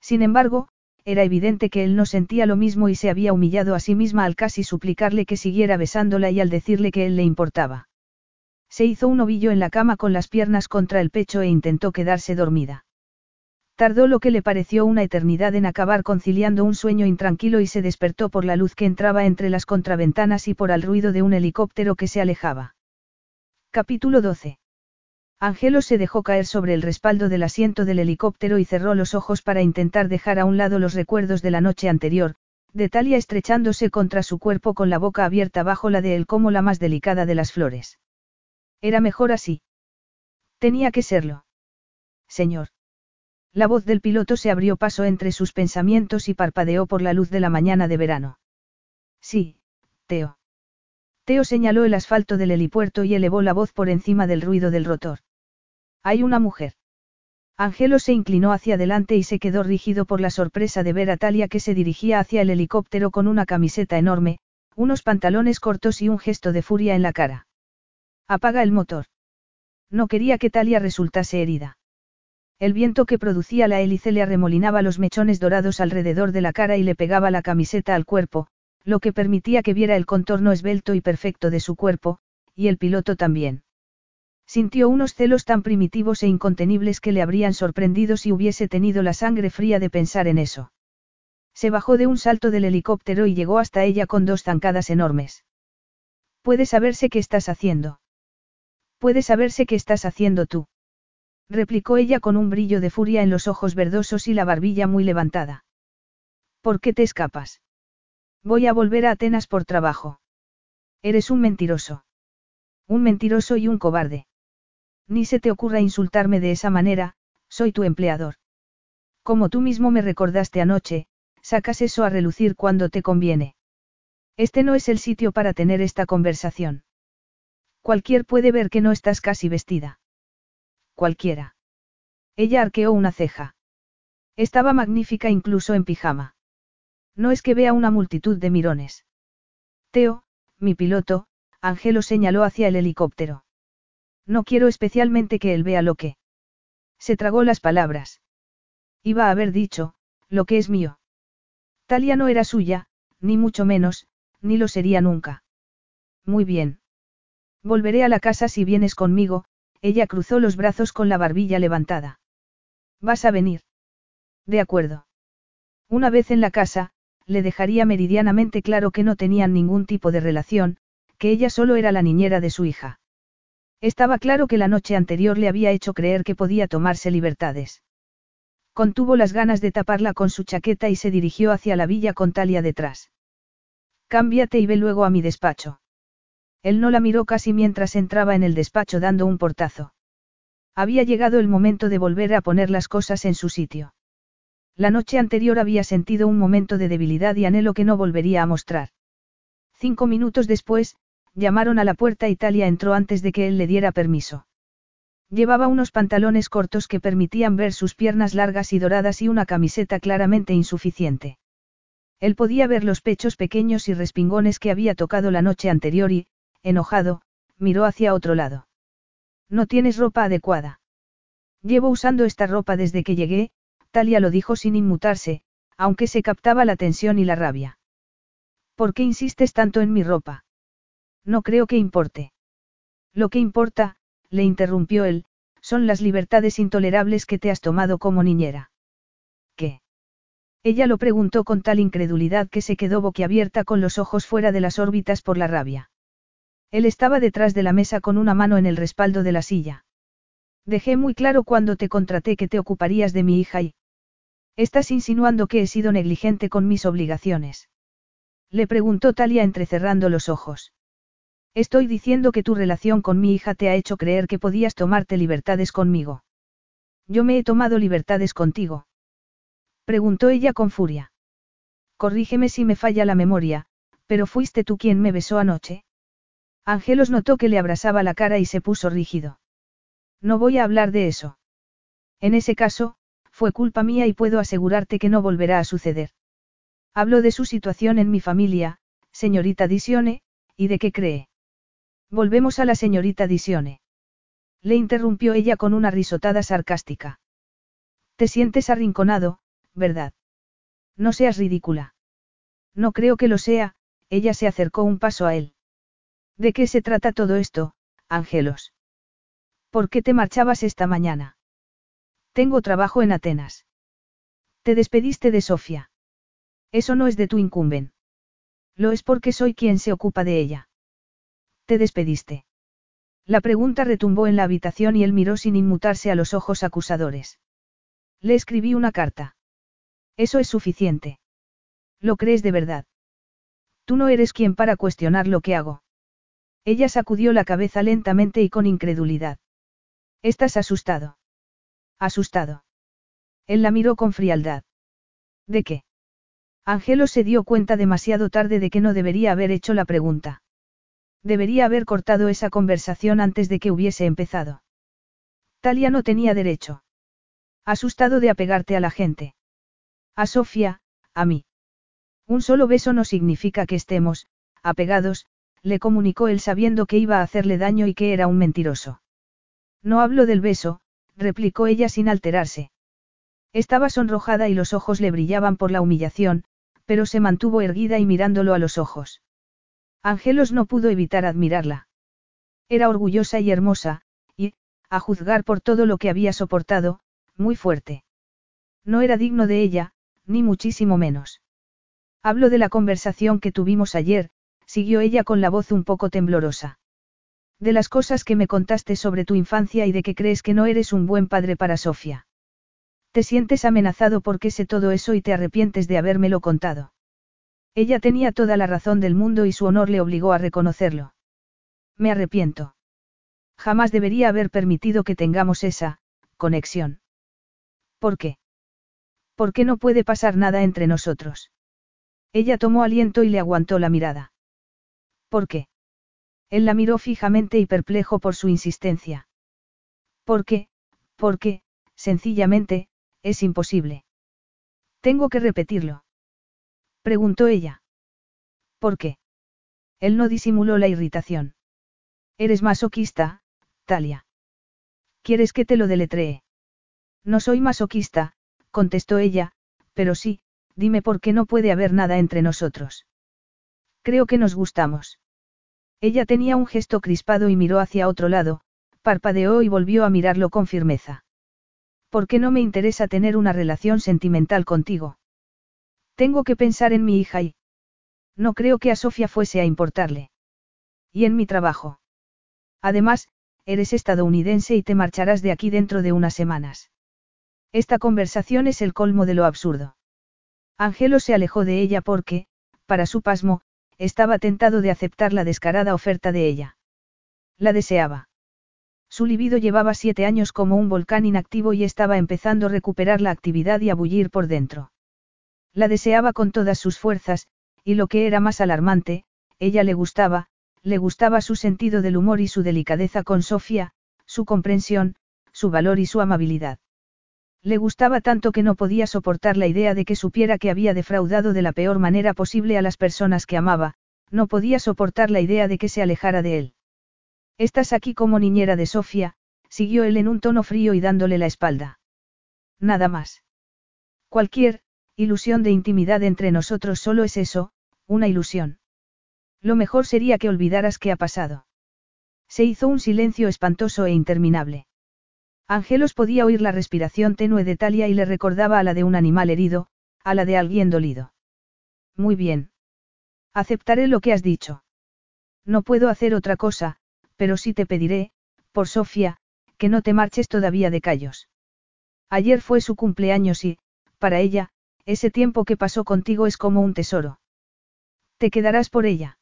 Sin embargo, era evidente que él no sentía lo mismo y se había humillado a sí misma al casi suplicarle que siguiera besándola y al decirle que él le importaba. Se hizo un ovillo en la cama con las piernas contra el pecho e intentó quedarse dormida. Tardó lo que le pareció una eternidad en acabar conciliando un sueño intranquilo y se despertó por la luz que entraba entre las contraventanas y por el ruido de un helicóptero que se alejaba. Capítulo 12. Angelo se dejó caer sobre el respaldo del asiento del helicóptero y cerró los ojos para intentar dejar a un lado los recuerdos de la noche anterior, de Talia estrechándose contra su cuerpo con la boca abierta bajo la de él como la más delicada de las flores. Era mejor así. Tenía que serlo. Señor. La voz del piloto se abrió paso entre sus pensamientos y parpadeó por la luz de la mañana de verano. Sí, Teo. Teo señaló el asfalto del helipuerto y elevó la voz por encima del ruido del rotor. Hay una mujer. Angelo se inclinó hacia adelante y se quedó rígido por la sorpresa de ver a Talia que se dirigía hacia el helicóptero con una camiseta enorme, unos pantalones cortos y un gesto de furia en la cara. Apaga el motor. No quería que Talia resultase herida. El viento que producía la hélice le arremolinaba los mechones dorados alrededor de la cara y le pegaba la camiseta al cuerpo, lo que permitía que viera el contorno esbelto y perfecto de su cuerpo, y el piloto también. Sintió unos celos tan primitivos e incontenibles que le habrían sorprendido si hubiese tenido la sangre fría de pensar en eso. Se bajó de un salto del helicóptero y llegó hasta ella con dos zancadas enormes. Puede saberse qué estás haciendo. Puede saberse qué estás haciendo tú replicó ella con un brillo de furia en los ojos verdosos y la barbilla muy levantada. ¿Por qué te escapas? Voy a volver a Atenas por trabajo. Eres un mentiroso. Un mentiroso y un cobarde. Ni se te ocurra insultarme de esa manera, soy tu empleador. Como tú mismo me recordaste anoche, sacas eso a relucir cuando te conviene. Este no es el sitio para tener esta conversación. Cualquier puede ver que no estás casi vestida cualquiera. Ella arqueó una ceja. Estaba magnífica incluso en pijama. No es que vea una multitud de mirones. Teo, mi piloto, Angelo señaló hacia el helicóptero. No quiero especialmente que él vea lo que. Se tragó las palabras. Iba a haber dicho, lo que es mío. Talia no era suya, ni mucho menos, ni lo sería nunca. Muy bien. Volveré a la casa si vienes conmigo, ella cruzó los brazos con la barbilla levantada. ¿Vas a venir? De acuerdo. Una vez en la casa, le dejaría meridianamente claro que no tenían ningún tipo de relación, que ella solo era la niñera de su hija. Estaba claro que la noche anterior le había hecho creer que podía tomarse libertades. Contuvo las ganas de taparla con su chaqueta y se dirigió hacia la villa con Talia detrás. Cámbiate y ve luego a mi despacho. Él no la miró casi mientras entraba en el despacho dando un portazo. Había llegado el momento de volver a poner las cosas en su sitio. La noche anterior había sentido un momento de debilidad y anhelo que no volvería a mostrar. Cinco minutos después, llamaron a la puerta y Talia entró antes de que él le diera permiso. Llevaba unos pantalones cortos que permitían ver sus piernas largas y doradas y una camiseta claramente insuficiente. Él podía ver los pechos pequeños y respingones que había tocado la noche anterior y, enojado, miró hacia otro lado. No tienes ropa adecuada. Llevo usando esta ropa desde que llegué, Talia lo dijo sin inmutarse, aunque se captaba la tensión y la rabia. ¿Por qué insistes tanto en mi ropa? No creo que importe. Lo que importa, le interrumpió él, son las libertades intolerables que te has tomado como niñera. ¿Qué? Ella lo preguntó con tal incredulidad que se quedó boquiabierta con los ojos fuera de las órbitas por la rabia. Él estaba detrás de la mesa con una mano en el respaldo de la silla. Dejé muy claro cuando te contraté que te ocuparías de mi hija y... Estás insinuando que he sido negligente con mis obligaciones. Le preguntó Talia entrecerrando los ojos. Estoy diciendo que tu relación con mi hija te ha hecho creer que podías tomarte libertades conmigo. Yo me he tomado libertades contigo. Preguntó ella con furia. Corrígeme si me falla la memoria, pero fuiste tú quien me besó anoche. Ángelos notó que le abrasaba la cara y se puso rígido. No voy a hablar de eso. En ese caso, fue culpa mía y puedo asegurarte que no volverá a suceder. Hablo de su situación en mi familia, señorita Disione, y de qué cree. Volvemos a la señorita Disione. Le interrumpió ella con una risotada sarcástica. Te sientes arrinconado, ¿verdad? No seas ridícula. No creo que lo sea, ella se acercó un paso a él. ¿De qué se trata todo esto, Ángelos? ¿Por qué te marchabas esta mañana? Tengo trabajo en Atenas. Te despediste de Sofía. Eso no es de tu incumben. Lo es porque soy quien se ocupa de ella. Te despediste. La pregunta retumbó en la habitación y él miró sin inmutarse a los ojos acusadores. Le escribí una carta. Eso es suficiente. ¿Lo crees de verdad? Tú no eres quien para cuestionar lo que hago. Ella sacudió la cabeza lentamente y con incredulidad. Estás asustado. Asustado. Él la miró con frialdad. ¿De qué? Angelo se dio cuenta demasiado tarde de que no debería haber hecho la pregunta. Debería haber cortado esa conversación antes de que hubiese empezado. Talia no tenía derecho. Asustado de apegarte a la gente. A Sofía, a mí. Un solo beso no significa que estemos, apegados, le comunicó él sabiendo que iba a hacerle daño y que era un mentiroso. No hablo del beso, replicó ella sin alterarse. Estaba sonrojada y los ojos le brillaban por la humillación, pero se mantuvo erguida y mirándolo a los ojos. Ángelos no pudo evitar admirarla. Era orgullosa y hermosa, y, a juzgar por todo lo que había soportado, muy fuerte. No era digno de ella, ni muchísimo menos. Hablo de la conversación que tuvimos ayer, siguió ella con la voz un poco temblorosa. De las cosas que me contaste sobre tu infancia y de que crees que no eres un buen padre para Sofía. Te sientes amenazado porque sé todo eso y te arrepientes de habérmelo contado. Ella tenía toda la razón del mundo y su honor le obligó a reconocerlo. Me arrepiento. Jamás debería haber permitido que tengamos esa, conexión. ¿Por qué? Porque no puede pasar nada entre nosotros. Ella tomó aliento y le aguantó la mirada. ¿Por qué? Él la miró fijamente y perplejo por su insistencia. ¿Por qué? Porque, sencillamente, es imposible. Tengo que repetirlo. Preguntó ella. ¿Por qué? Él no disimuló la irritación. Eres masoquista, Talia. ¿Quieres que te lo deletree? No soy masoquista, contestó ella, pero sí, dime por qué no puede haber nada entre nosotros. Creo que nos gustamos. Ella tenía un gesto crispado y miró hacia otro lado, parpadeó y volvió a mirarlo con firmeza. ¿Por qué no me interesa tener una relación sentimental contigo? Tengo que pensar en mi hija y... No creo que a Sofía fuese a importarle. Y en mi trabajo. Además, eres estadounidense y te marcharás de aquí dentro de unas semanas. Esta conversación es el colmo de lo absurdo. Angelo se alejó de ella porque, para su pasmo, estaba tentado de aceptar la descarada oferta de ella. La deseaba. Su libido llevaba siete años como un volcán inactivo y estaba empezando a recuperar la actividad y a bullir por dentro. La deseaba con todas sus fuerzas, y lo que era más alarmante, ella le gustaba, le gustaba su sentido del humor y su delicadeza con Sofía, su comprensión, su valor y su amabilidad. Le gustaba tanto que no podía soportar la idea de que supiera que había defraudado de la peor manera posible a las personas que amaba, no podía soportar la idea de que se alejara de él. Estás aquí como niñera de Sofía, siguió él en un tono frío y dándole la espalda. Nada más. Cualquier, ilusión de intimidad entre nosotros solo es eso, una ilusión. Lo mejor sería que olvidaras qué ha pasado. Se hizo un silencio espantoso e interminable. Ángelos podía oír la respiración tenue de Talia y le recordaba a la de un animal herido, a la de alguien dolido. Muy bien. Aceptaré lo que has dicho. No puedo hacer otra cosa, pero sí te pediré, por Sofía, que no te marches todavía de callos. Ayer fue su cumpleaños y, para ella, ese tiempo que pasó contigo es como un tesoro. ¿Te quedarás por ella?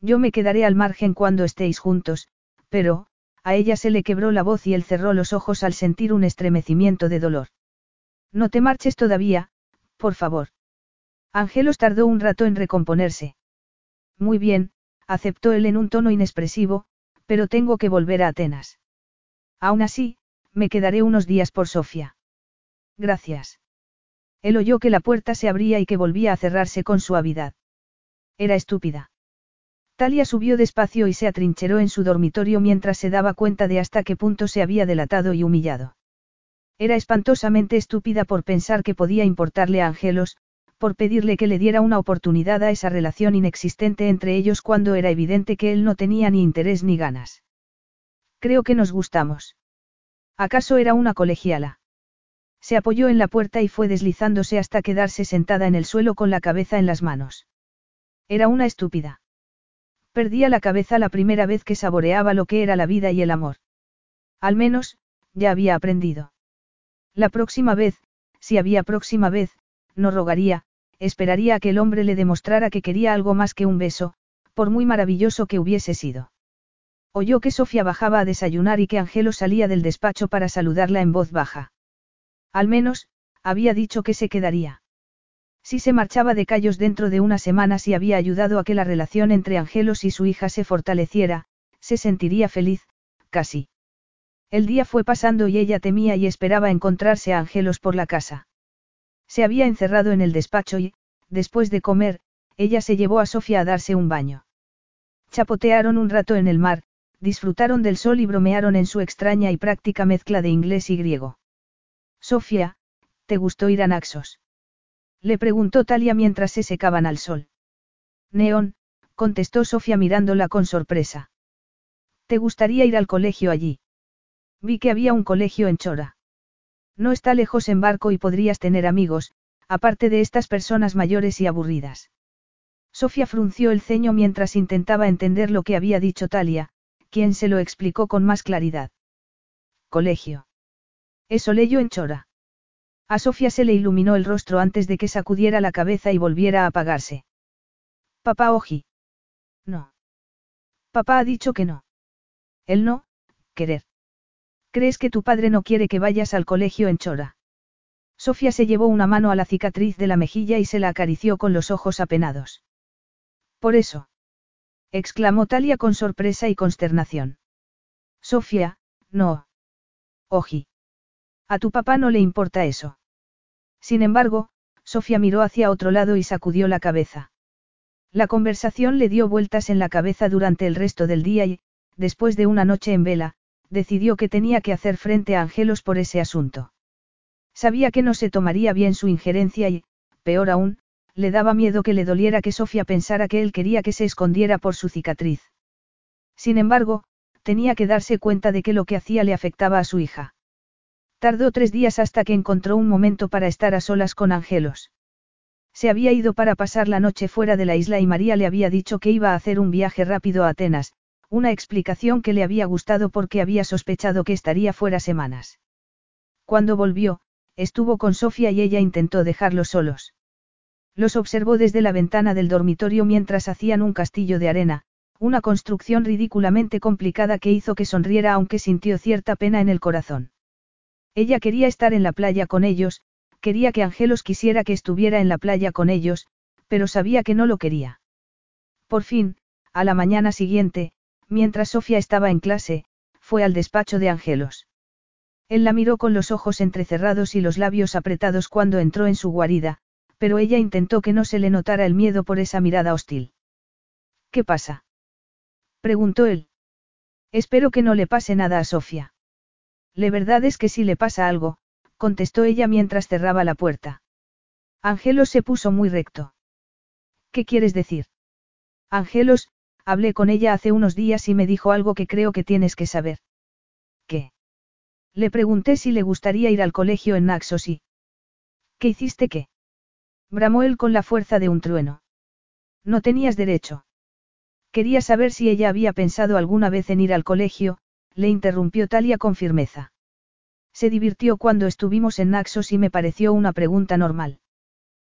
Yo me quedaré al margen cuando estéis juntos, pero, a ella se le quebró la voz y él cerró los ojos al sentir un estremecimiento de dolor. No te marches todavía, por favor. Angelos tardó un rato en recomponerse. Muy bien, aceptó él en un tono inexpresivo, pero tengo que volver a Atenas. Aún así, me quedaré unos días por Sofía. Gracias. Él oyó que la puerta se abría y que volvía a cerrarse con suavidad. Era estúpida. Talia subió despacio y se atrincheró en su dormitorio mientras se daba cuenta de hasta qué punto se había delatado y humillado. Era espantosamente estúpida por pensar que podía importarle a Angelos, por pedirle que le diera una oportunidad a esa relación inexistente entre ellos cuando era evidente que él no tenía ni interés ni ganas. Creo que nos gustamos. ¿Acaso era una colegiala? Se apoyó en la puerta y fue deslizándose hasta quedarse sentada en el suelo con la cabeza en las manos. Era una estúpida. Perdía la cabeza la primera vez que saboreaba lo que era la vida y el amor. Al menos, ya había aprendido. La próxima vez, si había próxima vez, no rogaría, esperaría a que el hombre le demostrara que quería algo más que un beso, por muy maravilloso que hubiese sido. Oyó que Sofía bajaba a desayunar y que Angelo salía del despacho para saludarla en voz baja. Al menos, había dicho que se quedaría. Si se marchaba de Callos dentro de unas semanas y había ayudado a que la relación entre Angelos y su hija se fortaleciera, se sentiría feliz, casi. El día fue pasando y ella temía y esperaba encontrarse a Angelos por la casa. Se había encerrado en el despacho y, después de comer, ella se llevó a Sofía a darse un baño. Chapotearon un rato en el mar, disfrutaron del sol y bromearon en su extraña y práctica mezcla de inglés y griego. Sofía, ¿te gustó ir a Naxos? Le preguntó Talia mientras se secaban al sol. Neón, contestó Sofía mirándola con sorpresa. ¿Te gustaría ir al colegio allí? Vi que había un colegio en Chora. No está lejos en barco y podrías tener amigos, aparte de estas personas mayores y aburridas. Sofía frunció el ceño mientras intentaba entender lo que había dicho Talia, quien se lo explicó con más claridad. Colegio. Eso leyó en Chora. A Sofía se le iluminó el rostro antes de que sacudiera la cabeza y volviera a apagarse. Papá Oji. No. Papá ha dicho que no. Él no, querer. ¿Crees que tu padre no quiere que vayas al colegio en Chora? Sofía se llevó una mano a la cicatriz de la mejilla y se la acarició con los ojos apenados. Por eso. exclamó Talia con sorpresa y consternación. Sofía, no. Oji. A tu papá no le importa eso. Sin embargo, Sofía miró hacia otro lado y sacudió la cabeza. La conversación le dio vueltas en la cabeza durante el resto del día y, después de una noche en vela, decidió que tenía que hacer frente a Angelos por ese asunto. Sabía que no se tomaría bien su injerencia y, peor aún, le daba miedo que le doliera que Sofía pensara que él quería que se escondiera por su cicatriz. Sin embargo, tenía que darse cuenta de que lo que hacía le afectaba a su hija. Tardó tres días hasta que encontró un momento para estar a solas con Angelos. Se había ido para pasar la noche fuera de la isla y María le había dicho que iba a hacer un viaje rápido a Atenas, una explicación que le había gustado porque había sospechado que estaría fuera semanas. Cuando volvió, estuvo con Sofía y ella intentó dejarlos solos. Los observó desde la ventana del dormitorio mientras hacían un castillo de arena, una construcción ridículamente complicada que hizo que sonriera aunque sintió cierta pena en el corazón. Ella quería estar en la playa con ellos, quería que Angelos quisiera que estuviera en la playa con ellos, pero sabía que no lo quería. Por fin, a la mañana siguiente, mientras Sofía estaba en clase, fue al despacho de Angelos. Él la miró con los ojos entrecerrados y los labios apretados cuando entró en su guarida, pero ella intentó que no se le notara el miedo por esa mirada hostil. ¿Qué pasa? preguntó él. Espero que no le pase nada a Sofía. La verdad es que si le pasa algo, contestó ella mientras cerraba la puerta. Angelos se puso muy recto. ¿Qué quieres decir? Angelos, hablé con ella hace unos días y me dijo algo que creo que tienes que saber. ¿Qué? Le pregunté si le gustaría ir al colegio en Naxos y... ¿Qué hiciste qué? Bramó él con la fuerza de un trueno. No tenías derecho. Quería saber si ella había pensado alguna vez en ir al colegio, le interrumpió Talia con firmeza. Se divirtió cuando estuvimos en Naxos y me pareció una pregunta normal.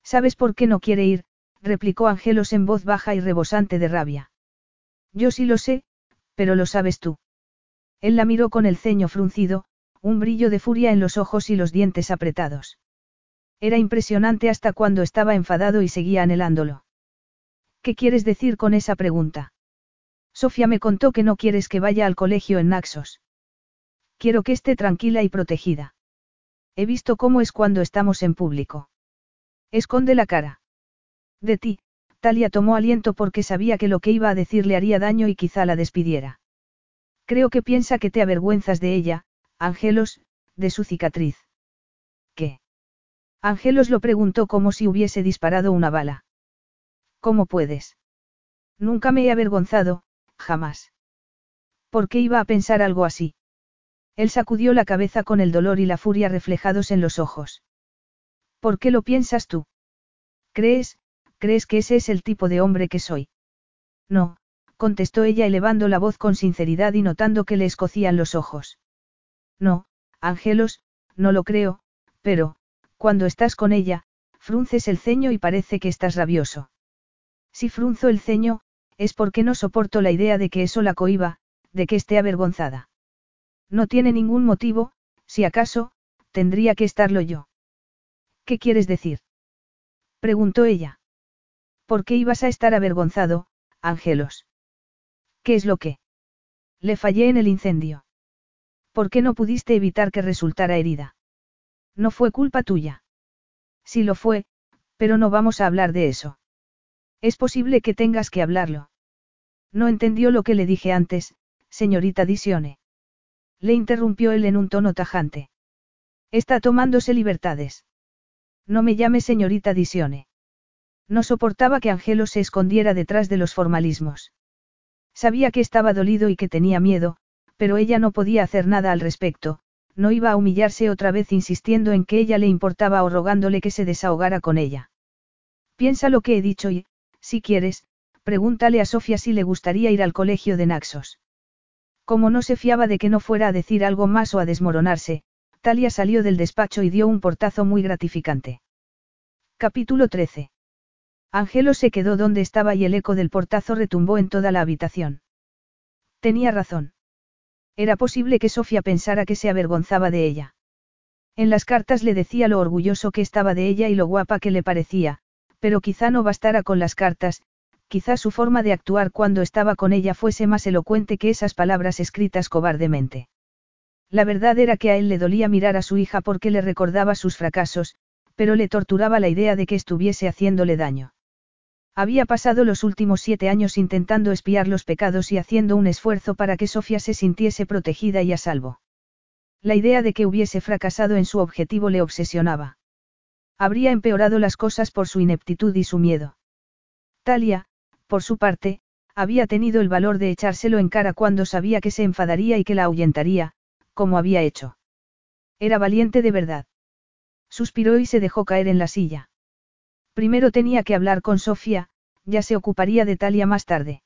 ¿Sabes por qué no quiere ir? replicó Angelos en voz baja y rebosante de rabia. Yo sí lo sé, pero lo sabes tú. Él la miró con el ceño fruncido, un brillo de furia en los ojos y los dientes apretados. Era impresionante hasta cuando estaba enfadado y seguía anhelándolo. ¿Qué quieres decir con esa pregunta? Sofía me contó que no quieres que vaya al colegio en Naxos. Quiero que esté tranquila y protegida. He visto cómo es cuando estamos en público. Esconde la cara. De ti, Talia tomó aliento porque sabía que lo que iba a decir le haría daño y quizá la despidiera. Creo que piensa que te avergüenzas de ella, Angelos, de su cicatriz. ¿Qué? Angelos lo preguntó como si hubiese disparado una bala. ¿Cómo puedes? Nunca me he avergonzado, jamás. ¿Por qué iba a pensar algo así? Él sacudió la cabeza con el dolor y la furia reflejados en los ojos. ¿Por qué lo piensas tú? ¿Crees, crees que ese es el tipo de hombre que soy? No, contestó ella elevando la voz con sinceridad y notando que le escocían los ojos. No, Angelos, no lo creo, pero, cuando estás con ella, frunces el ceño y parece que estás rabioso. Si frunzo el ceño, es porque no soporto la idea de que eso la cohiba, de que esté avergonzada. No tiene ningún motivo, si acaso, tendría que estarlo yo. ¿Qué quieres decir? preguntó ella. ¿Por qué ibas a estar avergonzado, Ángelos? ¿Qué es lo que? Le fallé en el incendio. ¿Por qué no pudiste evitar que resultara herida? No fue culpa tuya. Sí lo fue, pero no vamos a hablar de eso. Es posible que tengas que hablarlo. No entendió lo que le dije antes, señorita Disione. Le interrumpió él en un tono tajante. Está tomándose libertades. No me llame señorita Disione. No soportaba que Angelo se escondiera detrás de los formalismos. Sabía que estaba dolido y que tenía miedo, pero ella no podía hacer nada al respecto, no iba a humillarse otra vez insistiendo en que ella le importaba o rogándole que se desahogara con ella. Piensa lo que he dicho y, si quieres, pregúntale a Sofía si le gustaría ir al colegio de Naxos. Como no se fiaba de que no fuera a decir algo más o a desmoronarse, Talia salió del despacho y dio un portazo muy gratificante. Capítulo 13. Angelo se quedó donde estaba y el eco del portazo retumbó en toda la habitación. Tenía razón. Era posible que Sofía pensara que se avergonzaba de ella. En las cartas le decía lo orgulloso que estaba de ella y lo guapa que le parecía, pero quizá no bastara con las cartas, quizá su forma de actuar cuando estaba con ella fuese más elocuente que esas palabras escritas cobardemente. La verdad era que a él le dolía mirar a su hija porque le recordaba sus fracasos, pero le torturaba la idea de que estuviese haciéndole daño. Había pasado los últimos siete años intentando espiar los pecados y haciendo un esfuerzo para que Sofía se sintiese protegida y a salvo. La idea de que hubiese fracasado en su objetivo le obsesionaba. Habría empeorado las cosas por su ineptitud y su miedo. Talia, por su parte, había tenido el valor de echárselo en cara cuando sabía que se enfadaría y que la ahuyentaría, como había hecho. Era valiente de verdad. Suspiró y se dejó caer en la silla. Primero tenía que hablar con Sofía, ya se ocuparía de Talia más tarde.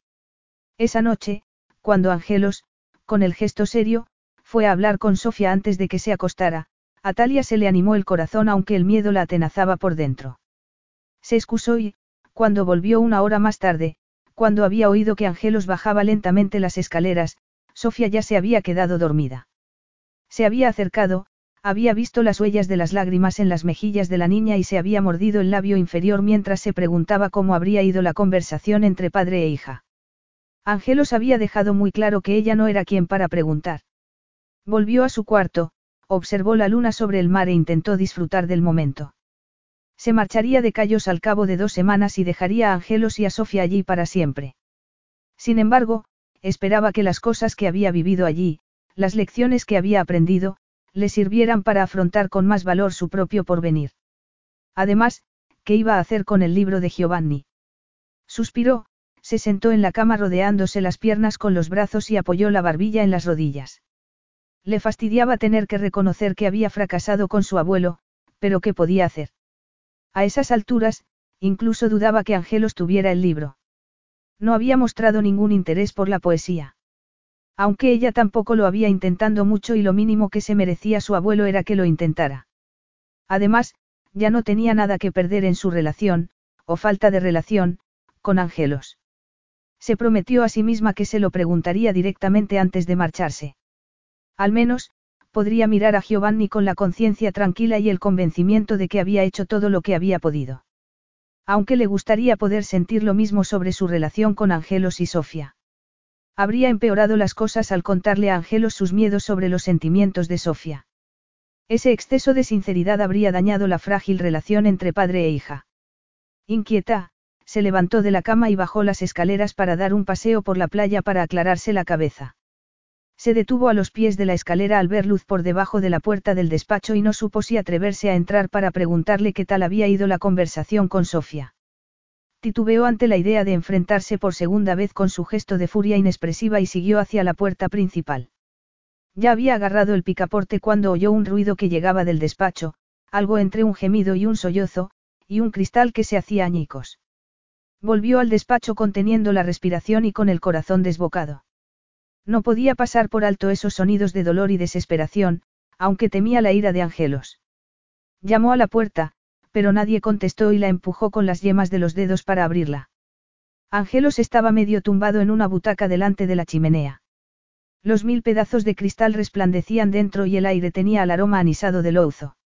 Esa noche, cuando Angelos, con el gesto serio, fue a hablar con Sofía antes de que se acostara, a Talia se le animó el corazón aunque el miedo la atenazaba por dentro. Se excusó y, cuando volvió una hora más tarde, cuando había oído que Angelos bajaba lentamente las escaleras, Sofía ya se había quedado dormida. Se había acercado, había visto las huellas de las lágrimas en las mejillas de la niña y se había mordido el labio inferior mientras se preguntaba cómo habría ido la conversación entre padre e hija. Angelos había dejado muy claro que ella no era quien para preguntar. Volvió a su cuarto, observó la luna sobre el mar e intentó disfrutar del momento. Se marcharía de Cayos al cabo de dos semanas y dejaría a Angelos y a Sofía allí para siempre. Sin embargo, esperaba que las cosas que había vivido allí, las lecciones que había aprendido, le sirvieran para afrontar con más valor su propio porvenir. Además, ¿qué iba a hacer con el libro de Giovanni? Suspiró, se sentó en la cama rodeándose las piernas con los brazos y apoyó la barbilla en las rodillas. Le fastidiaba tener que reconocer que había fracasado con su abuelo, pero ¿qué podía hacer? A esas alturas, incluso dudaba que Angelos tuviera el libro. No había mostrado ningún interés por la poesía. Aunque ella tampoco lo había intentando mucho y lo mínimo que se merecía su abuelo era que lo intentara. Además, ya no tenía nada que perder en su relación, o falta de relación, con Angelos. Se prometió a sí misma que se lo preguntaría directamente antes de marcharse. Al menos, podría mirar a Giovanni con la conciencia tranquila y el convencimiento de que había hecho todo lo que había podido. Aunque le gustaría poder sentir lo mismo sobre su relación con Angelos y Sofía. Habría empeorado las cosas al contarle a Angelos sus miedos sobre los sentimientos de Sofía. Ese exceso de sinceridad habría dañado la frágil relación entre padre e hija. Inquieta, se levantó de la cama y bajó las escaleras para dar un paseo por la playa para aclararse la cabeza. Se detuvo a los pies de la escalera al ver luz por debajo de la puerta del despacho y no supo si atreverse a entrar para preguntarle qué tal había ido la conversación con Sofía. Titubeó ante la idea de enfrentarse por segunda vez con su gesto de furia inexpresiva y siguió hacia la puerta principal. Ya había agarrado el picaporte cuando oyó un ruido que llegaba del despacho, algo entre un gemido y un sollozo, y un cristal que se hacía añicos. Volvió al despacho conteniendo la respiración y con el corazón desbocado. No podía pasar por alto esos sonidos de dolor y desesperación, aunque temía la ira de Angelos. Llamó a la puerta, pero nadie contestó y la empujó con las yemas de los dedos para abrirla. Angelos estaba medio tumbado en una butaca delante de la chimenea. Los mil pedazos de cristal resplandecían dentro y el aire tenía el aroma anisado del ouzo.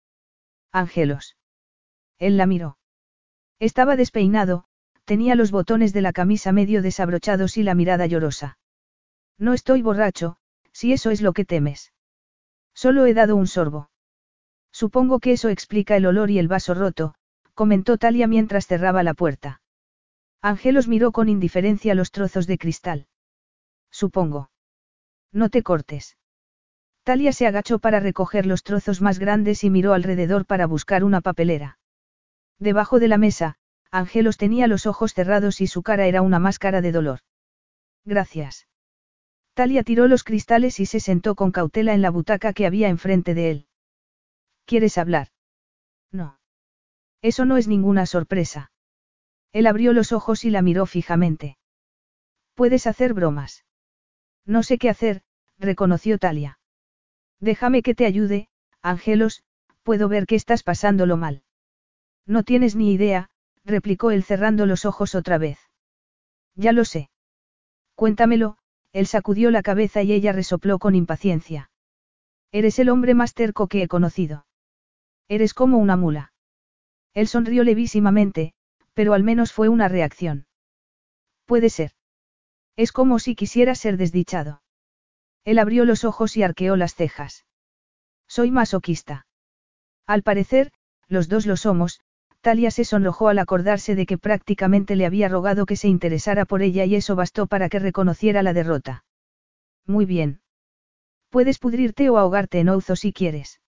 Angelos. Él la miró. Estaba despeinado, tenía los botones de la camisa medio desabrochados y la mirada llorosa. No estoy borracho, si eso es lo que temes. Solo he dado un sorbo. Supongo que eso explica el olor y el vaso roto, comentó Talia mientras cerraba la puerta. Angelos miró con indiferencia los trozos de cristal. Supongo. No te cortes. Talia se agachó para recoger los trozos más grandes y miró alrededor para buscar una papelera. Debajo de la mesa, Angelos tenía los ojos cerrados y su cara era una máscara de dolor. Gracias. Talia tiró los cristales y se sentó con cautela en la butaca que había enfrente de él. ¿Quieres hablar? No. Eso no es ninguna sorpresa. Él abrió los ojos y la miró fijamente. Puedes hacer bromas. No sé qué hacer, reconoció Talia. Déjame que te ayude, Angelos, puedo ver que estás pasándolo mal. No tienes ni idea, replicó él cerrando los ojos otra vez. Ya lo sé. Cuéntamelo, él sacudió la cabeza y ella resopló con impaciencia. Eres el hombre más terco que he conocido. Eres como una mula. Él sonrió levísimamente, pero al menos fue una reacción. Puede ser. Es como si quisiera ser desdichado. Él abrió los ojos y arqueó las cejas. Soy masoquista. Al parecer, los dos lo somos, Talia se sonrojó al acordarse de que prácticamente le había rogado que se interesara por ella y eso bastó para que reconociera la derrota. Muy bien. Puedes pudrirte o ahogarte en Ouzo si quieres.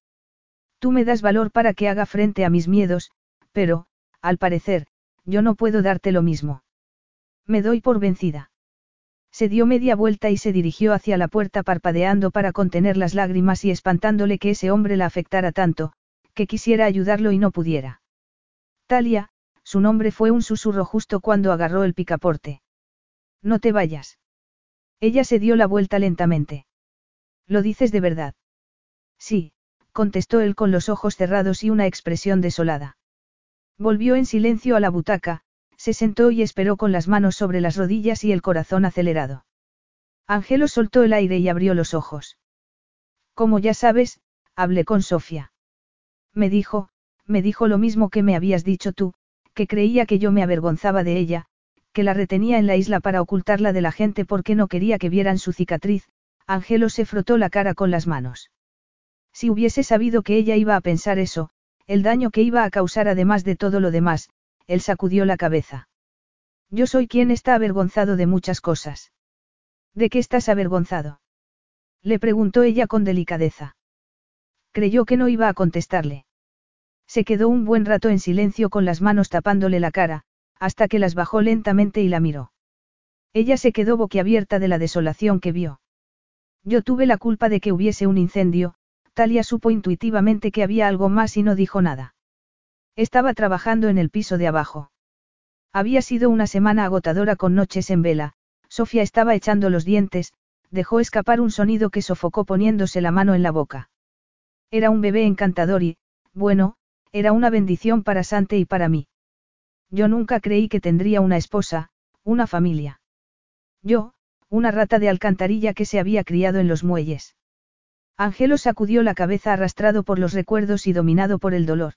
Tú me das valor para que haga frente a mis miedos, pero, al parecer, yo no puedo darte lo mismo. Me doy por vencida. Se dio media vuelta y se dirigió hacia la puerta parpadeando para contener las lágrimas y espantándole que ese hombre la afectara tanto, que quisiera ayudarlo y no pudiera. Talia, su nombre fue un susurro justo cuando agarró el picaporte. No te vayas. Ella se dio la vuelta lentamente. ¿Lo dices de verdad? Sí, contestó él con los ojos cerrados y una expresión desolada. Volvió en silencio a la butaca, se sentó y esperó con las manos sobre las rodillas y el corazón acelerado. Ángelo soltó el aire y abrió los ojos. Como ya sabes, hablé con Sofía. Me dijo, me dijo lo mismo que me habías dicho tú, que creía que yo me avergonzaba de ella, que la retenía en la isla para ocultarla de la gente porque no quería que vieran su cicatriz, Ángelo se frotó la cara con las manos. Si hubiese sabido que ella iba a pensar eso, el daño que iba a causar además de todo lo demás, él sacudió la cabeza. Yo soy quien está avergonzado de muchas cosas. ¿De qué estás avergonzado? Le preguntó ella con delicadeza. Creyó que no iba a contestarle. Se quedó un buen rato en silencio con las manos tapándole la cara, hasta que las bajó lentamente y la miró. Ella se quedó boquiabierta de la desolación que vio. Yo tuve la culpa de que hubiese un incendio, Talia supo intuitivamente que había algo más y no dijo nada. Estaba trabajando en el piso de abajo. Había sido una semana agotadora con noches en vela, Sofía estaba echando los dientes, dejó escapar un sonido que sofocó poniéndose la mano en la boca. Era un bebé encantador y, bueno, era una bendición para Sante y para mí. Yo nunca creí que tendría una esposa, una familia. Yo, una rata de alcantarilla que se había criado en los muelles. Ángelo sacudió la cabeza arrastrado por los recuerdos y dominado por el dolor.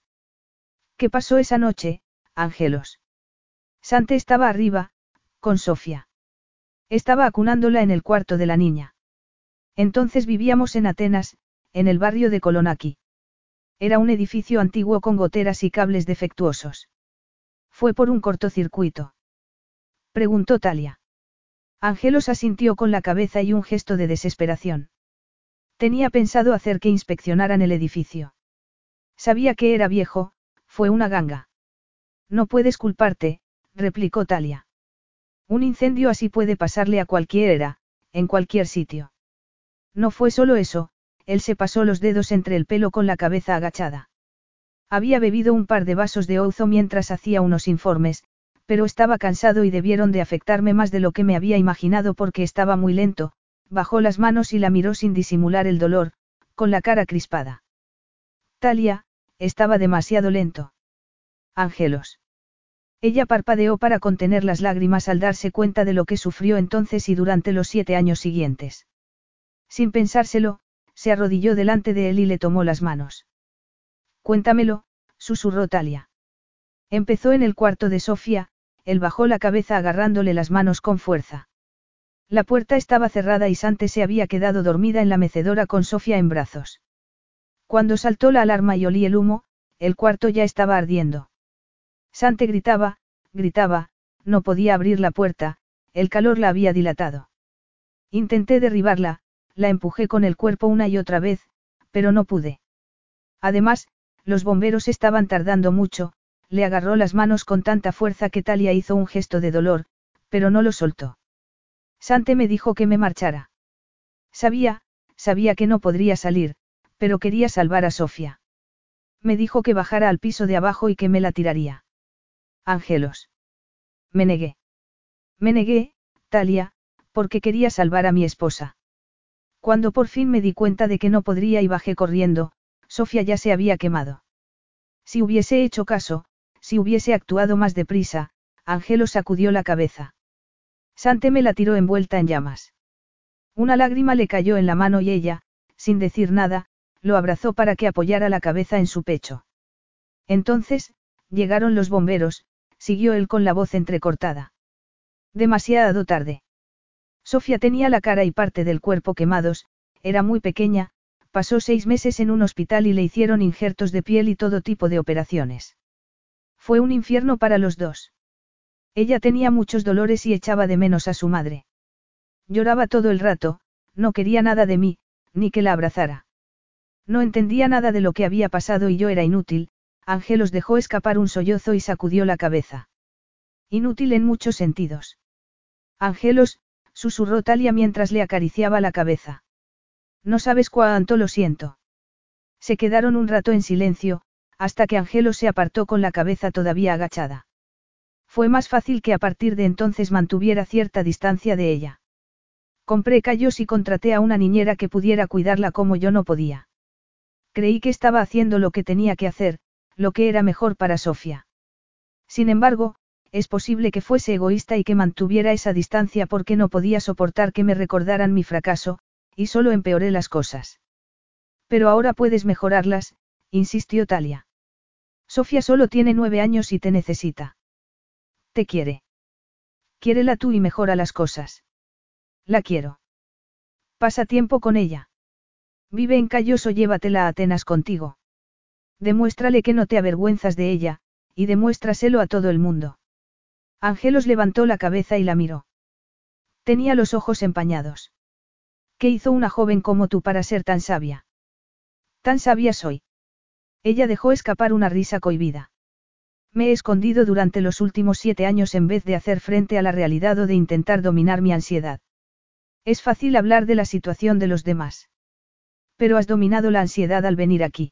¿Qué pasó esa noche, Ángelos? Sante estaba arriba, con Sofía. Estaba acunándola en el cuarto de la niña. Entonces vivíamos en Atenas, en el barrio de Colonaki. Era un edificio antiguo con goteras y cables defectuosos. Fue por un cortocircuito. Preguntó Talia. Ángelos asintió con la cabeza y un gesto de desesperación. Tenía pensado hacer que inspeccionaran el edificio. Sabía que era viejo, fue una ganga. No puedes culparte, replicó Talia. Un incendio así puede pasarle a cualquiera, en cualquier sitio. No fue solo eso, él se pasó los dedos entre el pelo con la cabeza agachada. Había bebido un par de vasos de ouzo mientras hacía unos informes, pero estaba cansado y debieron de afectarme más de lo que me había imaginado porque estaba muy lento, bajó las manos y la miró sin disimular el dolor, con la cara crispada. Talia, estaba demasiado lento. Ángelos. Ella parpadeó para contener las lágrimas al darse cuenta de lo que sufrió entonces y durante los siete años siguientes. Sin pensárselo, se arrodilló delante de él y le tomó las manos. Cuéntamelo, susurró Talia. Empezó en el cuarto de Sofía, él bajó la cabeza agarrándole las manos con fuerza. La puerta estaba cerrada y Sante se había quedado dormida en la mecedora con Sofía en brazos. Cuando saltó la alarma y olí el humo, el cuarto ya estaba ardiendo. Sante gritaba, gritaba, no podía abrir la puerta, el calor la había dilatado. Intenté derribarla, la empujé con el cuerpo una y otra vez, pero no pude. Además, los bomberos estaban tardando mucho, le agarró las manos con tanta fuerza que Talia hizo un gesto de dolor, pero no lo soltó. Sante me dijo que me marchara. Sabía, sabía que no podría salir, pero quería salvar a Sofía. Me dijo que bajara al piso de abajo y que me la tiraría. Ángelos. Me negué. Me negué, Talia, porque quería salvar a mi esposa. Cuando por fin me di cuenta de que no podría y bajé corriendo, Sofía ya se había quemado. Si hubiese hecho caso, si hubiese actuado más deprisa, Ángelo sacudió la cabeza. Sante me la tiró envuelta en llamas. Una lágrima le cayó en la mano y ella, sin decir nada, lo abrazó para que apoyara la cabeza en su pecho. Entonces, llegaron los bomberos, siguió él con la voz entrecortada. Demasiado tarde. Sofía tenía la cara y parte del cuerpo quemados, era muy pequeña, pasó seis meses en un hospital y le hicieron injertos de piel y todo tipo de operaciones. Fue un infierno para los dos. Ella tenía muchos dolores y echaba de menos a su madre. Lloraba todo el rato, no quería nada de mí, ni que la abrazara. No entendía nada de lo que había pasado y yo era inútil, Ángelos dejó escapar un sollozo y sacudió la cabeza. Inútil en muchos sentidos. Ángelos, susurró Talia mientras le acariciaba la cabeza. No sabes cuánto lo siento. Se quedaron un rato en silencio, hasta que Angelo se apartó con la cabeza todavía agachada. Fue más fácil que a partir de entonces mantuviera cierta distancia de ella. Compré callos y contraté a una niñera que pudiera cuidarla como yo no podía. Creí que estaba haciendo lo que tenía que hacer, lo que era mejor para Sofía. Sin embargo, es posible que fuese egoísta y que mantuviera esa distancia porque no podía soportar que me recordaran mi fracaso, y solo empeoré las cosas. Pero ahora puedes mejorarlas, insistió Talia. Sofía solo tiene nueve años y te necesita. Te quiere. Quiérela tú y mejora las cosas. La quiero. Pasa tiempo con ella. Vive en Calloso, llévatela a Atenas contigo. Demuéstrale que no te avergüenzas de ella, y demuéstraselo a todo el mundo. Ángelos levantó la cabeza y la miró. Tenía los ojos empañados. ¿Qué hizo una joven como tú para ser tan sabia? Tan sabia soy. Ella dejó escapar una risa cohibida. Me he escondido durante los últimos siete años en vez de hacer frente a la realidad o de intentar dominar mi ansiedad. Es fácil hablar de la situación de los demás. Pero has dominado la ansiedad al venir aquí.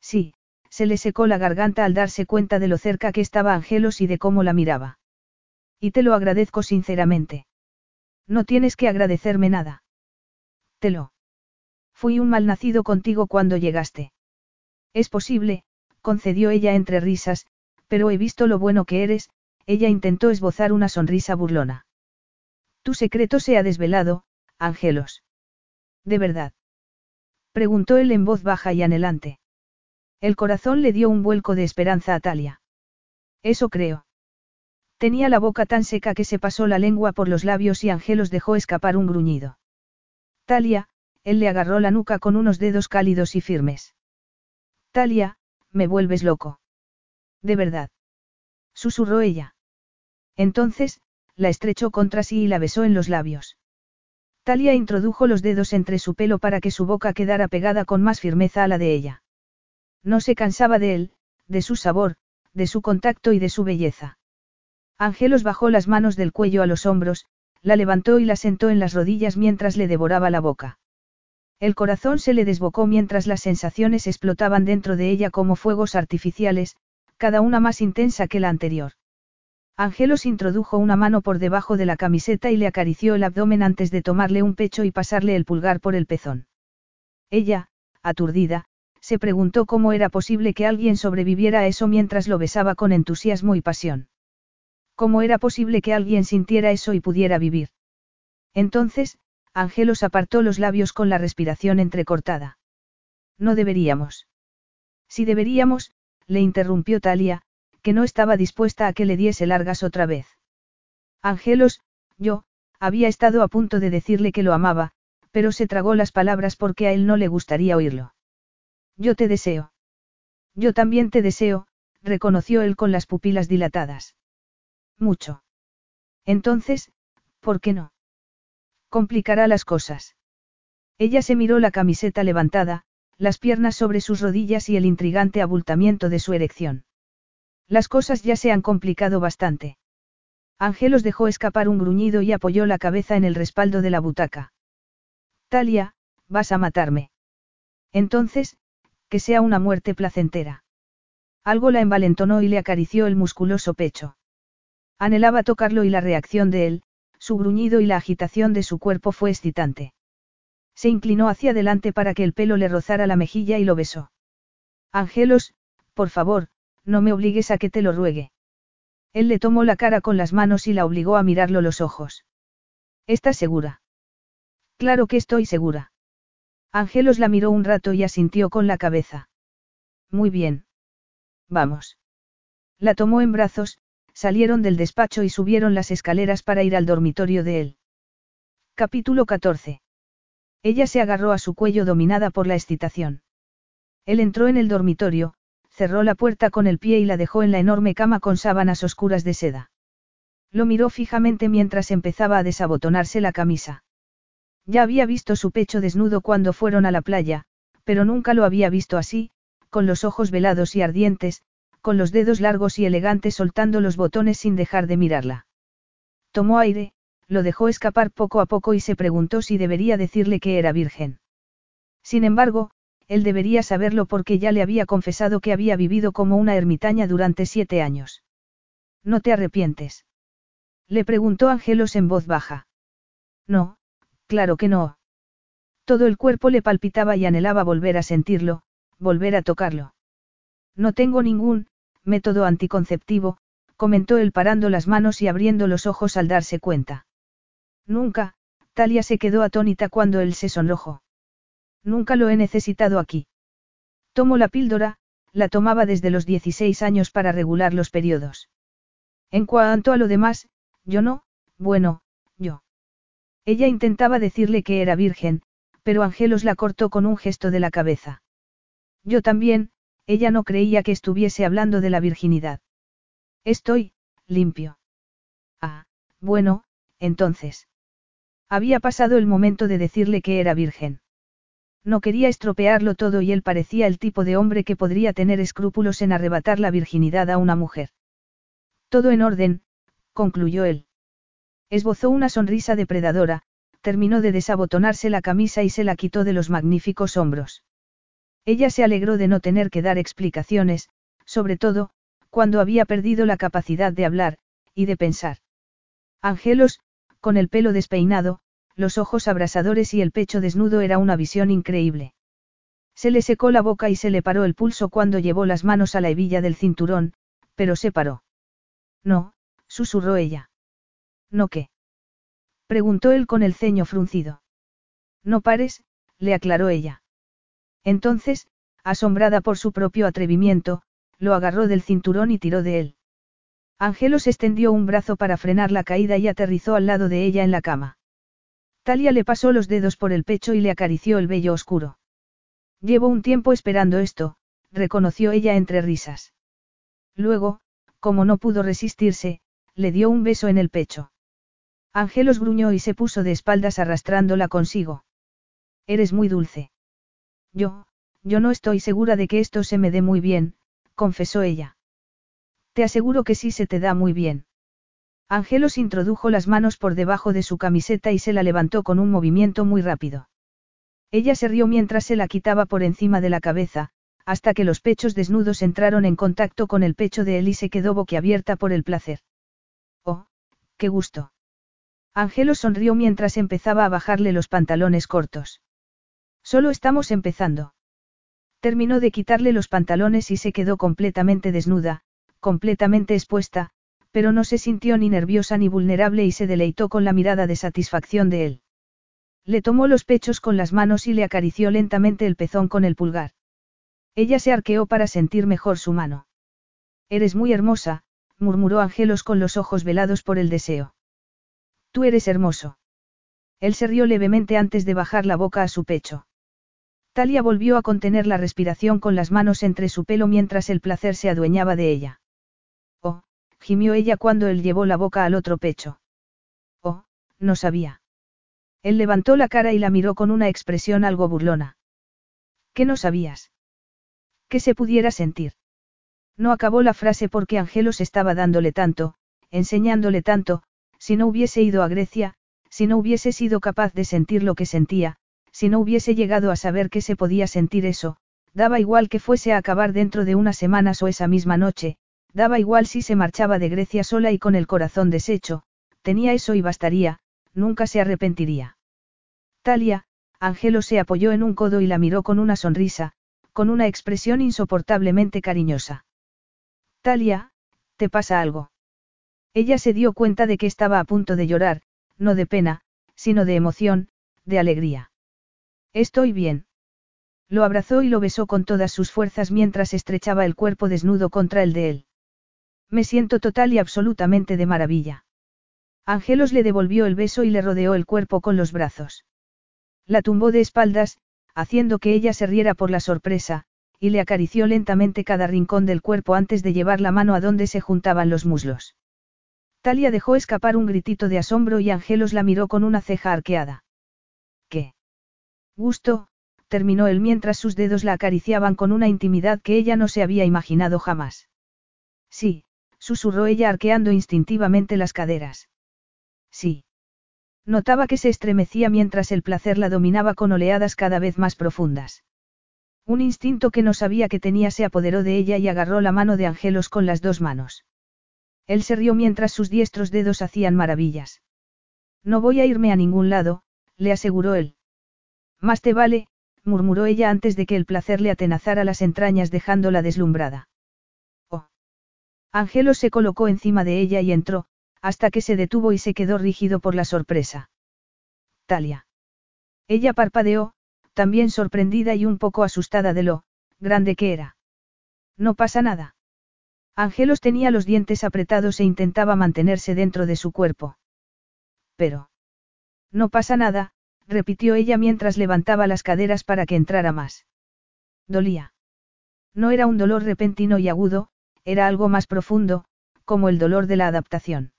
Sí, se le secó la garganta al darse cuenta de lo cerca que estaba Angelos y de cómo la miraba. Y te lo agradezco sinceramente. No tienes que agradecerme nada. Te lo. Fui un malnacido contigo cuando llegaste. Es posible, concedió ella entre risas, pero he visto lo bueno que eres, ella intentó esbozar una sonrisa burlona. Tu secreto se ha desvelado, Angelos. ¿De verdad? Preguntó él en voz baja y anhelante. El corazón le dio un vuelco de esperanza a Talia. Eso creo. Tenía la boca tan seca que se pasó la lengua por los labios y Angelos dejó escapar un gruñido. Talia, él le agarró la nuca con unos dedos cálidos y firmes. Talia, me vuelves loco. De verdad. Susurró ella. Entonces, la estrechó contra sí y la besó en los labios. Talia introdujo los dedos entre su pelo para que su boca quedara pegada con más firmeza a la de ella. No se cansaba de él, de su sabor, de su contacto y de su belleza. Ángelos bajó las manos del cuello a los hombros, la levantó y la sentó en las rodillas mientras le devoraba la boca. El corazón se le desbocó mientras las sensaciones explotaban dentro de ella como fuegos artificiales, cada una más intensa que la anterior. Ángelos introdujo una mano por debajo de la camiseta y le acarició el abdomen antes de tomarle un pecho y pasarle el pulgar por el pezón. Ella, aturdida, se preguntó cómo era posible que alguien sobreviviera a eso mientras lo besaba con entusiasmo y pasión. ¿Cómo era posible que alguien sintiera eso y pudiera vivir? Entonces, Ángelos apartó los labios con la respiración entrecortada. No deberíamos. Si deberíamos, le interrumpió Talia, que no estaba dispuesta a que le diese largas otra vez. Ángelos, yo, había estado a punto de decirle que lo amaba, pero se tragó las palabras porque a él no le gustaría oírlo. Yo te deseo. Yo también te deseo, reconoció él con las pupilas dilatadas. Mucho. Entonces, ¿por qué no? Complicará las cosas. Ella se miró la camiseta levantada, las piernas sobre sus rodillas y el intrigante abultamiento de su erección. Las cosas ya se han complicado bastante. Ángelos dejó escapar un gruñido y apoyó la cabeza en el respaldo de la butaca. Talia, vas a matarme. Entonces, que sea una muerte placentera. Algo la envalentonó y le acarició el musculoso pecho. Anhelaba tocarlo y la reacción de él, su gruñido y la agitación de su cuerpo fue excitante. Se inclinó hacia adelante para que el pelo le rozara la mejilla y lo besó. Angelos, por favor, no me obligues a que te lo ruegue. Él le tomó la cara con las manos y la obligó a mirarlo los ojos. ¿Estás segura? Claro que estoy segura. Ángelos la miró un rato y asintió con la cabeza. Muy bien. Vamos. La tomó en brazos, salieron del despacho y subieron las escaleras para ir al dormitorio de él. Capítulo 14. Ella se agarró a su cuello dominada por la excitación. Él entró en el dormitorio, cerró la puerta con el pie y la dejó en la enorme cama con sábanas oscuras de seda. Lo miró fijamente mientras empezaba a desabotonarse la camisa. Ya había visto su pecho desnudo cuando fueron a la playa, pero nunca lo había visto así, con los ojos velados y ardientes, con los dedos largos y elegantes soltando los botones sin dejar de mirarla. Tomó aire, lo dejó escapar poco a poco y se preguntó si debería decirle que era virgen. Sin embargo, él debería saberlo porque ya le había confesado que había vivido como una ermitaña durante siete años. ¿No te arrepientes? Le preguntó Angelos en voz baja. No, claro que no. Todo el cuerpo le palpitaba y anhelaba volver a sentirlo, volver a tocarlo. No tengo ningún método anticonceptivo, comentó él parando las manos y abriendo los ojos al darse cuenta. Nunca, Talia se quedó atónita cuando él se sonrojó. Nunca lo he necesitado aquí. Tomo la píldora, la tomaba desde los 16 años para regular los periodos. En cuanto a lo demás, yo no, bueno. Ella intentaba decirle que era virgen, pero Angelos la cortó con un gesto de la cabeza. Yo también, ella no creía que estuviese hablando de la virginidad. Estoy, limpio. Ah, bueno, entonces. Había pasado el momento de decirle que era virgen. No quería estropearlo todo y él parecía el tipo de hombre que podría tener escrúpulos en arrebatar la virginidad a una mujer. Todo en orden, concluyó él. Esbozó una sonrisa depredadora, terminó de desabotonarse la camisa y se la quitó de los magníficos hombros. Ella se alegró de no tener que dar explicaciones, sobre todo, cuando había perdido la capacidad de hablar, y de pensar. Angelos, con el pelo despeinado, los ojos abrasadores y el pecho desnudo era una visión increíble. Se le secó la boca y se le paró el pulso cuando llevó las manos a la hebilla del cinturón, pero se paró. No, susurró ella. ¿No qué? Preguntó él con el ceño fruncido. No pares, le aclaró ella. Entonces, asombrada por su propio atrevimiento, lo agarró del cinturón y tiró de él. Angelos extendió un brazo para frenar la caída y aterrizó al lado de ella en la cama. Talia le pasó los dedos por el pecho y le acarició el vello oscuro. Llevo un tiempo esperando esto, reconoció ella entre risas. Luego, como no pudo resistirse, le dio un beso en el pecho. Angelos gruñó y se puso de espaldas arrastrándola consigo. Eres muy dulce. Yo, yo no estoy segura de que esto se me dé muy bien, confesó ella. Te aseguro que sí se te da muy bien. Angelos introdujo las manos por debajo de su camiseta y se la levantó con un movimiento muy rápido. Ella se rió mientras se la quitaba por encima de la cabeza, hasta que los pechos desnudos entraron en contacto con el pecho de él y se quedó boquiabierta por el placer. Oh, qué gusto. Angelos sonrió mientras empezaba a bajarle los pantalones cortos. Solo estamos empezando. Terminó de quitarle los pantalones y se quedó completamente desnuda, completamente expuesta, pero no se sintió ni nerviosa ni vulnerable y se deleitó con la mirada de satisfacción de él. Le tomó los pechos con las manos y le acarició lentamente el pezón con el pulgar. Ella se arqueó para sentir mejor su mano. Eres muy hermosa, murmuró Angelos con los ojos velados por el deseo. Tú eres hermoso. Él se rió levemente antes de bajar la boca a su pecho. Talia volvió a contener la respiración con las manos entre su pelo mientras el placer se adueñaba de ella gimió ella cuando él llevó la boca al otro pecho. Oh, no sabía. Él levantó la cara y la miró con una expresión algo burlona. ¿Qué no sabías? ¿Qué se pudiera sentir? No acabó la frase porque Angelos estaba dándole tanto, enseñándole tanto, si no hubiese ido a Grecia, si no hubiese sido capaz de sentir lo que sentía, si no hubiese llegado a saber que se podía sentir eso, daba igual que fuese a acabar dentro de unas semanas o esa misma noche, Daba igual si se marchaba de Grecia sola y con el corazón deshecho, tenía eso y bastaría, nunca se arrepentiría. Talia, Angelo se apoyó en un codo y la miró con una sonrisa, con una expresión insoportablemente cariñosa. Talia, ¿te pasa algo? Ella se dio cuenta de que estaba a punto de llorar, no de pena, sino de emoción, de alegría. Estoy bien. Lo abrazó y lo besó con todas sus fuerzas mientras estrechaba el cuerpo desnudo contra el de él. Me siento total y absolutamente de maravilla. Angelos le devolvió el beso y le rodeó el cuerpo con los brazos. La tumbó de espaldas, haciendo que ella se riera por la sorpresa, y le acarició lentamente cada rincón del cuerpo antes de llevar la mano a donde se juntaban los muslos. Talia dejó escapar un gritito de asombro y Angelos la miró con una ceja arqueada. ¿Qué? Gusto, terminó él mientras sus dedos la acariciaban con una intimidad que ella no se había imaginado jamás. Sí, susurró ella arqueando instintivamente las caderas. Sí. Notaba que se estremecía mientras el placer la dominaba con oleadas cada vez más profundas. Un instinto que no sabía que tenía se apoderó de ella y agarró la mano de Angelos con las dos manos. Él se rió mientras sus diestros dedos hacían maravillas. No voy a irme a ningún lado, le aseguró él. Más te vale, murmuró ella antes de que el placer le atenazara las entrañas dejándola deslumbrada. Oh. Angelos se colocó encima de ella y entró, hasta que se detuvo y se quedó rígido por la sorpresa. Talia. Ella parpadeó, también sorprendida y un poco asustada de lo grande que era. No pasa nada. Angelos tenía los dientes apretados e intentaba mantenerse dentro de su cuerpo. Pero. No pasa nada, repitió ella mientras levantaba las caderas para que entrara más. Dolía. No era un dolor repentino y agudo, era algo más profundo, como el dolor de la adaptación.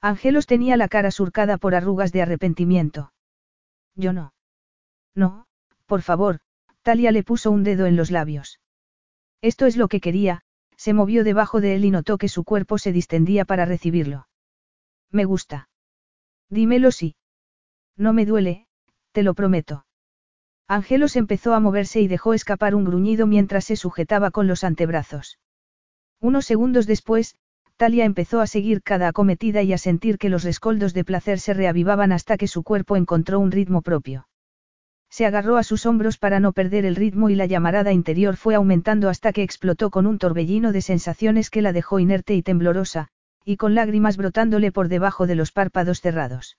Angelos tenía la cara surcada por arrugas de arrepentimiento. Yo no. No, por favor, Talia le puso un dedo en los labios. Esto es lo que quería, se movió debajo de él y notó que su cuerpo se distendía para recibirlo. Me gusta. Dímelo sí. No me duele, te lo prometo. Angelos empezó a moverse y dejó escapar un gruñido mientras se sujetaba con los antebrazos. Unos segundos después, Talia empezó a seguir cada acometida y a sentir que los rescoldos de placer se reavivaban hasta que su cuerpo encontró un ritmo propio. Se agarró a sus hombros para no perder el ritmo y la llamarada interior fue aumentando hasta que explotó con un torbellino de sensaciones que la dejó inerte y temblorosa, y con lágrimas brotándole por debajo de los párpados cerrados.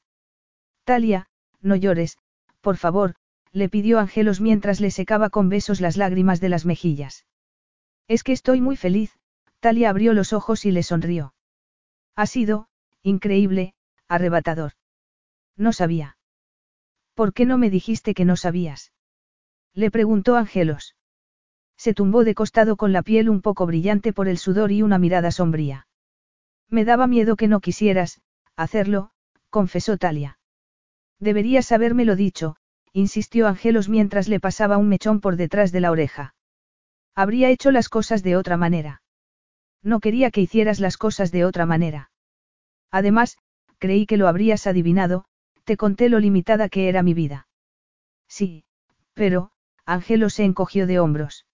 Talia, no llores, por favor, le pidió Angelos mientras le secaba con besos las lágrimas de las mejillas. Es que estoy muy feliz, Talia abrió los ojos y le sonrió. Ha sido, increíble, arrebatador. No sabía. ¿Por qué no me dijiste que no sabías? Le preguntó Angelos. Se tumbó de costado con la piel un poco brillante por el sudor y una mirada sombría. Me daba miedo que no quisieras, hacerlo, confesó Talia. Deberías habérmelo dicho, insistió Angelos mientras le pasaba un mechón por detrás de la oreja. Habría hecho las cosas de otra manera. No quería que hicieras las cosas de otra manera. Además, creí que lo habrías adivinado, te conté lo limitada que era mi vida. Sí, pero, Ángelo se encogió de hombros.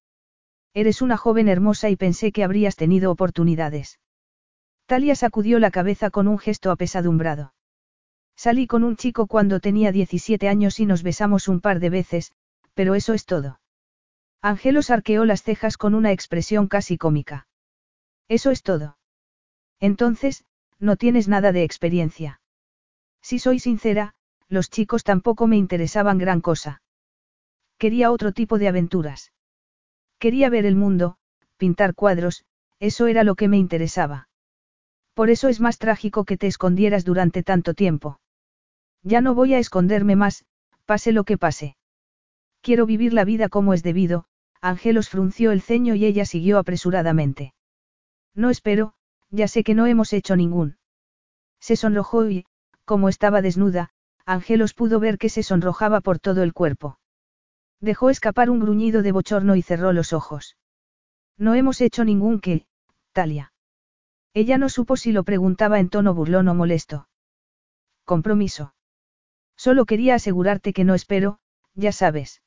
Eres una joven hermosa y pensé que habrías tenido oportunidades. Talia sacudió la cabeza con un gesto apesadumbrado. Salí con un chico cuando tenía 17 años y nos besamos un par de veces, pero eso es todo. Angelos arqueó las cejas con una expresión casi cómica. Eso es todo. Entonces, no tienes nada de experiencia. Si soy sincera, los chicos tampoco me interesaban gran cosa. Quería otro tipo de aventuras. Quería ver el mundo, pintar cuadros, eso era lo que me interesaba. Por eso es más trágico que te escondieras durante tanto tiempo. Ya no voy a esconderme más, pase lo que pase. Quiero vivir la vida como es debido, Angelos frunció el ceño y ella siguió apresuradamente. No espero, ya sé que no hemos hecho ningún. Se sonrojó y, como estaba desnuda, Angelos pudo ver que se sonrojaba por todo el cuerpo. Dejó escapar un gruñido de bochorno y cerró los ojos. No hemos hecho ningún qué, Talia. Ella no supo si lo preguntaba en tono burlón o molesto. Compromiso. Solo quería asegurarte que no espero, ya sabes.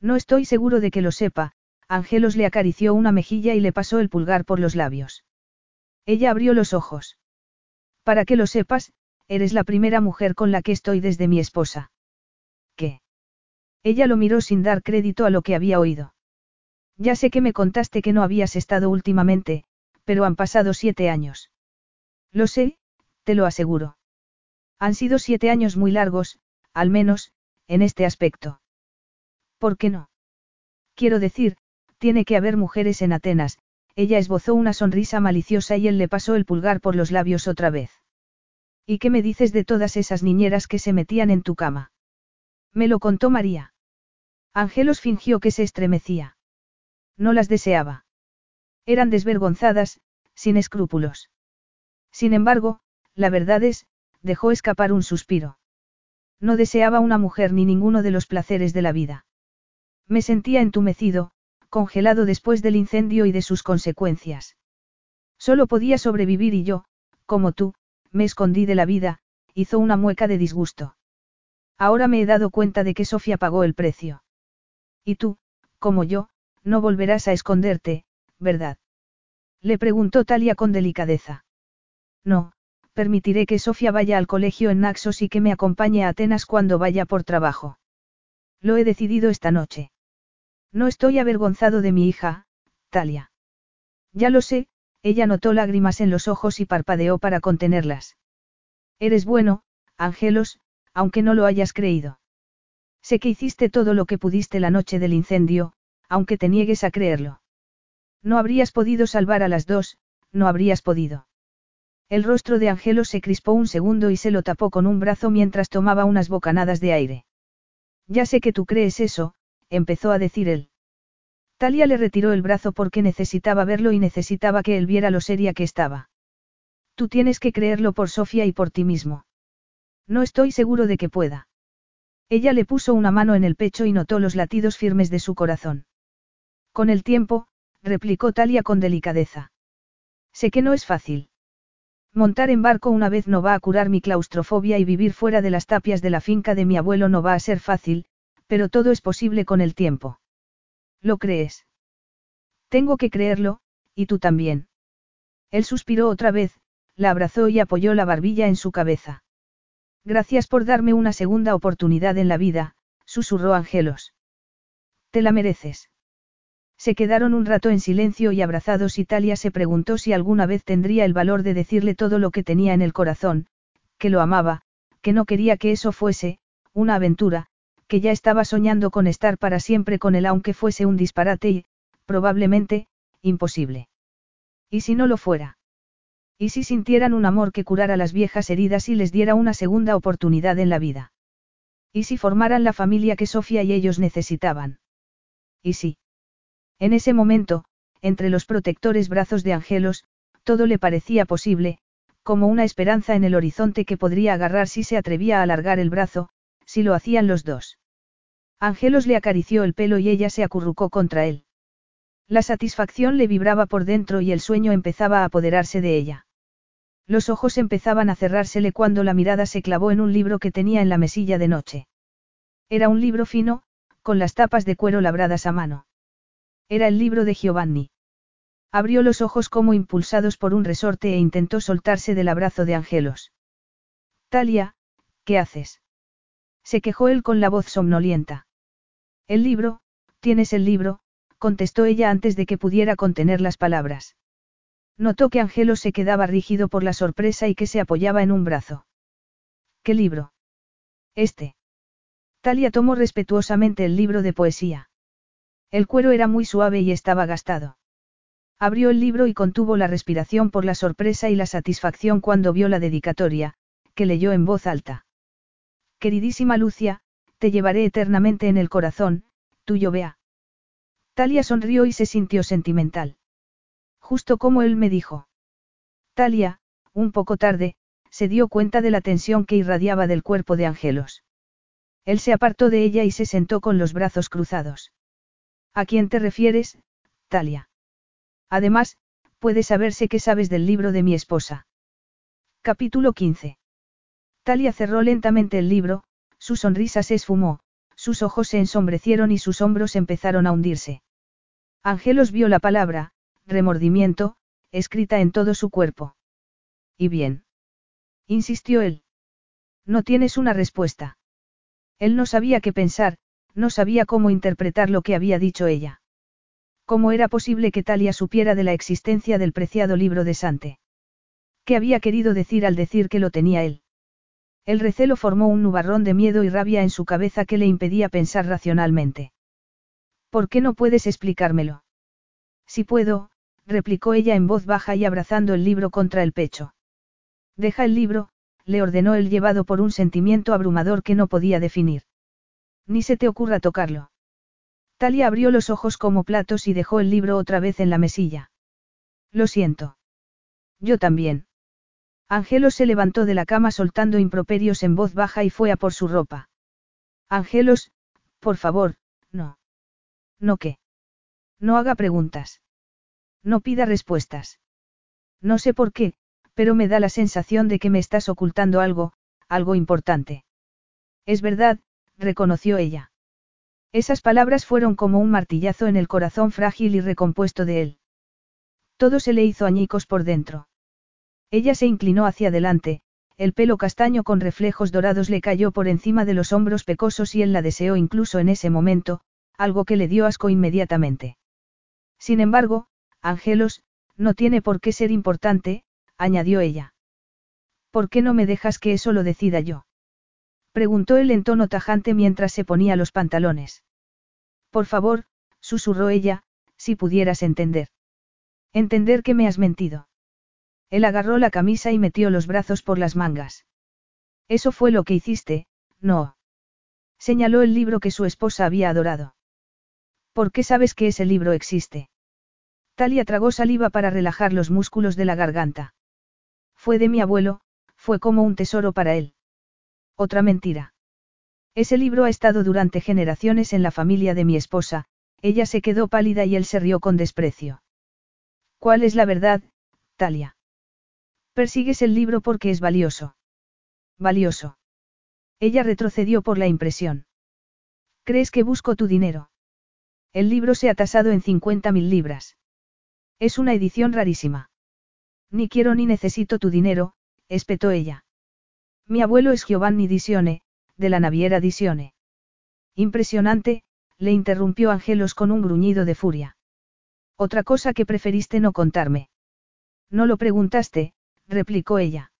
No estoy seguro de que lo sepa, Angelos le acarició una mejilla y le pasó el pulgar por los labios. Ella abrió los ojos. Para que lo sepas, Eres la primera mujer con la que estoy desde mi esposa. ¿Qué? Ella lo miró sin dar crédito a lo que había oído. Ya sé que me contaste que no habías estado últimamente, pero han pasado siete años. Lo sé, te lo aseguro. Han sido siete años muy largos, al menos, en este aspecto. ¿Por qué no? Quiero decir, tiene que haber mujeres en Atenas, ella esbozó una sonrisa maliciosa y él le pasó el pulgar por los labios otra vez. ¿Y qué me dices de todas esas niñeras que se metían en tu cama? Me lo contó María. Angelos fingió que se estremecía. No las deseaba. Eran desvergonzadas, sin escrúpulos. Sin embargo, la verdad es, dejó escapar un suspiro. No deseaba una mujer ni ninguno de los placeres de la vida. Me sentía entumecido, congelado después del incendio y de sus consecuencias. Solo podía sobrevivir y yo, como tú, me escondí de la vida, hizo una mueca de disgusto. Ahora me he dado cuenta de que Sofía pagó el precio. Y tú, como yo, no volverás a esconderte, ¿verdad? Le preguntó Talia con delicadeza. No, permitiré que Sofía vaya al colegio en Naxos y que me acompañe a Atenas cuando vaya por trabajo. Lo he decidido esta noche. No estoy avergonzado de mi hija, Talia. Ya lo sé, ella notó lágrimas en los ojos y parpadeó para contenerlas. Eres bueno, Ángelos, aunque no lo hayas creído. Sé que hiciste todo lo que pudiste la noche del incendio, aunque te niegues a creerlo. No habrías podido salvar a las dos, no habrías podido. El rostro de Angelo se crispó un segundo y se lo tapó con un brazo mientras tomaba unas bocanadas de aire. Ya sé que tú crees eso, empezó a decir él. Talia le retiró el brazo porque necesitaba verlo y necesitaba que él viera lo seria que estaba. Tú tienes que creerlo por Sofía y por ti mismo. No estoy seguro de que pueda. Ella le puso una mano en el pecho y notó los latidos firmes de su corazón. Con el tiempo, replicó Talia con delicadeza. Sé que no es fácil. Montar en barco una vez no va a curar mi claustrofobia y vivir fuera de las tapias de la finca de mi abuelo no va a ser fácil, pero todo es posible con el tiempo. ¿Lo crees? Tengo que creerlo, y tú también. Él suspiró otra vez, la abrazó y apoyó la barbilla en su cabeza. Gracias por darme una segunda oportunidad en la vida, susurró Angelos. Te la mereces. Se quedaron un rato en silencio y abrazados y Talia se preguntó si alguna vez tendría el valor de decirle todo lo que tenía en el corazón, que lo amaba, que no quería que eso fuese, una aventura, que ya estaba soñando con estar para siempre con él aunque fuese un disparate y, probablemente, imposible. ¿Y si no lo fuera? ¿Y si sintieran un amor que curara las viejas heridas y les diera una segunda oportunidad en la vida? ¿Y si formaran la familia que Sofía y ellos necesitaban? ¿Y si? En ese momento, entre los protectores brazos de Angelos, todo le parecía posible, como una esperanza en el horizonte que podría agarrar si se atrevía a alargar el brazo, si lo hacían los dos. Angelos le acarició el pelo y ella se acurrucó contra él. La satisfacción le vibraba por dentro y el sueño empezaba a apoderarse de ella. Los ojos empezaban a cerrársele cuando la mirada se clavó en un libro que tenía en la mesilla de noche. Era un libro fino, con las tapas de cuero labradas a mano. Era el libro de Giovanni. Abrió los ojos como impulsados por un resorte e intentó soltarse del abrazo de Angelos. Talia, ¿qué haces? Se quejó él con la voz somnolienta. El libro, tienes el libro, contestó ella antes de que pudiera contener las palabras. Notó que Angelo se quedaba rígido por la sorpresa y que se apoyaba en un brazo. ¿Qué libro? Este. Talia tomó respetuosamente el libro de poesía. El cuero era muy suave y estaba gastado. Abrió el libro y contuvo la respiración por la sorpresa y la satisfacción cuando vio la dedicatoria, que leyó en voz alta. Queridísima Lucia, te llevaré eternamente en el corazón, tuyo vea. Talia sonrió y se sintió sentimental. Justo como él me dijo. Talia, un poco tarde, se dio cuenta de la tensión que irradiaba del cuerpo de Angelos. Él se apartó de ella y se sentó con los brazos cruzados. ¿A quién te refieres, Talia? Además, puede saberse qué sabes del libro de mi esposa. Capítulo 15. Talia cerró lentamente el libro, su sonrisa se esfumó, sus ojos se ensombrecieron y sus hombros empezaron a hundirse. Angelos vio la palabra, remordimiento, escrita en todo su cuerpo. ¿Y bien? insistió él. No tienes una respuesta. Él no sabía qué pensar, no sabía cómo interpretar lo que había dicho ella. ¿Cómo era posible que Talia supiera de la existencia del preciado libro de Sante? ¿Qué había querido decir al decir que lo tenía él? El recelo formó un nubarrón de miedo y rabia en su cabeza que le impedía pensar racionalmente. ¿Por qué no puedes explicármelo? Si puedo, replicó ella en voz baja y abrazando el libro contra el pecho. Deja el libro, le ordenó él llevado por un sentimiento abrumador que no podía definir. Ni se te ocurra tocarlo. Talia abrió los ojos como platos y dejó el libro otra vez en la mesilla. Lo siento. Yo también. Angelos se levantó de la cama soltando improperios en voz baja y fue a por su ropa. Angelos, por favor, no. ¿No qué? No haga preguntas. No pida respuestas. No sé por qué, pero me da la sensación de que me estás ocultando algo, algo importante. Es verdad, reconoció ella. Esas palabras fueron como un martillazo en el corazón frágil y recompuesto de él. Todo se le hizo añicos por dentro. Ella se inclinó hacia adelante, el pelo castaño con reflejos dorados le cayó por encima de los hombros pecosos y él la deseó incluso en ese momento, algo que le dio asco inmediatamente. Sin embargo, Angelos, no tiene por qué ser importante, añadió ella. ¿Por qué no me dejas que eso lo decida yo? Preguntó él en tono tajante mientras se ponía los pantalones. Por favor, susurró ella, si pudieras entender. Entender que me has mentido. Él agarró la camisa y metió los brazos por las mangas. Eso fue lo que hiciste, no. Señaló el libro que su esposa había adorado. ¿Por qué sabes que ese libro existe? Talia tragó saliva para relajar los músculos de la garganta. Fue de mi abuelo, fue como un tesoro para él. Otra mentira. Ese libro ha estado durante generaciones en la familia de mi esposa, ella se quedó pálida y él se rió con desprecio. ¿Cuál es la verdad, Talia? Persigues el libro porque es valioso. Valioso. Ella retrocedió por la impresión. ¿Crees que busco tu dinero? El libro se ha tasado en 50.000 libras. Es una edición rarísima. Ni quiero ni necesito tu dinero, espetó ella. Mi abuelo es Giovanni Disione, de la naviera Disione. Impresionante, le interrumpió Angelos con un gruñido de furia. Otra cosa que preferiste no contarme. No lo preguntaste, replicó ella.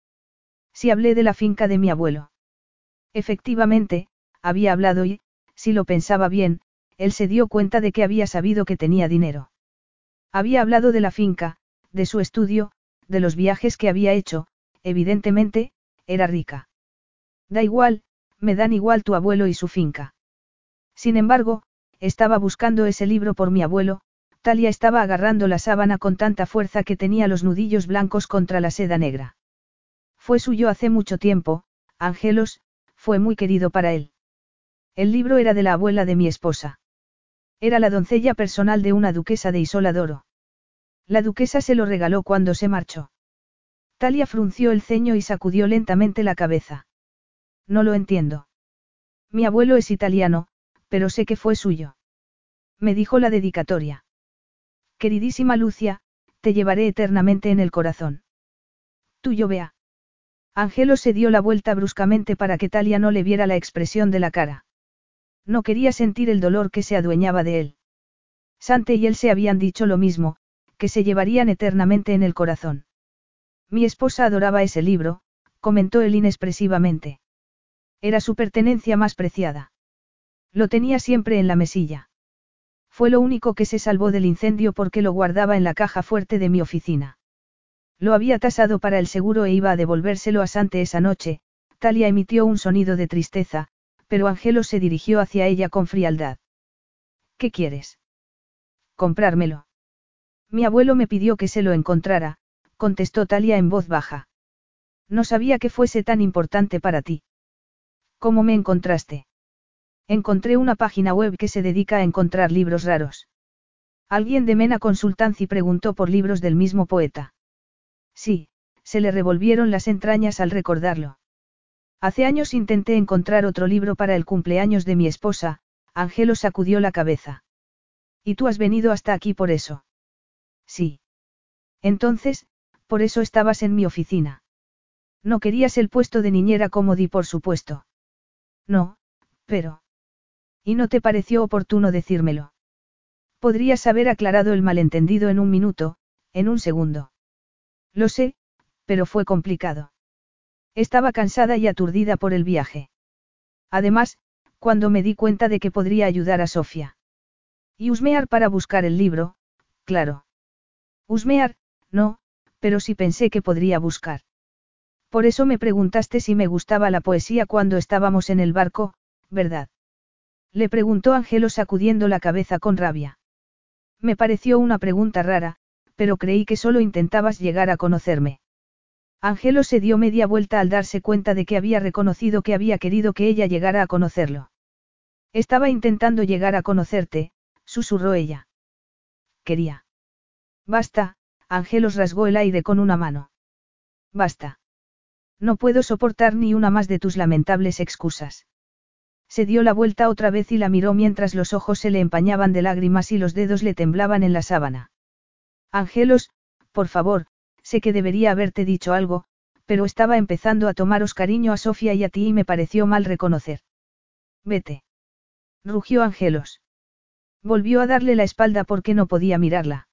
Si hablé de la finca de mi abuelo. Efectivamente, había hablado y, si lo pensaba bien, él se dio cuenta de que había sabido que tenía dinero. Había hablado de la finca, de su estudio, de los viajes que había hecho, evidentemente, era rica. Da igual, me dan igual tu abuelo y su finca. Sin embargo, estaba buscando ese libro por mi abuelo, Talia estaba agarrando la sábana con tanta fuerza que tenía los nudillos blancos contra la seda negra. Fue suyo hace mucho tiempo, Angelos, fue muy querido para él. El libro era de la abuela de mi esposa. Era la doncella personal de una duquesa de Isoladoro. La duquesa se lo regaló cuando se marchó. Talia frunció el ceño y sacudió lentamente la cabeza. No lo entiendo. Mi abuelo es italiano, pero sé que fue suyo. Me dijo la dedicatoria. Queridísima Lucia, te llevaré eternamente en el corazón. Tuyo vea. Angelo se dio la vuelta bruscamente para que Talia no le viera la expresión de la cara. No quería sentir el dolor que se adueñaba de él. Sante y él se habían dicho lo mismo, que se llevarían eternamente en el corazón. Mi esposa adoraba ese libro, comentó él inexpresivamente. Era su pertenencia más preciada. Lo tenía siempre en la mesilla. Fue lo único que se salvó del incendio porque lo guardaba en la caja fuerte de mi oficina. Lo había tasado para el seguro e iba a devolvérselo a Sante esa noche, Talia emitió un sonido de tristeza, pero Angelo se dirigió hacia ella con frialdad. ¿Qué quieres? Comprármelo. Mi abuelo me pidió que se lo encontrara, contestó Talia en voz baja. No sabía que fuese tan importante para ti. ¿Cómo me encontraste? Encontré una página web que se dedica a encontrar libros raros. Alguien de Mena Consultancy preguntó por libros del mismo poeta. Sí, se le revolvieron las entrañas al recordarlo. Hace años intenté encontrar otro libro para el cumpleaños de mi esposa, Angelo sacudió la cabeza. ¿Y tú has venido hasta aquí por eso? Sí. Entonces, por eso estabas en mi oficina. No querías el puesto de niñera como di por supuesto. No, pero... ¿Y no te pareció oportuno decírmelo? Podrías haber aclarado el malentendido en un minuto, en un segundo. Lo sé, pero fue complicado. Estaba cansada y aturdida por el viaje. Además, cuando me di cuenta de que podría ayudar a Sofía. Y husmear para buscar el libro, claro. Husmear, no, pero sí pensé que podría buscar. Por eso me preguntaste si me gustaba la poesía cuando estábamos en el barco, ¿verdad? Le preguntó Angelo sacudiendo la cabeza con rabia. Me pareció una pregunta rara, pero creí que solo intentabas llegar a conocerme. Angelo se dio media vuelta al darse cuenta de que había reconocido que había querido que ella llegara a conocerlo. Estaba intentando llegar a conocerte, susurró ella. Quería. Basta, Angelos rasgó el aire con una mano. Basta. No puedo soportar ni una más de tus lamentables excusas. Se dio la vuelta otra vez y la miró mientras los ojos se le empañaban de lágrimas y los dedos le temblaban en la sábana. Angelos, por favor, sé que debería haberte dicho algo, pero estaba empezando a tomaros cariño a Sofía y a ti y me pareció mal reconocer. Vete. Rugió Angelos. Volvió a darle la espalda porque no podía mirarla.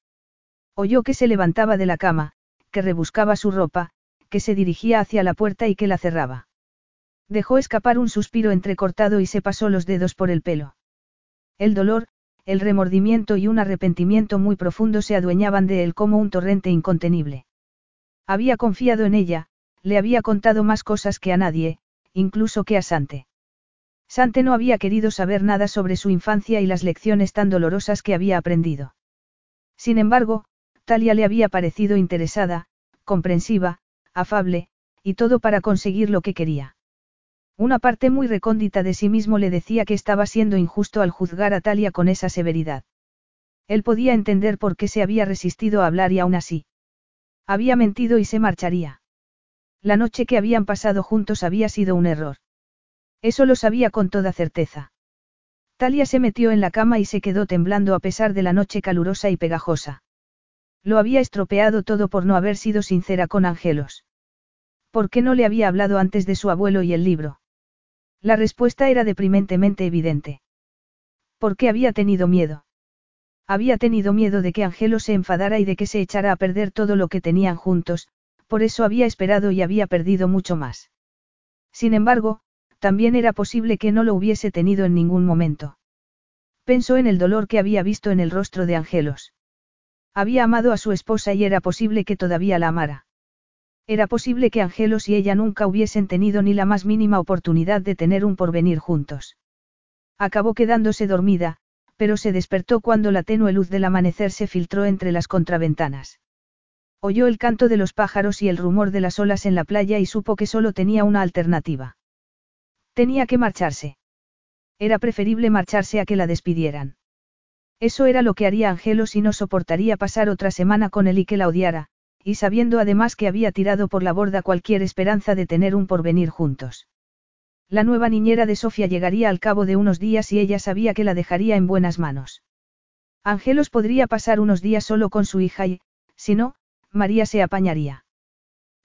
Oyó que se levantaba de la cama, que rebuscaba su ropa, que se dirigía hacia la puerta y que la cerraba. Dejó escapar un suspiro entrecortado y se pasó los dedos por el pelo. El dolor, el remordimiento y un arrepentimiento muy profundo se adueñaban de él como un torrente incontenible. Había confiado en ella, le había contado más cosas que a nadie, incluso que a Sante. Sante no había querido saber nada sobre su infancia y las lecciones tan dolorosas que había aprendido. Sin embargo, Talia le había parecido interesada, comprensiva, afable, y todo para conseguir lo que quería. Una parte muy recóndita de sí mismo le decía que estaba siendo injusto al juzgar a Talia con esa severidad. Él podía entender por qué se había resistido a hablar y aún así. Había mentido y se marcharía. La noche que habían pasado juntos había sido un error. Eso lo sabía con toda certeza. Talia se metió en la cama y se quedó temblando a pesar de la noche calurosa y pegajosa. Lo había estropeado todo por no haber sido sincera con Angelos. ¿Por qué no le había hablado antes de su abuelo y el libro? La respuesta era deprimentemente evidente. ¿Por qué había tenido miedo? Había tenido miedo de que Angelo se enfadara y de que se echara a perder todo lo que tenían juntos, por eso había esperado y había perdido mucho más. Sin embargo, también era posible que no lo hubiese tenido en ningún momento. Pensó en el dolor que había visto en el rostro de Angelos. Había amado a su esposa y era posible que todavía la amara. Era posible que Angelos y ella nunca hubiesen tenido ni la más mínima oportunidad de tener un porvenir juntos. Acabó quedándose dormida, pero se despertó cuando la tenue luz del amanecer se filtró entre las contraventanas. Oyó el canto de los pájaros y el rumor de las olas en la playa y supo que solo tenía una alternativa. Tenía que marcharse. Era preferible marcharse a que la despidieran. Eso era lo que haría Angelo si no soportaría pasar otra semana con él y que la odiara, y sabiendo además que había tirado por la borda cualquier esperanza de tener un porvenir juntos. La nueva niñera de Sofía llegaría al cabo de unos días y ella sabía que la dejaría en buenas manos. Angelos podría pasar unos días solo con su hija y, si no, María se apañaría.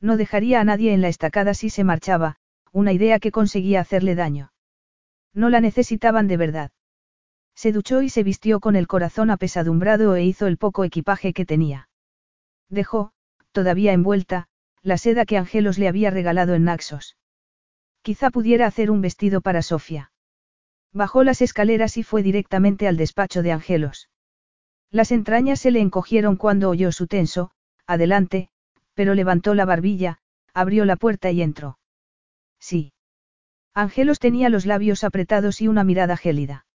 No dejaría a nadie en la estacada si se marchaba, una idea que conseguía hacerle daño. No la necesitaban de verdad. Se duchó y se vistió con el corazón apesadumbrado e hizo el poco equipaje que tenía. Dejó, todavía envuelta, la seda que Angelos le había regalado en Naxos. Quizá pudiera hacer un vestido para Sofía. Bajó las escaleras y fue directamente al despacho de Angelos. Las entrañas se le encogieron cuando oyó su tenso, adelante, pero levantó la barbilla, abrió la puerta y entró. Sí. Angelos tenía los labios apretados y una mirada gélida.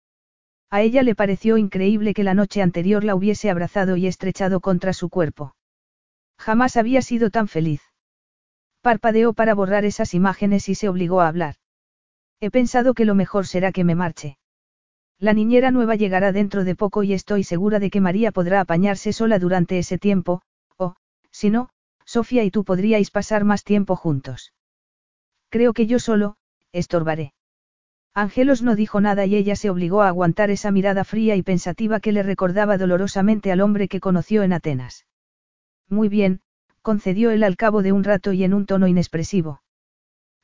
A ella le pareció increíble que la noche anterior la hubiese abrazado y estrechado contra su cuerpo. Jamás había sido tan feliz. Parpadeó para borrar esas imágenes y se obligó a hablar. He pensado que lo mejor será que me marche. La niñera nueva llegará dentro de poco y estoy segura de que María podrá apañarse sola durante ese tiempo, o, si no, Sofía y tú podríais pasar más tiempo juntos. Creo que yo solo, estorbaré. Ángelos no dijo nada y ella se obligó a aguantar esa mirada fría y pensativa que le recordaba dolorosamente al hombre que conoció en Atenas. Muy bien, concedió él al cabo de un rato y en un tono inexpresivo.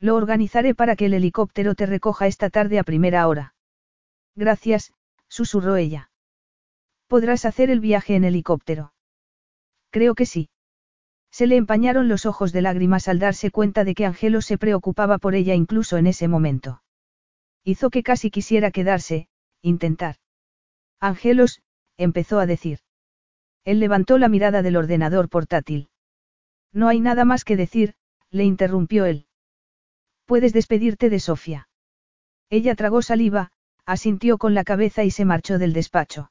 Lo organizaré para que el helicóptero te recoja esta tarde a primera hora. Gracias, susurró ella. ¿Podrás hacer el viaje en helicóptero? Creo que sí. Se le empañaron los ojos de lágrimas al darse cuenta de que Angelo se preocupaba por ella incluso en ese momento. Hizo que casi quisiera quedarse, intentar. Angelos, empezó a decir. Él levantó la mirada del ordenador portátil. No hay nada más que decir, le interrumpió él. Puedes despedirte de Sofía. Ella tragó saliva, asintió con la cabeza y se marchó del despacho.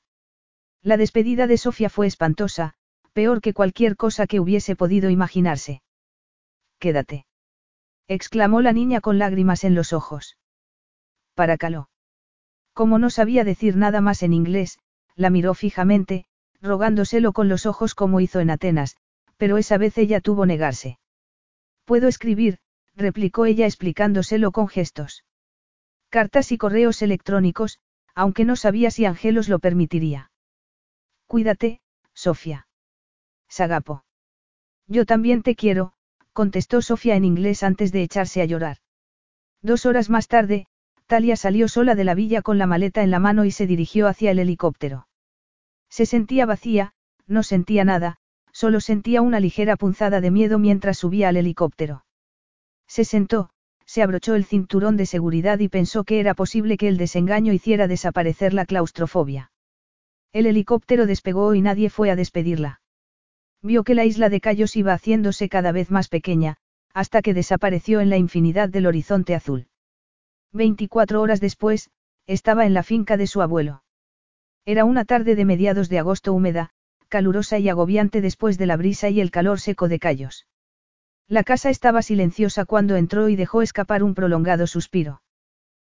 La despedida de Sofía fue espantosa, peor que cualquier cosa que hubiese podido imaginarse. Quédate. exclamó la niña con lágrimas en los ojos. Para caló. Como no sabía decir nada más en inglés, la miró fijamente, rogándoselo con los ojos como hizo en Atenas, pero esa vez ella tuvo negarse. Puedo escribir, replicó ella explicándoselo con gestos. Cartas y correos electrónicos, aunque no sabía si Angelos lo permitiría. Cuídate, Sofía. Sagapo. Yo también te quiero, contestó Sofía en inglés antes de echarse a llorar. Dos horas más tarde, Talia salió sola de la villa con la maleta en la mano y se dirigió hacia el helicóptero. Se sentía vacía, no sentía nada, solo sentía una ligera punzada de miedo mientras subía al helicóptero. Se sentó, se abrochó el cinturón de seguridad y pensó que era posible que el desengaño hiciera desaparecer la claustrofobia. El helicóptero despegó y nadie fue a despedirla. Vio que la isla de Cayos iba haciéndose cada vez más pequeña, hasta que desapareció en la infinidad del horizonte azul. Veinticuatro horas después, estaba en la finca de su abuelo. Era una tarde de mediados de agosto húmeda, calurosa y agobiante después de la brisa y el calor seco de Cayos. La casa estaba silenciosa cuando entró y dejó escapar un prolongado suspiro.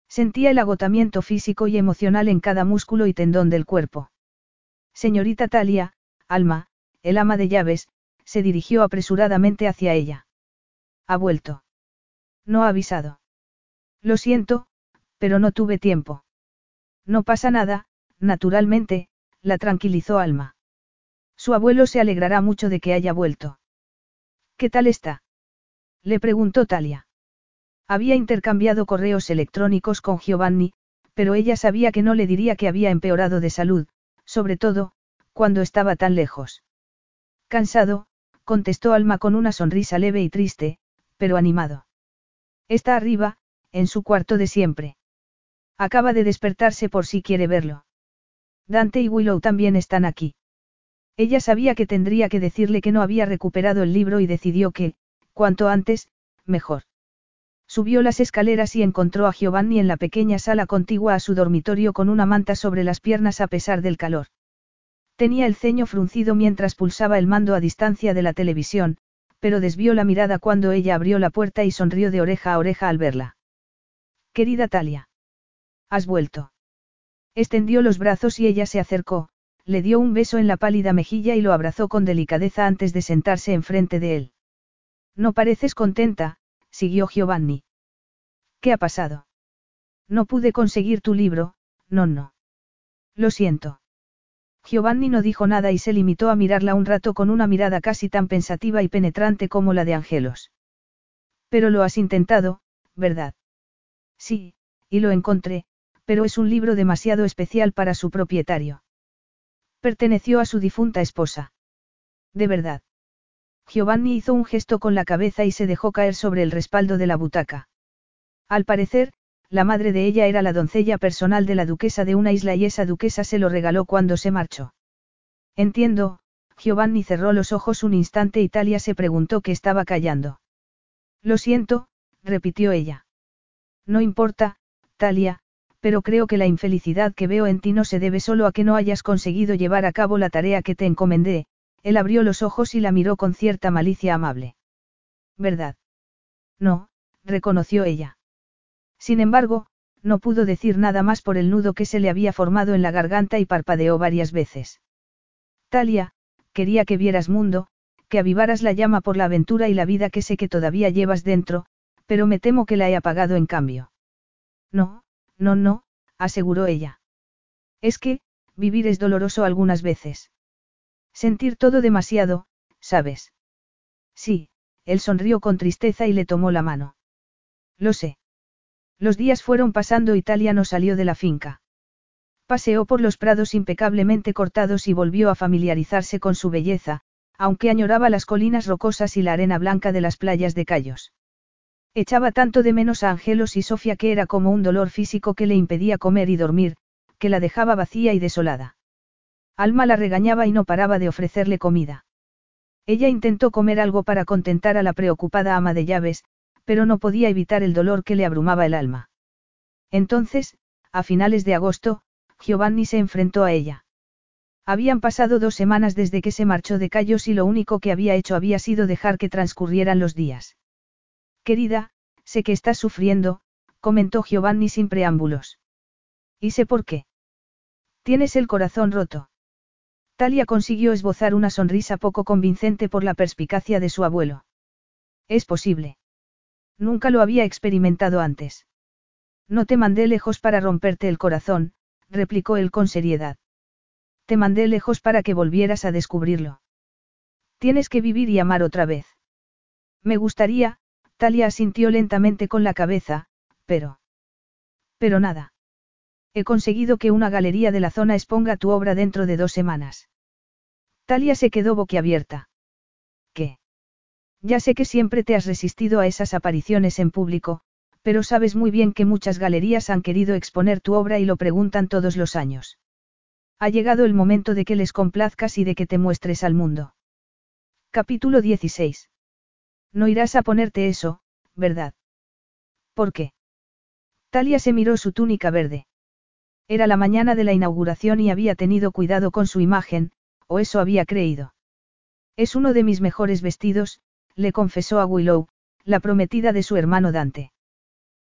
Sentía el agotamiento físico y emocional en cada músculo y tendón del cuerpo. Señorita Talia, Alma, el ama de llaves, se dirigió apresuradamente hacia ella. Ha vuelto. No ha avisado. Lo siento, pero no tuve tiempo. No pasa nada, naturalmente, la tranquilizó Alma. Su abuelo se alegrará mucho de que haya vuelto. ¿Qué tal está? Le preguntó Talia. Había intercambiado correos electrónicos con Giovanni, pero ella sabía que no le diría que había empeorado de salud, sobre todo, cuando estaba tan lejos. Cansado, contestó Alma con una sonrisa leve y triste, pero animado. Está arriba, en su cuarto de siempre. Acaba de despertarse por si quiere verlo. Dante y Willow también están aquí. Ella sabía que tendría que decirle que no había recuperado el libro y decidió que, cuanto antes, mejor. Subió las escaleras y encontró a Giovanni en la pequeña sala contigua a su dormitorio con una manta sobre las piernas a pesar del calor. Tenía el ceño fruncido mientras pulsaba el mando a distancia de la televisión, pero desvió la mirada cuando ella abrió la puerta y sonrió de oreja a oreja al verla. Querida Talia. Has vuelto. Extendió los brazos y ella se acercó, le dio un beso en la pálida mejilla y lo abrazó con delicadeza antes de sentarse enfrente de él. No pareces contenta, siguió Giovanni. ¿Qué ha pasado? No pude conseguir tu libro, no, no. Lo siento. Giovanni no dijo nada y se limitó a mirarla un rato con una mirada casi tan pensativa y penetrante como la de Angelos. Pero lo has intentado, ¿verdad? Sí, y lo encontré, pero es un libro demasiado especial para su propietario. Perteneció a su difunta esposa. De verdad. Giovanni hizo un gesto con la cabeza y se dejó caer sobre el respaldo de la butaca. Al parecer, la madre de ella era la doncella personal de la duquesa de una isla y esa duquesa se lo regaló cuando se marchó. Entiendo, Giovanni cerró los ojos un instante y Talia se preguntó qué estaba callando. Lo siento, repitió ella. No importa, Talia, pero creo que la infelicidad que veo en ti no se debe solo a que no hayas conseguido llevar a cabo la tarea que te encomendé, él abrió los ojos y la miró con cierta malicia amable. ¿Verdad? No, reconoció ella. Sin embargo, no pudo decir nada más por el nudo que se le había formado en la garganta y parpadeó varias veces. Talia, quería que vieras mundo, que avivaras la llama por la aventura y la vida que sé que todavía llevas dentro, pero me temo que la he apagado en cambio. No, no, no, aseguró ella. Es que, vivir es doloroso algunas veces. Sentir todo demasiado, ¿sabes? Sí, él sonrió con tristeza y le tomó la mano. Lo sé. Los días fueron pasando y Talia no salió de la finca. Paseó por los prados impecablemente cortados y volvió a familiarizarse con su belleza, aunque añoraba las colinas rocosas y la arena blanca de las playas de Cayos. Echaba tanto de menos a Angelos y Sofía que era como un dolor físico que le impedía comer y dormir, que la dejaba vacía y desolada. Alma la regañaba y no paraba de ofrecerle comida. Ella intentó comer algo para contentar a la preocupada ama de llaves, pero no podía evitar el dolor que le abrumaba el alma. Entonces, a finales de agosto, Giovanni se enfrentó a ella. Habían pasado dos semanas desde que se marchó de Cayos y lo único que había hecho había sido dejar que transcurrieran los días. Querida, sé que estás sufriendo, comentó Giovanni sin preámbulos. Y sé por qué. Tienes el corazón roto. Talia consiguió esbozar una sonrisa poco convincente por la perspicacia de su abuelo. Es posible. Nunca lo había experimentado antes. No te mandé lejos para romperte el corazón, replicó él con seriedad. Te mandé lejos para que volvieras a descubrirlo. Tienes que vivir y amar otra vez. Me gustaría, Talia asintió lentamente con la cabeza, pero... Pero nada. He conseguido que una galería de la zona exponga tu obra dentro de dos semanas. Talia se quedó boquiabierta. ¿Qué? Ya sé que siempre te has resistido a esas apariciones en público, pero sabes muy bien que muchas galerías han querido exponer tu obra y lo preguntan todos los años. Ha llegado el momento de que les complazcas y de que te muestres al mundo. Capítulo 16. No irás a ponerte eso, ¿verdad? ¿Por qué? Talia se miró su túnica verde. Era la mañana de la inauguración y había tenido cuidado con su imagen, o eso había creído. Es uno de mis mejores vestidos, le confesó a Willow, la prometida de su hermano Dante.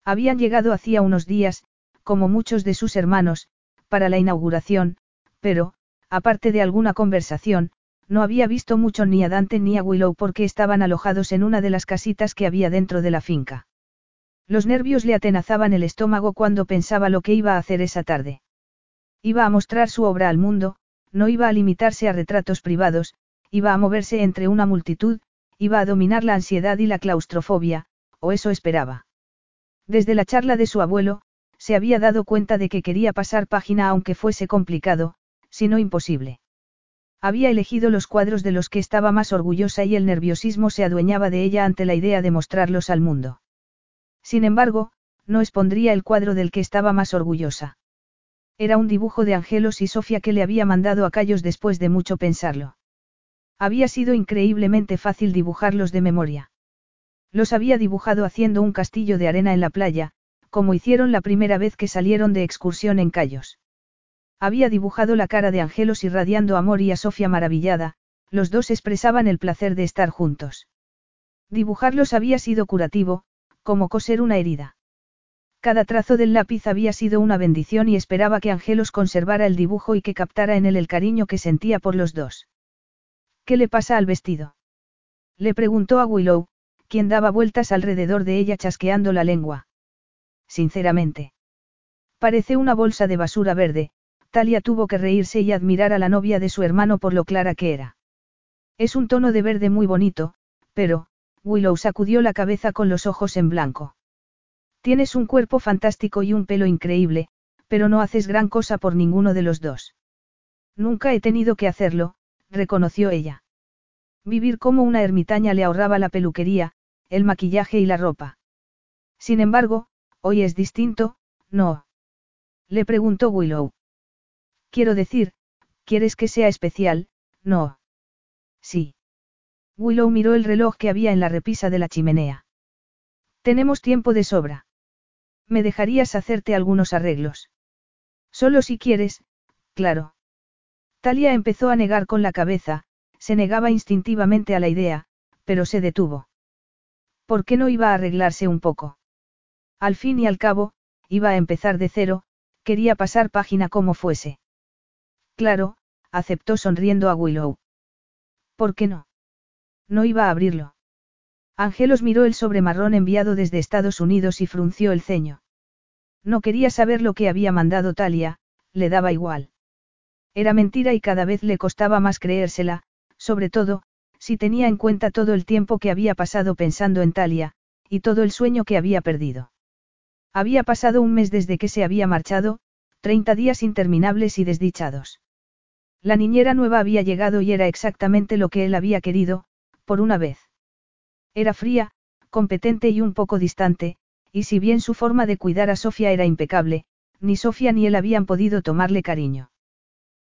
Habían llegado hacía unos días, como muchos de sus hermanos, para la inauguración, pero, aparte de alguna conversación, no había visto mucho ni a Dante ni a Willow porque estaban alojados en una de las casitas que había dentro de la finca. Los nervios le atenazaban el estómago cuando pensaba lo que iba a hacer esa tarde. Iba a mostrar su obra al mundo, no iba a limitarse a retratos privados, iba a moverse entre una multitud, iba a dominar la ansiedad y la claustrofobia, o eso esperaba. Desde la charla de su abuelo, se había dado cuenta de que quería pasar página aunque fuese complicado, si no imposible. Había elegido los cuadros de los que estaba más orgullosa y el nerviosismo se adueñaba de ella ante la idea de mostrarlos al mundo. Sin embargo, no expondría el cuadro del que estaba más orgullosa. Era un dibujo de Angelos y Sofía que le había mandado a Callos después de mucho pensarlo. Había sido increíblemente fácil dibujarlos de memoria. Los había dibujado haciendo un castillo de arena en la playa, como hicieron la primera vez que salieron de excursión en Callos. Había dibujado la cara de Angelos irradiando amor y a Sofía maravillada, los dos expresaban el placer de estar juntos. Dibujarlos había sido curativo, como coser una herida. Cada trazo del lápiz había sido una bendición y esperaba que Angelos conservara el dibujo y que captara en él el cariño que sentía por los dos. ¿Qué le pasa al vestido? Le preguntó a Willow, quien daba vueltas alrededor de ella chasqueando la lengua. Sinceramente. Parece una bolsa de basura verde, Talia tuvo que reírse y admirar a la novia de su hermano por lo clara que era. Es un tono de verde muy bonito, pero, Willow sacudió la cabeza con los ojos en blanco. Tienes un cuerpo fantástico y un pelo increíble, pero no haces gran cosa por ninguno de los dos. Nunca he tenido que hacerlo, reconoció ella. Vivir como una ermitaña le ahorraba la peluquería, el maquillaje y la ropa. Sin embargo, hoy es distinto, ¿no? Le preguntó Willow. Quiero decir, ¿quieres que sea especial? No. Sí. Willow miró el reloj que había en la repisa de la chimenea. Tenemos tiempo de sobra. ¿Me dejarías hacerte algunos arreglos? Solo si quieres, claro. Talia empezó a negar con la cabeza, se negaba instintivamente a la idea, pero se detuvo. ¿Por qué no iba a arreglarse un poco? Al fin y al cabo, iba a empezar de cero, quería pasar página como fuese. Claro, aceptó sonriendo a Willow. ¿Por qué no? No iba a abrirlo. Angelos miró el sobre marrón enviado desde Estados Unidos y frunció el ceño. No quería saber lo que había mandado Talia, le daba igual. Era mentira y cada vez le costaba más creérsela, sobre todo, si tenía en cuenta todo el tiempo que había pasado pensando en Talia, y todo el sueño que había perdido. Había pasado un mes desde que se había marchado, treinta días interminables y desdichados. La niñera nueva había llegado y era exactamente lo que él había querido, por una vez. Era fría, competente y un poco distante, y si bien su forma de cuidar a Sofía era impecable, ni Sofía ni él habían podido tomarle cariño.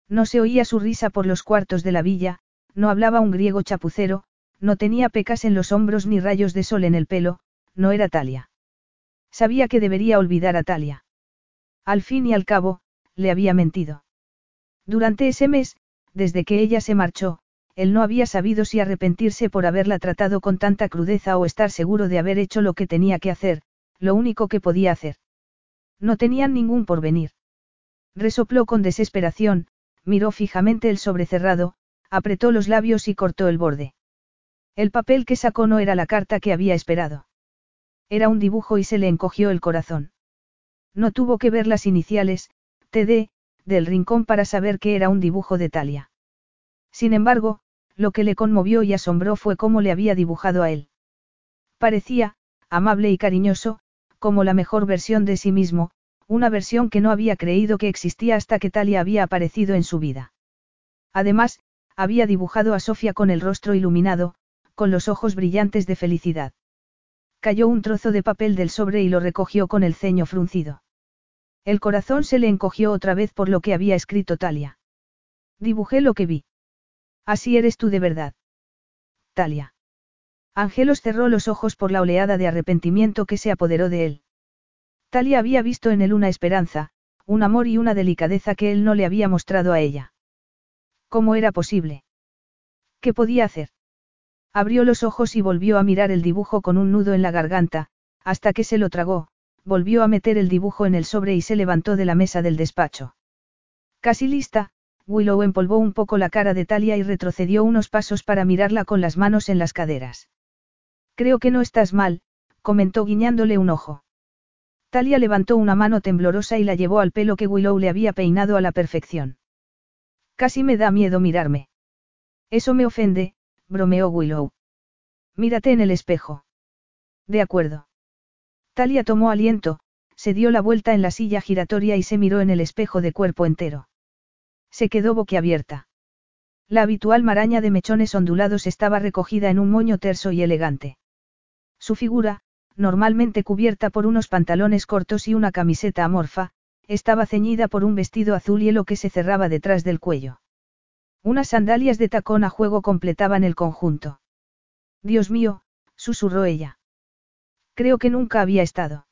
No se oía su risa por los cuartos de la villa, no hablaba un griego chapucero, no tenía pecas en los hombros ni rayos de sol en el pelo, no era Talia. Sabía que debería olvidar a Talia. Al fin y al cabo, le había mentido. Durante ese mes, desde que ella se marchó, él no había sabido si arrepentirse por haberla tratado con tanta crudeza o estar seguro de haber hecho lo que tenía que hacer, lo único que podía hacer. No tenían ningún porvenir. Resopló con desesperación, miró fijamente el sobrecerrado, apretó los labios y cortó el borde. El papel que sacó no era la carta que había esperado. Era un dibujo y se le encogió el corazón. No tuvo que ver las iniciales, TD, del rincón para saber que era un dibujo de Talia. Sin embargo, lo que le conmovió y asombró fue cómo le había dibujado a él. Parecía, amable y cariñoso, como la mejor versión de sí mismo, una versión que no había creído que existía hasta que Talia había aparecido en su vida. Además, había dibujado a Sofía con el rostro iluminado, con los ojos brillantes de felicidad. Cayó un trozo de papel del sobre y lo recogió con el ceño fruncido. El corazón se le encogió otra vez por lo que había escrito Talia. Dibujé lo que vi. Así eres tú de verdad. Talia. Angelos cerró los ojos por la oleada de arrepentimiento que se apoderó de él. Talia había visto en él una esperanza, un amor y una delicadeza que él no le había mostrado a ella. ¿Cómo era posible? ¿Qué podía hacer? Abrió los ojos y volvió a mirar el dibujo con un nudo en la garganta, hasta que se lo tragó, volvió a meter el dibujo en el sobre y se levantó de la mesa del despacho. Casi lista, Willow empolvó un poco la cara de Talia y retrocedió unos pasos para mirarla con las manos en las caderas. Creo que no estás mal, comentó guiñándole un ojo. Talia levantó una mano temblorosa y la llevó al pelo que Willow le había peinado a la perfección. Casi me da miedo mirarme. Eso me ofende, bromeó Willow. Mírate en el espejo. De acuerdo. Talia tomó aliento, se dio la vuelta en la silla giratoria y se miró en el espejo de cuerpo entero. Se quedó boquiabierta. La habitual maraña de mechones ondulados estaba recogida en un moño terso y elegante. Su figura, normalmente cubierta por unos pantalones cortos y una camiseta amorfa, estaba ceñida por un vestido azul hielo que se cerraba detrás del cuello. Unas sandalias de tacón a juego completaban el conjunto. Dios mío, susurró ella. Creo que nunca había estado.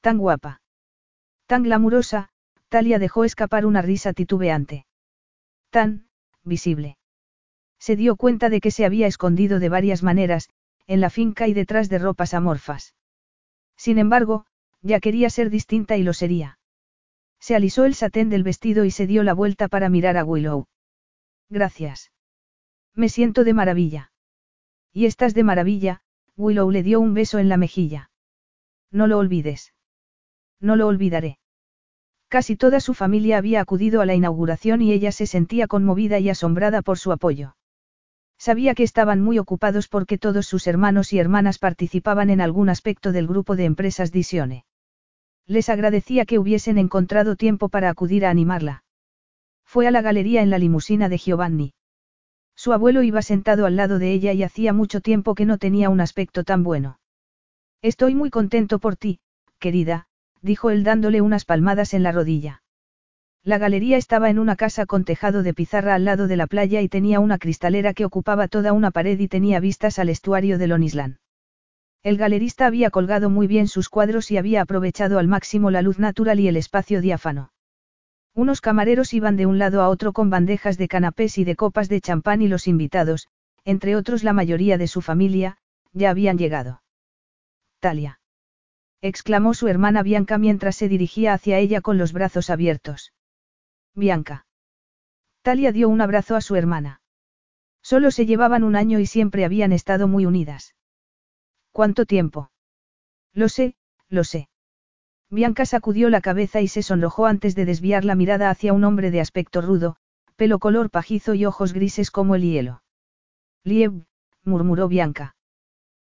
Tan guapa. Tan glamurosa, Talia dejó escapar una risa titubeante. Tan, visible. Se dio cuenta de que se había escondido de varias maneras, en la finca y detrás de ropas amorfas. Sin embargo, ya quería ser distinta y lo sería. Se alisó el satén del vestido y se dio la vuelta para mirar a Willow. Gracias. Me siento de maravilla. Y estás de maravilla, Willow le dio un beso en la mejilla. No lo olvides. No lo olvidaré. Casi toda su familia había acudido a la inauguración y ella se sentía conmovida y asombrada por su apoyo. Sabía que estaban muy ocupados porque todos sus hermanos y hermanas participaban en algún aspecto del grupo de empresas Disione. Les agradecía que hubiesen encontrado tiempo para acudir a animarla. Fue a la galería en la limusina de Giovanni. Su abuelo iba sentado al lado de ella y hacía mucho tiempo que no tenía un aspecto tan bueno. Estoy muy contento por ti, querida, dijo él dándole unas palmadas en la rodilla. La galería estaba en una casa con tejado de pizarra al lado de la playa y tenía una cristalera que ocupaba toda una pared y tenía vistas al estuario de Lonisland. El galerista había colgado muy bien sus cuadros y había aprovechado al máximo la luz natural y el espacio diáfano. Unos camareros iban de un lado a otro con bandejas de canapés y de copas de champán y los invitados, entre otros la mayoría de su familia, ya habían llegado. Talia. exclamó su hermana Bianca mientras se dirigía hacia ella con los brazos abiertos. Bianca. Talia dio un abrazo a su hermana. Solo se llevaban un año y siempre habían estado muy unidas. ¿Cuánto tiempo? Lo sé, lo sé. Bianca sacudió la cabeza y se sonrojó antes de desviar la mirada hacia un hombre de aspecto rudo, pelo color pajizo y ojos grises como el hielo. Lieb, murmuró Bianca.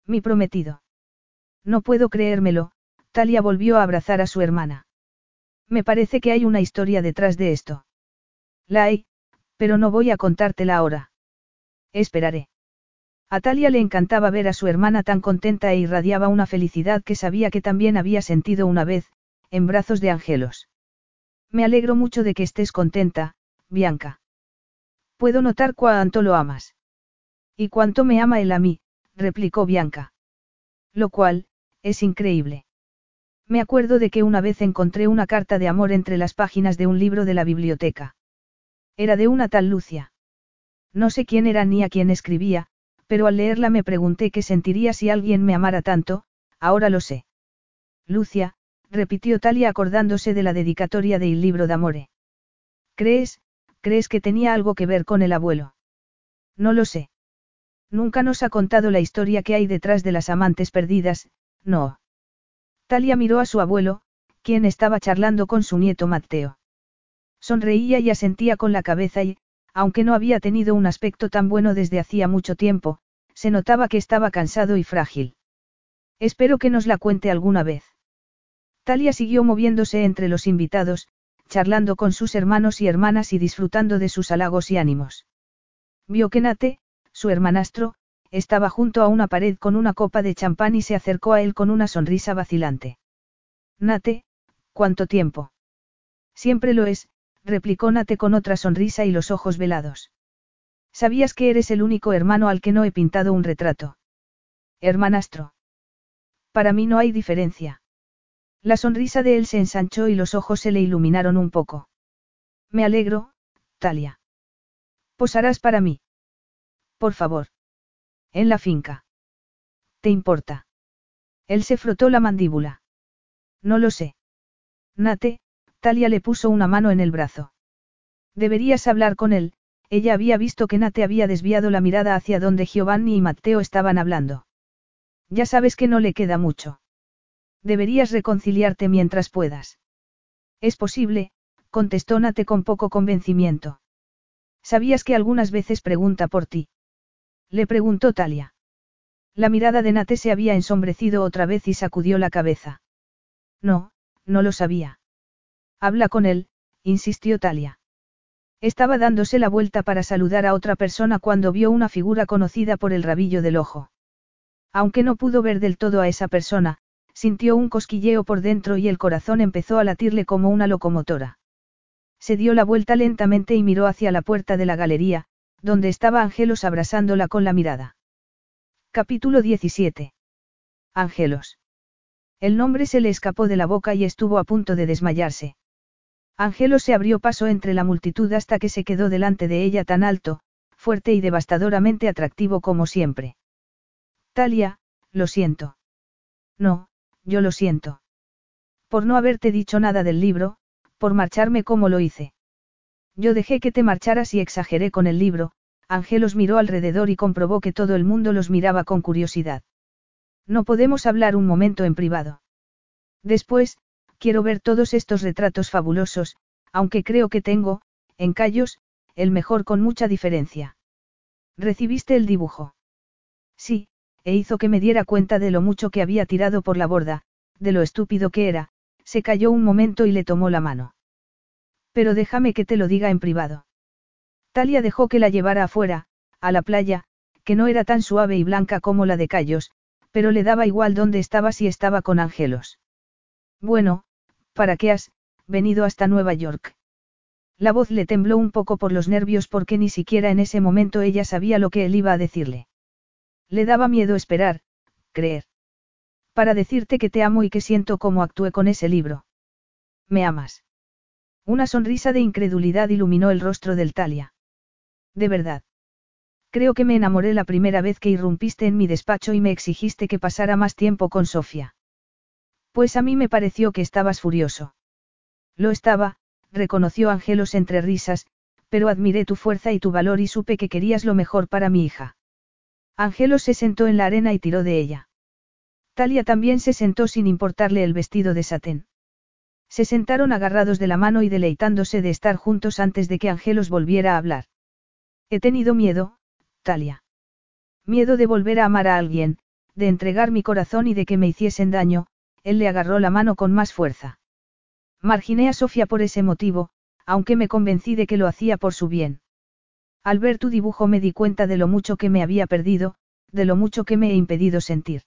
Mi prometido. No puedo creérmelo, Talia volvió a abrazar a su hermana. Me parece que hay una historia detrás de esto. La hay, pero no voy a contártela ahora. Esperaré. A Talia le encantaba ver a su hermana tan contenta e irradiaba una felicidad que sabía que también había sentido una vez, en brazos de Angelos. Me alegro mucho de que estés contenta, Bianca. Puedo notar cuánto lo amas. Y cuánto me ama él a mí, replicó Bianca. Lo cual, es increíble. Me acuerdo de que una vez encontré una carta de amor entre las páginas de un libro de la biblioteca. Era de una tal Lucia. No sé quién era ni a quién escribía, pero al leerla me pregunté qué sentiría si alguien me amara tanto, ahora lo sé. Lucia, repitió Talia acordándose de la dedicatoria del libro de amore. ¿Crees, crees que tenía algo que ver con el abuelo? No lo sé. Nunca nos ha contado la historia que hay detrás de las amantes perdidas, No. Talia miró a su abuelo, quien estaba charlando con su nieto Mateo. Sonreía y asentía con la cabeza y, aunque no había tenido un aspecto tan bueno desde hacía mucho tiempo, se notaba que estaba cansado y frágil. Espero que nos la cuente alguna vez. Talia siguió moviéndose entre los invitados, charlando con sus hermanos y hermanas y disfrutando de sus halagos y ánimos. Vio que Nate, su hermanastro, estaba junto a una pared con una copa de champán y se acercó a él con una sonrisa vacilante. Nate, ¿cuánto tiempo? Siempre lo es, replicó Nate con otra sonrisa y los ojos velados. ¿Sabías que eres el único hermano al que no he pintado un retrato? Hermanastro. Para mí no hay diferencia. La sonrisa de él se ensanchó y los ojos se le iluminaron un poco. Me alegro, Talia. Posarás para mí. Por favor. En la finca. ¿Te importa? Él se frotó la mandíbula. No lo sé. Nate, Talia le puso una mano en el brazo. Deberías hablar con él, ella había visto que Nate había desviado la mirada hacia donde Giovanni y Matteo estaban hablando. Ya sabes que no le queda mucho. Deberías reconciliarte mientras puedas. Es posible, contestó Nate con poco convencimiento. ¿Sabías que algunas veces pregunta por ti? Le preguntó Talia. La mirada de Nate se había ensombrecido otra vez y sacudió la cabeza. No, no lo sabía. Habla con él, insistió Talia. Estaba dándose la vuelta para saludar a otra persona cuando vio una figura conocida por el rabillo del ojo. Aunque no pudo ver del todo a esa persona, sintió un cosquilleo por dentro y el corazón empezó a latirle como una locomotora. Se dio la vuelta lentamente y miró hacia la puerta de la galería, donde estaba Angelos abrazándola con la mirada. Capítulo 17. Angelos. El nombre se le escapó de la boca y estuvo a punto de desmayarse. Angelos se abrió paso entre la multitud hasta que se quedó delante de ella tan alto, fuerte y devastadoramente atractivo como siempre. Talia, lo siento. No, yo lo siento. Por no haberte dicho nada del libro, por marcharme como lo hice. Yo dejé que te marcharas y exageré con el libro, Angelos miró alrededor y comprobó que todo el mundo los miraba con curiosidad. No podemos hablar un momento en privado. Después, quiero ver todos estos retratos fabulosos, aunque creo que tengo, en Callos, el mejor con mucha diferencia. ¿Recibiste el dibujo? Sí, e hizo que me diera cuenta de lo mucho que había tirado por la borda, de lo estúpido que era, se calló un momento y le tomó la mano. Pero déjame que te lo diga en privado. Talia dejó que la llevara afuera, a la playa, que no era tan suave y blanca como la de Callos, pero le daba igual dónde estaba si estaba con Angelos. Bueno, ¿para qué has venido hasta Nueva York? La voz le tembló un poco por los nervios porque ni siquiera en ese momento ella sabía lo que él iba a decirle. Le daba miedo esperar, creer. Para decirte que te amo y que siento cómo actué con ese libro. ¿Me amas? Una sonrisa de incredulidad iluminó el rostro del Talia. De verdad. Creo que me enamoré la primera vez que irrumpiste en mi despacho y me exigiste que pasara más tiempo con Sofía. Pues a mí me pareció que estabas furioso. Lo estaba, reconoció Angelos entre risas, pero admiré tu fuerza y tu valor y supe que querías lo mejor para mi hija. Angelos se sentó en la arena y tiró de ella. Talia también se sentó sin importarle el vestido de satén. Se sentaron agarrados de la mano y deleitándose de estar juntos antes de que Angelos volviera a hablar. He tenido miedo, Talia. Miedo de volver a amar a alguien, de entregar mi corazón y de que me hiciesen daño, él le agarró la mano con más fuerza. Marginé a Sofía por ese motivo, aunque me convencí de que lo hacía por su bien. Al ver tu dibujo me di cuenta de lo mucho que me había perdido, de lo mucho que me he impedido sentir.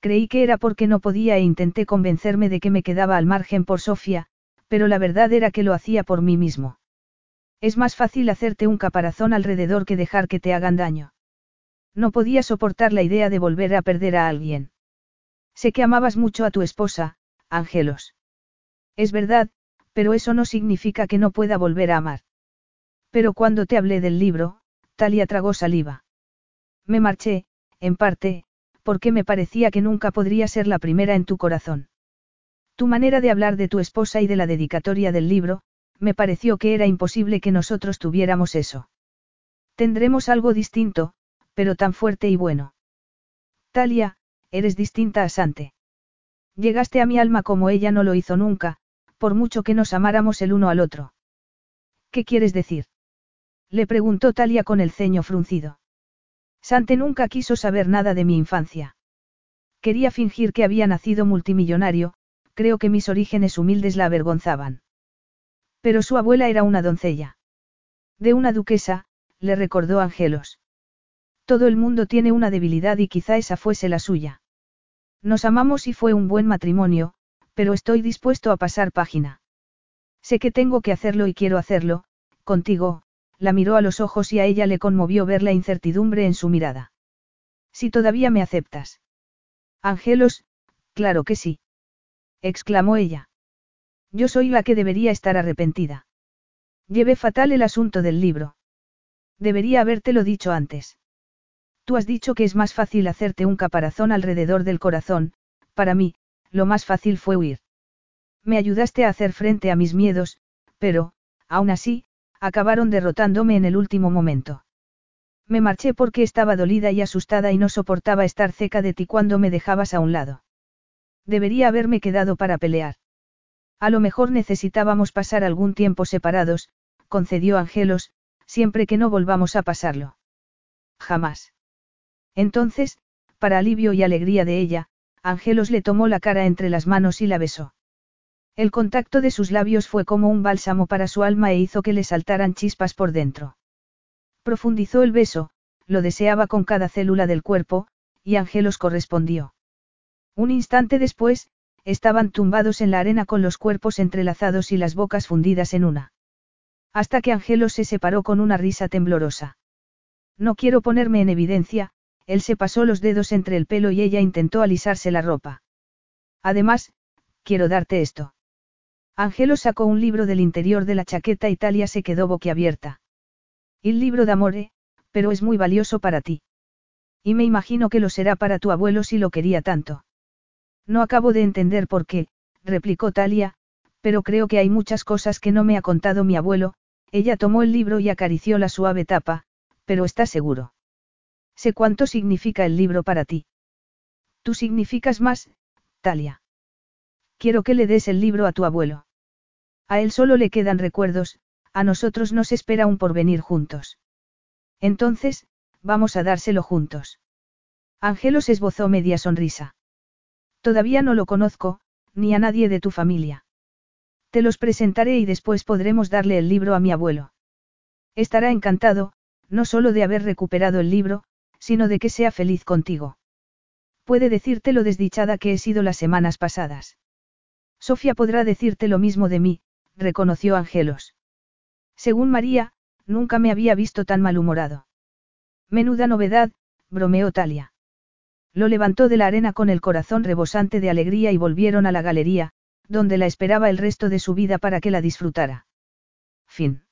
Creí que era porque no podía e intenté convencerme de que me quedaba al margen por Sofía, pero la verdad era que lo hacía por mí mismo. Es más fácil hacerte un caparazón alrededor que dejar que te hagan daño. No podía soportar la idea de volver a perder a alguien. Sé que amabas mucho a tu esposa, Ángelos. Es verdad, pero eso no significa que no pueda volver a amar. Pero cuando te hablé del libro, Talia tragó saliva. Me marché, en parte, porque me parecía que nunca podría ser la primera en tu corazón. Tu manera de hablar de tu esposa y de la dedicatoria del libro, me pareció que era imposible que nosotros tuviéramos eso. Tendremos algo distinto, pero tan fuerte y bueno. Talia, eres distinta a Sante. Llegaste a mi alma como ella no lo hizo nunca, por mucho que nos amáramos el uno al otro. ¿Qué quieres decir? Le preguntó Talia con el ceño fruncido. Sante nunca quiso saber nada de mi infancia. Quería fingir que había nacido multimillonario, creo que mis orígenes humildes la avergonzaban. Pero su abuela era una doncella. De una duquesa, le recordó Angelos. Todo el mundo tiene una debilidad y quizá esa fuese la suya. Nos amamos y fue un buen matrimonio, pero estoy dispuesto a pasar página. Sé que tengo que hacerlo y quiero hacerlo, contigo, la miró a los ojos y a ella le conmovió ver la incertidumbre en su mirada. Si todavía me aceptas. Angelos, claro que sí. exclamó ella. Yo soy la que debería estar arrepentida. Llevé fatal el asunto del libro. Debería habértelo dicho antes. Tú has dicho que es más fácil hacerte un caparazón alrededor del corazón, para mí, lo más fácil fue huir. Me ayudaste a hacer frente a mis miedos, pero, aún así, acabaron derrotándome en el último momento. Me marché porque estaba dolida y asustada y no soportaba estar cerca de ti cuando me dejabas a un lado. Debería haberme quedado para pelear. A lo mejor necesitábamos pasar algún tiempo separados, concedió Angelos, siempre que no volvamos a pasarlo. Jamás. Entonces, para alivio y alegría de ella, Angelos le tomó la cara entre las manos y la besó. El contacto de sus labios fue como un bálsamo para su alma e hizo que le saltaran chispas por dentro. Profundizó el beso, lo deseaba con cada célula del cuerpo, y Angelos correspondió. Un instante después, estaban tumbados en la arena con los cuerpos entrelazados y las bocas fundidas en una. Hasta que Angelos se separó con una risa temblorosa. No quiero ponerme en evidencia, él se pasó los dedos entre el pelo y ella intentó alisarse la ropa. Además, quiero darte esto. Angelo sacó un libro del interior de la chaqueta y Talia se quedó boquiabierta. El libro de amore, pero es muy valioso para ti. Y me imagino que lo será para tu abuelo si lo quería tanto. No acabo de entender por qué, replicó Talia, pero creo que hay muchas cosas que no me ha contado mi abuelo, ella tomó el libro y acarició la suave tapa, pero está seguro. Sé cuánto significa el libro para ti. Tú significas más, Talia. Quiero que le des el libro a tu abuelo. A él solo le quedan recuerdos, a nosotros nos espera un porvenir juntos. Entonces, vamos a dárselo juntos. Angelos esbozó media sonrisa. Todavía no lo conozco, ni a nadie de tu familia. Te los presentaré y después podremos darle el libro a mi abuelo. Estará encantado, no solo de haber recuperado el libro, sino de que sea feliz contigo. Puede decirte lo desdichada que he sido las semanas pasadas. Sofía podrá decirte lo mismo de mí, reconoció Angelos. Según María, nunca me había visto tan malhumorado. Menuda novedad, bromeó Talia. Lo levantó de la arena con el corazón rebosante de alegría y volvieron a la galería, donde la esperaba el resto de su vida para que la disfrutara. Fin.